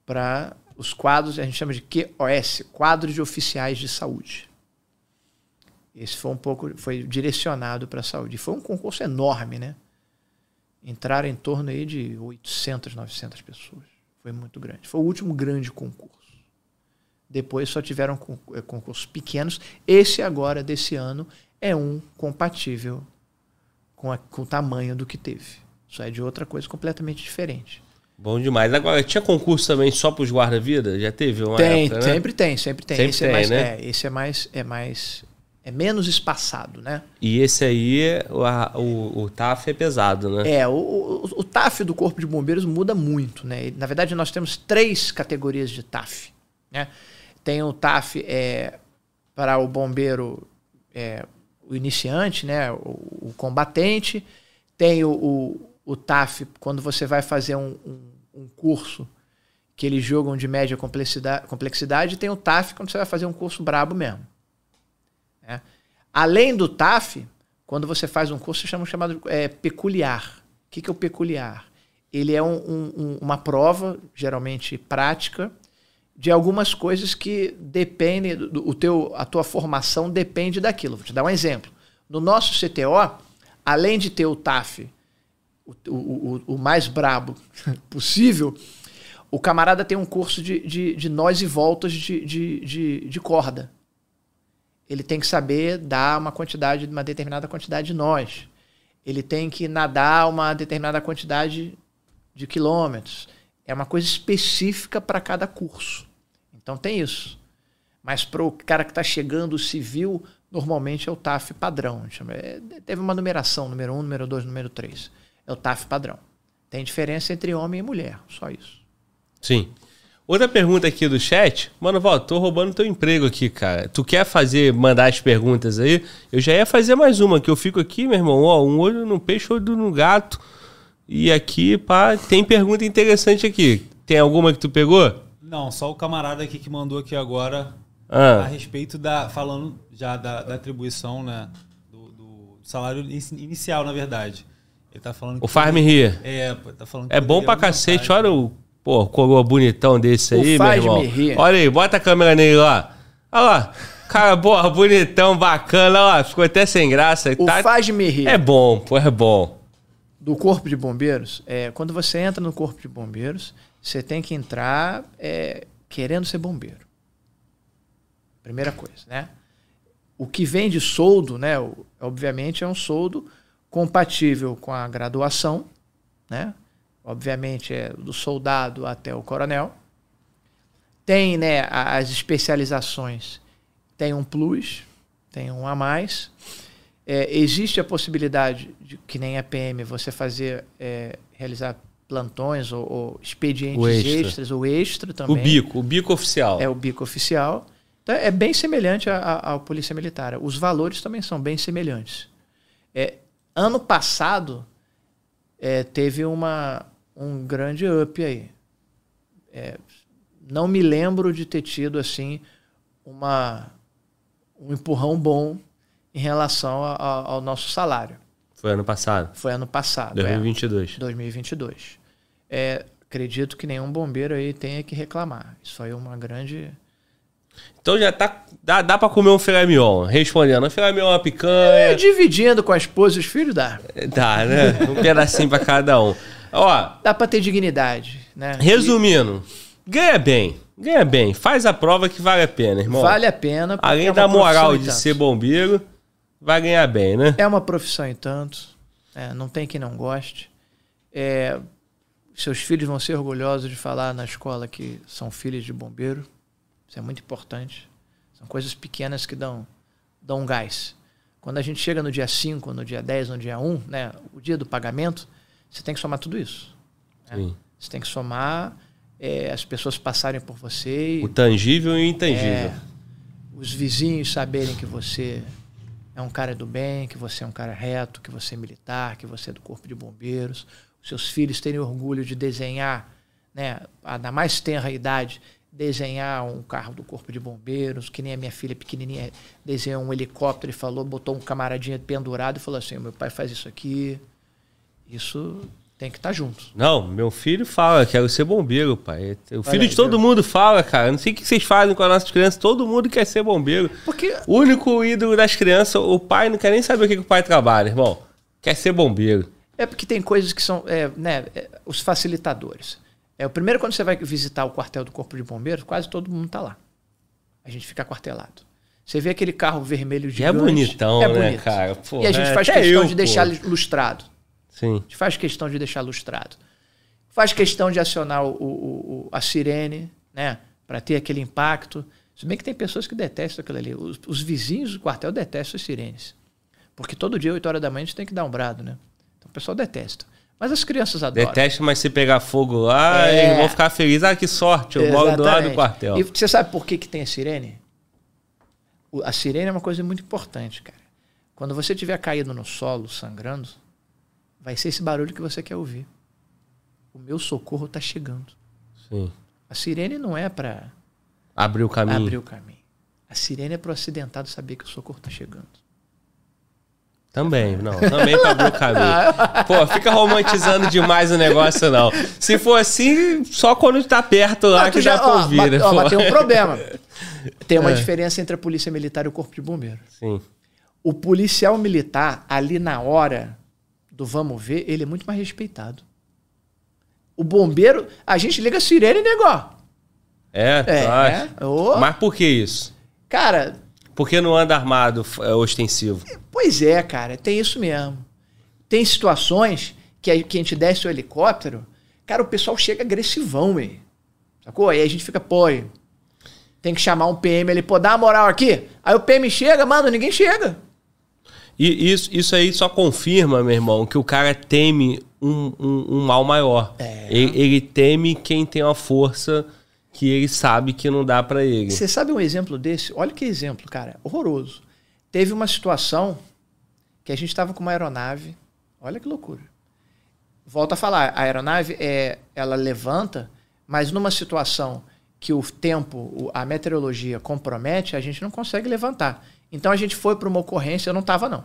Para os quadros, a gente chama de QOS, quadros de oficiais de saúde. Esse foi um pouco, foi direcionado para a saúde. Foi um concurso enorme, né? Entraram em torno aí de 800, 900 pessoas. Foi muito grande. Foi o último grande concurso. Depois só tiveram eh, concursos pequenos. Esse agora, desse ano, é um compatível com, a, com o tamanho do que teve. Isso é de outra coisa completamente diferente. Bom demais. Agora, tinha concurso também só para os guarda-vida? Já teve uma Tem, época, né? sempre tem, sempre tem. Sempre esse é tem, é mais, né? É, esse é mais, é mais é menos espaçado, né? E esse aí, o, o, o TAF é pesado, né? É, o, o, o, TAF do Corpo de Bombeiros muda muito, né? Na verdade, nós temos três categorias de TAF. Né? Tem o TAF é, para o bombeiro é, o iniciante, né, o, o combatente, tem o, o, TAF, quando você vai fazer um, um, um, curso que eles jogam de média complexidade, complexidade, tem o TAF quando você vai fazer um curso brabo mesmo. Além do TAF, quando você faz um curso, chama chamado é, peculiar. O que, que é o peculiar? Ele é um, uma prova, geralmente prática, de algumas coisas que dependem, do, o teu, a tua formação depende daquilo. Vou te dar um exemplo. No nosso CTO, além de ter o TAF, o, o, o, mais brabo (laughs) possível, o camarada tem um curso de, de, de nós e voltas de, de, de, de, corda. Ele tem que saber dar uma quantidade, uma determinada quantidade de nós. Ele tem que nadar uma determinada quantidade de quilômetros. É uma coisa específica para cada curso. Então tem isso. Mas para o cara que está chegando civil, normalmente é o TAF padrão. É, teve uma numeração, número 1, um, número 2, número 3. É o TAF padrão. Tem diferença entre homem e mulher, só isso. Sim. Outra pergunta aqui do chat. Mano, Val, tô roubando teu emprego aqui, cara. Tu quer fazer, mandar as perguntas aí? Eu já ia fazer mais uma, que eu fico aqui, meu irmão, ó, um olho no peixe, outro no gato. E aqui, pá, tem pergunta interessante aqui. Tem alguma que tu pegou? Não, só o camarada aqui que mandou aqui agora ah. a respeito da. falando já da, da atribuição, né? Do, do, salário inicial, na verdade. Ele tá falando O Farm Rir. É, tá falando É bom pra cacete, olha o. Pô, coroa bonitão desse o aí, meu irmão. Olha aí, bota a câmera nele lá. Olha lá. Cara, boa, bonitão, bacana, ó. Ficou até sem graça. O tá... faz-me rir. É bom, pô, é bom. Do Corpo de Bombeiros, é, quando você entra no Corpo de Bombeiros, você tem que entrar é, querendo ser bombeiro. Primeira coisa, né? O que vem de soldo, né? Obviamente é um soldo compatível com a graduação, né? Obviamente é do soldado até o coronel. Tem, né, as especializações, tem um plus, tem um a mais. É, existe a possibilidade de que nem a PM você fazer é, realizar plantões ou, ou expedientes extra. extras ou extra também. O bico, o bico oficial. É o bico oficial. Então, é bem semelhante à, Polícia Militar. Os valores também são bem semelhantes. É, ano passado, é, teve uma, um grande up aí. É, não me lembro de ter tido assim uma, um empurrão bom em relação a, a, ao nosso salário. Foi ano passado? Foi ano passado. 2022. É, 2022. É, acredito que nenhum bombeiro aí tenha que reclamar. Isso aí é uma grande. Então já tá. Dá, dá pra comer um filé mignon. Respondendo, um filé mignon, uma picanha. É, dividindo com a esposa e os filhos, dá. Dá, né? Um pedacinho pra cada um. Ó. Dá pra ter dignidade, né? Resumindo, ganha bem. Ganha bem. Faz a prova que vale a pena, irmão. Vale a pena. Além é da moral de ser bombeiro vai ganhar bem, né? É uma profissão em tanto. É, não tem quem não goste. É, seus filhos vão ser orgulhosos de falar na escola que são filhos de bombeiro. Isso é muito importante. São coisas pequenas que dão, dão um gás. Quando a gente chega no dia 5, no dia 10, no dia 1, né, o dia do pagamento, você tem que somar tudo isso. Né? Você tem que somar é, as pessoas passarem por você. O tangível e o intangível. É, os vizinhos saberem que você é um cara do bem, que você é um cara reto, que você é militar, que você é do corpo de bombeiros. Os seus filhos terem orgulho de desenhar, né, na mais tenra idade, desenhar um carro do corpo de bombeiros, que nem a minha filha pequenininha desenhou um helicóptero e falou, botou um camaradinha pendurado e falou assim: "Meu pai faz isso aqui". Isso tem que estar tá junto. Não, meu filho fala, quero ser bombeiro, pai. O filho aí, de todo mundo fala, cara. Não sei o que vocês fazem com as nossas crianças, todo mundo quer ser bombeiro. Porque... O único ídolo das crianças, o pai não quer nem saber o que, que o pai trabalha, irmão. Quer ser bombeiro. É porque tem coisas que são, é, né, é, os facilitadores. É, o primeiro, quando você vai visitar o quartel do Corpo de Bombeiros, quase todo mundo está lá. A gente fica quartelado. Você vê aquele carro vermelho gigante. é bonitão, é né, cara? Pô, e a gente é, faz questão eu, de deixar lustrado. Sim. A gente faz questão de deixar lustrado. Faz questão de acionar o, o, o a sirene, né? Para ter aquele impacto. Se bem que tem pessoas que detestam aquilo ali. Os, os, vizinhos do quartel detestam as sirenes. Porque todo dia, 8 horas da manhã, a gente tem que dar um brado, né? Então o pessoal detesta. Mas as crianças adoram. Detesta, mas se pegar fogo lá, é... eles vão ficar felizes. Ah, que sorte, eu moro do lado do quartel. E você sabe por que, que tem a sirene? a sirene é uma coisa muito importante, cara. Quando você tiver caído no solo, sangrando, vai ser esse barulho que você quer ouvir. O meu socorro tá chegando. Sim. A sirene não é para Abrir o caminho. abrir o caminho. A sirene é pro acidentado saber que o socorro tá chegando. Também, não. Também pra abrir o caminho. (laughs) Pô, fica romantizando demais o negócio, não. Se for assim, só quando tá perto lá Ah, que já- dá pra ó, mas- ó, mas tem um problema. (laughs) Tem uma É. diferença entre a polícia militar e o corpo de bombeiro. Sim. O policial militar, ali na hora do vamos ver, ele é muito mais respeitado. O bombeiro, a gente liga a sirene, negó. É, É, acha? é. Ô. Mas por que isso? Cara, Por que não anda armado é, ostensivo? pois é, cara, tem isso mesmo. Tem situações que a, que a gente desce o helicóptero, cara, o pessoal chega agressivão, hein? Sacou? Aí a gente fica, pô, tem que chamar um PM ali, pô, dá uma moral aqui. Aí o PM chega, mano, ninguém chega. E isso, isso aí só confirma, meu irmão, que o cara teme um, um, um mal maior. É. Ele, ele teme quem tem uma força que ele sabe que não dá pra ele. Você sabe um exemplo desse? Olha que exemplo, cara, horroroso. Teve uma situação que a gente estava com uma aeronave. Olha que loucura. Volta a falar, a aeronave é, ela levanta, mas numa situação que o tempo, a meteorologia compromete, a gente não consegue levantar. Então a gente foi para uma ocorrência, eu não estava não.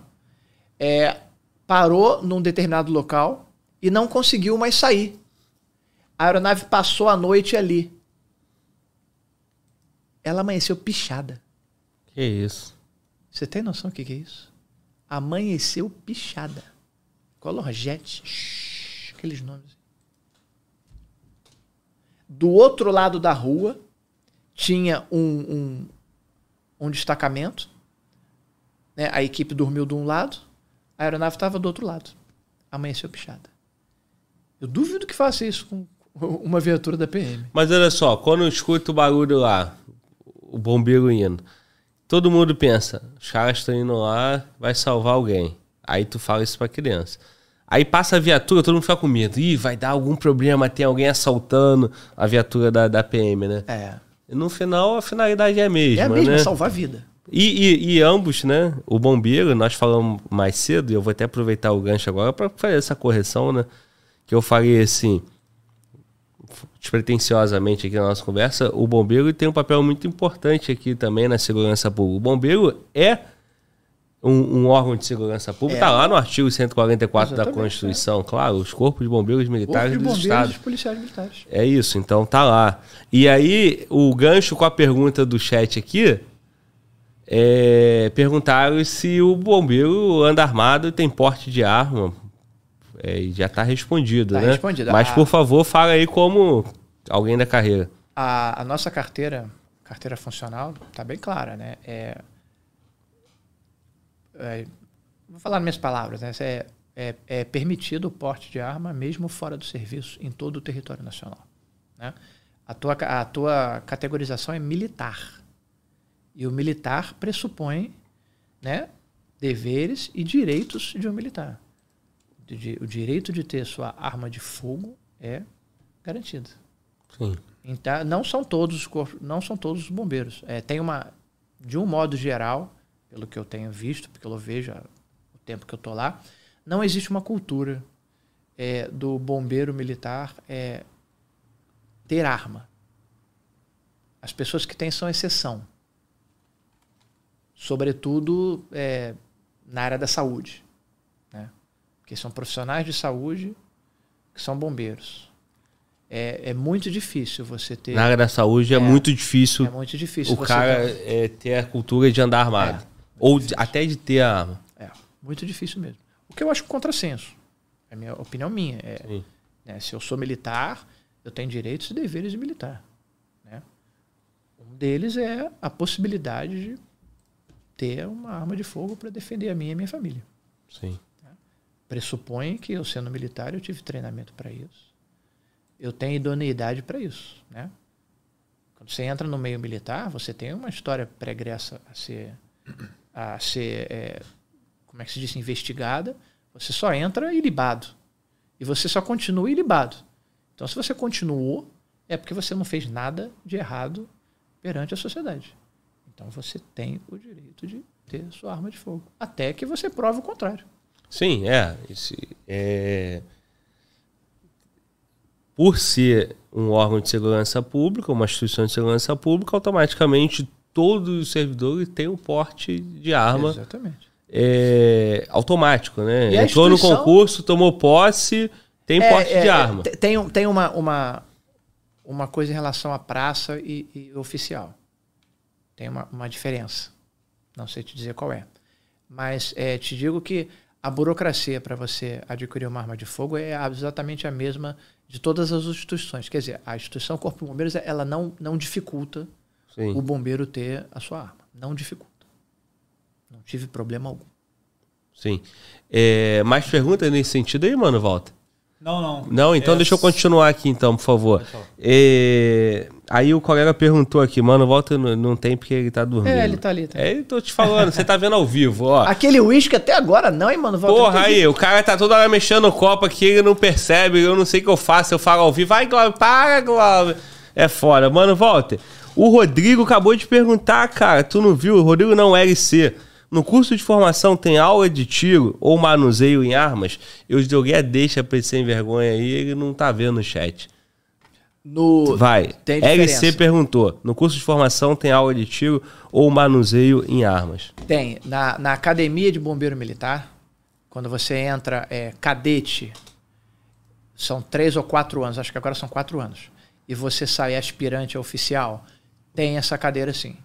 É, parou num determinado local e não conseguiu mais sair. A aeronave passou a noite ali. Ela amanheceu pichada. Que isso? Você tem noção do que, que é isso? Amanheceu pichada. Color Jet. Shhh, aqueles nomes. Do outro lado da rua tinha um, um, um destacamento. Né? A equipe dormiu de um lado, a aeronave estava do outro lado. Amanheceu pichada. Eu duvido que faça isso com (laughs) uma viatura da PM. Mas olha só, quando eu escuto o barulho lá, o bombeiro indo, todo mundo pensa, os caras estão indo lá, vai salvar alguém. Aí tu fala isso pra criança. Aí passa a viatura, todo mundo fica com medo. Ih, vai dar algum problema, tem alguém assaltando a viatura da, da PM, né? É. E no final, a finalidade é a mesma, É a mesma, né? salvar a vida. E, e- e ambos, né? O bombeiro, nós falamos mais cedo, e eu vou até aproveitar o gancho agora para fazer essa correção, né? Que eu falei assim, despretensiosamente aqui na nossa conversa, o bombeiro tem um papel muito importante aqui também na segurança pública. O bombeiro é um, um órgão de segurança pública, É. tá lá no artigo 144 da Exatamente, Constituição, claro, os corpos de bombeiros Corpo militares de do bombeiros Estado. e policiais militares. É isso, então tá lá. E aí, o gancho com a pergunta do chat aqui, é, perguntaram se o bombeiro anda armado e tem porte de arma. É, já tá respondido, Tá né? respondido. Mas, Ah. por favor, fala aí como alguém da carreira. A, a nossa carteira, carteira funcional, tá bem clara, né? É, é, vou falar nas minhas palavras, né? É, é, é permitido o porte de arma mesmo fora do serviço em todo o território nacional. Né? A, tua, a tua categorização é militar. E o militar pressupõe né, deveres e direitos de um militar. O di- O direito de ter sua arma de fogo é garantido. Sim. Então, não são todos os corpos, não são todos os bombeiros. É, tem uma, de um modo geral, pelo que eu tenho visto, porque eu vejo há o tempo que eu tô lá, não existe uma cultura é, do bombeiro militar é, ter arma. As pessoas que têm são exceção. Sobretudo é, na área da saúde. Né? Porque são profissionais de saúde que são bombeiros. É, é muito difícil você ter. Na área da saúde é, É. muito difícil É muito difícil o cara ter- é, ter a cultura de andar armado. É, Ou de- até de ter a arma. É, muito difícil mesmo. O que eu acho contrassenso. É a minha opinião minha. É, né, se eu sou militar, eu tenho direitos e deveres de militar. Né? Um deles é a possibilidade de ter uma arma de fogo para defender a minha e a minha família. Sim. Pressupõe que eu sendo militar, eu tive treinamento para isso. Eu tenho idoneidade para isso. Né? Quando você entra no meio militar, você tem uma história pregressa a ser, a ser é, como é que se diz, investigada. Você só entra ilibado. E você só continua ilibado. Então, se você continuou, é porque você não fez nada de errado perante a sociedade. Então você tem o direito de ter sua arma de fogo. Até que você prove o contrário. Sim, é. Esse, é... Por ser um órgão de segurança pública, uma instituição de segurança pública, automaticamente todos os servidores têm um porte de arma Exatamente. é, automático, né? Entrou no concurso, tomou posse, tem É, porte é, de arma. te- tem tem uma, uma, uma coisa em relação à praça e, e oficial. Tem uma, uma diferença. Não sei te dizer qual é. Mas é, te digo que a burocracia para você adquirir uma arma de fogo é exatamente a mesma de todas as instituições. Quer dizer, a instituição Corpo de Bombeiros ela não, não dificulta Sim. o bombeiro ter a sua arma. Não dificulta. Não tive problema algum. Sim. É, mais perguntas nesse sentido aí, mano, Walter? Não, não. Não, então É, deixa eu continuar aqui, então, por favor. É, aí o colega perguntou aqui, mano, Walter não, não tem porque ele tá dormindo. É, ele tá ali, tá. É, tô te falando, você tá vendo ao vivo, ó. Aquele uísque até agora não, hein, mano? Volta, Porra, aí, o cara tá toda hora mexendo no copo aqui, ele não percebe, eu não sei o que eu faço, eu falo ao vivo, vai, Glauber, para, Glauber. É foda. Mano, Walter, o Rodrigo acabou de perguntar, cara, tu não viu? O Rodrigo não LC. No curso de formação tem aula de tiro ou manuseio em armas? Eu joguei a deixa pra ele sem vergonha aí, ele não tá vendo no chat. No... Vai. Tem LC perguntou: no curso de formação tem aula de tiro ou manuseio em armas? Tem. Na, na academia de bombeiro militar, quando você entra é, cadete, são três ou quatro anos, acho que agora são quatro anos, e você sai aspirante a oficial, tem essa cadeira sim.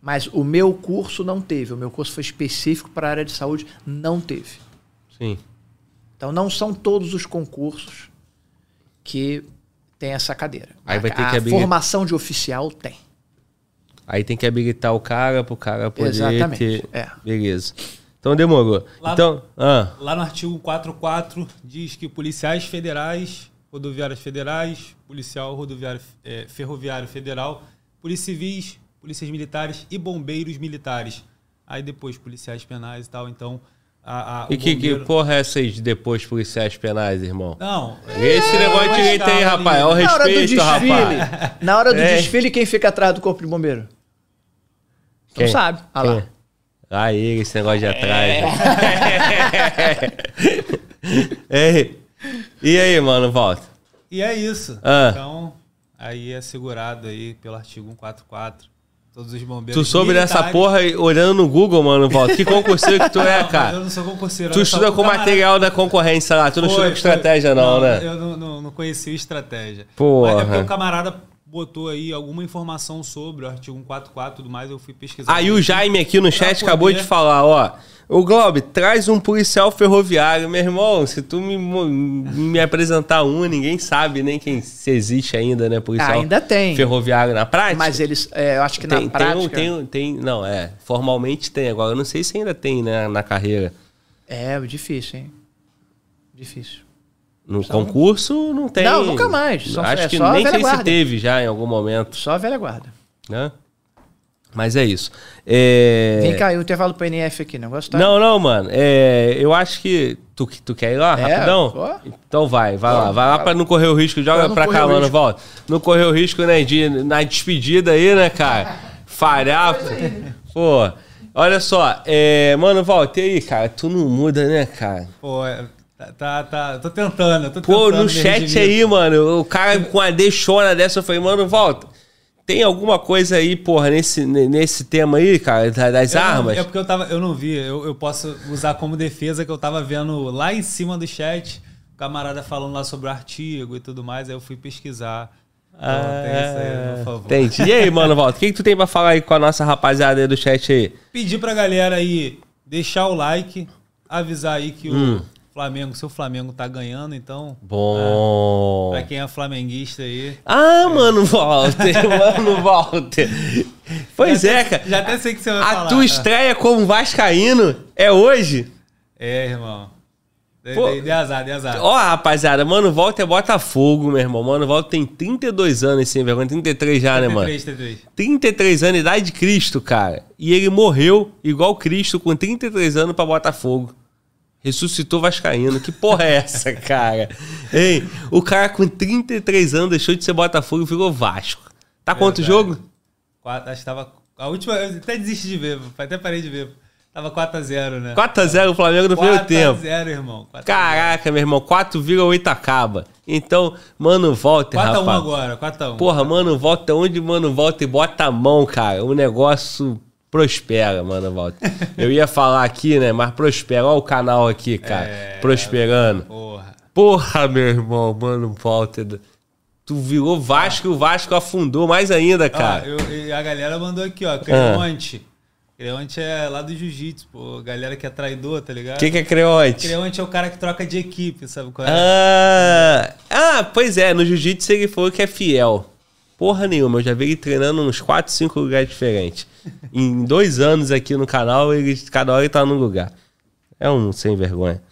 Mas o meu curso não teve. O meu curso foi específico para a área de saúde, não teve. Sim. Então não são todos os concursos que tem essa cadeira. Aí vai ter a que formação de oficial tem. Aí tem que habilitar o cara pro cara poder Exatamente, ter. é. Beleza. Então demorou. Lá- Então, ah, Lá no artigo 44 diz que policiais federais, rodoviários federais, policial rodoviário eh, ferroviário federal, polícias civis, polícias militares e bombeiros militares. Aí depois policiais penais e tal. Então, a, a, e o que, que porra é essa aí de depois policiais penais, irmão? Não. Esse negócio de direito aí, rapaz. É o Na hora do respeito, desfile, rapaz. na hora do É. desfile, quem fica atrás do corpo de bombeiro? Quem? Não sabe. Ah lá. Aí, esse negócio de atrás. É. (laughs) E aí, mano, volta. E é isso. Ah. Então, aí é segurado aí pelo artigo 144. Todos os bombeiros. Tu soube dessa militares- porra aí, olhando no Google, mano, volta. Que concurseiro que tu é, (laughs) Não, cara? Eu não sou concurseiro. Tu estuda com camarada- material da concorrência lá, tu não Foi, estuda com foi. estratégia, não, né? Eu não, não, não conheci estratégia. Porra. Mas é porque o camarada botou aí alguma informação sobre o artigo 144 e tudo mais, eu fui pesquisar. Aí o Jaime aqui no chat Pra acabou poder- de falar, ó. Ô Globo, traz um policial ferroviário. Meu irmão, se tu me, me apresentar um, ninguém sabe nem quem se existe ainda, né? Policial Ainda tem. ferroviário na prática. Mas eles, é, eu acho que na tem, prática... tem, tem, tem, não, é, formalmente tem. Agora, eu não sei se ainda tem, né, na carreira. É, difícil, hein? Difícil. No concurso, não tem. Não, nunca mais. Só- Acho é que só a nem velha sei se guarda. teve já em algum momento, Só a velha guarda. né? Mas é isso. É... Vem cá, o intervalo pro NF aqui, negócio tá... Não, não, mano. É, eu acho que. Tu, tu quer ir lá É, rapidão? pô. Então vai, vai lá. Vai lá pra não correr o risco. Joga Pra não correr cá, mano. Volta. Não correr o risco, né? De, na despedida aí, né, cara? Falhar. Pô. Olha só, é, mano, volta e aí, cara. Tu não muda, né, cara? Pô, é, tá, tá, tá- Tô tentando, tô Pô, tentando no chat aí, mano, o cara com a deixona dessa, eu falei, mano, volta. Tem alguma coisa aí, porra, nesse, nesse tema aí, cara, da- das Eu não- armas? é porque eu tava, eu não vi. Eu, eu posso usar como defesa que eu tava vendo lá em cima do chat, o camarada falando lá sobre o artigo e tudo mais, aí eu fui pesquisar. Então, tem isso aí, por favor. Ah, Entendi. E aí, mano, volta. O que, que tu tem pra falar aí com a nossa rapaziada aí do chat aí? Pedir pra galera aí deixar o like, avisar aí que Hum. o Flamengo, seu Flamengo tá ganhando, então. Bom. Pra quem é flamenguista aí. Ah, mano, Walter, (laughs) mano, Walter. Pois Já é, até- cara. Já até sei o que você vai A falar. tua estreia como vascaíno é hoje? É, irmão. Pô. dei, dei azar, dei azar. Ó, rapaziada, mano, Walter é Botafogo, meu irmão. Mano, Walter tem 32 anos, sem vergonha. 33 já, né, mano? 33, 33. 33 anos, idade de Cristo, cara. E ele morreu igual Cristo com 33 anos pra Botafogo. Ressuscitou Vascaíno. Que porra é essa, (laughs) cara? Ei, o cara com 33 anos deixou de ser Botafogo e virou Vasco. Tá quanto o Verdade. jogo? Quatro, acho que tava A última, eu até desisti de ver, até parei de ver. Tava 4x0, né? 4x0 o Flamengo no primeiro tempo. 4x0, irmão. 4 Caraca, meu irmão, 4,8 acaba. Então, mano, volta, 4x1 rapaz. agora, 4x1. Porra, mano, volta onde, mano, volta e bota a mão, cara. O negócio prospera, mano, volta. Eu ia falar aqui, né, mas prospera. Olha o canal aqui, cara, É, prosperando. Porra. Porra, meu irmão, mano, volta. Tu virou Vasco e o Vasco afundou mais ainda, cara. eu- e a galera mandou aqui, ó. Creonte. Creonte é lá do jiu-jitsu, pô. Galera que é traidor, tá ligado? O que, que é creonte? Creonte é o cara que troca de equipe, sabe qual é? Ah, ah, pois é, no jiu-jitsu ele falou que é fiel. Porra nenhuma, eu já vi ele treinando uns 4, 5 lugares diferentes. em dois anos aqui no canal, ele, cada hora ele tá num lugar. É um sem vergonha.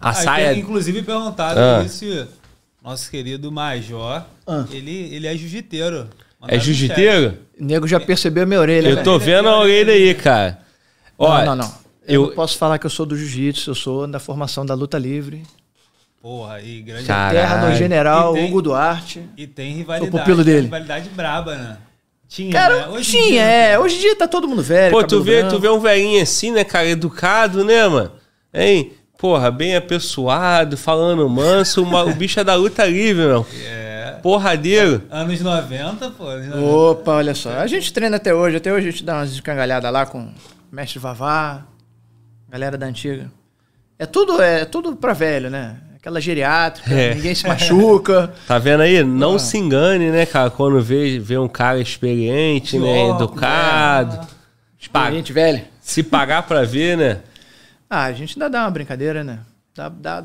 A Ah, saia. tem, inclusive perguntado Ah. isso, nosso querido Major, Ah. ele, ele é jiu-jiteiro. É jiu-jiteiro? O nego já percebeu a minha orelha. Eu né? tô vendo a orelha aí, cara. Ó, não, não, não. Eu, eu- não posso falar que eu sou do jiu-jitsu, eu sou da formação da luta livre. Porra, e grande. Cara. Terra do Caralho. general tem- Hugo Duarte. E tem rivalidade. Sou pupilo dele. Rivalidade braba, né? Tinha, Cara, né? em tinha, dia, é. Hoje em dia tá todo mundo velho. Pô, tu vê, branco. tu vê um velhinho assim, né, cara, educado, né, mano? Hein? Porra, bem apessoado, falando manso, uma- o bicho é da luta livre, meu. É. Porradeiro. Anos 90, pô. Anos 90. Opa, olha só. A gente treina até hoje. Até hoje a gente dá umas escangalhadas lá com o mestre Vavá, galera da antiga. É tudo, é tudo pra velho, né? Aquela geriátrica, É. ninguém se machuca. (laughs) Tá vendo aí? Não Ah. se engane, né, cara? Quando vê, vê um cara experiente, né? Educado. Pa- Gente velho. Se pagar pra ver, né? Ah, a gente ainda dá uma brincadeira, né? Dá, dá,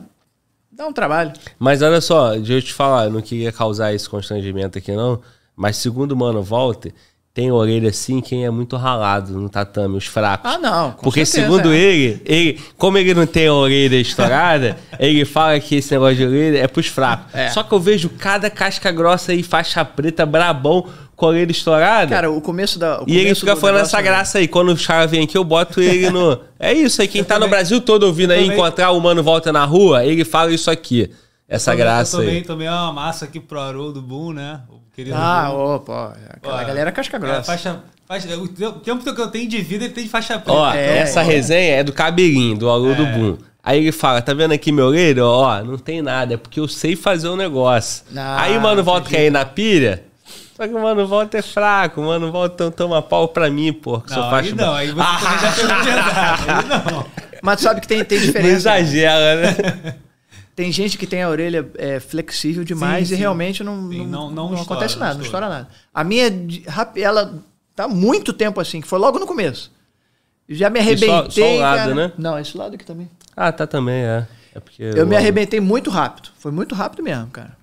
dá um trabalho. Mas olha só, deixa eu te falar, eu não queria causar esse constrangimento aqui, não. Mas segundo o Mano Walter, tem orelha assim quem é muito ralado no tatame, os fracos. Ah, não. com Porque certeza, segundo é. ele, ele, como ele não tem a orelha estourada, (laughs) ele fala que esse negócio de orelha é pros fracos. É. Só que eu vejo cada casca grossa aí, faixa preta, brabão, com a orelha estourada. Cara, o começo da. o e ele fica do falando essa é- graça aí. Quando os caras vêm aqui, eu boto ele no. (laughs) É isso aí. Quem tá no também- Brasil todo ouvindo aí também- encontrar o mano volta na rua, ele fala isso aqui. Essa Tomei- graça eu tomei, aí. tomei uma massa aqui pro Haroldo Boom, né? O querido Ah, opa, aquela Ó, galera casca é, grossa. faixa, faixa, o te- o tempo que eu tenho de vida, ele tem de faixa preta. Ó, É, essa é. resenha é do cabelinho, do aluno do Boom. Aí ele fala, tá vendo aqui meu orelha? Ó, não tem nada, é porque eu sei fazer o negócio. Ah, aí o mano volta quer ir na pilha. Só que o mano volta é fraco, o mano volta toma pau pra mim, pô, que sou Não, faixa. aí não, aí você também já pegou (laughs) pesado. Aí não. Mas tu sabe que tem, tem Não diferença. exagera, né? (laughs) Tem gente que tem a orelha é, flexível demais Sim, e sim. realmente não, Sim, não, não- não não estoura, acontece não nada, não estoura. estoura nada. A minha, ela tá muito tempo assim, que foi logo no começo. Já me só- arrebentei. só um lado, cara. né? Não, esse lado aqui também. Ah, tá também, é. É porque Eu me o- arrebentei muito rápido. Foi muito rápido mesmo, cara.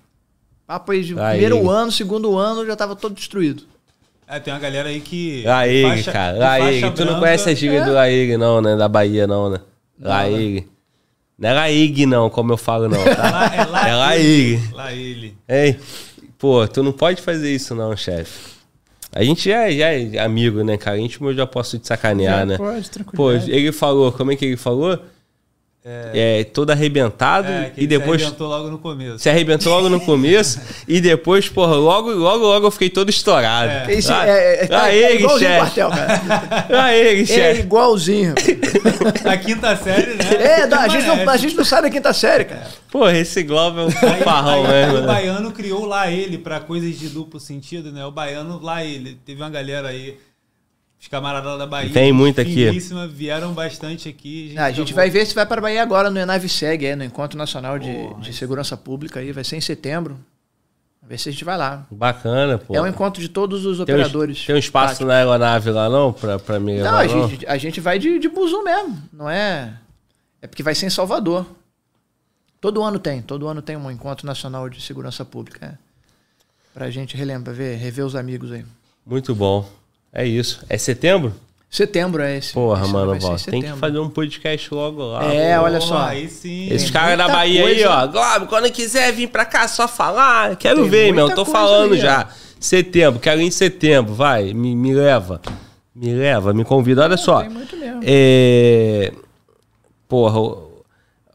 Papo aí de Aí. primeiro ano, segundo ano, eu já tava todo destruído. É, tem uma galera aí que. Faixa- cara. faixa Tu não branca- conhece a gíria É. do Laígue, não, né? Da Bahia, não, né? Não, Laígue. Não é Laígue, não, como eu falo, não, tá? É lá, É Laígue. Lá ele. Ei, pô, tu não pode fazer isso, não, chefe. A gente já, é- já é amigo, né, cara? Íntimo eu já posso te sacanear, Já né? pode, Pô, tranquilidade. ele falou, como é que ele falou? É, todo arrebentado É, que e depois se arrebentou logo no começo. se arrebentou logo no começo (laughs) e depois, porra, logo, logo, logo eu fiquei todo estourado. É. Esse Ah, é, é, tá- ah, é igualzinho quartel, cara. (laughs) Ele, É chefe. igualzinho. (laughs) A quinta série, né? É, não, a, gente não, a gente não sai da quinta série, cara. Porra, esse Globo é um Aí, farrão aí mesmo. o né? baiano criou lá ele pra coisas de duplo sentido, né? O baiano lá ele. Teve uma galera aí, os camaradas lá da Bahia. Tem muito aqui. Vieram bastante aqui. Ah, a gente vai ver se vai para a Bahia agora no Enave Seg, é, no Encontro Nacional de, Porra, de Segurança Pública aí, vai ser em setembro. Vamos ver se a gente vai lá. Bacana, pô. É um encontro de todos os tem, um, operadores. tem um espaço na aeronave lá, não? Pra, pra me Não, a gente, a gente vai de, de buzu mesmo, não é? É porque vai ser em Salvador. Todo ano tem, todo ano tem um encontro nacional de segurança pública. É. Pra gente relembrar, ver, rever os amigos aí. Muito bom. É isso. É setembro? Setembro é esse. Porra, esse mano, volta. Tem que fazer um podcast logo lá. É, pô. olha só. Aí sim. Esses caras da Bahia aí, coisa. ó. Globo, quando quiser vir pra cá só falar, quero Tem ver, meu. Tô falando aí, já. Setembro, quero ir em setembro, vai. Me, me leva. Me leva, me convida. Olha só. Tem muito mesmo. É... Porra,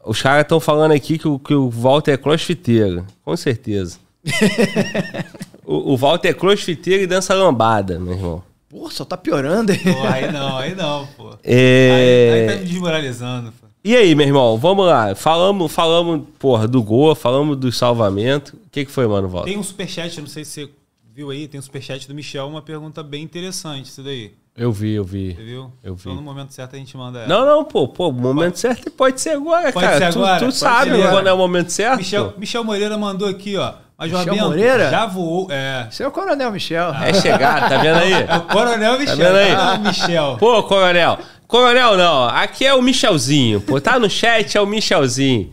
os caras estão falando aqui que o, que o Walter é crossfiteiro. Com certeza. (laughs) o, o Walter é crossfiteiro e dança lambada, meu irmão. Pô, só tá piorando. hein? Pô, aí não, aí não, pô. (laughs) É... Aí, aí tá me desmoralizando, pô. E aí, meu irmão, vamos lá. Falamos, falamos, porra, do gol, falamos do salvamento. O que, que foi, mano, Volta? Tem um superchat, não sei se você viu aí, tem um superchat do Michel, uma pergunta bem interessante, isso daí. Eu vi, eu vi. Você viu? Eu vi. Então no momento certo a gente manda ela. Não, não, pô, pô, o momento certo pode ser agora, Pode cara. ser Tu- agora? Tu, Pode sabe agora. quando é o momento certo? Michel. Michel Moreira mandou aqui, ó. Mas Michel Robinho Moreira? já voou. É. Esse é o Coronel Michel. É chegar, tá vendo aí? É (laughs) o Coronel Michel. vendo aí? não o Michel. Pô, coronel. Coronel não, aqui é o Michelzinho, pô. Tá no chat, é o Michelzinho.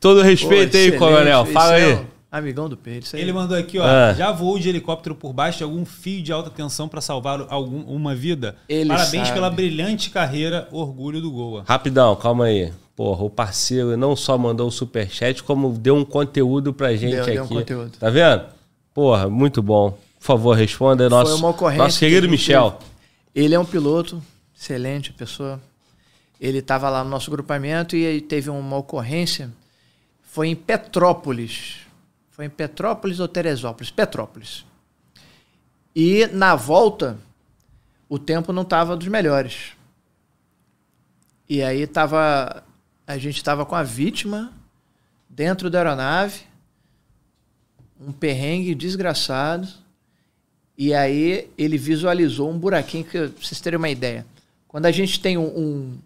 Todo Pô, respeito aí, excelente. coronel. Fala é aí. Amigão do Pedro. Isso aí. Ele mandou aqui, ó. Ah. Já voou de helicóptero por baixo de algum fio de alta tensão para salvar algum, uma vida? Ele Parabéns sabe. pela brilhante carreira, orgulho do Goa. Rapidão, calma aí. Porra, o parceiro não só mandou o superchat, como deu um conteúdo pra gente Deu- aqui. deu um conteúdo. Tá vendo? Porra, muito bom. Por favor, responda. Nosso, Foi uma ocorrência nosso que querido a gente Michel. Ele é um piloto, excelente pessoa. Ele estava lá no nosso grupamento e aí teve uma ocorrência. Foi em Petrópolis. Foi em Petrópolis ou Teresópolis? Petrópolis. E na volta, o tempo não estava dos melhores. E aí tava, a gente estava com a vítima dentro da aeronave, um perrengue desgraçado. E aí ele visualizou um buraquinho que, vocês terem uma ideia. Quando a gente tem um, um-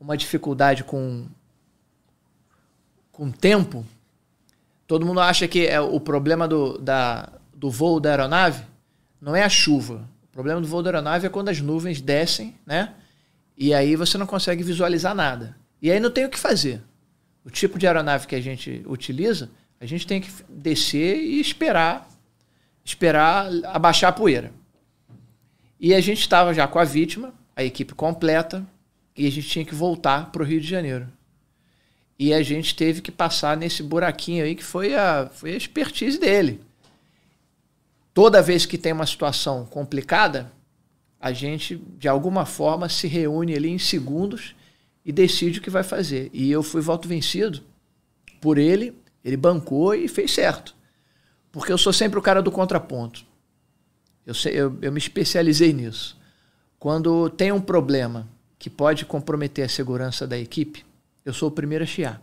uma dificuldade com com tempo, todo mundo acha que é o problema do, da, do voo da aeronave não é a chuva. O problema do voo da aeronave é quando as nuvens descem, né? E aí você não consegue visualizar nada. E aí não tem o que fazer. O tipo de aeronave que a gente utiliza, a gente tem que descer e esperar esperar abaixar a poeira. E a gente estava já com a vítima, a equipe completa, e a gente tinha que voltar para o Rio de Janeiro. E a gente teve que passar nesse buraquinho aí que foi a, foi a expertise dele. Toda vez que tem uma situação complicada, a gente, de alguma forma, se reúne ali em segundos e decide o que vai fazer. E eu fui voto vencido por ele, ele bancou e fez certo. Porque eu sou sempre o cara do contraponto. Eu, sei- eu, eu me especializei nisso. Quando tem um problema que pode comprometer a segurança da equipe, eu sou o primeiro a chiar.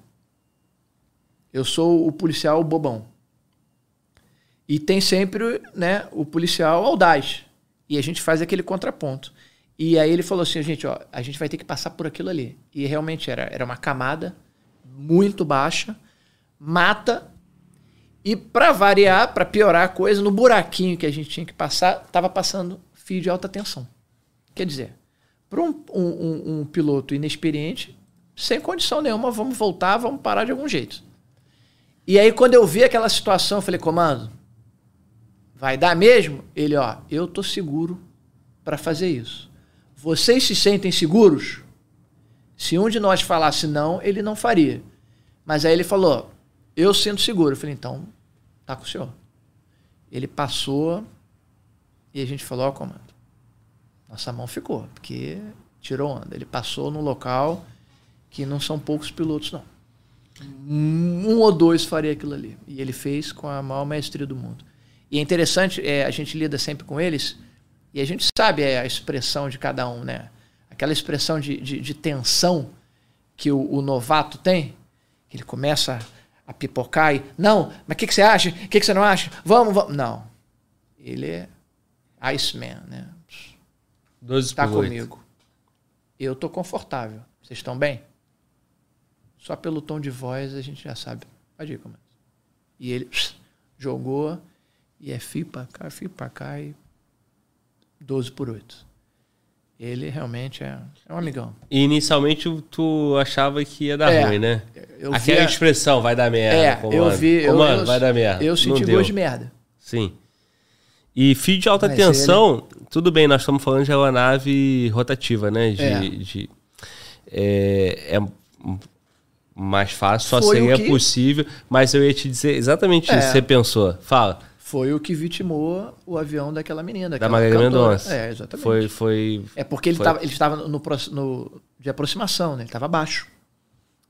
Eu sou o policial bobão. E tem sempre né, o policial audaz. E a gente faz aquele contraponto. E aí ele falou assim, gente, ó, a gente vai ter que passar por aquilo ali. E realmente era, era uma camada muito baixa, mata, e para variar, para piorar a coisa, no buraquinho que a gente tinha que passar, estava passando fio de alta tensão. Quer dizer, para um, um- um- piloto inexperiente, sem condição nenhuma, vamos voltar, vamos parar de algum jeito. E aí, quando eu vi aquela situação, eu falei, comando, vai dar mesmo? Ele, ó, eu tô seguro para fazer isso. Vocês se sentem seguros? Se um de nós falasse não, ele não faria. Mas aí ele falou, eu sinto seguro. Eu falei, então, tá com o senhor. Ele passou e a gente falou, ó, comando, nossa mão ficou, porque tirou onda. Ele passou num local que não são poucos pilotos, não. Um ou dois faria aquilo ali. E ele fez com a maior maestria do mundo. E é interessante, é, a gente lida sempre com eles e a gente sabe é, a expressão de cada um, né? Aquela expressão de, de, de tensão que o, o novato tem, que ele começa a pipocar e, não, mas o que, que você acha? O que, que você não acha? Vamos, vamos. Não. Ele é Iceman, né? 12 Está por 8. comigo. Eu tô confortável. Vocês estão bem? Só pelo tom de voz a gente já sabe. Pode ir, comando. E ele jogou e é fio pra cá, fio pra cá e 12 por 8. Ele realmente é, é um amigão. E inicialmente tu achava que ia dar É, ruim, né? eu Aquela via- expressão, vai dar merda. É, comando. eu vi. Eu, Comando, eu, vai dar merda. Eu senti gosto de merda. Sim. E fio de alta Mas tensão, tudo bem, nós estamos falando de aeronave rotativa, né? De, É. de- é, é mais fácil, só Foi seria que- possível, mas eu ia te dizer exatamente É. isso que você pensou. Fala, Foi o que vitimou o avião daquela menina. da daquela Marília cantora. Mendonça. É, exatamente. Foi, foi, É porque ele Foi. estava ele estava no, no- de aproximação, né? Ele estava abaixo.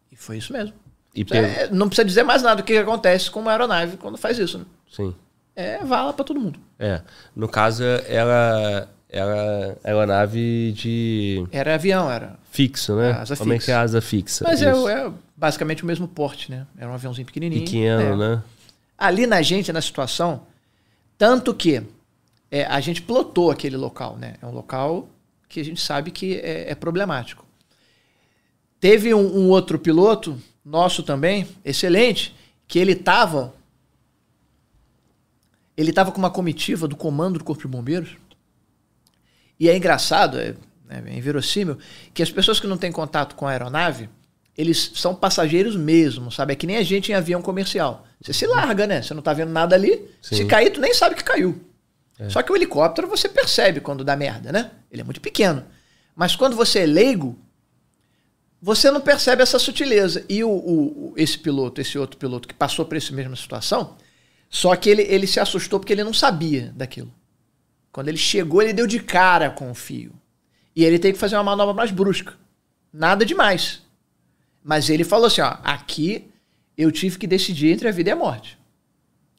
E foi isso mesmo. e pegou. É, não precisa dizer mais nada o que acontece com uma aeronave quando faz isso. Né? Sim. É vala para todo mundo. É. No caso, ela, era aeronave de Era avião, era. fixo, né? Asa Como é fixa. que é asa fixa? Mas é, é basicamente o mesmo porte, né? Era um aviãozinho pequenininho. Pequeno, É. né? Ali na gente, na situação, tanto que é, a gente plotou aquele local, né? É um local que a gente sabe que é, é problemático. Teve um, um outro piloto, nosso também, excelente, que ele estava ele estava com uma comitiva do comando do Corpo de Bombeiros. E é engraçado, é, é inverossímil, que as pessoas que não têm contato com a aeronave, eles são passageiros mesmo, sabe? É que nem a gente em avião comercial. Você se larga, né? Você não tá vendo nada ali. Sim. Se cair, tu nem sabe que caiu. Só que o helicóptero você percebe quando dá merda, né? Ele é muito pequeno. Mas quando você é leigo, você não percebe essa sutileza. E o, o- o- esse piloto, esse outro piloto que passou por essa mesma situação, só que ele, ele se assustou porque ele não sabia daquilo. Quando ele chegou, ele deu de cara com o fio. E ele teve que fazer uma manobra mais brusca. Nada demais. Mas ele falou assim: ó, aqui eu tive que decidir entre a vida e a morte.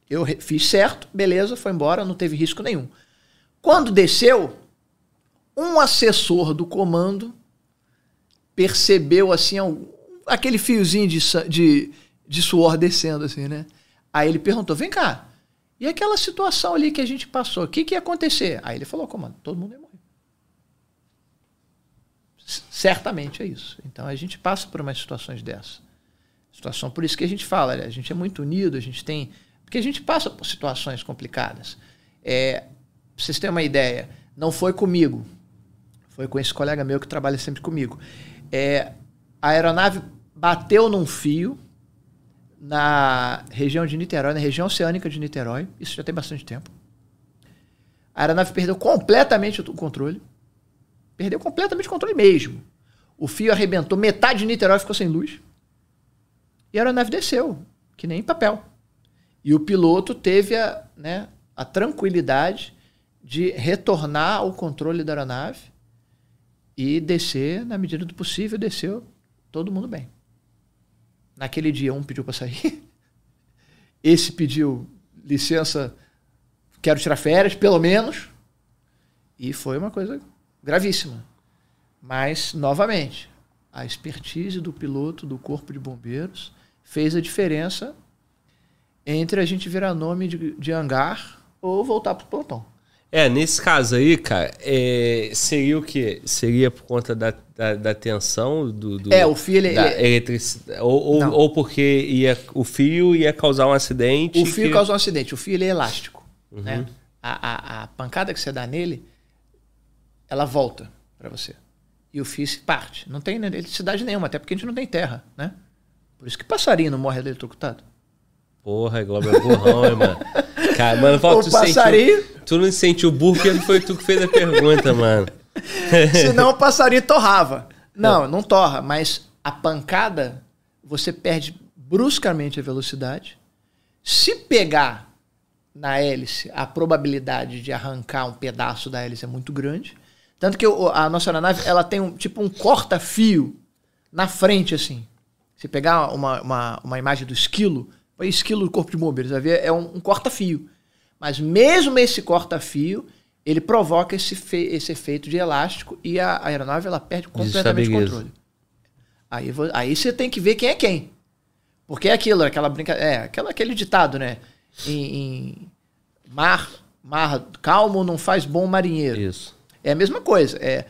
Eu fiz certo, beleza, foi embora, não teve risco nenhum. Quando desceu, um assessor do comando percebeu assim aquele fiozinho de, de, de suor descendo assim, né? Aí ele perguntou: "Vem cá, e aquela situação ali que a gente passou, o que, que ia acontecer?" Aí ele falou: "Comando, todo mundo ia morrer." C- Certamente é isso. Então a gente passa por umas situações dessas. Situação, por isso que a gente fala, né? a gente é muito unido, a gente tem. Porque a gente passa por situações complicadas. É, pra vocês terem uma ideia, não foi comigo, foi com esse colega meu que trabalha sempre comigo. É, a aeronave bateu num fio na região de Niterói, na região oceânica de Niterói, isso já tem bastante tempo. A aeronave perdeu completamente o controle. Perdeu completamente o controle mesmo. O fio arrebentou, metade de Niterói ficou sem luz. E a aeronave desceu, que nem papel. E o piloto teve a, né, a tranquilidade de retornar ao controle da aeronave e descer, na medida do possível, desceu todo mundo bem. Naquele dia, um pediu para sair, (laughs) esse pediu licença, quero tirar férias, pelo menos, e foi uma coisa gravíssima. Mas, novamente, a expertise do piloto do Corpo de Bombeiros fez a diferença entre a gente virar nome de, de hangar ou voltar pro pelotão. É, nesse caso aí, cara, é, seria o quê? Seria por conta da, da, da tensão do, do- É, o fio, ele- da ele- eletricidade, ou, ou, ou porque ia, o fio ia causar um acidente. O fio que- causou um acidente. O fio ele é elástico. Né? A, a, a pancada que você dá nele, ela volta para você. E o fio se parte. Não tem eletricidade nenhuma, até porque a gente não tem terra. Né? Por isso que passarinho não morre eletrocutado. Porra, Globo é burrão, hein, mano. (laughs) Cara, mano, fala, O tu passarinho- sentiu, tu não sentiu burro porque foi tu que fez a pergunta, mano. (laughs) Senão o passarinho torrava. Não, não torra, mas a pancada, você perde bruscamente a velocidade. Se pegar na hélice, a probabilidade de arrancar um pedaço da hélice é muito grande. Tanto que a nossa aeronave, ela tem um, tipo um corta-fio na frente, assim. Se pegar uma, uma, uma imagem do esquilo, o esquilo do corpo de bombeiros, é um, um corta-fio. Mas mesmo esse corta-fio, ele provoca esse, esse efeito de elástico e a, a aeronave ela perde completamente o controle. Aí, aí você tem que ver quem é quem. Porque é aquilo, aquela brincadeira. É, aquela, aquele ditado, né? Em, em mar, mar calmo não faz bom marinheiro. Isso. É a mesma coisa. É,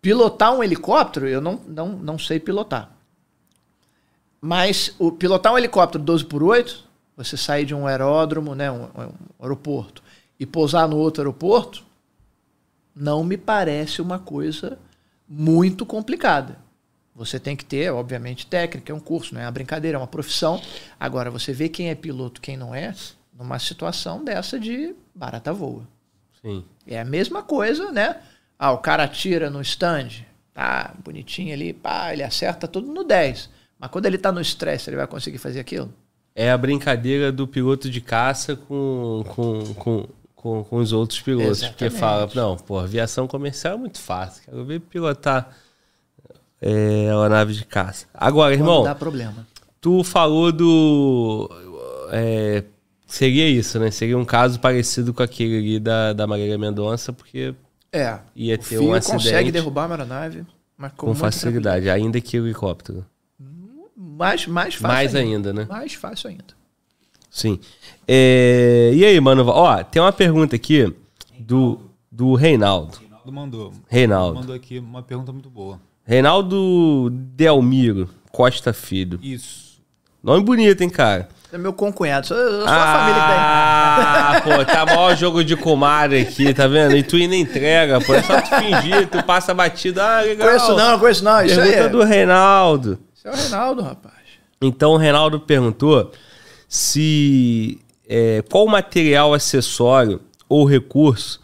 pilotar um helicóptero, eu não, não, não sei pilotar. Mas o, pilotar um helicóptero 12 por 8, você sair de um aeródromo, né, um, um aeroporto, e pousar no outro aeroporto, não me parece uma coisa muito complicada. Você tem que ter, obviamente, técnica, é um curso, não é uma brincadeira, é uma profissão. Agora, você vê quem é piloto, quem não é, numa situação dessa de barata voa. Sim. É a mesma coisa, né? Ah, o cara atira no stand, tá bonitinho ali, pá, ele acerta tudo no 10. Mas quando ele tá no estresse, ele vai conseguir fazer aquilo? É a brincadeira do piloto de caça com, com, com, com, com os outros pilotos. Porque Exatamente. fala, não, pô, aviação comercial é muito fácil. Quero ver pilotar é, a nave de caça. Agora, Quando irmão, dá problema. tu falou do. é, seria isso, né? Seria um caso parecido com aquele ali da, da Marília Mendonça, porque É. Ia o ter fio um acidente consegue derrubar uma aeronave, mas com, facilidade, ainda que o helicóptero. Mais, mais fácil. Mais ainda, né? Mais fácil ainda. Sim. É, E aí, mano? Ó, tem uma pergunta aqui do, do Reinaldo. Reinaldo mandou. Reinaldo. Mandou aqui uma pergunta muito boa. Reinaldo Delmiro Costa Filho. Isso. Nome bonito, hein, cara? É meu concunhado. Sou, sou a família que tá Ah, pô, tá maior jogo de comadre aqui, tá vendo? E tu ainda entrega, pô. É só tu fingir, tu passa batido. Ah, legal. Conheço não, conheço não. Isso aí Pergunta é, do Reinaldo. isso é o Reinaldo, rapaz. Então o Reinaldo perguntou se é, qual material acessório ou recurso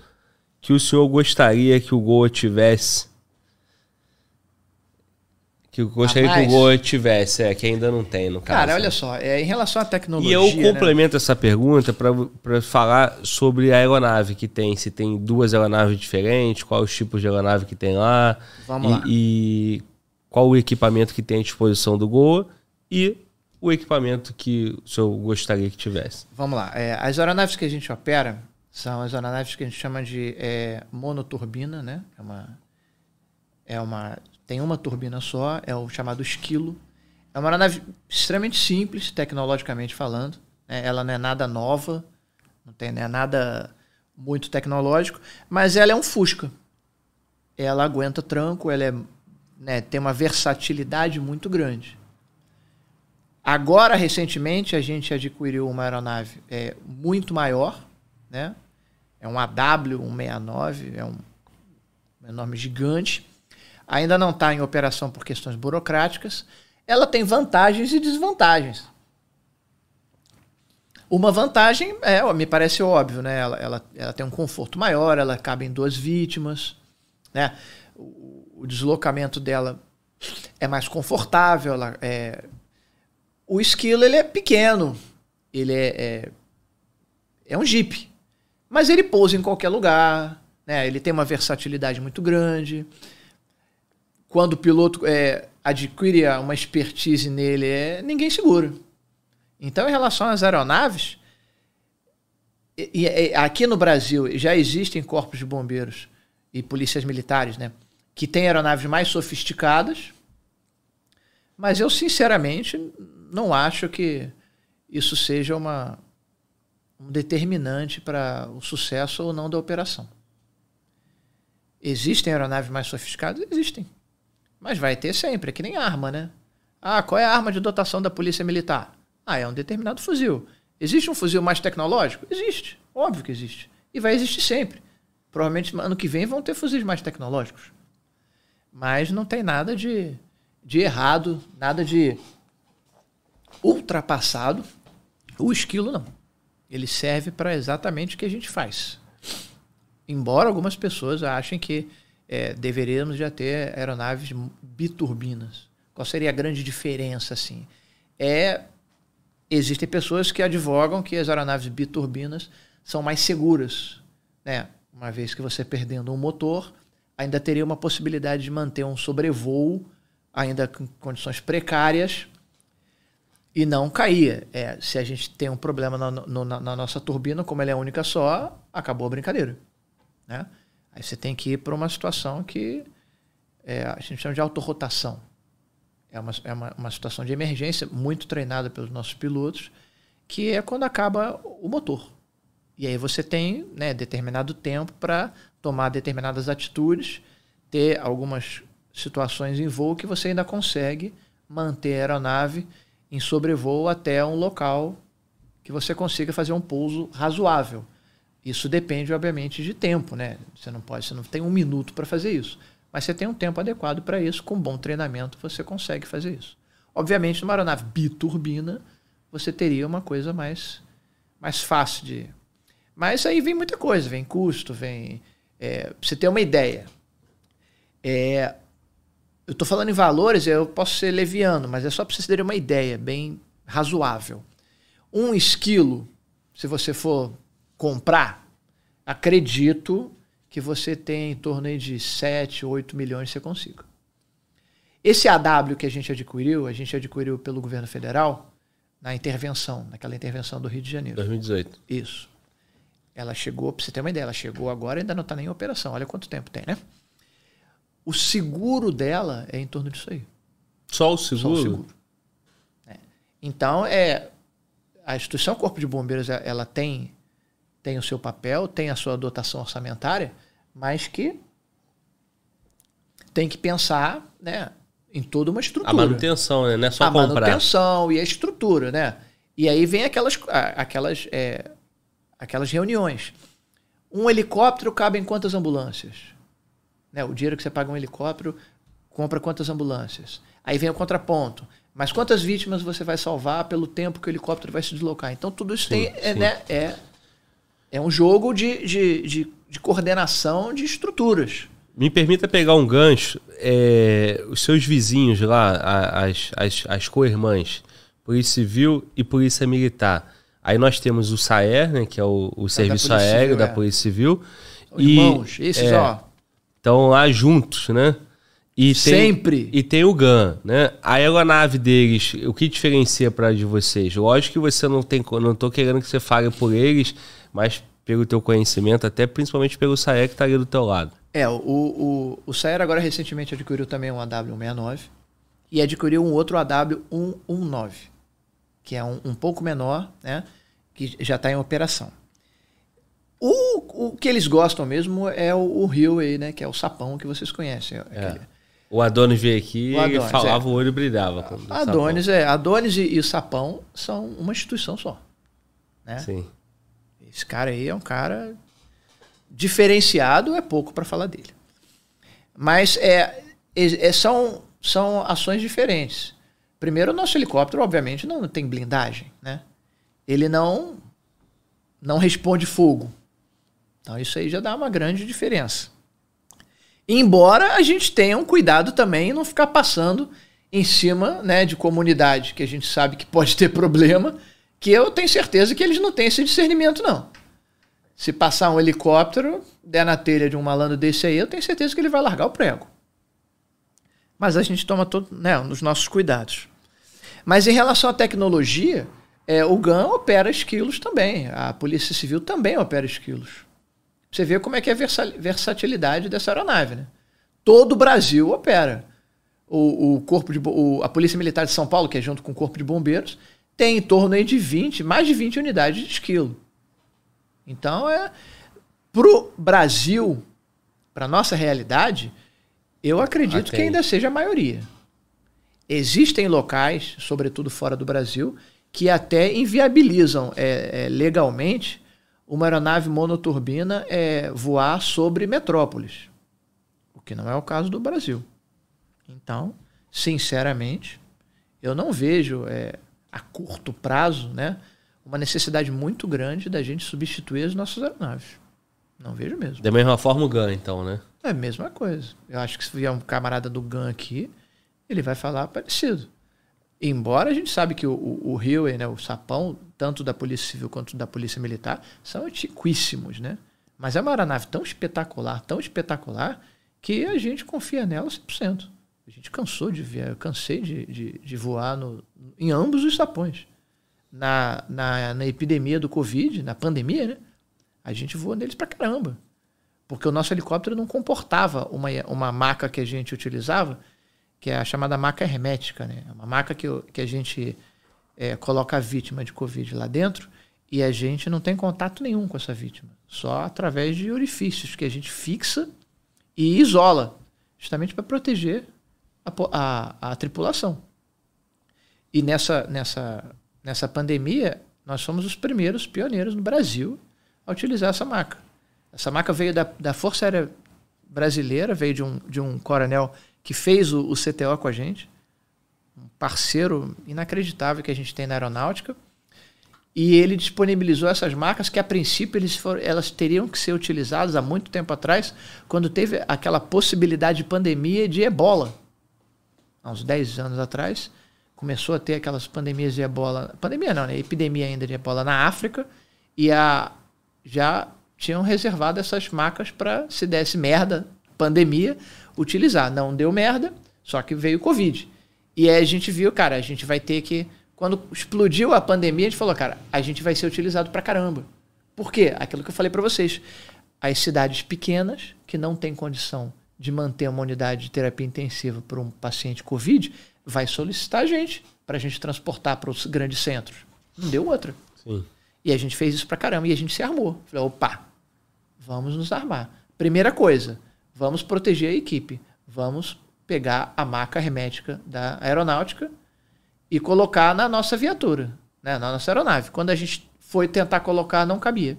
que o senhor gostaria que o Goa tivesse. Que eu gostaria que o? Goa tivesse, é, que ainda não tem, no caso. Cara, olha só, é, em relação à tecnologia. E eu né? complemento essa pergunta para falar sobre a aeronave que tem. Se tem duas aeronaves diferentes, quais os tipos de aeronave que tem lá. Vamos e, lá. e qual o equipamento que tem à disposição do Goa e o equipamento que o senhor gostaria que tivesse. Vamos lá. É, as aeronaves que a gente opera são as aeronaves que a gente chama de é, monoturbina, né? É uma, é uma, tem uma turbina só, é o chamado esquilo. É uma aeronave extremamente simples, tecnologicamente falando. né? Ela não é nada nova, não tem não é nada muito tecnológico, mas ela é um Fusca. Ela aguenta tranco, ela é, né, tem uma versatilidade muito grande. Agora, recentemente, a gente adquiriu uma aeronave é, muito maior, né? É um AW169, é um enorme gigante. Ainda não está em operação por questões burocráticas. Ela tem vantagens e desvantagens. Uma vantagem, é, me parece óbvio, né? Ela, ela, ela tem um conforto maior, ela cabe em duas vítimas, né? O, o deslocamento dela é mais confortável, ela é, o esquilo ele é pequeno, ele é, é, é um Jeep, mas ele pousa em qualquer lugar, né? ele tem uma versatilidade muito grande. Quando o piloto é, adquire uma expertise nele, é, ninguém segura. Então, em relação às aeronaves, e, e, aqui no Brasil já existem corpos de bombeiros e polícias militares, né? Que têm aeronaves mais sofisticadas, mas eu, sinceramente, não acho que isso seja uma, um determinante para o sucesso ou não da operação. Existem aeronaves mais sofisticadas? Existem. Mas vai ter sempre, é que nem arma, né? Ah, qual é a arma de dotação da polícia militar? Ah, é um determinado fuzil. Existe um fuzil mais tecnológico? Existe. Óbvio que existe. E vai existir sempre. Provavelmente ano que vem vão ter fuzis mais tecnológicos. Mas não tem nada de, de errado, nada de ultrapassado. O esquilo não. Ele serve para exatamente o que a gente faz. Embora algumas pessoas achem que é, deveríamos já ter aeronaves biturbinas. Qual seria a grande diferença assim? É existem pessoas que advogam que as aeronaves biturbinas são mais seguras, né? Uma vez que você perdendo um motor, ainda teria uma possibilidade de manter um sobrevoo, ainda com condições precárias, e não caía. É, se a gente tem um problema na, no, na, na nossa turbina, como ela é única só, acabou a brincadeira. Né? Aí você tem que ir para uma situação que é, a gente chama de autorrotação. É, uma, é uma, uma situação de emergência muito treinada pelos nossos pilotos, que é quando acaba o motor. E aí você tem né, determinado tempo para tomar determinadas atitudes, ter algumas situações em voo que você ainda consegue manter a aeronave em sobrevoo até um local que você consiga fazer um pouso razoável. Isso depende, obviamente, de tempo, né? Você não pode, você não tem um minuto para fazer isso. Mas você tem um tempo adequado para isso, com bom treinamento você consegue fazer isso. Obviamente, numa aeronave biturbina, você teria uma coisa mais, mais fácil de. Mas aí vem muita coisa, vem custo, vem. É, você ter uma ideia. É, eu estou falando em valores, eu posso ser leviano, mas é só para vocês terem uma ideia bem razoável. Um esquilo, se você for comprar, acredito que você tem em torno de 7, 8 milhões você consiga. Esse AW que a gente adquiriu, a gente adquiriu pelo governo federal na intervenção, naquela intervenção do Rio de Janeiro. 2018. Isso. Ela chegou, para você ter uma ideia, ela chegou agora e ainda não está nem em operação. Olha quanto tempo tem, né? O seguro dela é em torno disso aí. Só o seguro? Só o seguro. É. Então, é, a instituição Corpo de Bombeiros ela tem, tem o seu papel, tem a sua dotação orçamentária, mas que tem que pensar né, em toda uma estrutura. A manutenção, né? Não é só a comprar. A manutenção e a estrutura, né? E aí vem aquelas, aquelas, é, aquelas reuniões. Um helicóptero cabe em quantas ambulâncias? Né? O dinheiro que você paga um helicóptero compra quantas ambulâncias? Aí vem o contraponto. Mas quantas vítimas você vai salvar pelo tempo que o helicóptero vai se deslocar? Então tudo isso sim, tem, é, né, é, é um jogo de, de, de, de coordenação de estruturas. Me permita pegar um gancho. É, os seus vizinhos lá, as, as, as co-irmãs, Polícia Civil e Polícia Militar. Aí nós temos o SAER, né, que é o, o é Serviço Aéreo Civil, da é. Polícia Civil. Irmãos, e, esses, é, ó. Estão lá juntos, né? E Sempre. Tem, e tem o GAN, né? A aeronave deles, o que diferencia para de vocês? Lógico que você não tem, não tô querendo que você fale por eles, mas pelo teu conhecimento, até principalmente pelo SAER que está ali do teu lado. É, o, o, o Saer agora recentemente adquiriu também um AW169 e adquiriu um outro AW119, que é um, um pouco menor, né? Que já está em operação. O, o que eles gostam mesmo é o, o Rio aí, né? Que é o sapão que vocês conhecem. É. O Adonis veio aqui e falava, é. o olho brilhava. Adonis, é. Adonis e, e, o Sapão são uma instituição só. Né? Sim. Esse cara aí é um cara diferenciado é pouco para falar dele. Mas é, é, são, são ações diferentes. Primeiro, o nosso helicóptero, obviamente, não tem blindagem. Né? Ele não, não responde fogo. Então, isso aí já dá uma grande diferença. Embora a gente tenha um cuidado também em não ficar passando em cima né, de comunidade que a gente sabe que pode ter problema, que eu tenho certeza que eles não têm esse discernimento, não. Se passar um helicóptero, der na telha de um malandro desse aí, eu tenho certeza que ele vai largar o prego. Mas a gente toma todo, né, os nossos cuidados. Mas em relação à tecnologia, é, o GAN opera esquilos também. A Polícia Civil também opera esquilos. Você vê como é que é a versatilidade dessa aeronave. Né? Todo o Brasil opera. O, o corpo de, o, a Polícia Militar de São Paulo, que é junto com o Corpo de Bombeiros, tem em torno aí de 20, mais de 20 unidades de esquilo. Então, é para o Brasil, para nossa realidade, eu acredito que ainda seja a maioria. Existem locais, sobretudo fora do Brasil, que até inviabilizam é, é, legalmente uma aeronave monoturbina é, voar sobre metrópoles, o que não é o caso do Brasil. Então, sinceramente, eu não vejo é, a curto prazo, né? uma necessidade muito grande da gente substituir as nossas aeronaves. Não vejo mesmo. Da mesma forma o GAN, então, né? É a mesma coisa. Eu acho que se vier um camarada do GAN aqui, ele vai falar parecido. Embora a gente sabe que o, o, o Rio, né, o sapão, tanto da Polícia Civil quanto da Polícia Militar, são antiquíssimos, né? Mas é uma aeronave tão espetacular, tão espetacular, que a gente confia nela 100%. A gente cansou de ver, eu cansei de, de, de voar no, em ambos os sapões na, na, na epidemia do Covid, na pandemia, né? A gente voou neles pra caramba. Porque o nosso helicóptero não comportava uma, uma maca que a gente utilizava, que é a chamada maca hermética, né? Uma maca que, que a gente é, coloca a vítima de Covid lá dentro e a gente não tem contato nenhum com essa vítima. Só através de orifícios que a gente fixa e isola, justamente para proteger a, a, a tripulação. E nessa, nessa nessa pandemia, nós somos os primeiros pioneiros no Brasil a utilizar essa maca. Essa maca veio da, da Força Aérea Brasileira, veio de um, de um coronel que fez o, o CTO com a gente, um parceiro inacreditável que a gente tem na aeronáutica. E ele disponibilizou essas marcas que, a princípio, eles foram, elas teriam que ser utilizadas há muito tempo atrás, quando teve aquela possibilidade de pandemia de ebola, há uns 10 anos atrás começou a ter aquelas pandemias de ebola. Pandemia não, né? Epidemia ainda de ebola na África. E a, já tinham reservado essas macas para, se desse merda, pandemia, utilizar. Não deu merda, só que veio Covid. E aí a gente viu, cara, a gente vai ter que. Quando explodiu a pandemia, a gente falou, cara, a gente vai ser utilizado para caramba. Por quê? Aquilo que eu falei para vocês. As cidades pequenas, que não têm condição de manter uma unidade de terapia intensiva para um paciente Covid, vai solicitar a gente para a gente transportar para os grandes centros. Não deu outra. Sim. E a gente fez isso pra caramba. E a gente se armou. Falei, opa, vamos nos armar. Primeira coisa, vamos proteger a equipe. Vamos pegar a maca hermética da aeronáutica e colocar na nossa viatura, né, na nossa aeronave. Quando a gente foi tentar colocar, não cabia.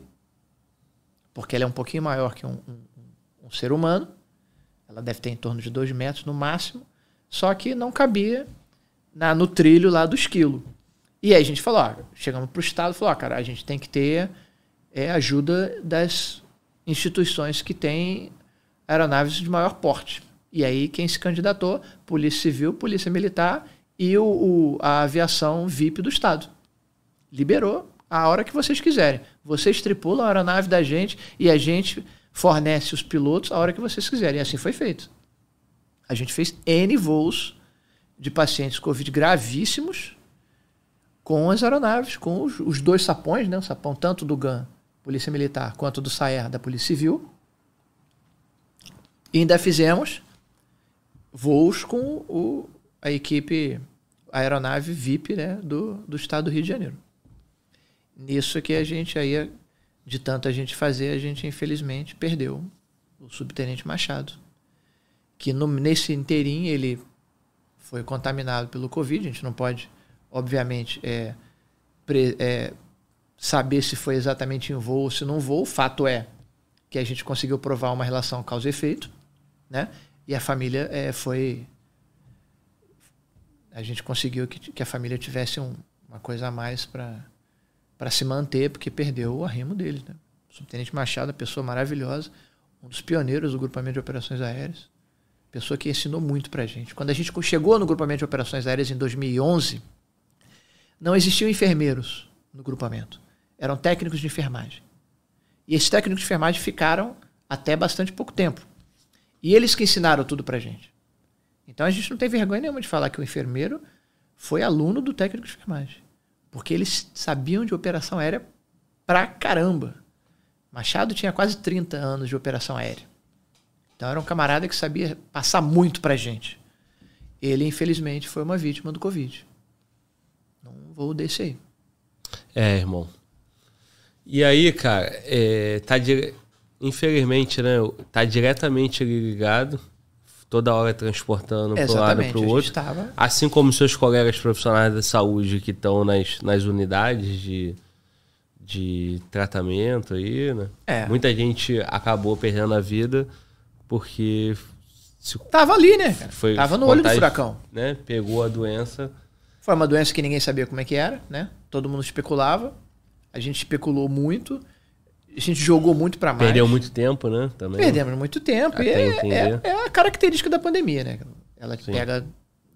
Porque ela é um pouquinho maior que um, um, um ser humano. Ela deve ter em torno de dois metros no máximo. Só que não cabia na, no trilho lá do esquilo. E aí a gente falou, ó, chegamos para o Estado e falou, ó, cara, a gente tem que ter é, ajuda das instituições que têm aeronaves de maior porte. E aí quem se candidatou? Polícia Civil, Polícia Militar e o, o, a aviação VIP do Estado. Liberou a hora que vocês quiserem. Vocês tripulam a aeronave da gente e a gente fornece os pilotos a hora que vocês quiserem. E assim foi feito. A gente fez N voos de pacientes Covid gravíssimos com as aeronaves, com os, os dois sapões, né? o sapão tanto do GAN, Polícia Militar, quanto do SAER, da Polícia Civil. E ainda fizemos voos com o, a equipe a aeronave VIP né, do, do estado do Rio de Janeiro. Nisso que a gente aí, de tanto a gente fazer, a gente infelizmente perdeu o subtenente Machado. Que no, nesse inteirinho ele foi contaminado pelo Covid, a gente não pode obviamente, é, pre, é, saber se foi exatamente em voo ou se não voo. O fato é que a gente conseguiu provar uma relação causa e efeito, né? E a família é, foi. A gente conseguiu que, que a família tivesse um, uma coisa a mais para se manter, porque perdeu o arrimo dele. Né? O subtenente Machado, pessoa maravilhosa, um dos pioneiros do grupamento de operações aéreas, pessoa que ensinou muito para a gente. Quando a gente chegou no grupamento de operações aéreas em 2011, não existiam enfermeiros no grupamento. Eram técnicos de enfermagem. E esses técnicos de enfermagem ficaram até bastante pouco tempo. E eles que ensinaram tudo pra gente. Então a gente não tem vergonha nenhuma de falar que o enfermeiro foi aluno do técnico de enfermagem. Porque eles sabiam de operação aérea pra caramba. Machado tinha quase 30 anos de operação aérea. Então era um camarada que sabia passar muito pra gente. Ele, infelizmente, foi uma vítima do Covid vou descer aí. É, irmão. E aí, cara, é, tá infelizmente, né? Tá diretamente ligado, toda hora transportando para um lado para o outro. Tava... Assim como seus colegas profissionais da saúde que estão nas, nas unidades de, de tratamento aí, né? É. Muita gente acabou perdendo a vida porque. Se... Tava ali, né? Foi Tava no olho do furacão. Né? Pegou a doença foi uma doença que ninguém sabia como é que era, né? Todo mundo especulava. A gente especulou muito. A gente jogou muito para mais. Perdeu muito tempo, né? Também. Perdemos muito tempo. Até e é, é, é, a característica da pandemia, né? Ela Sim. pega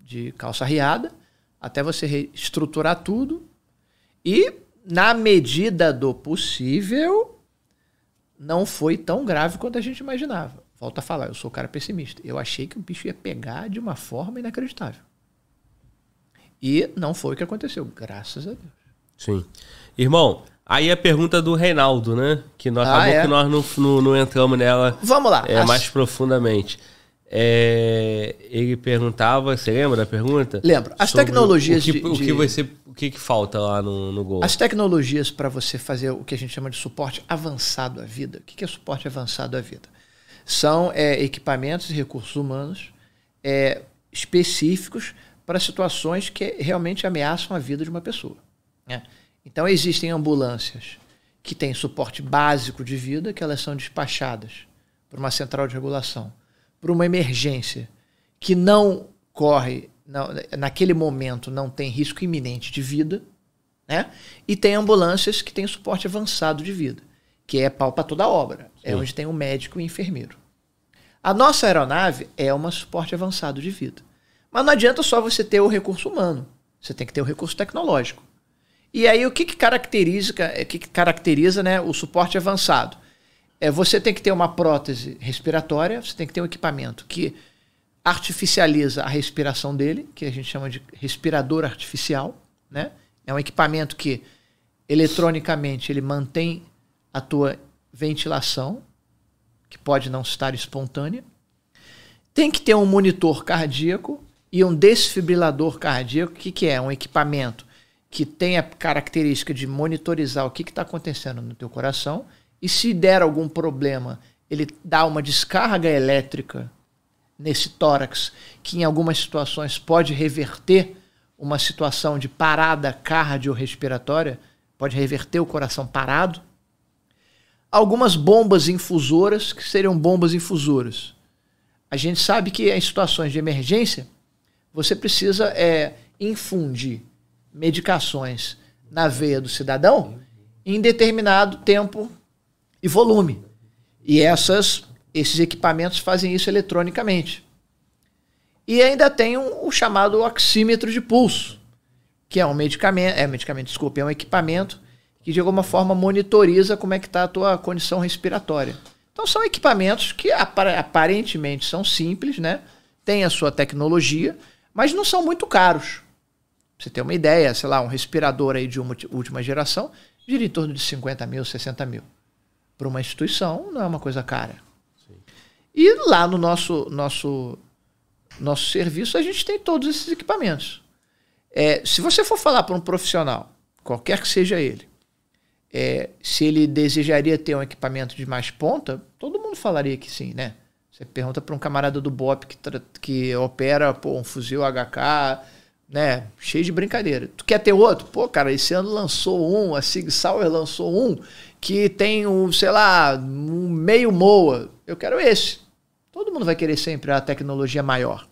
de calça riada até você reestruturar tudo. E, na medida do possível, não foi tão grave quanto a gente imaginava. Volto a falar, eu sou um cara pessimista. Eu achei que o bicho ia pegar de uma forma inacreditável. E não foi o que aconteceu, graças a Deus. Sim. Irmão, aí a pergunta do Reinaldo, né? Que nós, ah, acabou é? que nós não, não, não, entramos nela Vamos lá. É, As... mais profundamente. É, ele perguntava, você lembra da pergunta? Lembro. As tecnologias o que, de, o que você, o que, que falta lá no, no Gol? As tecnologias para você fazer o que a gente chama de suporte avançado à vida. O que é suporte avançado à vida? São é, equipamentos e recursos humanos é, específicos para situações que realmente ameaçam a vida de uma pessoa. Né? Então, existem ambulâncias que têm suporte básico de vida, que elas são despachadas para uma central de regulação, para uma emergência que não corre, não, naquele momento não tem risco iminente de vida, né? e tem ambulâncias que têm suporte avançado de vida, que é pau para toda a obra, é Sim. é onde tem um médico e um enfermeiro. A nossa aeronave é um suporte avançado de vida. Mas não adianta só você ter o recurso humano. Você tem que ter o recurso tecnológico. E aí o que, que caracteriza, o que, caracteriza né, o suporte avançado? É, você tem que ter uma prótese respiratória, você tem que ter um equipamento que artificializa a respiração dele, que a gente chama de respirador artificial. Né? É um equipamento que eletronicamente ele mantém a tua ventilação, que pode não estar espontânea. Tem que ter um monitor cardíaco e um desfibrilador cardíaco. Que, que é? Um equipamento que tem a característica de monitorizar o que está acontecendo no teu coração e se der algum problema, ele dá uma descarga elétrica nesse tórax que em algumas situações pode reverter uma situação de parada cardiorrespiratória, pode reverter o coração parado. Algumas bombas infusoras, que seriam bombas infusoras. A gente sabe que em situações de emergência, você precisa é, infundir medicações na veia do cidadão em determinado tempo e volume. E essas, esses equipamentos fazem isso eletronicamente. E ainda tem um, o chamado oxímetro de pulso, que é um medicamento, é medicamento, desculpa, é um equipamento que de alguma forma monitoriza como é que está a tua condição respiratória. Então são equipamentos que aparentemente são simples, né? Tem a sua tecnologia, mas não são muito caros. Você ter uma ideia, sei lá, um respirador aí de uma última geração gira em torno de 50 mil, 60 mil. Para uma instituição não é uma coisa cara. Sim. E lá no nosso, nosso nosso serviço, a gente tem todos esses equipamentos. É, se você for falar para um profissional, qualquer que seja ele, é, se ele desejaria ter um equipamento de mais ponta, todo mundo falaria que sim, né? Você pergunta para um camarada do BOP que, que opera pô, um fuzil HK, né? Cheio de brincadeira. Tu quer ter outro? Pô, cara, esse ano lançou um, a Sig Sauer lançou um que tem um, sei lá, um meio MOA. Eu quero esse. Todo mundo vai querer sempre a tecnologia maior.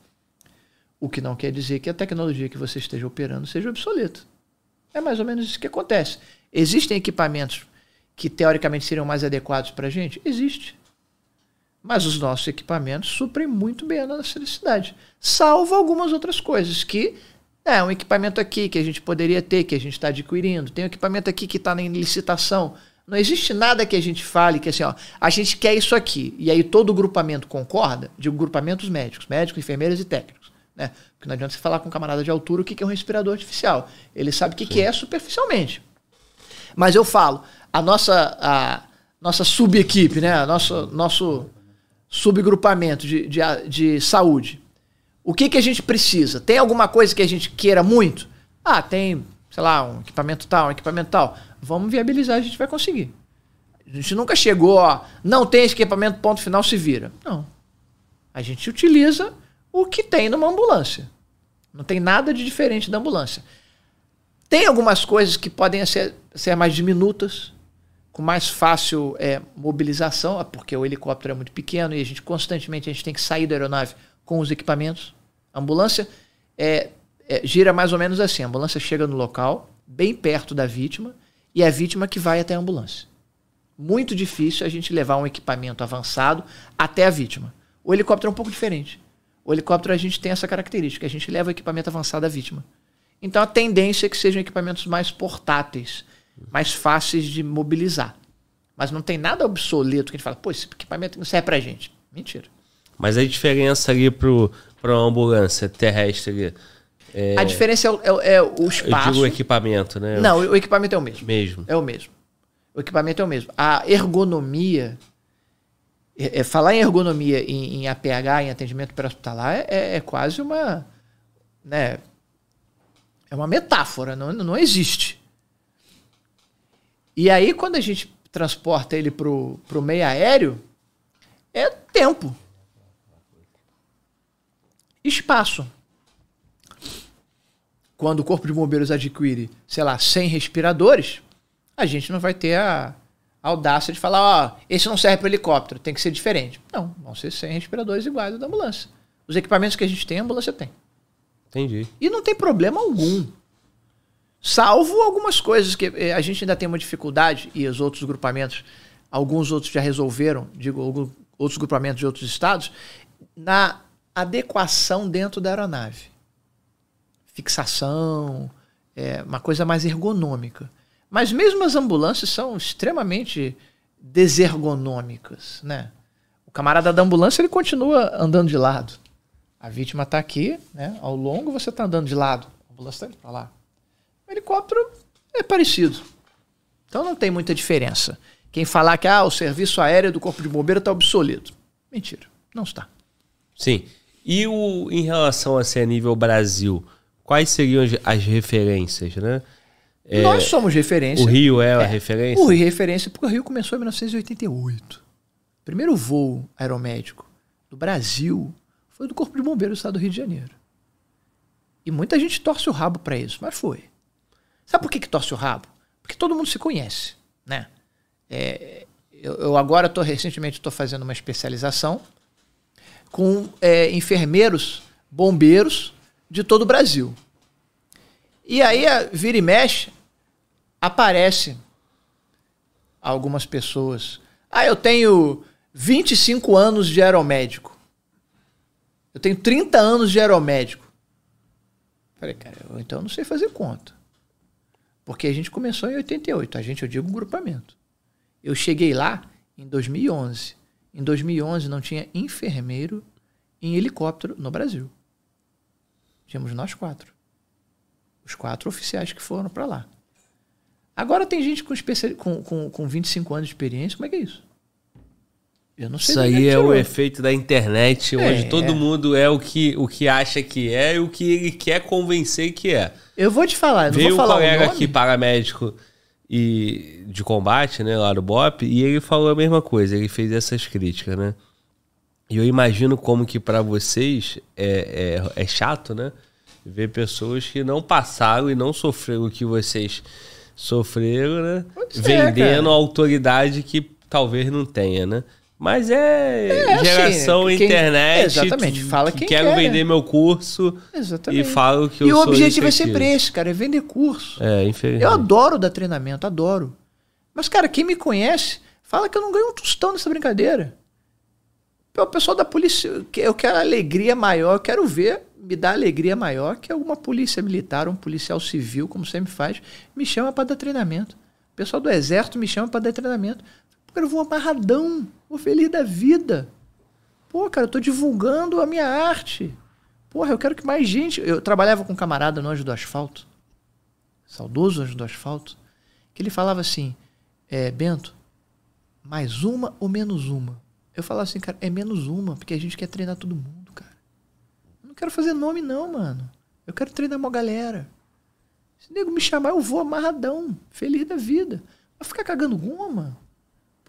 O que não quer dizer que a tecnologia que você esteja operando seja obsoleta. É mais ou menos isso que acontece. Existem equipamentos que teoricamente seriam mais adequados para a gente? Existe. Mas os nossos equipamentos suprem muito bem a nossa necessidade. Salvo algumas outras coisas que é um equipamento aqui que a gente poderia ter, que a gente está adquirindo. Tem um equipamento aqui que está em licitação. Não existe nada que a gente fale que assim, ó, a gente quer isso aqui. E aí todo o grupamento concorda, digo grupamentos médicos, médicos, enfermeiras e técnicos. Né? Porque não adianta você falar com um camarada de altura o que é um respirador artificial. Ele sabe o que, que é superficialmente. Mas eu falo, a nossa, a nossa sub-equipe, né? nosso, nosso subgrupamento de, de, de saúde. O que, que a gente precisa? Tem alguma coisa que a gente queira muito? Ah, tem sei lá, um equipamento tal, um equipamento tal. Vamos viabilizar, a gente vai conseguir. A gente nunca chegou, ó, não tem esse equipamento, ponto final, se vira. Não. A gente utiliza o que tem numa ambulância. Não tem nada de diferente da ambulância. Tem algumas coisas que podem ser, ser mais diminutas, com mais fácil é, mobilização, porque o helicóptero é muito pequeno e a gente constantemente a gente tem que sair da aeronave com os equipamentos. A ambulância é, é, gira mais ou menos assim: a ambulância chega no local, bem perto da vítima, e é a vítima que vai até a ambulância. Muito difícil a gente levar um equipamento avançado até a vítima. O helicóptero é um pouco diferente. O helicóptero a gente tem essa característica, a gente leva o equipamento avançado à vítima. Então a tendência é que sejam equipamentos mais portáteis, mais fáceis de mobilizar. Mas não tem nada obsoleto que a gente fala, pô, esse equipamento não serve pra gente. Mentira. Mas a diferença ali para uma ambulância terrestre é, a diferença é o, é, é o espaço. Eu digo o equipamento, né? Não, o equipamento é o mesmo. Mesmo. É o mesmo. O equipamento é o mesmo. A ergonomia. É, é falar em ergonomia em, em, APH, em atendimento pré-hospitalar, é, é, é quase uma. Né, é uma metáfora, não, não existe. E aí, quando a gente transporta ele para o meio aéreo, é tempo. Espaço quando o Corpo de Bombeiros adquire, sei lá, 100 respiradores, a gente não vai ter a, audácia de falar, ó, esse não serve para helicóptero, tem que ser diferente. Não, vão ser 100 respiradores iguais ao da ambulância. Os equipamentos que a gente tem, a ambulância tem. Entendi. E não tem problema algum. Salvo algumas coisas que eh, a gente ainda tem uma dificuldade, e os outros grupamentos, alguns outros já resolveram, digo, outros grupamentos de outros estados, na adequação dentro da aeronave fixação, é, uma coisa mais ergonômica. Mas mesmo as ambulâncias são extremamente desergonômicas, né? O camarada da ambulância ele continua andando de lado. A vítima está aqui, né? Ao longo você está andando de lado. A ambulância está indo para lá. O helicóptero é parecido. Então não tem muita diferença. Quem falar que ah, o serviço aéreo do Corpo de Bombeiro está obsoleto. Mentira, não está. Sim. E o, em relação a ser a nível Brasil, quais seriam as, as referências, né? É, Nós somos referência. O Rio é, é a referência? O Rio é referência porque o Rio começou em 1988. O primeiro voo aeromédico do Brasil foi do Corpo de Bombeiros do Estado do Rio de Janeiro. E muita gente torce o rabo para isso, mas foi. Sabe por que, que torce o rabo? Porque todo mundo se conhece, né? É, eu, eu, agora tô recentemente estou fazendo uma especialização com é, enfermeiros, bombeiros de todo o Brasil. E aí, vira e mexe, aparece algumas pessoas. Ah, eu tenho 25 anos de aeromédico. Eu tenho 30 anos de aeromédico. Falei, cara, eu, então não sei fazer conta. Porque a gente começou em 88. A gente, eu digo, grupamento. Eu cheguei lá em 2011. Em 2011 não tinha enfermeiro em helicóptero no Brasil. Tínhamos nós quatro. Os quatro oficiais que foram para lá. Agora tem gente com, especial, com, com, com 25 anos de experiência. Como é que é isso? Eu não sei. Isso aí é o efeito da internet, é, onde todo mundo é o que, o que acha que é e o que ele quer convencer que é. Eu vou te falar, não Veio vou falar um colega aqui, paramédico e de combate, né, lá do BOP, e ele falou a mesma coisa, ele fez essas críticas, né? E eu imagino como que para vocês é, é, é chato, né? Ver pessoas que não passaram e não sofreram o que vocês sofreram, né? Vendendo a autoridade que talvez não tenha, né? Mas é, é assim, geração assim, quem, internet. Exatamente. Fala quem quero quer. vender meu curso. Exatamente. E falo que eu E o objetivo é sempre esse, cara, é vender curso. É, infelizmente. Eu adoro dar treinamento, adoro. Mas, cara, quem me conhece, fala que eu não ganho um tostão nessa brincadeira. O pessoal da polícia, eu quero alegria maior, eu quero ver, me dá alegria maior que alguma polícia militar, um policial civil, como sempre faz, me chama para dar treinamento. O pessoal do exército me chama para dar treinamento. Eu vou amarradão, vou feliz da vida. Pô, cara, eu tô divulgando a minha arte. Porra, eu quero que mais gente. Eu trabalhava com um camarada no Anjo do Asfalto, saudoso Anjo do Asfalto, que ele falava assim: é, Bento, mais uma ou menos uma? Eu falava assim, cara, é menos uma, porque a gente quer treinar todo mundo, cara. Eu não quero fazer nome, não, mano. Eu quero treinar uma galera. Se nego me chamar, eu vou amarradão, feliz da vida. Vai ficar cagando goma?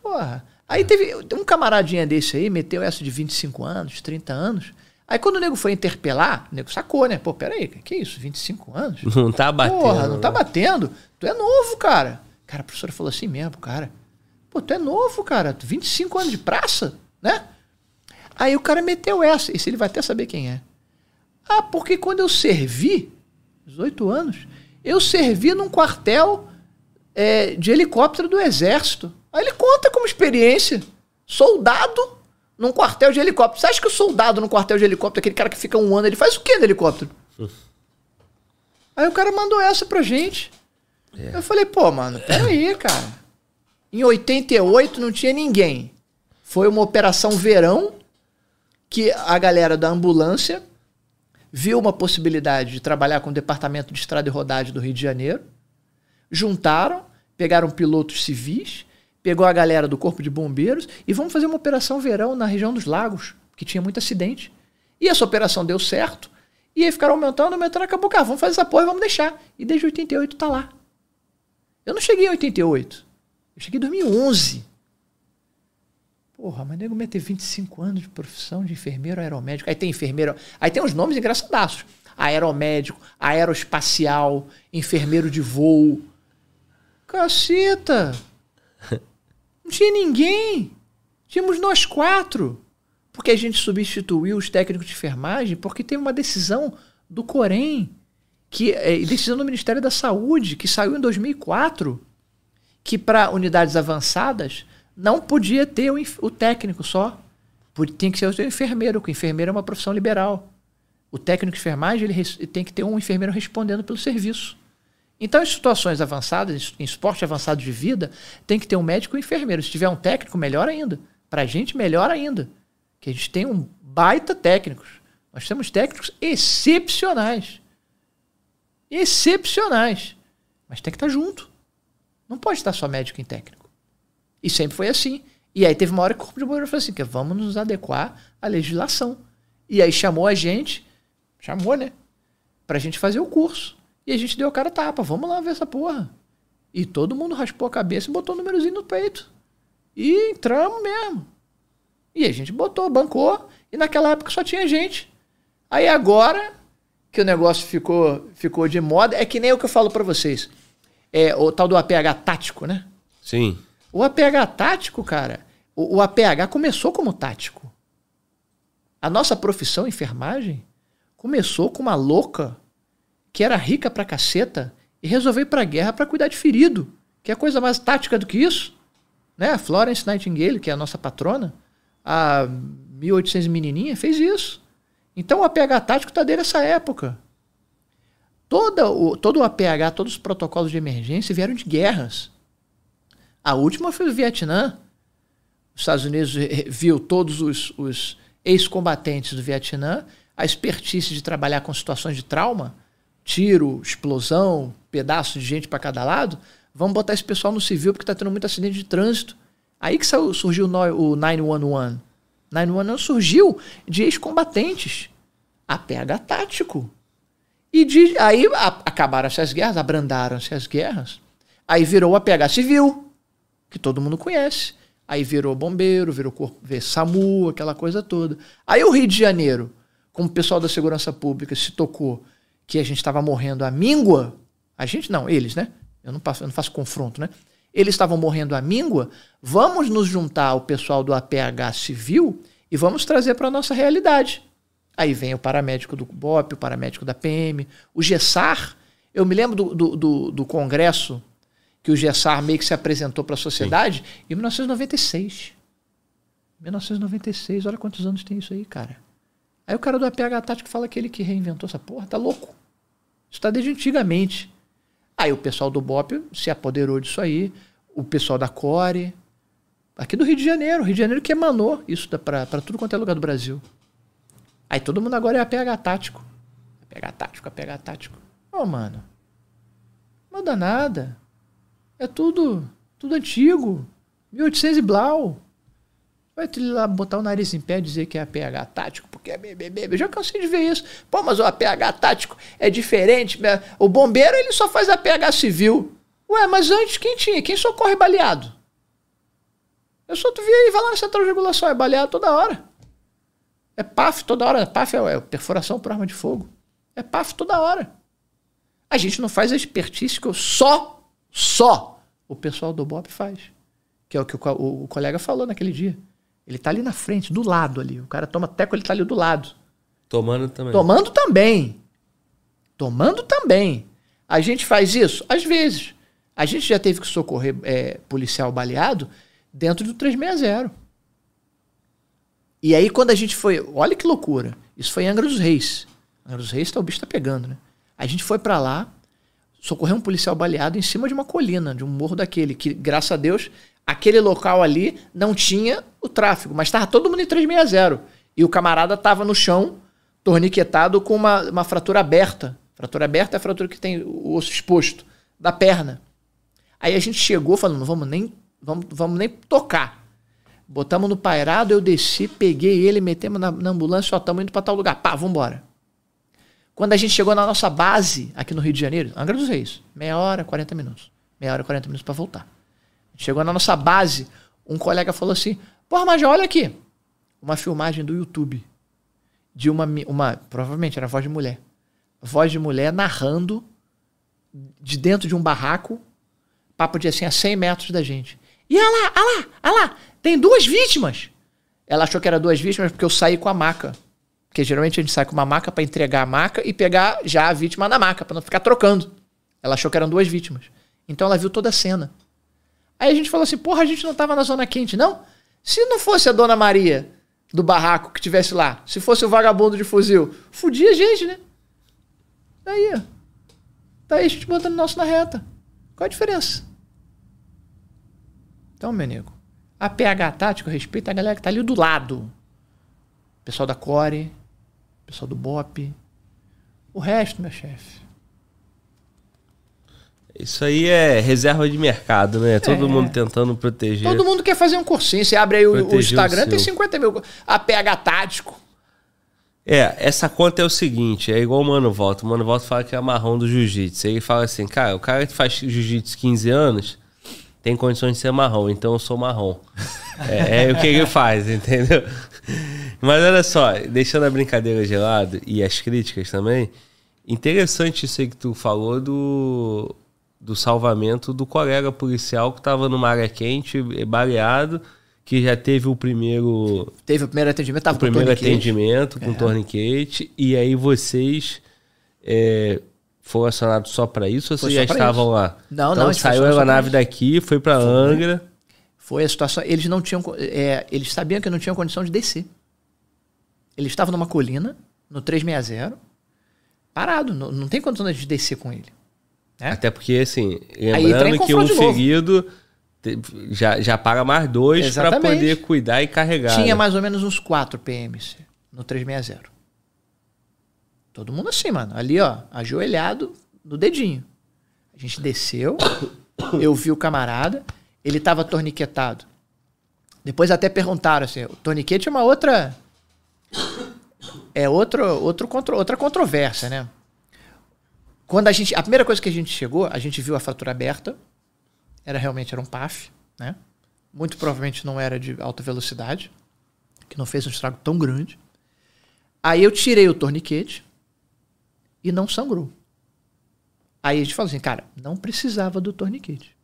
Porra. Aí teve um camaradinha desse aí, meteu essa de 25 anos, 30 anos. Aí quando o nego foi interpelar, o nego sacou, né? Pô, peraí, que isso? 25 anos? (laughs) Não tá batendo. Porra, não tá né? batendo. Tu é novo, cara. Cara, a professora falou assim mesmo, cara. Pô, tu é novo, cara. 25 anos de praça, né? Aí o cara meteu essa. Esse ele vai até saber quem é. Ah, porque quando eu servi, 18 anos, eu servi num quartel é, de helicóptero do exército. Aí ele conta como experiência. Soldado num quartel de helicóptero. Você acha que o soldado no quartel de helicóptero, aquele cara que fica um ano, ele faz o quê no helicóptero? Aí o cara mandou essa pra gente. É. Eu falei, pô, mano, peraí, (coughs) cara. Em 88 não tinha ninguém. Foi uma operação verão que a galera da ambulância viu uma possibilidade de trabalhar com o departamento de estrada e rodagem do Rio de Janeiro. Juntaram, pegaram pilotos civis pegou a galera do Corpo de Bombeiros e vamos fazer uma operação verão na região dos lagos, que tinha muito acidente. E essa operação deu certo. E aí ficaram aumentando, aumentando, acabou, cara, vamos fazer essa porra e vamos deixar. E desde 88 tá lá. Eu não cheguei em 88. Eu cheguei em 2011. Porra, mas nego ter 25 anos de profissão de enfermeiro aeromédico. Aí tem enfermeiro. Aí tem uns nomes engraçadaços. Aeromédico, aeroespacial, enfermeiro de voo. Caceta! Não tinha ninguém. Tínhamos nós quatro. Porque a gente substituiu os técnicos de enfermagem porque teve uma decisão do Corém, que é, decisão do Ministério da Saúde, que saiu em 2004, que para unidades avançadas não podia ter o, o técnico só. Tem que ser o enfermeiro, porque o enfermeiro é uma profissão liberal. O técnico de enfermagem ele tem que ter um enfermeiro respondendo pelo serviço. Então, em situações avançadas, em esporte avançado de vida, tem que ter um médico e um enfermeiro. Se tiver um técnico, melhor ainda. Para a gente, melhor ainda. Que a gente tem um baita técnicos. Nós temos técnicos excepcionais. Excepcionais. Mas tem que estar junto. Não pode estar só médico e técnico. E sempre foi assim. E aí teve uma hora que o Corpo de Bombeiros falou assim, que vamos nos adequar à legislação. E aí chamou a gente, chamou, né? Pra gente fazer o curso. E a gente deu a cara tapa, vamos lá ver essa porra. E todo mundo raspou a cabeça e botou o númerozinho no peito. E entramos mesmo. E a gente botou, bancou, e naquela época só tinha gente. Aí agora que o negócio ficou, ficou de moda, é que nem o que eu falo para vocês. É o tal do APH tático, né? Sim. O APH tático, cara, o, o APH começou como tático. A nossa profissão, enfermagem, começou com uma louca que era rica pra caceta e resolveu ir pra guerra para cuidar de ferido. Que é coisa mais tática do que isso. Né? A Florence Nightingale, que é a nossa patrona, a 1800 menininha, fez isso. Então o APH tático está desde essa época. Toda o, todo o APH, todos os protocolos de emergência vieram de guerras. A última foi o Vietnã. Os Estados Unidos viu todos os, os ex-combatentes do Vietnã, a expertise de trabalhar com situações de trauma, tiro, explosão, pedaço de gente para cada lado. Vamos botar esse pessoal no civil porque está tendo muito acidente de trânsito. Aí que surgiu o 911. 911 surgiu de ex-combatentes. APH tático. E de, aí acabaram-se as guerras, abrandaram-se as guerras. Aí virou o APH civil, que todo mundo conhece. Aí virou bombeiro, virou corpo, SAMU, aquela coisa toda. Aí o Rio de Janeiro, como o pessoal da segurança pública se tocou que a gente estava morrendo à míngua, a gente não, eles, né? Eu não, passo, eu não faço confronto, né? Eles estavam morrendo à míngua, vamos nos juntar ao pessoal do APH civil e vamos trazer para a nossa realidade. Aí vem o paramédico do BOP, o paramédico da PM, o GESAR. Eu me lembro do, do, do, do congresso que o GESAR meio que se apresentou para a sociedade Sim. em 1996. 1996, olha quantos anos tem isso aí, cara. Aí o cara do APH Tático fala que ele que reinventou essa porra, tá louco. Isso tá desde antigamente. Aí o pessoal do BOP se apoderou disso aí, o pessoal da Core, aqui do Rio de Janeiro, Rio de Janeiro que emanou isso para tudo quanto é lugar do Brasil. Aí todo mundo agora é APH tático. APH tático, APH tático. Ô, oh, mano. Não muda nada. É tudo, tudo antigo. 1800 e blau. Vai lá botar o nariz em pé e dizer que é APH tático, porque é BBB. Eu já cansei de ver isso. Pô, mas o APH tático é diferente. Né? O bombeiro ele só faz APH civil. Ué, mas antes quem tinha? Quem socorre baleado? Eu só tu via aí, vai lá na central de regulação, é baleado toda hora. É PAF toda hora. PAF é, é perfuração por arma de fogo. É PAF toda hora. A gente não faz a expertise que eu só, só o pessoal do BOP faz. Que é o que o, o, o colega falou naquele dia. Ele tá ali na frente, do lado ali. O cara toma teco, ele tá ali do lado. Tomando também. Tomando também. Tomando também. A gente faz isso? Às vezes. A gente já teve que socorrer é, policial baleado dentro do 360. E aí, quando a gente foi. Olha que loucura. Isso foi em Angra dos Reis. Angra dos Reis, tá, o bicho tá pegando, né? A gente foi para lá, socorreu um policial baleado em cima de uma colina, de um morro daquele, que, graças a Deus, aquele local ali não tinha o tráfego, mas estava todo mundo em 360. E o camarada estava no chão, torniquetado com uma, uma fratura aberta. Fratura aberta é a fratura que tem o osso exposto da perna. Aí a gente chegou falando, não vamos nem, vamos, vamos nem tocar. Botamos no pairado, eu desci, peguei ele, metemos na, na ambulância, só estamos indo para tal lugar. Pá, vambora. Quando a gente chegou na nossa base aqui no Rio de Janeiro, Angra dos Reis, meia hora, 40 minutos. Meia hora, 40 minutos para voltar. Chegou na nossa base, um colega falou assim: Porra, mas olha aqui. Uma filmagem do YouTube de uma, uma. Provavelmente era voz de mulher. Voz de mulher narrando de dentro de um barraco, papo de assim, a 100 metros da gente. E olha lá, olha lá, olha lá, tem duas vítimas. Ela achou que era duas vítimas porque eu saí com a maca. Porque geralmente a gente sai com uma maca para entregar a maca e pegar já a vítima na maca, para não ficar trocando. Ela achou que eram duas vítimas. Então ela viu toda a cena. Aí a gente falou assim: porra, a gente não tava na zona quente, não? Se não fosse a dona Maria do barraco que tivesse lá, se fosse o vagabundo de fuzil, fudia a gente, né? Daí. Tá aí a gente botando o nosso na reta. Qual a diferença? Então, meu nego, a PH tático respeita a galera que tá ali do lado. Pessoal da Core, pessoal do BOP. O resto, meu chefe. Isso aí é reserva de mercado, né? Todo É. mundo tentando proteger. Todo mundo quer fazer um cursinho. Você abre aí o, o Proteger o Instagram, tem seu. 50 mil. APH tático. É, essa conta é o seguinte, é igual o Mano Volta. O Mano Volta fala que é marrom do jiu-jitsu. Aí ele fala assim, cara, o cara que faz jiu-jitsu 15 anos tem condições de ser marrom, então eu sou marrom. (laughs) é, é o que ele faz, entendeu? Mas olha só, deixando a brincadeira de lado e as críticas também, interessante isso aí que tu falou do, do salvamento do colega policial que tava numa área quente, baleado, que já teve o primeiro Teve o primeiro atendimento, tava o com primeiro torniquete. atendimento com É. torniquete e aí vocês é, foram acionados só para isso ou vocês já estavam isso. lá? Não, então não, saiu a aeronave daqui, foi para Angra. Foi a situação. Eles não tinham. é, eles sabiam que não tinham condição de descer. Eles estavam numa colina, no 360, parado. Não, não tem condição de descer com ele. né? Até porque, assim, lembrando que um ferido já, já paga mais dois para poder cuidar e carregar. Tinha né? mais ou menos uns 4 PMs no 360. Todo mundo assim, mano. Ali, ó, ajoelhado no dedinho. A gente desceu, (coughs) eu vi o camarada, ele tava torniquetado. Depois até perguntaram assim, o torniquete é uma outra é outro, outro contro, outra controvérsia, né? Quando a gente, a primeira coisa que a gente chegou, a gente viu a fratura aberta. Era realmente era um PAF, né? Muito provavelmente não era de alta velocidade, que não fez um estrago tão grande. Aí eu tirei o torniquete e não sangrou. Aí a gente falou assim, cara, não precisava do torniquete.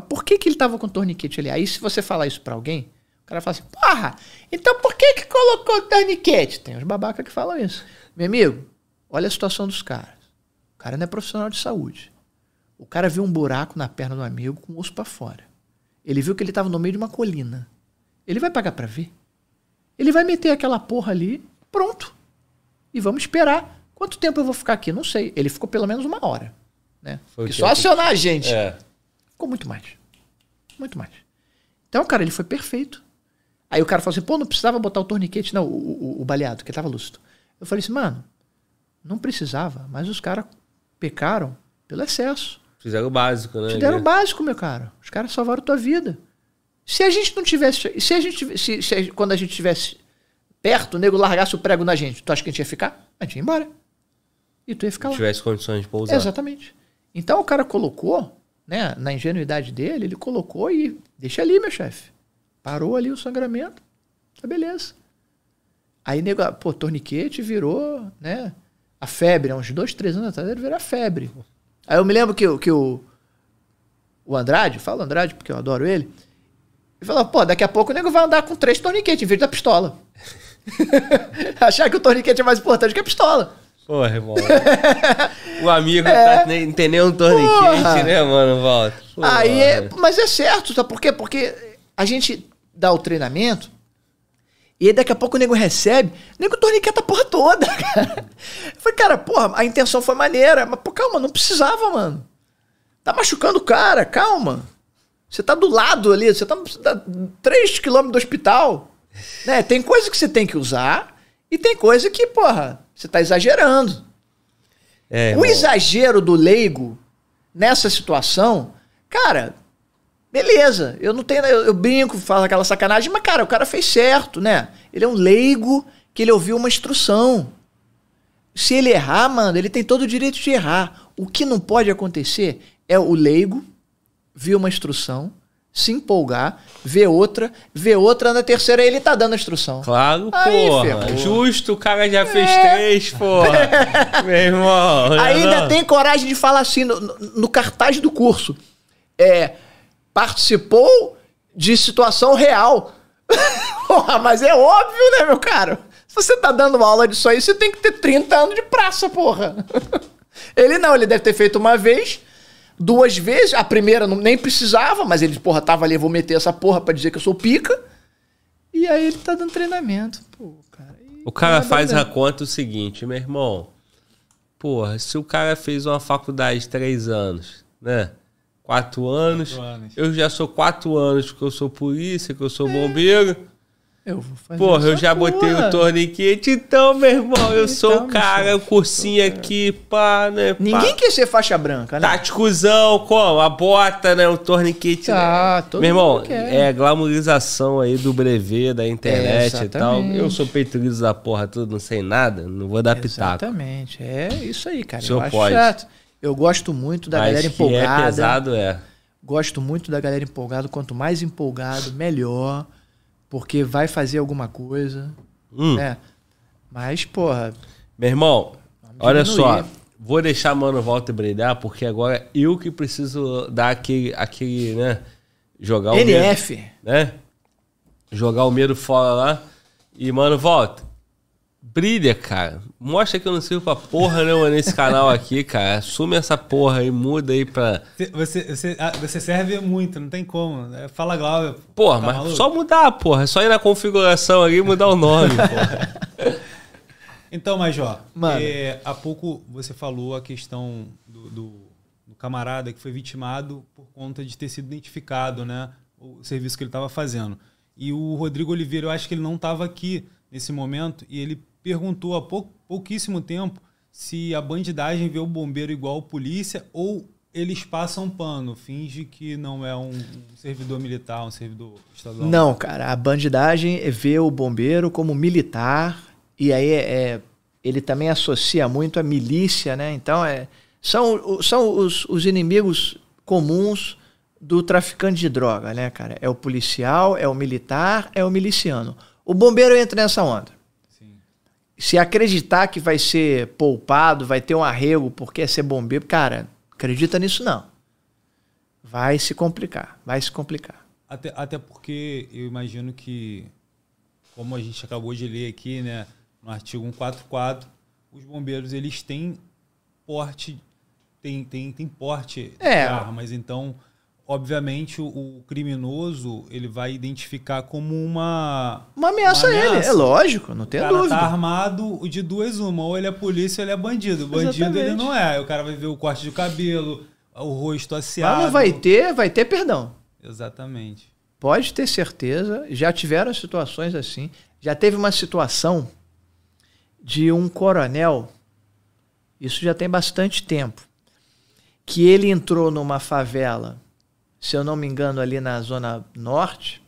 Mas por que, que ele tava com torniquete ali? Aí se você falar isso pra alguém, o cara fala assim, porra, então por que que colocou o torniquete? Tem uns babaca que falam isso. Meu amigo, olha a situação dos caras. O cara não é profissional de saúde. O cara viu um buraco na perna do amigo com o osso pra fora. Ele viu que ele tava no meio de uma colina. Ele vai pagar pra ver? Ele vai meter aquela porra ali, pronto. E vamos esperar. Quanto tempo eu vou ficar aqui? Não sei. Ele ficou pelo menos uma hora. Né? Foi só acionar a gente. É. Ficou muito mais. Muito mais. Então, cara, ele foi perfeito. Aí o cara falou assim, pô, não precisava botar o torniquete, não, o, o, o baleado, que tava lúcido. Eu falei assim, mano, não precisava, mas os caras pecaram pelo excesso. Fizeram o básico, né? Te deram o básico, meu cara. Os caras salvaram tua vida. Se a gente não tivesse. Se a gente tivesse- se, se quando a gente estivesse perto, o nego largasse o prego na gente, tu acha que a gente ia ficar? A gente ia embora. E tu ia ficar Se lá. tivesse condições de pousar. Exatamente. Então o cara colocou, né, na ingenuidade dele, ele colocou e deixa ali, meu chefe. Parou ali o sangramento. Tá beleza. Aí, nego, pô, torniquete virou, né? A febre, há uns dois, três anos atrás, ele virou a febre. Aí eu me lembro que, que o, o Andrade, eu falo Andrade porque eu adoro ele, ele falou, pô, daqui a pouco o nego vai andar com três torniquetes em vez da pistola. (laughs) Achar que o torniquete é mais importante que a pistola. Porra, irmão. (laughs) o amigo tá, nem, não tem nem um torniquete, É. Né, mano? Volta. Porra. Aí é, mas é certo, sabe por quê? Porque a gente dá o treinamento e aí daqui a pouco o nego recebe, o nego torniqueta a porra toda, (laughs) cara. Eu falei, cara, porra, a intenção foi maneira, mas pô, calma, não precisava, mano. Tá machucando o cara, calma. Você tá do lado ali, você tá, você tá 3 km do hospital. Né? Tem coisa que você tem que usar e tem coisa que, porra, você tá exagerando. É, O exagero do leigo nessa situação, cara, beleza. Eu não tenho. Eu, eu brinco, falo aquela sacanagem, mas, cara, o cara fez certo, né? Ele é um leigo que ele ouviu uma instrução. Se ele errar, mano, ele tem todo o direito de errar. O que não pode acontecer é o leigo ver uma instrução, se empolgar, ver outra, ver outra, na terceira ele tá dando a instrução. Claro, Aí, porra. ferrou. Justo, o cara já fez É. três, porra. (laughs) Meu irmão. Ainda não? tem coragem de falar assim no, no- cartaz do curso. É, participou de situação real. (laughs) Porra, mas é óbvio, né, meu caro? Se você tá dando aula disso aí, você tem que ter 30 anos de praça, porra. (laughs) Ele não, ele deve ter feito uma vez, duas vezes. A primeira não, nem precisava, mas ele, porra, tava ali, vou meter essa porra pra dizer que eu sou pica. E aí ele tá dando treinamento. Pô, cara. e- O cara faz a conta o seguinte, meu irmão. Porra, se o cara fez uma faculdade de três anos, né? Quatro anos. Quatro anos. Eu já sou quatro anos porque eu sou polícia, que eu sou bombeiro. Eu vou fazer Porra, eu já botei porra. o torniquete, então, meu irmão, eu sou Então, o cara, o cursinho aqui, pá, né? pá. Ninguém quer ser faixa branca, né? Táticozão, como? A bota, né? O torniquete. Tá, né? todo Meu irmão, mundo quer. é glamorização aí do brevet, da internet É, e tal. Eu sou peito liso da porra tudo, não sei nada, não vou dar pitaco. Exatamente. É isso aí, cara. O senhor eu acho pode. chato. Eu gosto muito da Mas galera que é empolgada. pesado, é. Gosto muito da galera empolgada. Quanto mais empolgado, melhor. Porque vai fazer alguma coisa. Hum. né? Mas, porra, Meu irmão, olha só. Vou deixar Mano Walter brilhar, porque agora eu que preciso dar aquele, aquele né? Jogar o medo, NF. né? Jogar o medo fora lá. E, mano, volta. Brilha, cara. Mostra que eu não sirvo pra porra nenhuma nesse canal aqui, cara. Assume essa porra aí, muda aí pra. Você, você, ah, você serve muito, não tem como. É, Fala Glauber. Porra, Tá mas maluco? só mudar, porra. É só ir na configuração ali e mudar o nome, porra. (laughs) Então, Major, Mano. é, há pouco você falou a questão do, do- do camarada que foi vitimado por conta de ter sido identificado, né? O serviço que ele estava fazendo. E o Rodrigo Oliveira, eu acho que ele não estava aqui nesse momento, e ele perguntou há pou, pouquíssimo tempo se a bandidagem vê o bombeiro igual polícia ou eles passam pano, finge que não é um, servidor militar, um servidor estadual. Não, cara, a bandidagem vê o bombeiro como militar e aí é, é- ele também associa muito a milícia, né? Então é, são, são os, os inimigos comuns do traficante de droga, né, cara? É o policial, é o militar, é o miliciano. O bombeiro entra nessa onda. Se acreditar que vai ser poupado, vai ter um arrego porque é ser bombeiro, cara, acredita nisso não. Vai se complicar, vai se complicar. Até, até porque eu imagino que, como a gente acabou de ler aqui, né, no artigo 144, os bombeiros eles têm porte, têm, têm, têm porte É. de armas. Então, obviamente, o, o criminoso ele vai identificar como uma. Uma ameaça, Uma a ele, ameaça. é lógico, não tem cara dúvida. tá armado de duas uma, ou ele é polícia ou ele é bandido. Bandido Exatamente. ele não é. O cara vai ver o corte de cabelo, o rosto asseado. Mas não vai ter, vai ter perdão. Exatamente. Pode ter certeza. Já tiveram situações assim. Já teve uma situação de um coronel, isso já tem bastante tempo, que ele entrou numa favela, se eu não me engano, ali na Zona Norte,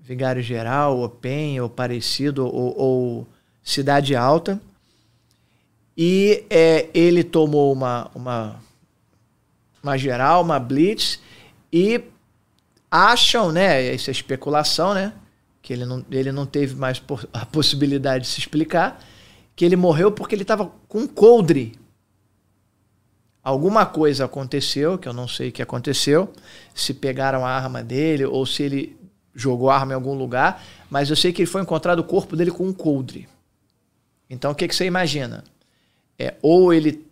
Vigário Geral, ou Penha, ou parecido, ou, ou Cidade Alta, e é, ele tomou uma, uma, uma geral, uma blitz, e acham, né? Isso é especulação, né? Que ele não, ele não teve mais a possibilidade de se explicar. Que ele morreu porque ele estava com coldre. Alguma coisa aconteceu, que eu não sei o que aconteceu. Se pegaram a arma dele ou se ele jogou a arma em algum lugar. Mas eu sei que ele foi encontrado o corpo dele com um coldre. Então o que, que você imagina? É, ou ele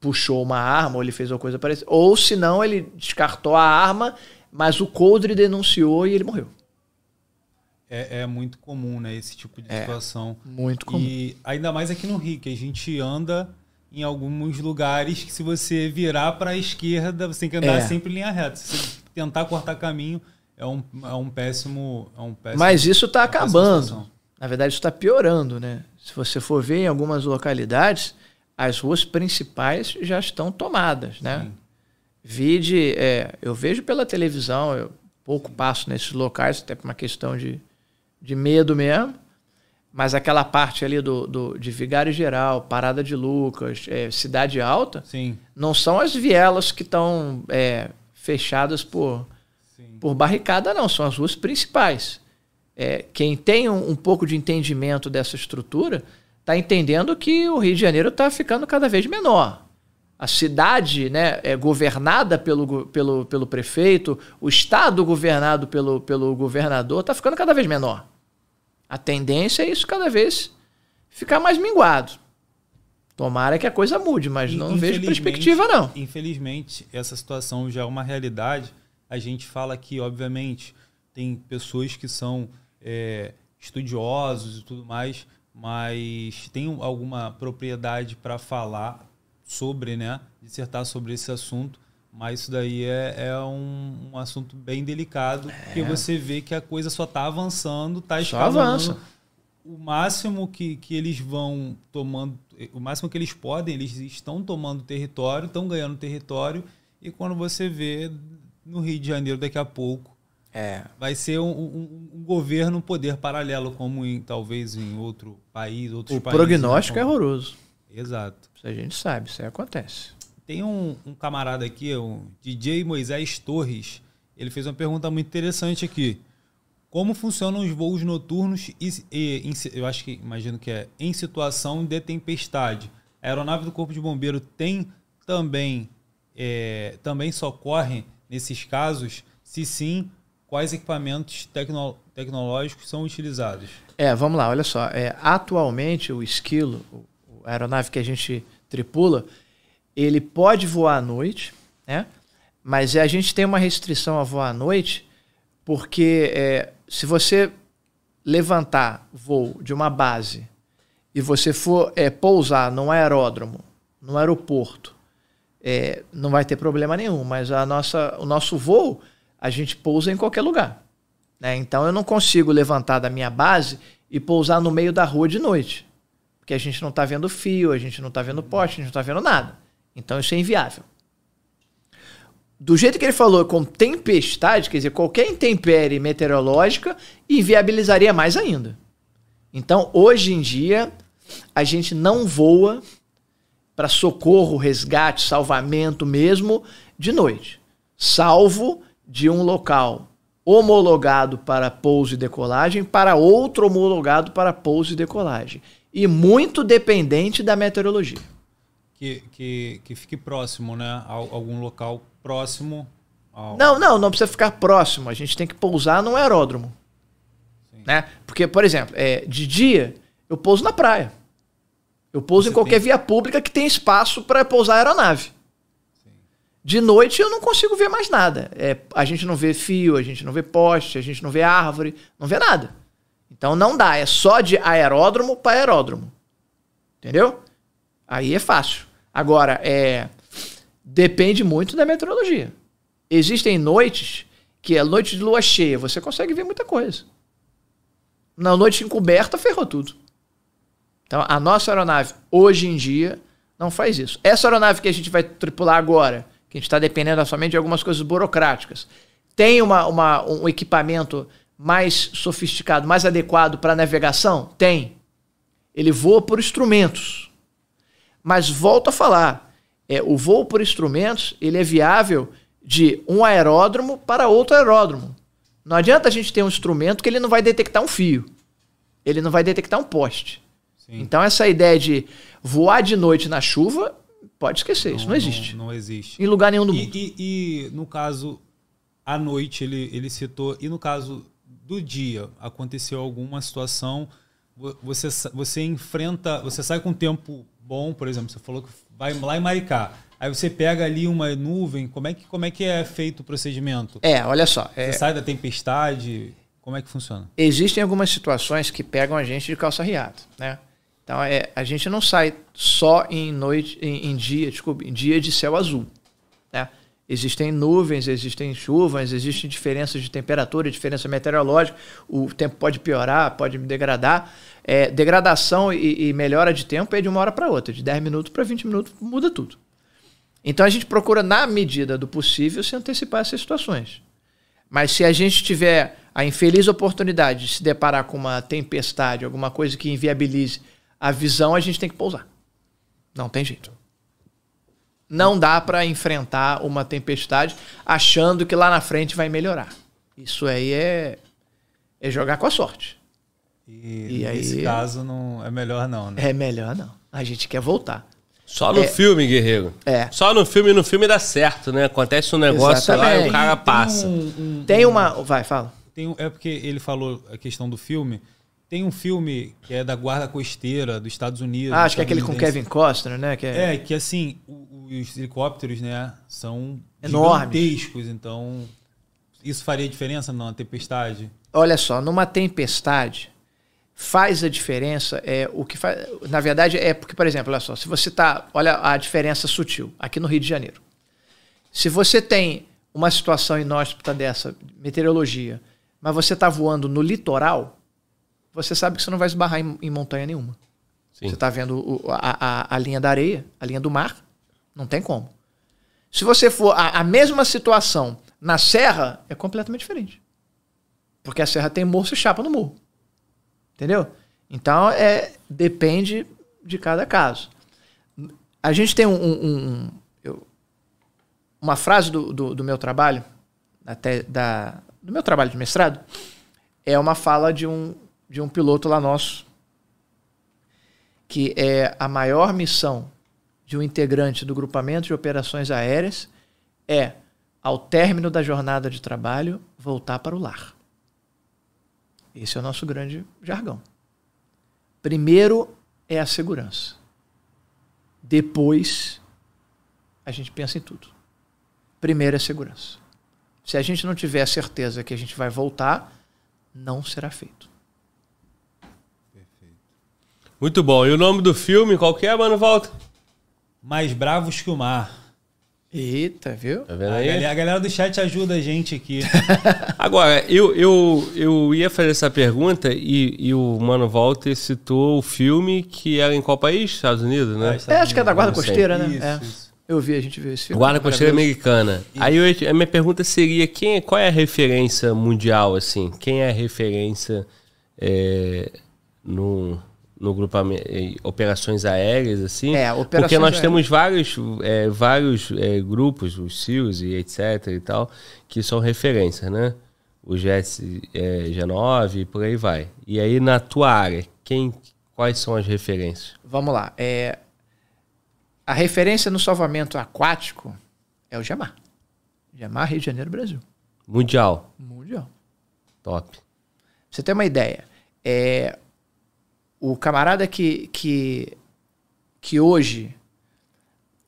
puxou uma arma, ou ele fez uma coisa parecida, ou se não, ele descartou a arma, mas o coldre denunciou e ele morreu. É, é muito comum, né, esse tipo de É. situação. Muito comum. E ainda mais aqui no Rio, que a gente anda em alguns lugares que se você virar para a esquerda, você tem que andar É. sempre em linha reta. Se você tentar cortar caminho, é um, é um péssimo... É um péssimo Mas isso está péssima acabando. Na verdade, isso está piorando, né? Se você for ver em algumas localidades, as ruas principais já estão tomadas, né? Sim. Vide, é, eu vejo pela televisão, eu pouco passo nesses locais, até por uma questão de, de medo mesmo. Mas aquela parte ali do, do, de Vigário Geral, Parada de Lucas, é, Cidade Alta, Sim, não são as vielas que estão é, fechadas por, sim. por barricada, não. São as ruas principais. É, quem tem um, um pouco de entendimento dessa estrutura está entendendo que o Rio de Janeiro está ficando cada vez menor. A cidade né, é governada pelo, pelo, pelo prefeito, o estado governado pelo, pelo governador está ficando cada vez menor. A tendência é isso cada vez ficar mais minguado. Tomara que a coisa mude, mas não vejo perspectiva, não. Infelizmente, essa situação já é uma realidade. A gente fala que, obviamente, tem pessoas que são é, estudiosos e tudo mais, mas tem alguma propriedade para falar sobre, né, dissertar sobre esse assunto, Mas isso daí é, é um, um assunto bem delicado, porque você vê que a coisa só está avançando, está Só escalando. avança. O máximo que, que eles vão tomando, o máximo que eles podem, eles estão tomando território, estão ganhando território, e quando você vê no Rio de Janeiro daqui a pouco, É. vai ser um, um- um governo, um poder paralelo, como em, talvez em outro país, outros O países. prognóstico né, é horroroso. Exato. Isso a gente sabe, isso aí acontece. Tem um, um camarada aqui, o DJ Moisés Torres, ele fez uma pergunta muito interessante aqui. Como funcionam os voos noturnos e, e- em eu acho que imagino que é em situação de tempestade? A aeronave do Corpo de Bombeiro tem também é, também socorre nesses casos? Se sim, quais equipamentos tecno- tecnológicos são utilizados? É, vamos lá, olha só. É, atualmente, o esquilo, a aeronave que a gente tripula, ele pode voar à noite, né? Mas a gente tem uma restrição a voar à noite, porque é, se você levantar voo de uma base e você for é, pousar num aeródromo, num aeroporto, é, não vai ter problema nenhum. Mas a nossa, o nosso voo, a gente pousa em qualquer lugar. né? Então eu não consigo levantar da minha base e pousar no meio da rua de noite. Porque a gente não está vendo fio, a gente não está vendo poste, a gente não está vendo nada. Então isso é inviável. Do jeito que ele falou, com tempestade, quer dizer, qualquer intempérie meteorológica inviabilizaria mais ainda. Então, hoje em dia, a gente não voa para socorro, resgate, salvamento mesmo de noite, salvo de um local homologado para pouso e decolagem para outro homologado para pouso e decolagem. E muito dependente da meteorologia. Que, que, que fique próximo, né? A algum local próximo ao. Não, não, não precisa ficar próximo. A gente tem que pousar num aeródromo. Né? Porque, por exemplo, é, de dia eu pouso na praia. Eu pouso Você em qualquer tem- via pública que tem espaço para pousar a aeronave. De noite eu não consigo ver mais nada. É, a gente não vê fio, a gente não vê poste, a gente não vê árvore, não vê nada. Então não dá, é só de aeródromo para aeródromo. Entendeu? Aí é fácil. Agora, é depende muito da meteorologia. Existem noites que é noite de lua cheia, você consegue ver muita coisa. Na noite encoberta, ferrou tudo. Então, a nossa aeronave, hoje em dia, não faz isso. Essa aeronave que a gente vai tripular agora, que a gente está dependendo somente de algumas coisas burocráticas, tem uma, uma- um equipamento mais sofisticado, mais adequado para navegação? Tem. Ele voa por instrumentos. Mas volto a falar, é, o voo por instrumentos ele é viável de um aeródromo para outro aeródromo. Não adianta a gente ter um instrumento que ele não vai detectar um fio, ele não vai detectar um poste. Sim. Então essa ideia de voar de noite na chuva, pode esquecer, isso não existe. Não, existe. Em lugar nenhum do E, mundo. e- e, no caso, à noite ele, ele citou, e no caso do dia, aconteceu alguma situação, vo- você, você enfrenta, você sai com tempo bom, por exemplo, você falou que vai lá em Maricá, aí você pega ali uma nuvem, como é que, como é, que é feito o procedimento? É, olha só, é, Você sai da tempestade, como é que funciona? existem algumas situações que pegam a gente de calça riada, né? Então é, a gente não sai só em noite, em, em dia, desculpa, em dia de céu azul, né? Existem nuvens, existem chuvas, existem diferenças de temperatura, diferença meteorológica. O tempo pode piorar, pode degradar. É, degradação e, e melhora de tempo é de uma hora para outra, de 10 minutos para 20 minutos muda tudo. Então a gente procura, na medida do possível, se antecipar essas situações. Mas se a gente tiver a infeliz oportunidade de se deparar com uma tempestade, alguma coisa que inviabilize a visão, a gente tem que pousar. Não tem jeito. Não dá para enfrentar uma tempestade achando que lá na frente vai melhorar. Isso aí é, é jogar com a sorte. E, E aí- nesse caso não é melhor não, né? É melhor não. A gente quer voltar. Só no É. filme, guerreiro. É. Só no filme, no filme dá certo, né? Acontece um negócio lá e Exatamente. o cara Tem passa. um- um- Tem uma. Vai, fala. Tem, um- é porque ele falou a questão do filme. Tem um filme que é da Guarda Costeira dos Estados Unidos. Ah, acho que é aquele com. Kevin Costner, né? Que é, É, que assim, o- os helicópteros, né, são Enormes. gigantescos, então isso faria diferença numa tempestade? Olha só, numa tempestade faz a diferença é o que faz, na verdade é porque, por exemplo, olha só, se você tá, olha a diferença sutil aqui no Rio de Janeiro. Se você tem uma situação inóspita dessa, meteorologia, mas você está voando no litoral, você sabe que você não vai esbarrar em, em montanha nenhuma. Sim. Você está vendo o- a, a- a linha da areia, a linha do mar, não tem como. Se você for a, a mesma situação na serra, é completamente diferente. Porque a serra tem morro e chapa no morro. Entendeu? Então, é, depende de cada caso. A gente tem um, um- um- eu- uma frase do, do, do meu trabalho, até da, do meu trabalho de mestrado, é uma fala de um, de um piloto lá nosso, que é a maior missão de um integrante do grupamento de operações aéreas é, ao término da jornada de trabalho, voltar para o lar. Esse é o nosso grande jargão. Primeiro é a segurança. Depois a gente pensa em tudo. Primeiro é a segurança. Se a gente não tiver a certeza que a gente vai voltar, não será feito. Muito bom. E o nome do filme, qual que é, mano? Volta. Mais bravos que o mar. Eita, viu? Tá vendo A aí? galera, a galera do chat ajuda a gente aqui. (laughs) Agora, eu, eu, eu ia fazer essa pergunta e, e o Mano Walter citou o filme que era em qual país? Estados Unidos, né? É, acho que é da Guarda. Costeira, né? Isso, É. isso. Eu vi, a gente viu esse filme. Guarda Costeira. Americana. Aí eu- a minha pergunta seria, quem, é- qual é a referência mundial, assim? Quem é a referência é, no, no em operações aéreas, assim? É, operações Porque nós aéreas. temos vários, é, vários é, grupos, os SEALs e etc e tal, que são referências, né? O GS, é, G9 e por aí vai. E aí, na tua área, quem, quais são as referências? Vamos lá. É, a referência no salvamento aquático é o Gemar. Gemar, Rio de Janeiro, Brasil. Mundial. Mundial. Top. Pra você ter uma ideia, é, o camarada que, que, que hoje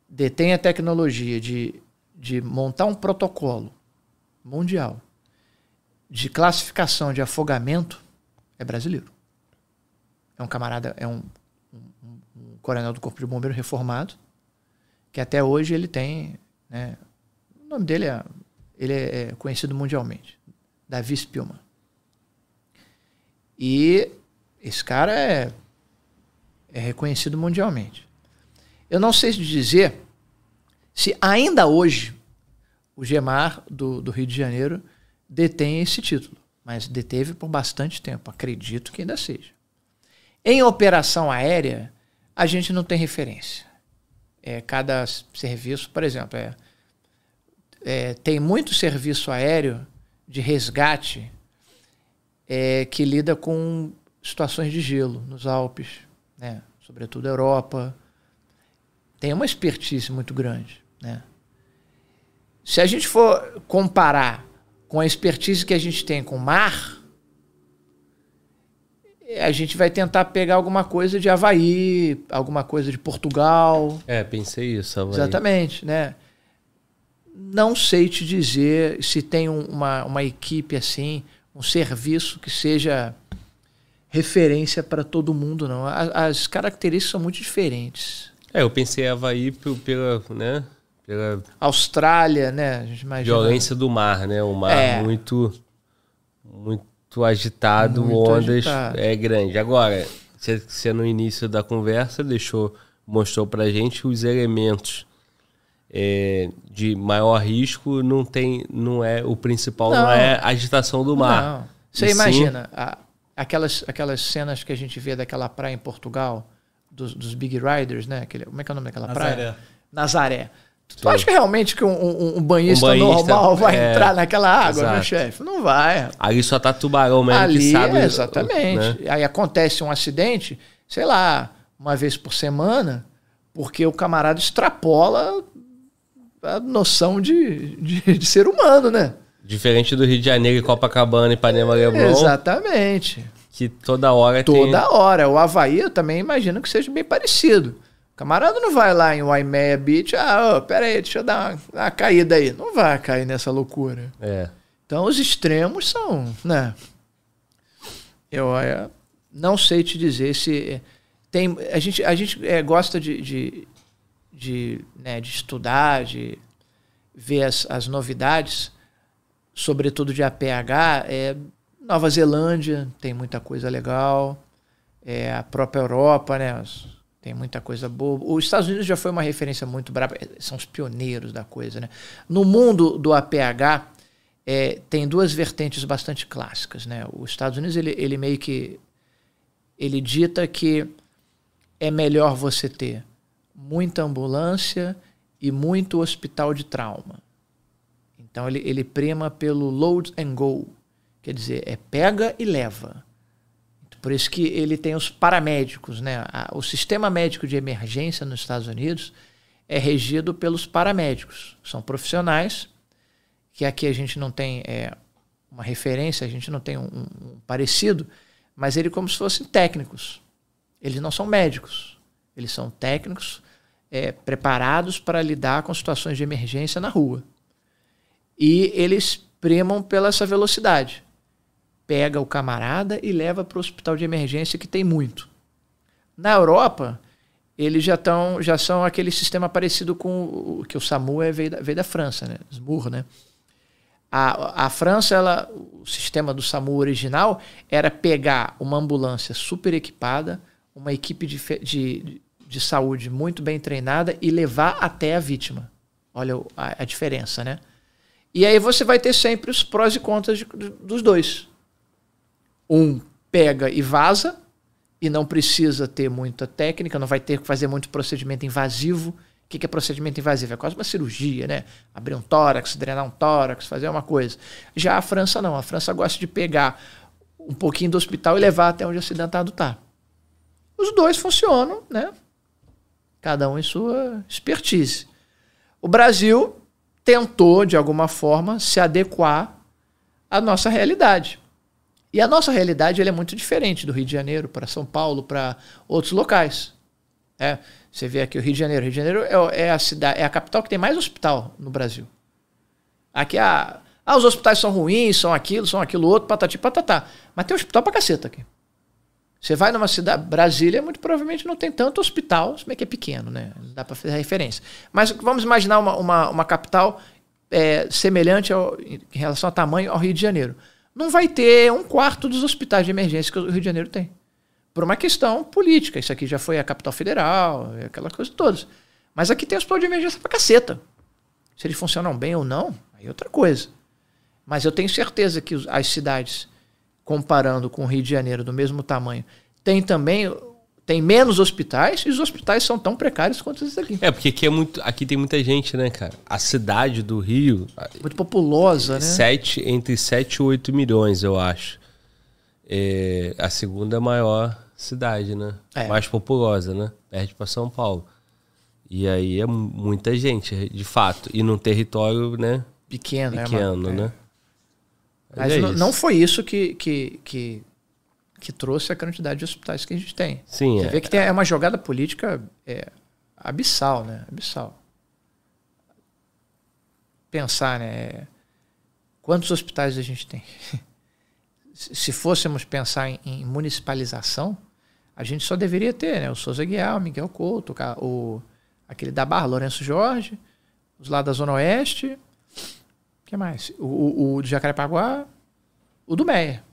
detém a tecnologia de, de montar um protocolo mundial de classificação de afogamento é brasileiro. É um camarada, é um, um- um coronel do Corpo de Bombeiro reformado, que até hoje ele tem. né, o nome dele é, ele é conhecido mundialmente. Davi Spielman. E esse cara é, é reconhecido mundialmente. Eu não sei dizer se ainda hoje o Gemar do, do Rio de Janeiro detém esse título, mas deteve por bastante tempo. Acredito que ainda seja. Em operação aérea, a gente não tem referência. É, cada serviço, por exemplo, é, é, tem muito serviço aéreo de resgate é, que lida com situações de gelo nos Alpes, né? sobretudo a Europa. Tem uma expertise muito grande. Né? Se a gente for comparar com a expertise que a gente tem com o mar, a gente vai tentar pegar alguma coisa de Havaí, alguma coisa de Portugal. É, pensei isso. Havaí. Exatamente, né? Não sei te dizer se tem um- uma, uma equipe assim, um serviço que seja referência para todo mundo, não. A- As características são muito diferentes. É, eu pensei Havaí pe- pela, né, pela Austrália, né? A gente imagina. violência do mar, né? O mar É. muito, muito agitado, Muito ondas agitado. é grande. Agora, você, no início da conversa deixou, mostrou pra gente os elementos é, de maior risco não tem, não é o principal, não, Não. é a agitação do mar. Não. Você E sim- imagina a- aquelas, aquelas cenas que a gente vê daquela praia em Portugal, dos, dos Big Riders, né? Aquele, como é que é o nome daquela praia? Nazaré. Nazaré. Tu acha que realmente que um, um- um banhista, Um banhista, normal vai é, entrar naquela água, meu exato. chefe? Não vai. Ali só tá tubarão mesmo que Ali, sabe. é, exatamente. né? Aí acontece um acidente, sei lá, uma vez por semana, porque o camarada extrapola a noção de, de, de ser humano, né? Diferente do Rio de Janeiro e Copacabana e Ipanema Leblon, Exatamente. que toda hora tem... Toda hora. O Havaí eu também imagino que seja bem parecido. O camarada não vai lá em Waimea Beach, ah, ô, pera aí, deixa eu dar uma, uma caída aí. Não vai cair nessa loucura. É. Então os extremos são, né? Eu é, não sei te dizer se tem. A gente, a gente é, gosta de, de, de, né, de estudar, de ver as, as novidades, sobretudo de APH, é Nova Zelândia tem muita coisa legal, é, a própria Europa, né? Tem muita coisa boa. Os Estados Unidos já foi uma referência muito brava, são os pioneiros da coisa, né? No mundo do APH, é, tem duas vertentes bastante clássicas, né? Os Estados Unidos, ele, ele meio que ele dita que é melhor você ter muita ambulância e muito hospital de trauma. Então ele, ele prima pelo load and go, quer dizer, é pega e leva. Por isso que ele tem os paramédicos, né? O sistema médico de emergência nos Estados Unidos é regido pelos paramédicos. São profissionais que aqui a gente não tem é, uma referência, a gente não tem um, um parecido, mas ele como se fossem técnicos. Eles não são médicos, eles são técnicos é, preparados para lidar com situações de emergência na rua. E eles primam pela essa velocidade. Pega o camarada e leva para o hospital de emergência que tem muito. Na Europa, eles já, tão, já são aquele sistema parecido com o que o SAMU é, veio, da, veio da França, né? SMUR, né? A, a França, ela, o sistema do SAMU original era pegar uma ambulância super equipada, uma equipe de, de, de saúde muito bem treinada e levar até a vítima. Olha a, a diferença, né? E aí você vai ter sempre os prós e contras de, dos dois. Um pega e vaza, e não precisa ter muita técnica, não vai ter que fazer muito procedimento invasivo. O que é procedimento invasivo? É quase uma cirurgia, né? Abrir um tórax, drenar um tórax, fazer uma coisa. Já a França não. A França gosta de pegar um pouquinho do hospital e levar até onde o acidentado está. Os dois funcionam, né? cada um em sua expertise. O Brasil tentou, de alguma forma, se adequar à nossa realidade. E a nossa realidade é muito diferente do Rio de Janeiro para São Paulo, para outros locais. É, você vê aqui o Rio de Janeiro. O Rio de Janeiro é, é, a cidade, é a capital que tem mais hospital no Brasil. Aqui ah, ah, os hospitais são ruins, são aquilo, são aquilo outro, patati patatá. Mas tem hospital pra caceta aqui. Você vai numa cidade, Brasília, muito provavelmente não tem tanto hospital, se bem que é pequeno, né? Não dá para fazer referência. Mas vamos imaginar uma, uma, uma capital é, semelhante ao, em relação ao tamanho ao Rio de Janeiro. Não vai ter um quarto dos hospitais de emergência que o Rio de Janeiro tem. Por uma questão política. Isso aqui já foi a capital federal, aquela coisa toda. Mas aqui tem hospital de emergência pra caceta. Se eles funcionam bem ou não, aí é outra coisa. Mas eu tenho certeza que as cidades comparando com o Rio de Janeiro do mesmo tamanho, tem também tem menos hospitais e os hospitais são tão precários quanto esses aqui. É, porque aqui, é muito, aqui tem muita gente, né, cara? A cidade do Rio. Muito populosa, né? Sete, entre 7 e 8 milhões, eu acho. É a segunda maior cidade, né? É. Mais populosa, né? Perde para São Paulo. E aí é muita gente, de fato. E num território, né? Pequeno, Pequeno, é, né? Mas, é não foi isso que, que, que, que, trouxe a quantidade de hospitais que a gente tem. Sim, Você é. vê que tem, é uma jogada política é, abissal, né? Abissal. Pensar, né? Quantos hospitais a gente tem? (laughs) Se fôssemos pensar em, em, municipalização, a gente só deveria ter, né? O Souza Guial, o Miguel Couto, o, aquele da Barra, Lourenço Jorge, os lá da Zona Oeste, que mais? O, o, o de Jacarepaguá, o do Meia.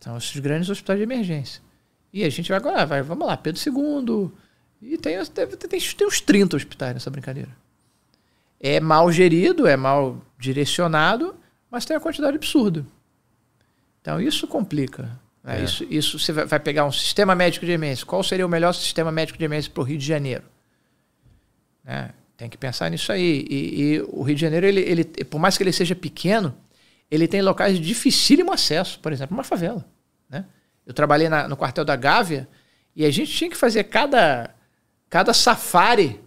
São esses grandes hospitais de emergência. E a gente vai agora, vai, vamos lá, Pedro II. E tem, tem, tem, tem uns 30 hospitais nessa brincadeira. É mal gerido, é mal direcionado, mas tem uma quantidade absurda. Então isso complica. Né? É. Isso, isso você vai pegar um sistema médico de emergência. Qual seria o melhor sistema médico de emergência para o Rio de Janeiro? Né? Tem que pensar nisso aí. E, e, o Rio de Janeiro, ele, ele, por mais que ele seja pequeno, ele tem locais de dificílimo acesso. Por exemplo, uma favela. Né? Eu trabalhei na, no quartel da Gávea e a gente tinha que fazer cada, cada safari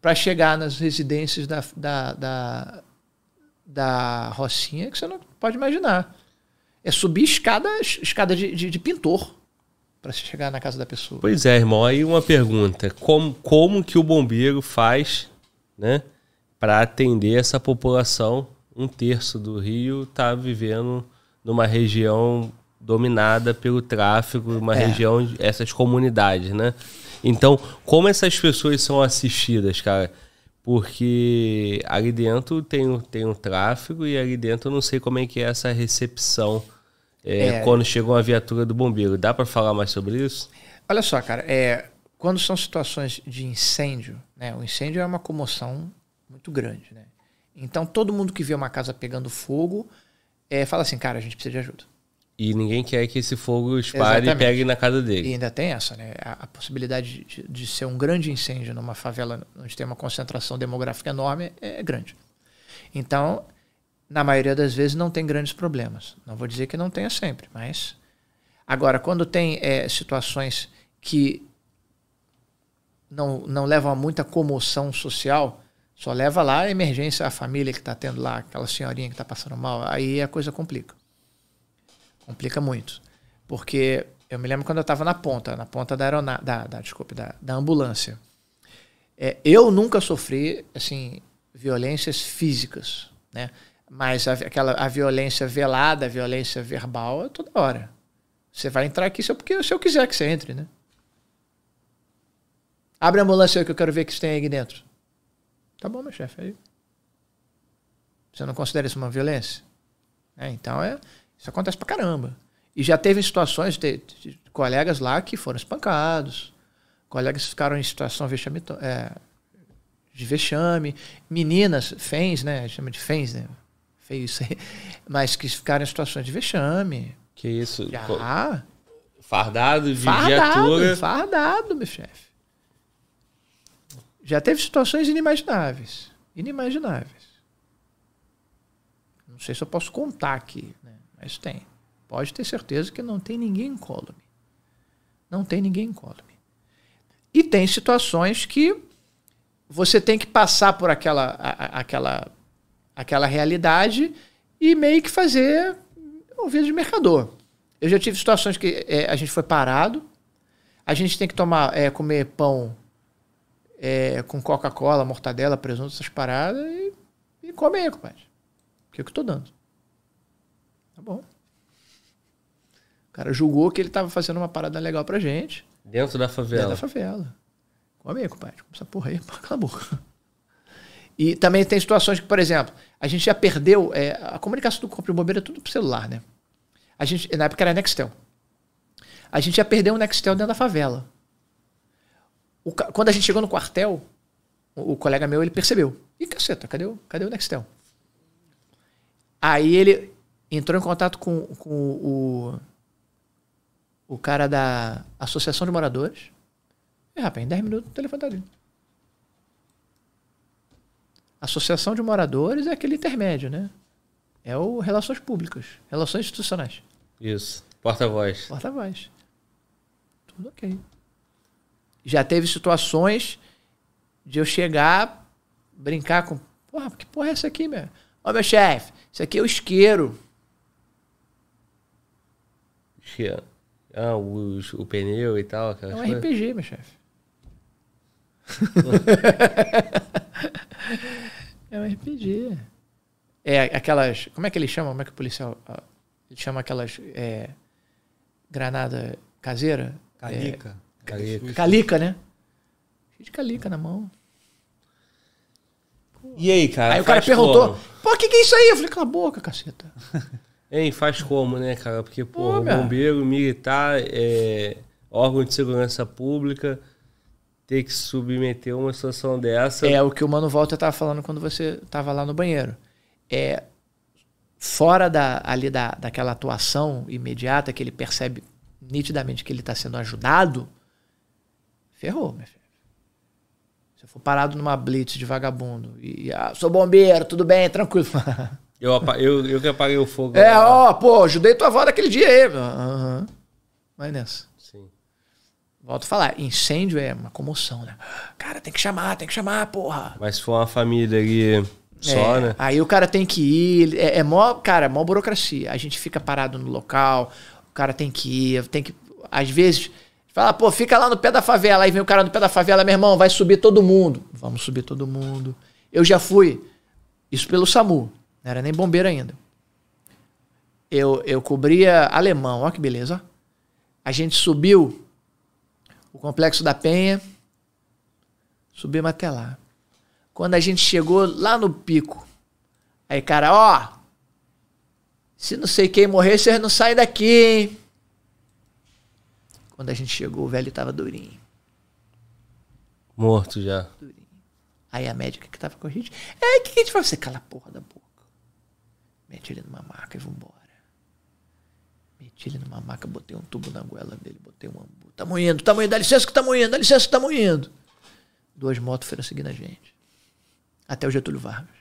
para chegar nas residências da, da, da, da Rocinha que você não pode imaginar. É subir escada, escada de, de, de pintor para chegar na casa da pessoa. Pois é, irmão. Aí uma pergunta: como, como que o bombeiro faz né, para atender essa população. Um terço do Rio está vivendo numa região dominada pelo tráfico, uma é. região, essas comunidades, né? Então, como essas pessoas são assistidas, cara? Porque ali dentro tem, o- tem um tráfego e ali dentro eu não sei como é que é essa recepção é, É. quando chega uma viatura do bombeiro. Dá para falar mais sobre isso? Olha só, cara, é, quando são situações de incêndio, né? O incêndio é uma comoção muito grande, né? Então todo mundo que vê uma casa pegando fogo é, fala assim, cara, a gente precisa de ajuda. E ninguém quer que esse fogo espalhe e pegue na casa E dele. ainda tem essa, né? A, a possibilidade de, de ser um grande incêndio numa favela onde tem uma concentração demográfica enorme é, é grande. Então, na maioria das vezes não tem grandes problemas. Não vou dizer que não tenha sempre, mas agora quando tem é, situações que não, não levam a muita comoção social, só leva lá a emergência, a família que está tendo lá, aquela senhorinha que está passando mal, aí a coisa complica. Complica muito. Porque eu me lembro quando eu estava na ponta, na ponta da aeronave, da, da, desculpe, da, da ambulância. É, eu nunca sofri, assim, violências físicas, né? Mas a, aquela, a violência velada, a violência verbal, é toda hora. Você vai entrar aqui eu, porque, se eu quiser que você entre, né? Abre a ambulância aí que eu quero ver o que tem aí dentro. Tá bom, meu chefe, aí. Você não considera isso uma violência? É, então, é, isso acontece pra caramba. E já teve situações de, de colegas lá que foram espancados, colegas que ficaram em situação vexame, é, de vexame, meninas, fãs, né? Chama de fãs, né? Feio isso aí. (laughs) Mas que ficaram em situações de vexame. Que isso? Já. Fardado de Fardado, viatura. fardado, meu chefe. Já teve situações inimagináveis. Inimagináveis. Não sei se eu posso contar aqui, né? mas tem. Pode ter certeza que não tem ninguém incólume. Não tem ninguém incólume. E tem situações que você tem que passar por aquela, a- aquela, aquela realidade e meio que fazer o vídeo de mercador. Eu já tive situações que é, a gente foi parado, a gente tem que tomar, é, comer pão é, com Coca-Cola, mortadela, presunto, essas paradas e, e come aí, compadre. Que é o que eu tô dando. Tá bom. O cara julgou que ele tava fazendo uma parada legal pra gente. Dentro da Dentro favela. da favela. Come aí, compadre. Come essa porra aí. (laughs) Cala a boca. E também tem situações que, por exemplo, a gente já perdeu. é, a comunicação do corpo de bombeiro é tudo pro celular, né? A gente, na época era Nextel. A gente já perdeu o Nextel dentro da favela. O quando a gente chegou no quartel, o, o colega meu ele percebeu. Ih, caceta, cadê o, cadê o Nextel? Aí ele entrou em contato com, com o, o cara da Associação de Moradores. E, rapaz, em 10 minutos o telefone tá ali. Associação de Moradores é aquele intermédio, né? É o Relações Públicas, Relações Institucionais. Isso. Porta-voz. Porta-voz. Tudo ok. Já teve situações de eu chegar, brincar com. Porra, que porra é essa aqui, meu? Ó, meu chefe, isso aqui é o isqueiro. Que- Ah, o, o pneu e tal. É um coisas. RPG, meu chefe. (laughs) é um RPG. É aquelas. Como é que ele chama? Como é que o policial. ah, Ele chama aquelas. é, granada caseira? Calica. É, calica, né? Cheio de calica na mão. E aí, cara? aí o cara perguntou: como? pô, o que, que é isso aí? Eu falei: cala a boca, caceta. (laughs) Hein, faz como, né, cara? Porque, pô, Pô, o meu. bombeiro, militar, é, órgão de segurança pública, ter que se submeter a uma situação dessa. É o que o Mano Walter estava falando quando você estava lá no banheiro. É fora da, ali da, daquela atuação imediata que ele percebe nitidamente que ele está sendo ajudado, ferrou, meu filho. Se eu for parado numa blitz de vagabundo e ah, sou bombeiro, tudo bem, tranquilo. (laughs) Eu, eu, eu que apaguei o fogo. é, ó, pô, ajudei tua avó daquele dia aí. Aham. Vai nessa. Sim. Volto a falar, incêndio é uma comoção, né? Cara, tem que chamar, tem que chamar, porra. Mas se for uma família ali só, É, né? Aí o cara tem que ir, é, é mó, cara, mó burocracia. A gente fica parado no local, o cara tem que ir, tem que. Às vezes, fala, pô, fica lá no pé da favela. Aí vem o cara no pé da favela, meu irmão, vai subir todo mundo. Vamos subir todo mundo. Eu já fui, isso pelo SAMU, não era nem bombeiro ainda. Eu, eu cobria alemão, ó que beleza. A gente subiu o complexo da Penha, subimos até lá. Quando a gente chegou lá no pico, aí, cara, ó, se não sei quem morrer, vocês não saem daqui, hein? Quando a gente chegou, o velho tava durinho. Morto já. durinho. Aí a médica que tava com a gente, é, o que, que a gente faz? Você cala a porra da boca. Mete ele numa maca e vambora. Meti ele numa maca, botei um tubo na goela dele, botei um ambu. Tamo indo, tamo indo, dá licença que tamo indo, dá licença que tamo indo. Duas motos foram seguindo a gente. Até o Getúlio Vargas.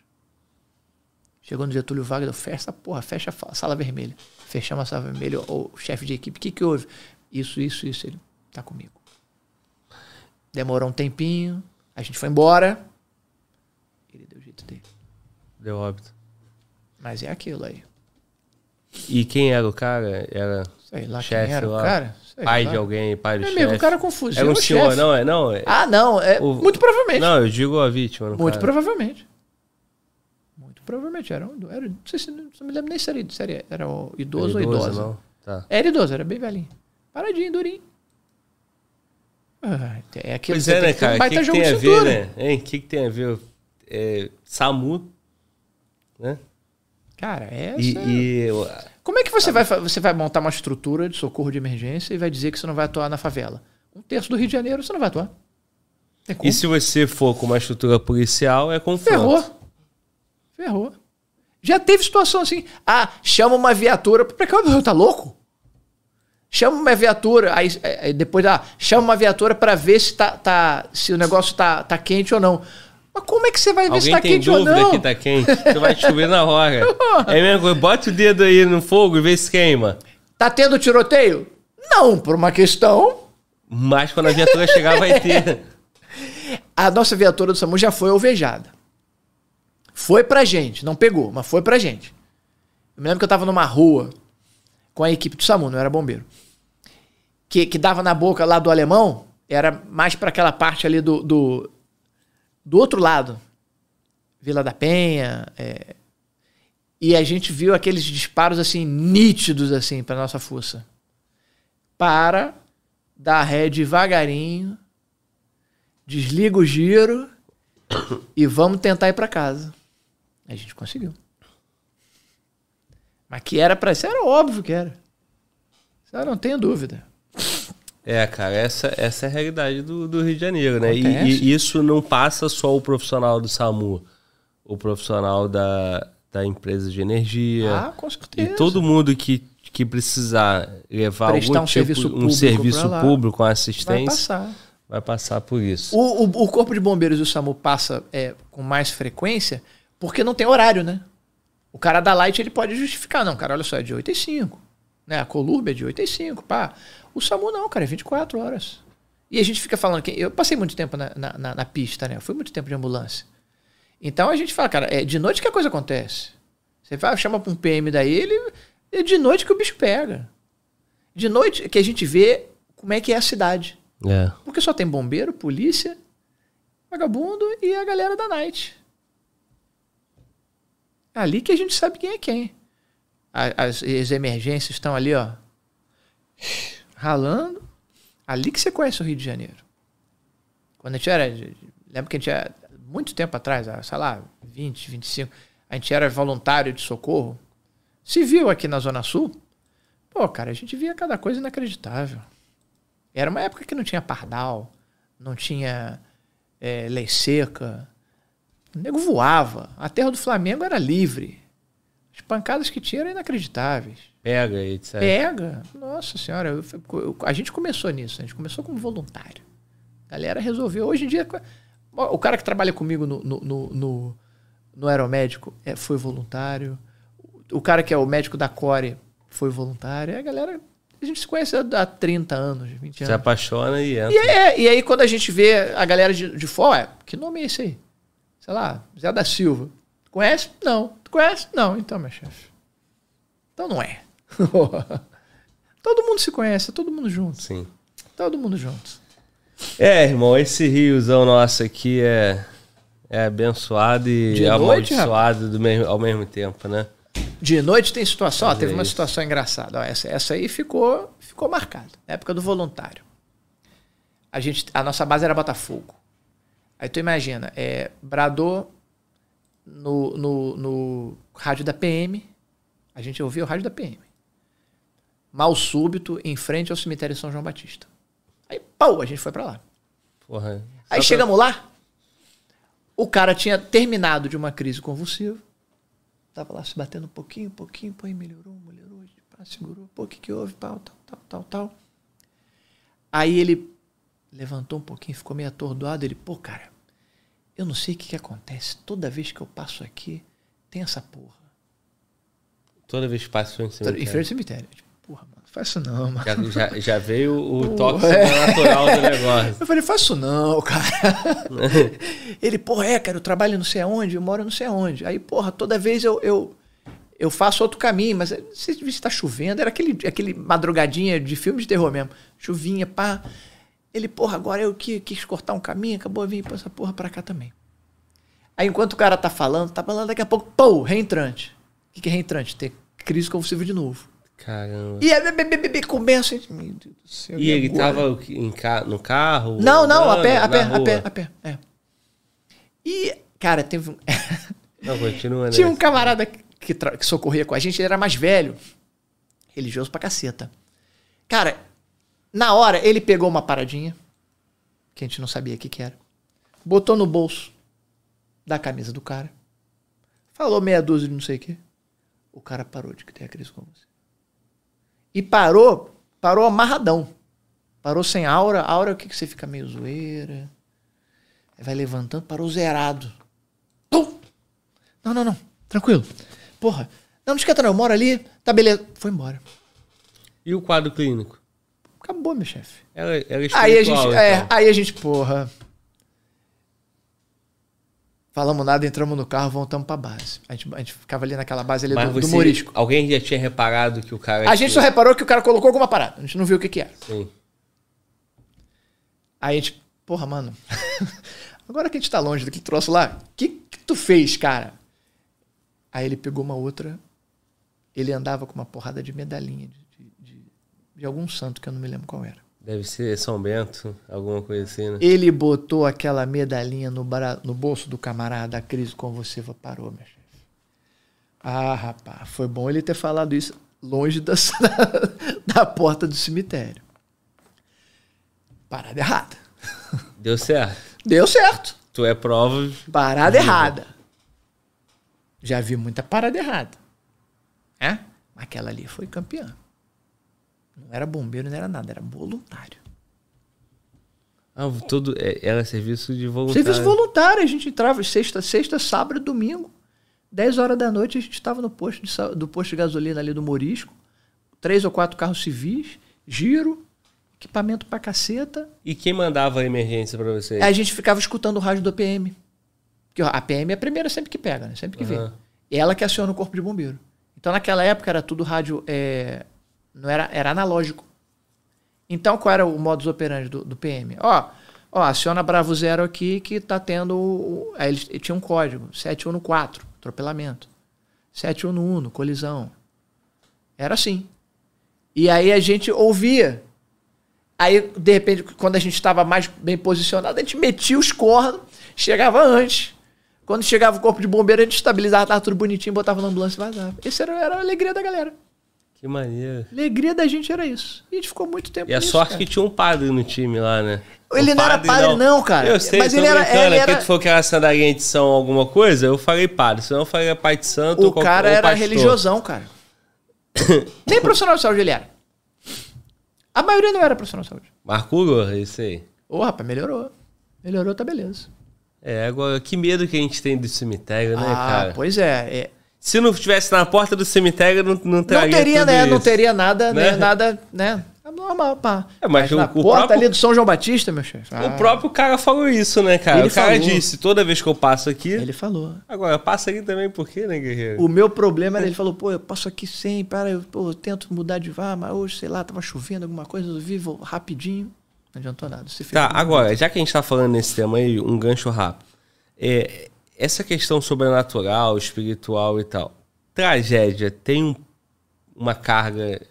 Chegou no Getúlio Vargas, eu fecha essa porra, fecha a sala vermelha. Fechamos a sala vermelha, o, o chefe de equipe, o que que houve? Isso, isso, isso. Ele tá comigo. Demorou um tempinho, a gente foi embora. Ele deu o jeito dele. Deu óbito. Mas é aquilo aí. E quem era o cara? Era Sei lá chefe quem era lá? o cara. Sei pai lá. de alguém, pai do chefe. amigo, o cara confuso. Era um senhor, não é? Não, é- Ah, não. É, O- Muito provavelmente. não, eu digo a vítima. muito caso. provavelmente. Muito provavelmente. Era, um, era não sei se não me lembro nem se era, se era, era idoso, Era ou idosa. não? Tá. Era idoso, era bem velhinho. Paradinho, durinho. Ah, é aquilo Pois você é, né, que um cara? O que, baita que jogo tem a ver, né? O que, que tem a ver? É, SAMU, né? Cara, é. E, essa- e o- Como é que você vai, fa- você vai montar uma estrutura de socorro de emergência e vai dizer que você não vai atuar na favela? Um terço do Rio de Janeiro você não vai atuar. Como? e se você for com uma estrutura policial, é confronto. Ferrou. Ferrou. Já teve situação assim. Ah, chama uma viatura. Pra cá, tá louco? Chama uma viatura. Aí, aí depois, ah, chama uma viatura pra ver se, tá, tá, se o negócio tá, tá quente ou não. Mas como é que você vai ver se Alguém tá tem quente ou dúvida não? que tá quente? Você vai chover na hora. (laughs) É coisa. Bota o dedo aí no fogo e vê se queima. Tá tendo tiroteio? Não, por uma questão. Mas quando a viatura chegar, vai ter. (laughs) A nossa viatura do SAMU já foi alvejada. Foi pra gente, não pegou, mas foi pra gente. Eu me lembro que eu tava numa rua com a equipe do SAMU, não era bombeiro. Que, que dava na boca lá do alemão, era mais pra aquela parte ali do, do, do outro lado. Vila da Penha. é. E a gente viu aqueles disparos assim, nítidos assim, pra nossa fuça. Para, dá ré devagarinho, desliga o giro e vamos tentar ir pra casa. A gente conseguiu. Mas que era pra ser, era óbvio que era. Isso eu não tenho dúvida. É, cara, essa, essa é a realidade do, do Rio de Janeiro, né? E, e isso não passa só o profissional do SAMU, o profissional da, da empresa de energia. Ah, com e certeza. todo mundo que, que precisar levar Prestar algum um tipo, serviço um público serviço pra lá. público, uma Vai assistência, passar. vai passar por isso. O, o, o Corpo de Bombeiros e o SAMU passa é, com mais frequência porque não tem horário, né? O cara da Light ele pode justificar. Não, cara, olha só, é de 8 e 5. Né? A Colurb é de 8 e 5, pá. O SAMU não, cara, é 24 horas. E a gente fica falando que. Eu passei muito tempo na, na, na- pista, né? Eu fui muito tempo de ambulância. Então a gente fala, cara, é de noite que a coisa acontece. Você vai, chama pra um PM daí, ele. É de noite que o bicho pega. De noite que a gente vê como é que é a cidade. É. Porque só tem bombeiro, polícia, vagabundo e a galera da night. É ali que a gente sabe quem é quem. As, as emergências estão ali, ó. Ralando. Ali que você conhece o Rio de Janeiro. Quando a gente era. Lembro que a gente era. Muito tempo atrás, ah, sei lá, 20, 25. A gente era voluntário de socorro. Civil aqui na Zona Sul. Pô, cara, a gente via cada coisa inacreditável. Era uma época que não tinha pardal, não tinha é, lei seca. O nego voava. A terra do Flamengo era livre. As pancadas que tinha eram inacreditáveis. Pega, etc. Pega. Nossa senhora, eu- eu- a gente começou nisso. A gente começou como voluntário. A galera resolveu. Hoje em dia, o cara que trabalha comigo no, no, no, no, no aeromédico é, foi voluntário. O cara que é o médico da Core foi voluntário. A galera, a gente se conhece há há 30 anos, 20 Se anos. apaixona e entra. E, é, e aí, quando a gente vê a galera de, de fora, que nome é esse aí? Sei lá, Zé da Silva. Conhece? Não. Tu conhece? Não. Então, meu chefe. Então não é. (laughs) todo mundo se conhece, todo mundo junto. Sim. Todo mundo junto. É, irmão, esse riozão nosso aqui é, é abençoado e De noite, amaldiçoado do mesmo, ao mesmo tempo, né? De noite tem situação, ó, teve uma situação engraçada. Ó, essa, essa aí ficou, ficou marcada. Na época do voluntário. A, gente, a nossa base era Botafogo. Aí tu imagina, é, bradou no, no, no rádio da PM. A gente ouviu o rádio da PM. Mal súbito, em frente ao cemitério São João Batista. Aí, pau, a gente foi pra lá. Porra. Aí Só chegamos lá, o cara tinha terminado de uma crise convulsiva. Tava lá se batendo um pouquinho, um pouquinho, pô, aí melhorou, melhorou, pá, segurou, pô, o que que houve, pau, tal, tal, tal, tal. Aí ele levantou um pouquinho, ficou meio atordoado, ele, pô, cara, eu não sei o que que acontece, toda vez que eu passo aqui, tem essa porra. pra- Toda vez que passa em frente ao cemitério. Isso não, mano. Já, já, já veio o Porra, toque é. sobrenatural do negócio. Eu falei, faço não, cara. (laughs) Ele, porra, é, cara, eu trabalho não sei aonde, eu moro não sei aonde. Aí, porra, toda vez eu, eu, eu faço outro caminho, mas se está chovendo, era aquele, aquele madrugadinha de filme de terror mesmo. Chuvinha, pá. Ele, porra, agora eu que, quis cortar um caminho, acabou vir essa porra pra cá também. Aí enquanto o cara tá falando, tá falando, daqui a pouco, pô, reentrante. O que, que é reentrante? Ter crise convulsiva de novo. Caramba. E aí, be- be- be- be- começa. Meu Deus do céu. E ele agora? tava em ca... no carro? Não, não, a pé, a pé, a pé, a pé. É. E, cara, teve um. (laughs) Não, continua, né? Tinha um camarada que, tra- que socorria com a gente, ele era mais velho. Religioso pra caceta. Cara, na hora, ele pegou uma paradinha, que a gente não sabia o que, que era, botou no bolso da camisa do cara, falou meia dúzia de não sei o quê. O cara parou de ter a crise com você. E parou, parou amarradão. Parou sem aura. Aura é o que, que você fica meio zoeira. Vai levantando, parou zerado. Pum! Não, não, não. Tranquilo. Porra. Não, não esquenta não. Eu moro ali. Tá beleza. Foi embora. E o quadro clínico? Acabou, meu chefe. Era, era Aí a gente, é, então. aí a gente, porra. Falamos nada, entramos no carro, voltamos pra base. A gente, a gente ficava ali naquela base ali Mas do, do você- Morisco. Alguém já tinha reparado que o cara... A gente só reparou que o cara colocou alguma parada. A gente não viu o que que era. Sim. Aí a gente, porra, mano. (laughs) Agora que a gente tá longe daquele troço lá, o que, que tu fez, cara? Aí ele pegou uma outra. Ele andava com uma porrada de medalhinha de, de, de- de algum santo que eu não me lembro qual era. Deve ser São Bento, alguma coisa assim, né? Ele botou aquela medalhinha no, bra- no bolso do camarada, a crise com você parou, meu chefe. Ah, rapaz, foi bom ele ter falado isso longe (laughs) da, da porta do cemitério. Parada errada. Deu certo. Deu certo. Tu é prova... Parada errada. Já vi muita parada errada. É? Aquela ali foi campeã. Não era bombeiro, não era nada, era voluntário. Ah, todo... é- Era serviço de voluntário. Serviço voluntário, a gente entrava sexta, sexta, sábado domingo. 10 horas da noite a gente estava no posto de, do posto de gasolina ali do Morisco. Três ou quatro carros civis, giro, equipamento pra caceta. E quem mandava a emergência pra vocês? A gente ficava escutando o rádio do PM. Porque a PM é a primeira sempre que pega, né? Sempre que vê. Aham. Ela que aciona o corpo de bombeiro. Então naquela época era tudo rádio. é, não era, era analógico. Então qual era o modus operandi do, do PM? Ó, ó, aciona Bravo Zero aqui que tá tendo. o- Aí eles tinha um código: 714, atropelamento. 711, colisão. Era assim. E aí a gente ouvia. Aí, de repente, quando a gente estava mais bem posicionado, a gente metia os cornos, chegava antes. Quando chegava o corpo de bombeiro, a gente estabilizava, tava tudo bonitinho, botava na ambulância e vazava. Essa era, era a alegria da galera. Que maneiro. A alegria da gente era isso. E a gente ficou muito tempo E a nisso, sorte cara. que tinha um padre no time lá, né? Ele O não era padre não, cara. Eu sei, Mas ele era- ele é era- tu falou que era sandalinha de São alguma coisa, eu falei padre, senão eu falei pai de santo ou O cara era religiosão, cara. (coughs) Nem profissional de saúde ele era. A maioria não era profissional de saúde. Marcou, isso aí. Ô, rapaz, melhorou. Melhorou, tá beleza. É, agora, que medo que a gente tem do cemitério, né, ah, cara? pois é. é. Se não estivesse na porta do cemitério, não, não Não traria teria, né? Não isso. teria nada, né? Né? Nada, né? É normal, pá. É, mas o- na o porta próprio- ali do São João Batista, meu chefe. O ah, próprio cara falou isso, né, cara? Ele o cara falou. disse, toda vez que eu passo aqui... Ele falou. Agora, passa aqui também por quê, né, guerreiro? O meu problema era, ele falou, pô, eu passo aqui sempre, para, eu, pô, eu tento mudar de vá, mas hoje, sei lá, tava chovendo alguma coisa, eu vivo rapidinho. Não adiantou nada. Tá, agora, já que a gente tá falando nesse tema aí, um gancho rápido. É, essa questão sobrenatural, espiritual e tal. Tragédia tem um- uma carga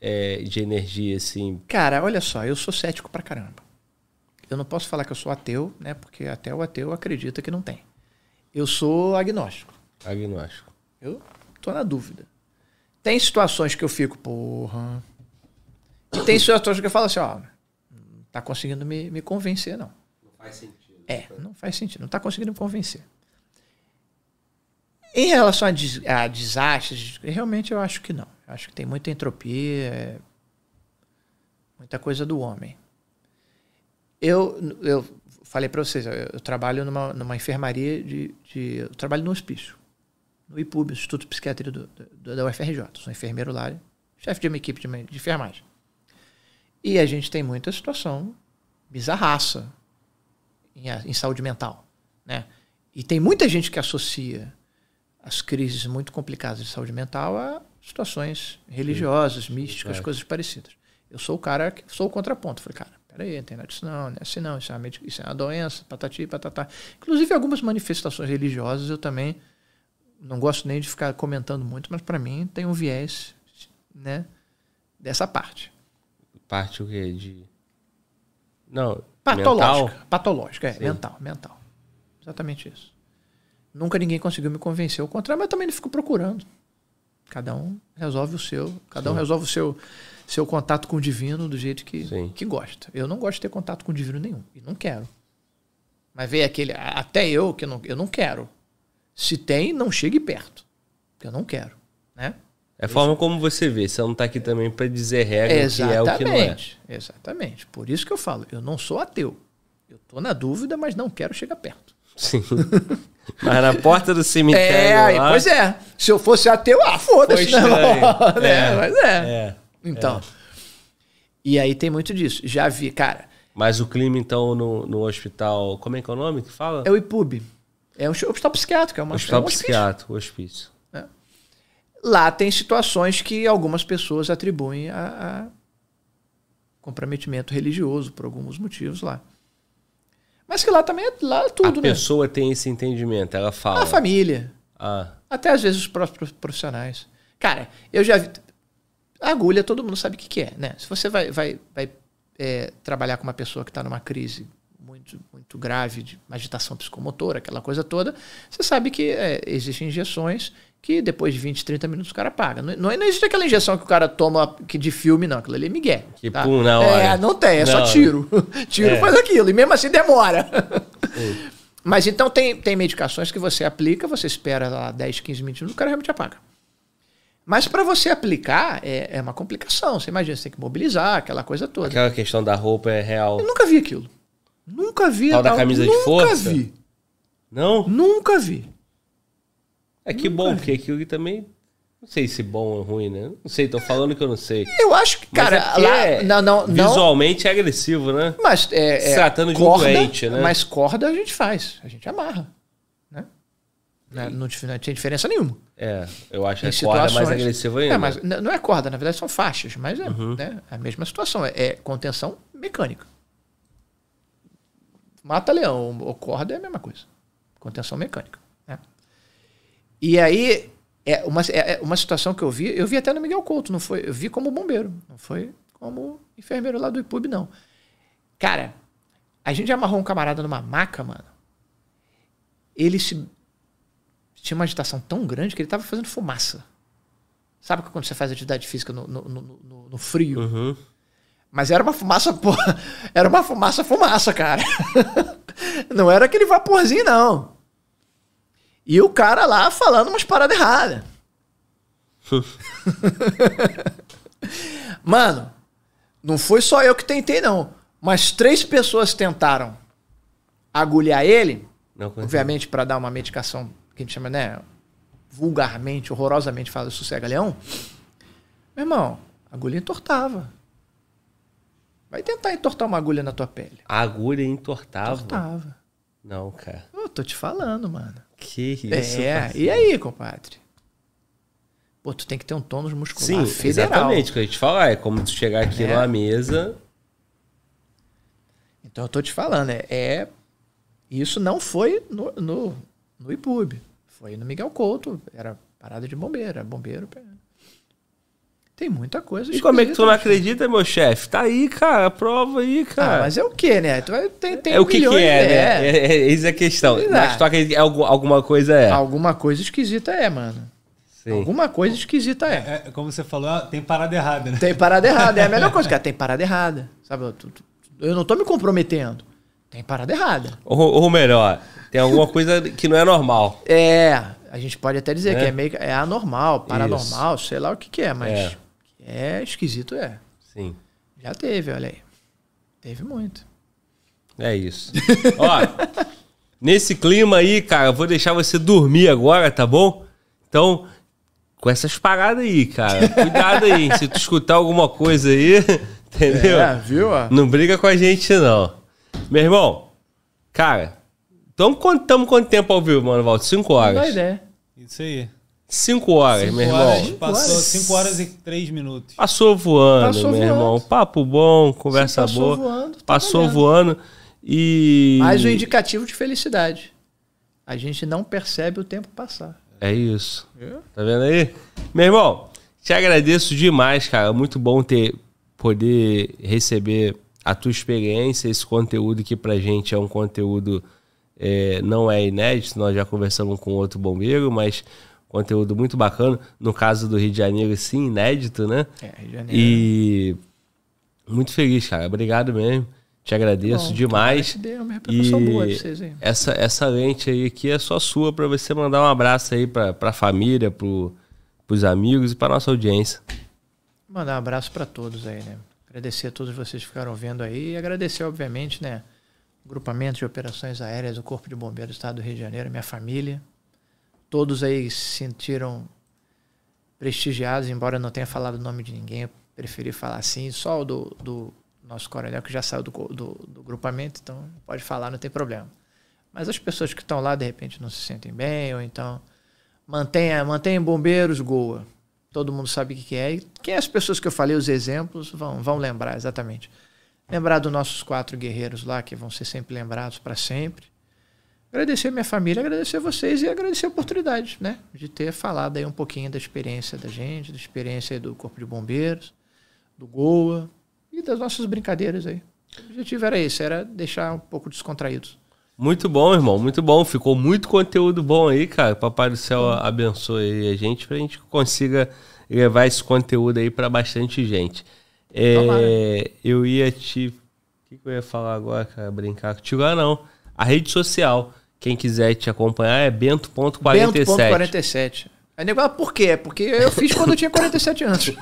é, de energia, assim. Cara, olha só, eu sou cético pra caramba. eu não posso falar que eu sou ateu, né? Porque até o ateu acredita que não tem. Eu sou agnóstico. Agnóstico. Eu tô na dúvida. Tem situações que eu fico, porra. E tem situações que eu falo assim, ó, não tá conseguindo me, me convencer, não. Não faz sentido. É, não faz sentido, não tá conseguindo me convencer. Em relação a, des a desastres, realmente eu acho que não. Eu acho que tem muita entropia, é muita coisa do homem. Eu, eu falei para vocês, eu, eu, trabalho numa, numa enfermaria de, de, Eu trabalho no hospício, no IPUB, Instituto de Psiquiatria do, do, da UFRJ. Sou enfermeiro lá, chefe de uma equipe de, de enfermagem. E a gente tem muita situação bizarraça em, em saúde mental, né? E tem muita gente que associa as crises muito complicadas de saúde mental a situações religiosas, Sim. místicas, é. coisas parecidas. Eu sou o cara que sou o contraponto. Falei, cara, peraí, não tem nada disso não, não é assim não, isso é, uma, isso é uma doença, patati, patatá. Inclusive, algumas manifestações religiosas eu também não gosto nem de ficar comentando muito, mas para mim tem um viés né, dessa parte. Parte o quê? De... Não, patológica. Mental? Patológica, é, Sim. mental, mental. Exatamente isso. Nunca ninguém conseguiu me convencer. O contrário, mas também não fico procurando. Cada um resolve o seu, cada Sim. um resolve o seu, seu contato com o divino do jeito que, que gosta. Eu não gosto de ter contato com o divino nenhum. E não quero. Mas veio aquele. Até eu que não, eu não quero. Se tem, não chegue perto. Porque eu não quero. Né? É a forma como você vê. Você não está aqui também para dizer regra exatamente, que é o que não é. Exatamente. Por isso que eu falo, eu não sou ateu. Eu estou na dúvida, mas não quero chegar perto. Sim. (laughs) Mas na porta do cemitério. É, lá... pois é. Se eu fosse ateu, ah, foda-se, (laughs) né? É, mas é. é então. É. E aí tem muito disso. Já vi, cara. Mas o clima, então, no, no hospital. Como é que é o nome que fala? É o IPUB. É um hospital psiquiátrico. É uma, hospital é um psiquiátrico, hospício. É. Lá tem situações que algumas pessoas atribuem a, a comprometimento religioso por alguns motivos lá. Mas que lá também é lá é tudo, a né? A pessoa tem esse entendimento, ela fala. A família. Ah. Até às vezes os próprios profissionais. Cara, eu já vi. Agulha, todo mundo sabe o que, que é, né? Se você vai, vai, vai é, trabalhar com uma pessoa que está numa crise muito, muito grave de agitação psicomotora, aquela coisa toda, você sabe que é, existem injeções que depois de 20, 30 minutos o cara paga. Não, não, existe aquela injeção que o cara toma que de filme, não. Aquilo ali é migué. Que tá? pum, na hora. É, não tem, é não. só tiro. (laughs) tiro é. faz aquilo. E mesmo assim demora. Mas então tem, tem medicações que você aplica, você espera lá 10, 15 minutos, o cara realmente apaga. Mas para você aplicar é, é, uma complicação. Você imagina, você tem que mobilizar, aquela coisa toda. Aquela questão da roupa é real. Eu nunca vi aquilo. Nunca vi. Tal da camisa de força? Nunca vi. Não? Nunca vi. É que bom, porque aquilo também. Não sei se bom ou ruim, né? Não sei, tô falando que eu não sei. Eu acho que, cara, é lá, é, não, não, visualmente não, é agressivo, né? Mas é, Se tratando de um doente, né? Mas corda a gente faz, a gente amarra. Né? Não, não, não tinha diferença nenhuma. É, eu acho que a corda é mais agressiva ainda. É, mas não é corda, na verdade são faixas, mas é uhum. né, a mesma situação. É, é, contenção mecânica. Mata leão ou corda é a mesma coisa. Contenção mecânica. E aí, é uma, é, é uma situação que eu vi, eu vi até no Miguel Couto, não foi? Eu vi como bombeiro, não foi como enfermeiro lá do IPUB, não. Cara, a gente amarrou um camarada numa maca, mano. Ele se. Tinha uma agitação tão grande que ele tava fazendo fumaça. Sabe quando você faz atividade física no, no, no, no frio? Uhum. Mas era uma fumaça, porra. (laughs) Era uma fumaça, fumaça, cara. (laughs) não era aquele vaporzinho, não. E o cara lá falando umas paradas erradas. (laughs) Mano, não foi só eu que tentei, não. Mas três pessoas tentaram agulhar ele, não, obviamente para dar uma medicação que a gente chama, né? Vulgarmente, horrorosamente fala sossega-leão. Meu irmão, a agulha entortava. Vai tentar entortar uma agulha na tua pele. A agulha entortava? Entortava. Não, cara. Eu tô te falando, mano. Que isso. É, parceiro. e aí, compadre? Pô, tu tem que ter um tônus muscular Sim, federal. exatamente. O que a gente fala é como tu chegar aqui é. numa mesa... Então eu tô te falando, é... é isso não foi no, no, no IPUB. Foi no Miguel Couto. Era parada de bombeiro, era bombeiro. Tem muita coisa E como é que tu não acredita, meu chefe? Tá aí, cara, prova aí, Ah, cara. mas é o que, né? Tu vai, tem, tem é o que que é, né? é. É, é, Eis a questão. Mas tu acredita que algu- alguma coisa é. Alguma coisa esquisita é, mano. Sim. Alguma coisa esquisita é. É, como você falou, ah, tem parada errada, né? Tem parada errada. É a melhor (laughs) coisa, cara. Tem parada errada. Sabe? Eu, tu- tu- eu não tô me comprometendo. Tem parada errada. Ou, ou melhor, tem alguma coisa que não é normal. É, a gente pode até dizer É. que é meio é anormal, paranormal, sei lá o que, que é, mas é. esquisito, é. Sim. Já teve, olha aí. Teve muito. É isso. Ó, nesse clima aí, cara, eu vou deixar você dormir agora, tá bom? Então, com essas paradas aí, cara. Cuidado aí. Se tu escutar alguma coisa aí, (laughs) entendeu? É, viu? ó? Não briga com a gente, não. Meu irmão, cara, tamo quanto, tamo quanto tempo ao vivo, mano, Valdo? Cinco Não dá horas. ideia. Isso aí. Cinco horas, Cinco meu horas, irmão. passou horas. 5 horas e 3 minutos. Passou voando, Passou meu voando. irmão. Papo bom, conversa passou boa. voando, tá passou voando e. Mais um indicativo de felicidade. A gente não percebe o tempo passar. É isso. Viu? Tá vendo aí? Meu irmão, te agradeço demais, cara. Muito bom ter poder receber a tua experiência, esse conteúdo que pra gente é um conteúdo é, não é inédito. Nós já conversamos com outro bombeiro, mas conteúdo muito bacana. No caso do Rio de Janeiro, sim, inédito, né? É, Rio de Janeiro. E muito feliz, cara. Obrigado mesmo. Te agradeço Bom, demais. dê uma repercussão E boa pra vocês aí. essa, essa lente aí aqui é só sua para você mandar um abraço aí pra, pra família, pro, pros amigos e pra nossa audiência. Mandar um abraço para todos aí, né? Agradecer a todos vocês que ficaram vendo aí e agradecer, obviamente, né? O grupamento de operações aéreas do Corpo de Bombeiros do Estado do Rio de Janeiro, minha família. Todos aí se sentiram prestigiados, embora eu não tenha falado o nome de ninguém, eu preferi falar assim, só o do, do nosso coronel que já saiu do, do, do grupamento, então pode falar, não tem problema. Mas as pessoas que estão lá, de repente, não se sentem bem, ou então mantenha, mantenha bombeiros, Goa. Todo mundo sabe o que que é. E quem é as pessoas que eu falei, os exemplos, vão, vão lembrar exatamente. Lembrar dos nossos quatro guerreiros lá, que vão ser sempre lembrados para sempre. Agradecer a minha família, agradecer a vocês e agradecer a oportunidade, né? De ter falado aí um pouquinho da experiência da gente, da experiência do Corpo de Bombeiros, do Goa e das nossas brincadeiras aí. O objetivo era esse, era deixar um pouco descontraídos. Muito bom, irmão, muito bom. Ficou muito conteúdo bom aí, cara. Papai do céu abençoe a gente pra gente consiga levar esse conteúdo aí pra bastante gente. É, eu ia te. O que, que eu ia falar agora, cara? Brincar contigo? Ah, não. A rede social. Quem quiser te acompanhar é bento.47. Bento.47. Aí nego, ah, por quê? Porque eu fiz quando eu tinha 47 anos. (laughs)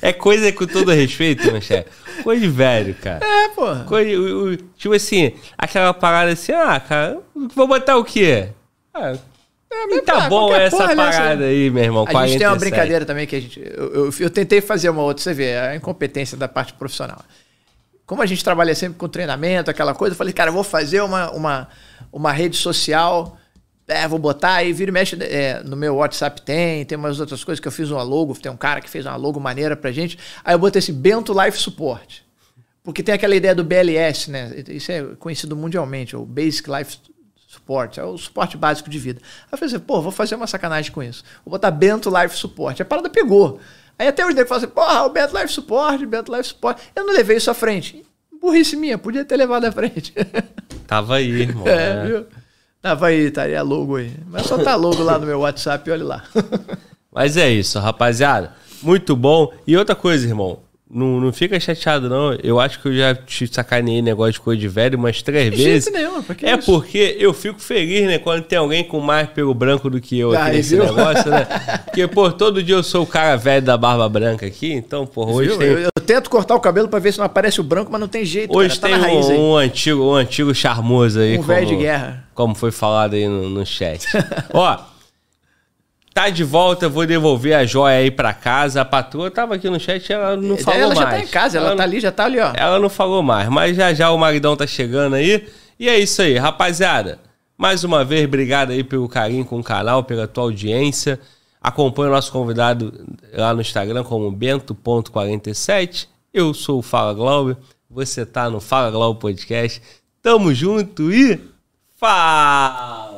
É coisa com todo respeito, meu chefe. Coisa de velho, cara. É, porra. Coisa, o- o- tipo assim, aquela parada assim, ah, cara, vou botar o quê? Ah, e tá ah, bom essa porra nessa parada aí, meu irmão. A gente tem uma 47. brincadeira também que a gente. Eu, eu, eu tentei fazer uma outra, você vê, a incompetência da parte profissional. Como a gente trabalha sempre com treinamento, aquela coisa, eu falei, cara, eu vou fazer uma, uma, uma rede social. É, vou botar aí, vira e mexe. é, no meu WhatsApp tem, tem umas outras coisas que eu fiz uma logo, tem um cara que fez uma logo maneira pra gente. Aí eu botei assim, Bento Life Support. Porque tem aquela ideia do BLS, né? Isso é conhecido mundialmente, o Basic Life Support, é o suporte básico de vida. Aí eu falei assim, pô, vou fazer uma sacanagem com isso. Vou botar Bento Life Support. A parada pegou. Aí até os negros falam assim, porra, o Bento Life Support, Bento Life Support. Eu não levei isso à frente. Burrice minha, podia ter levado à frente. (laughs) Tava aí, irmão. é, né? viu? Tava aí, tá aí a logo aí. Mas só tá logo lá no meu WhatsApp, olha lá. Mas é isso, rapaziada. Muito bom. E outra coisa, irmão. Não, não fica chateado, não. Eu acho que eu já te sacaneei negócio de coisa de velho umas três De vezes. jeito nenhum, é isso? porque eu fico feliz, né? Quando tem alguém com mais pelo branco do que eu aqui nesse viu? negócio, né? (laughs) Porque, pô, todo dia eu sou o cara velho da barba branca aqui. Então, pô, hoje Viu? tem, Eu, eu tento cortar o cabelo pra ver se não aparece o branco, mas não tem jeito. hoje cara, tem tá na raiz um, um antigo, um antigo charmoso aí. Um velho de como- guerra. Como foi falado aí no, no chat. (laughs) Ó, tá de volta, vou devolver a joia aí pra casa. A patroa tava aqui no chat, ela não falou ela já mais. tá em casa, ela, não- tá ali, já tá ali, ó. ela não falou mais, mas já já o maridão tá chegando aí. E é isso aí, rapaziada. Mais uma vez, obrigado aí pelo carinho com o canal, pela tua audiência. Acompanhe o nosso convidado lá no Instagram como bento.47. Eu sou o Fala Glauber. Você tá no Fala Glauber Podcast. Tamo junto e fala!